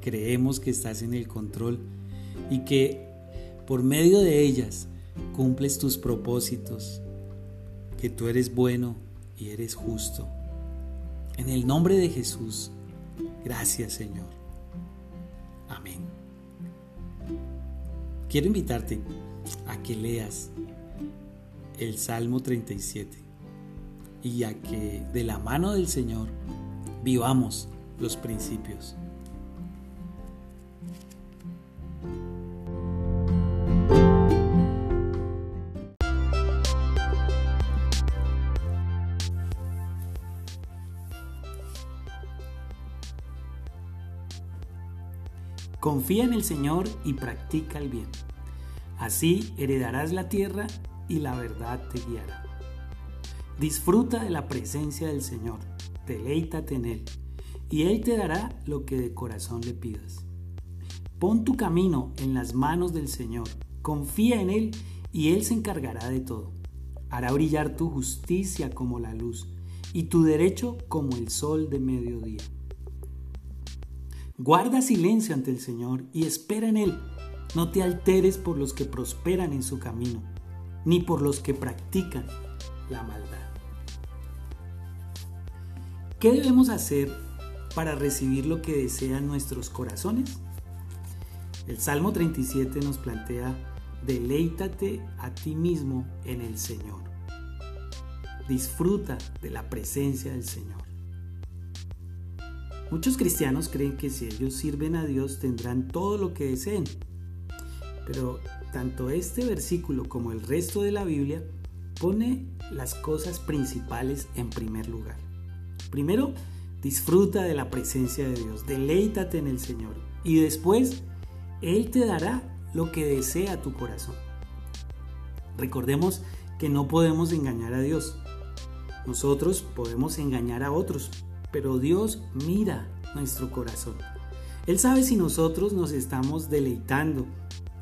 Creemos que estás en el control y que por medio de ellas cumples tus propósitos, que tú eres bueno y eres justo. En el nombre de Jesús, gracias Señor. Amén. Quiero invitarte a que leas el Salmo 37 y a que de la mano del Señor vivamos los principios. Confía en el Señor y practica el bien. Así heredarás la tierra y la verdad te guiará. Disfruta de la presencia del Señor, deleítate en Él, y Él te dará lo que de corazón le pidas. Pon tu camino en las manos del Señor, confía en Él y Él se encargará de todo. Hará brillar tu justicia como la luz y tu derecho como el sol de mediodía. Guarda silencio ante el Señor y espera en Él. No te alteres por los que prosperan en su camino, ni por los que practican la maldad. ¿Qué debemos hacer para recibir lo que desean nuestros corazones? El Salmo 37 nos plantea, deleítate a ti mismo en el Señor. Disfruta de la presencia del Señor. Muchos cristianos creen que si ellos sirven a Dios tendrán todo lo que deseen. Pero tanto este versículo como el resto de la Biblia pone las cosas principales en primer lugar. Primero, disfruta de la presencia de Dios, deleítate en el Señor y después Él te dará lo que desea tu corazón. Recordemos que no podemos engañar a Dios. Nosotros podemos engañar a otros, pero Dios mira nuestro corazón. Él sabe si nosotros nos estamos deleitando,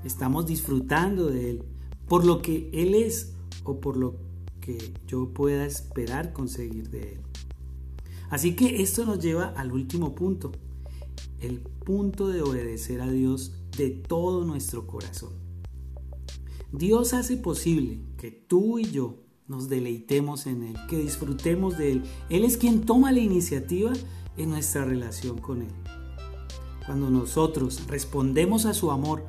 estamos disfrutando de Él, por lo que Él es o por lo que yo pueda esperar conseguir de Él. Así que esto nos lleva al último punto, el punto de obedecer a Dios de todo nuestro corazón. Dios hace posible que tú y yo nos deleitemos en Él, que disfrutemos de Él. Él es quien toma la iniciativa en nuestra relación con Él. cuando nosotros respondemos a su amor,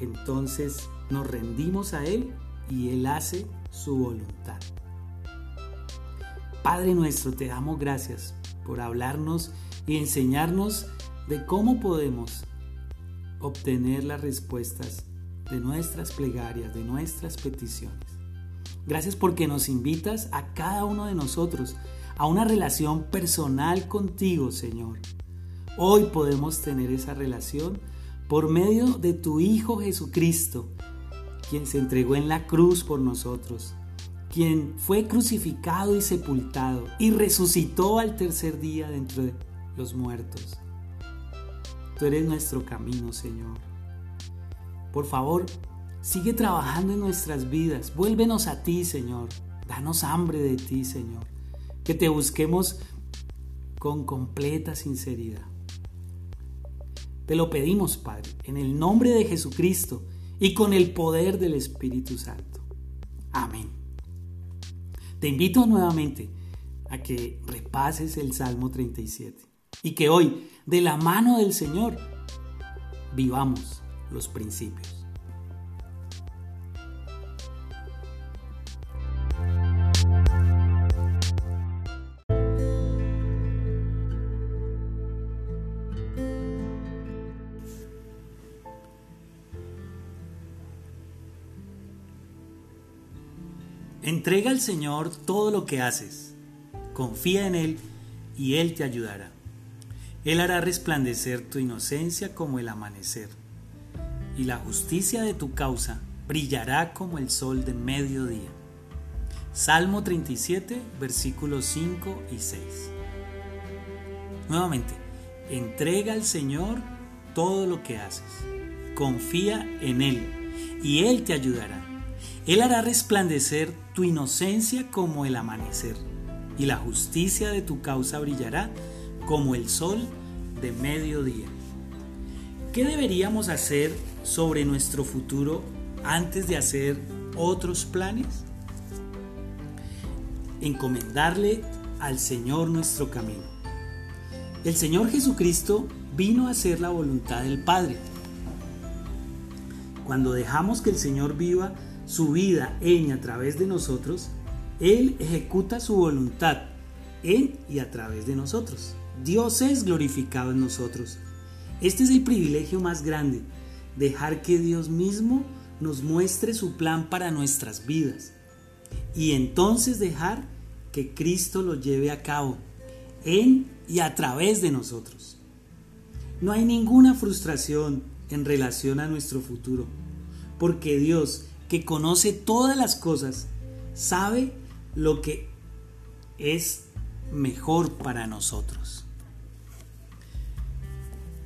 entonces nos rendimos a Él y Él hace su voluntad. Padre nuestro, te damos gracias por hablarnos y enseñarnos de cómo podemos obtener las respuestas de nuestras plegarias, de nuestras peticiones. Gracias porque nos invitas a cada uno de nosotros a una relación personal contigo, Señor. Hoy podemos tener esa relación por medio de tu Hijo Jesucristo, quien se entregó en la cruz por nosotros, quien fue crucificado y sepultado y resucitó al tercer día de entre los muertos. Tú eres nuestro camino, Señor. Por favor, sigue trabajando en nuestras vidas. Vuélvenos a ti, Señor. Danos hambre de ti, Señor. Que te busquemos con completa sinceridad. Te lo pedimos, Padre, en el nombre de Jesucristo y con el poder del Espíritu Santo. Amén. Te invito nuevamente a que repases el Salmo 37 y que hoy, de la mano del Señor, vivamos los principios. Entrega al Señor todo lo que haces. Confía en Él y Él te ayudará. Él hará resplandecer tu inocencia como el amanecer, y la justicia de tu causa brillará como el sol de mediodía. Salmo 37, versículos 5 y 6. Nuevamente, entrega al Señor todo lo que haces. Confía en Él y Él te ayudará. Él hará resplandecer tu inocencia como el amanecer, y la justicia de tu causa brillará como el sol de mediodía. ¿Qué deberíamos hacer sobre nuestro futuro antes de hacer otros planes? Encomendarle al Señor nuestro camino. El Señor Jesucristo vino a hacer la voluntad del Padre. Cuando dejamos que el Señor viva su vida en y a través de nosotros, Él ejecuta su voluntad en y a través de nosotros. Dios es glorificado en nosotros. Este es el privilegio más grande, dejar que Dios mismo nos muestre su plan para nuestras vidas y entonces dejar que Cristo lo lleve a cabo en y a través de nosotros. No hay ninguna frustración en relación a nuestro futuro, porque Dios que conoce todas las cosas, sabe lo que es mejor para nosotros.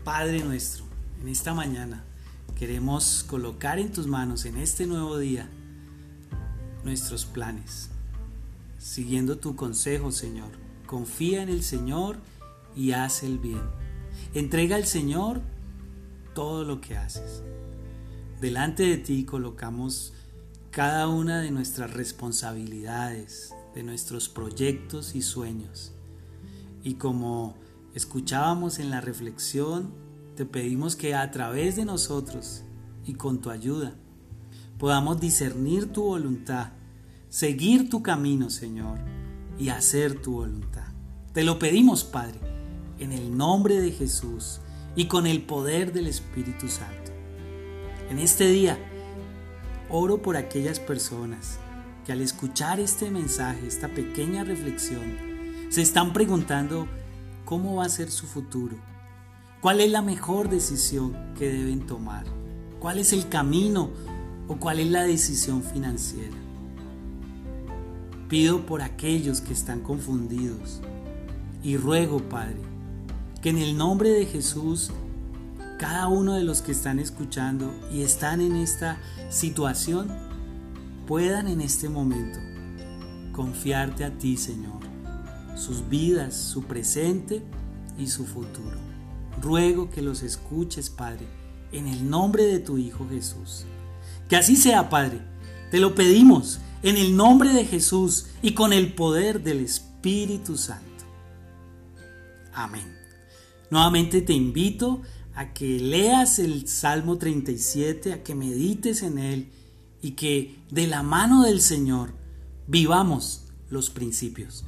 Padre nuestro, en esta mañana queremos colocar en tus manos en este nuevo día nuestros planes. Siguiendo tu consejo, Señor, confía en el Señor y haz el bien. Entrega al Señor todo lo que haces. Delante de ti colocamos cada una de nuestras responsabilidades, de nuestros proyectos y sueños. Y como escuchábamos en la reflexión, te pedimos que a través de nosotros y con tu ayuda podamos discernir tu voluntad, seguir tu camino, Señor, y hacer tu voluntad. Te lo pedimos, Padre, en el nombre de Jesús y con el poder del Espíritu Santo. En este día, oro por aquellas personas que al escuchar este mensaje, esta pequeña reflexión, se están preguntando cómo va a ser su futuro, cuál es la mejor decisión que deben tomar, cuál es el camino o cuál es la decisión financiera. Pido por aquellos que están confundidos y ruego, Padre, que en el nombre de Jesús cada uno de los que están escuchando y están en esta situación puedan en este momento confiarte a ti, Señor, sus vidas, su presente y su futuro. Ruego que los escuches, Padre, en el nombre de tu Hijo Jesús. Que así sea, Padre. Te lo pedimos en el nombre de Jesús y con el poder del Espíritu Santo. Amén. Nuevamente te invito a que leas el Salmo 37, a que medites en él y que de la mano del Señor vivamos los principios.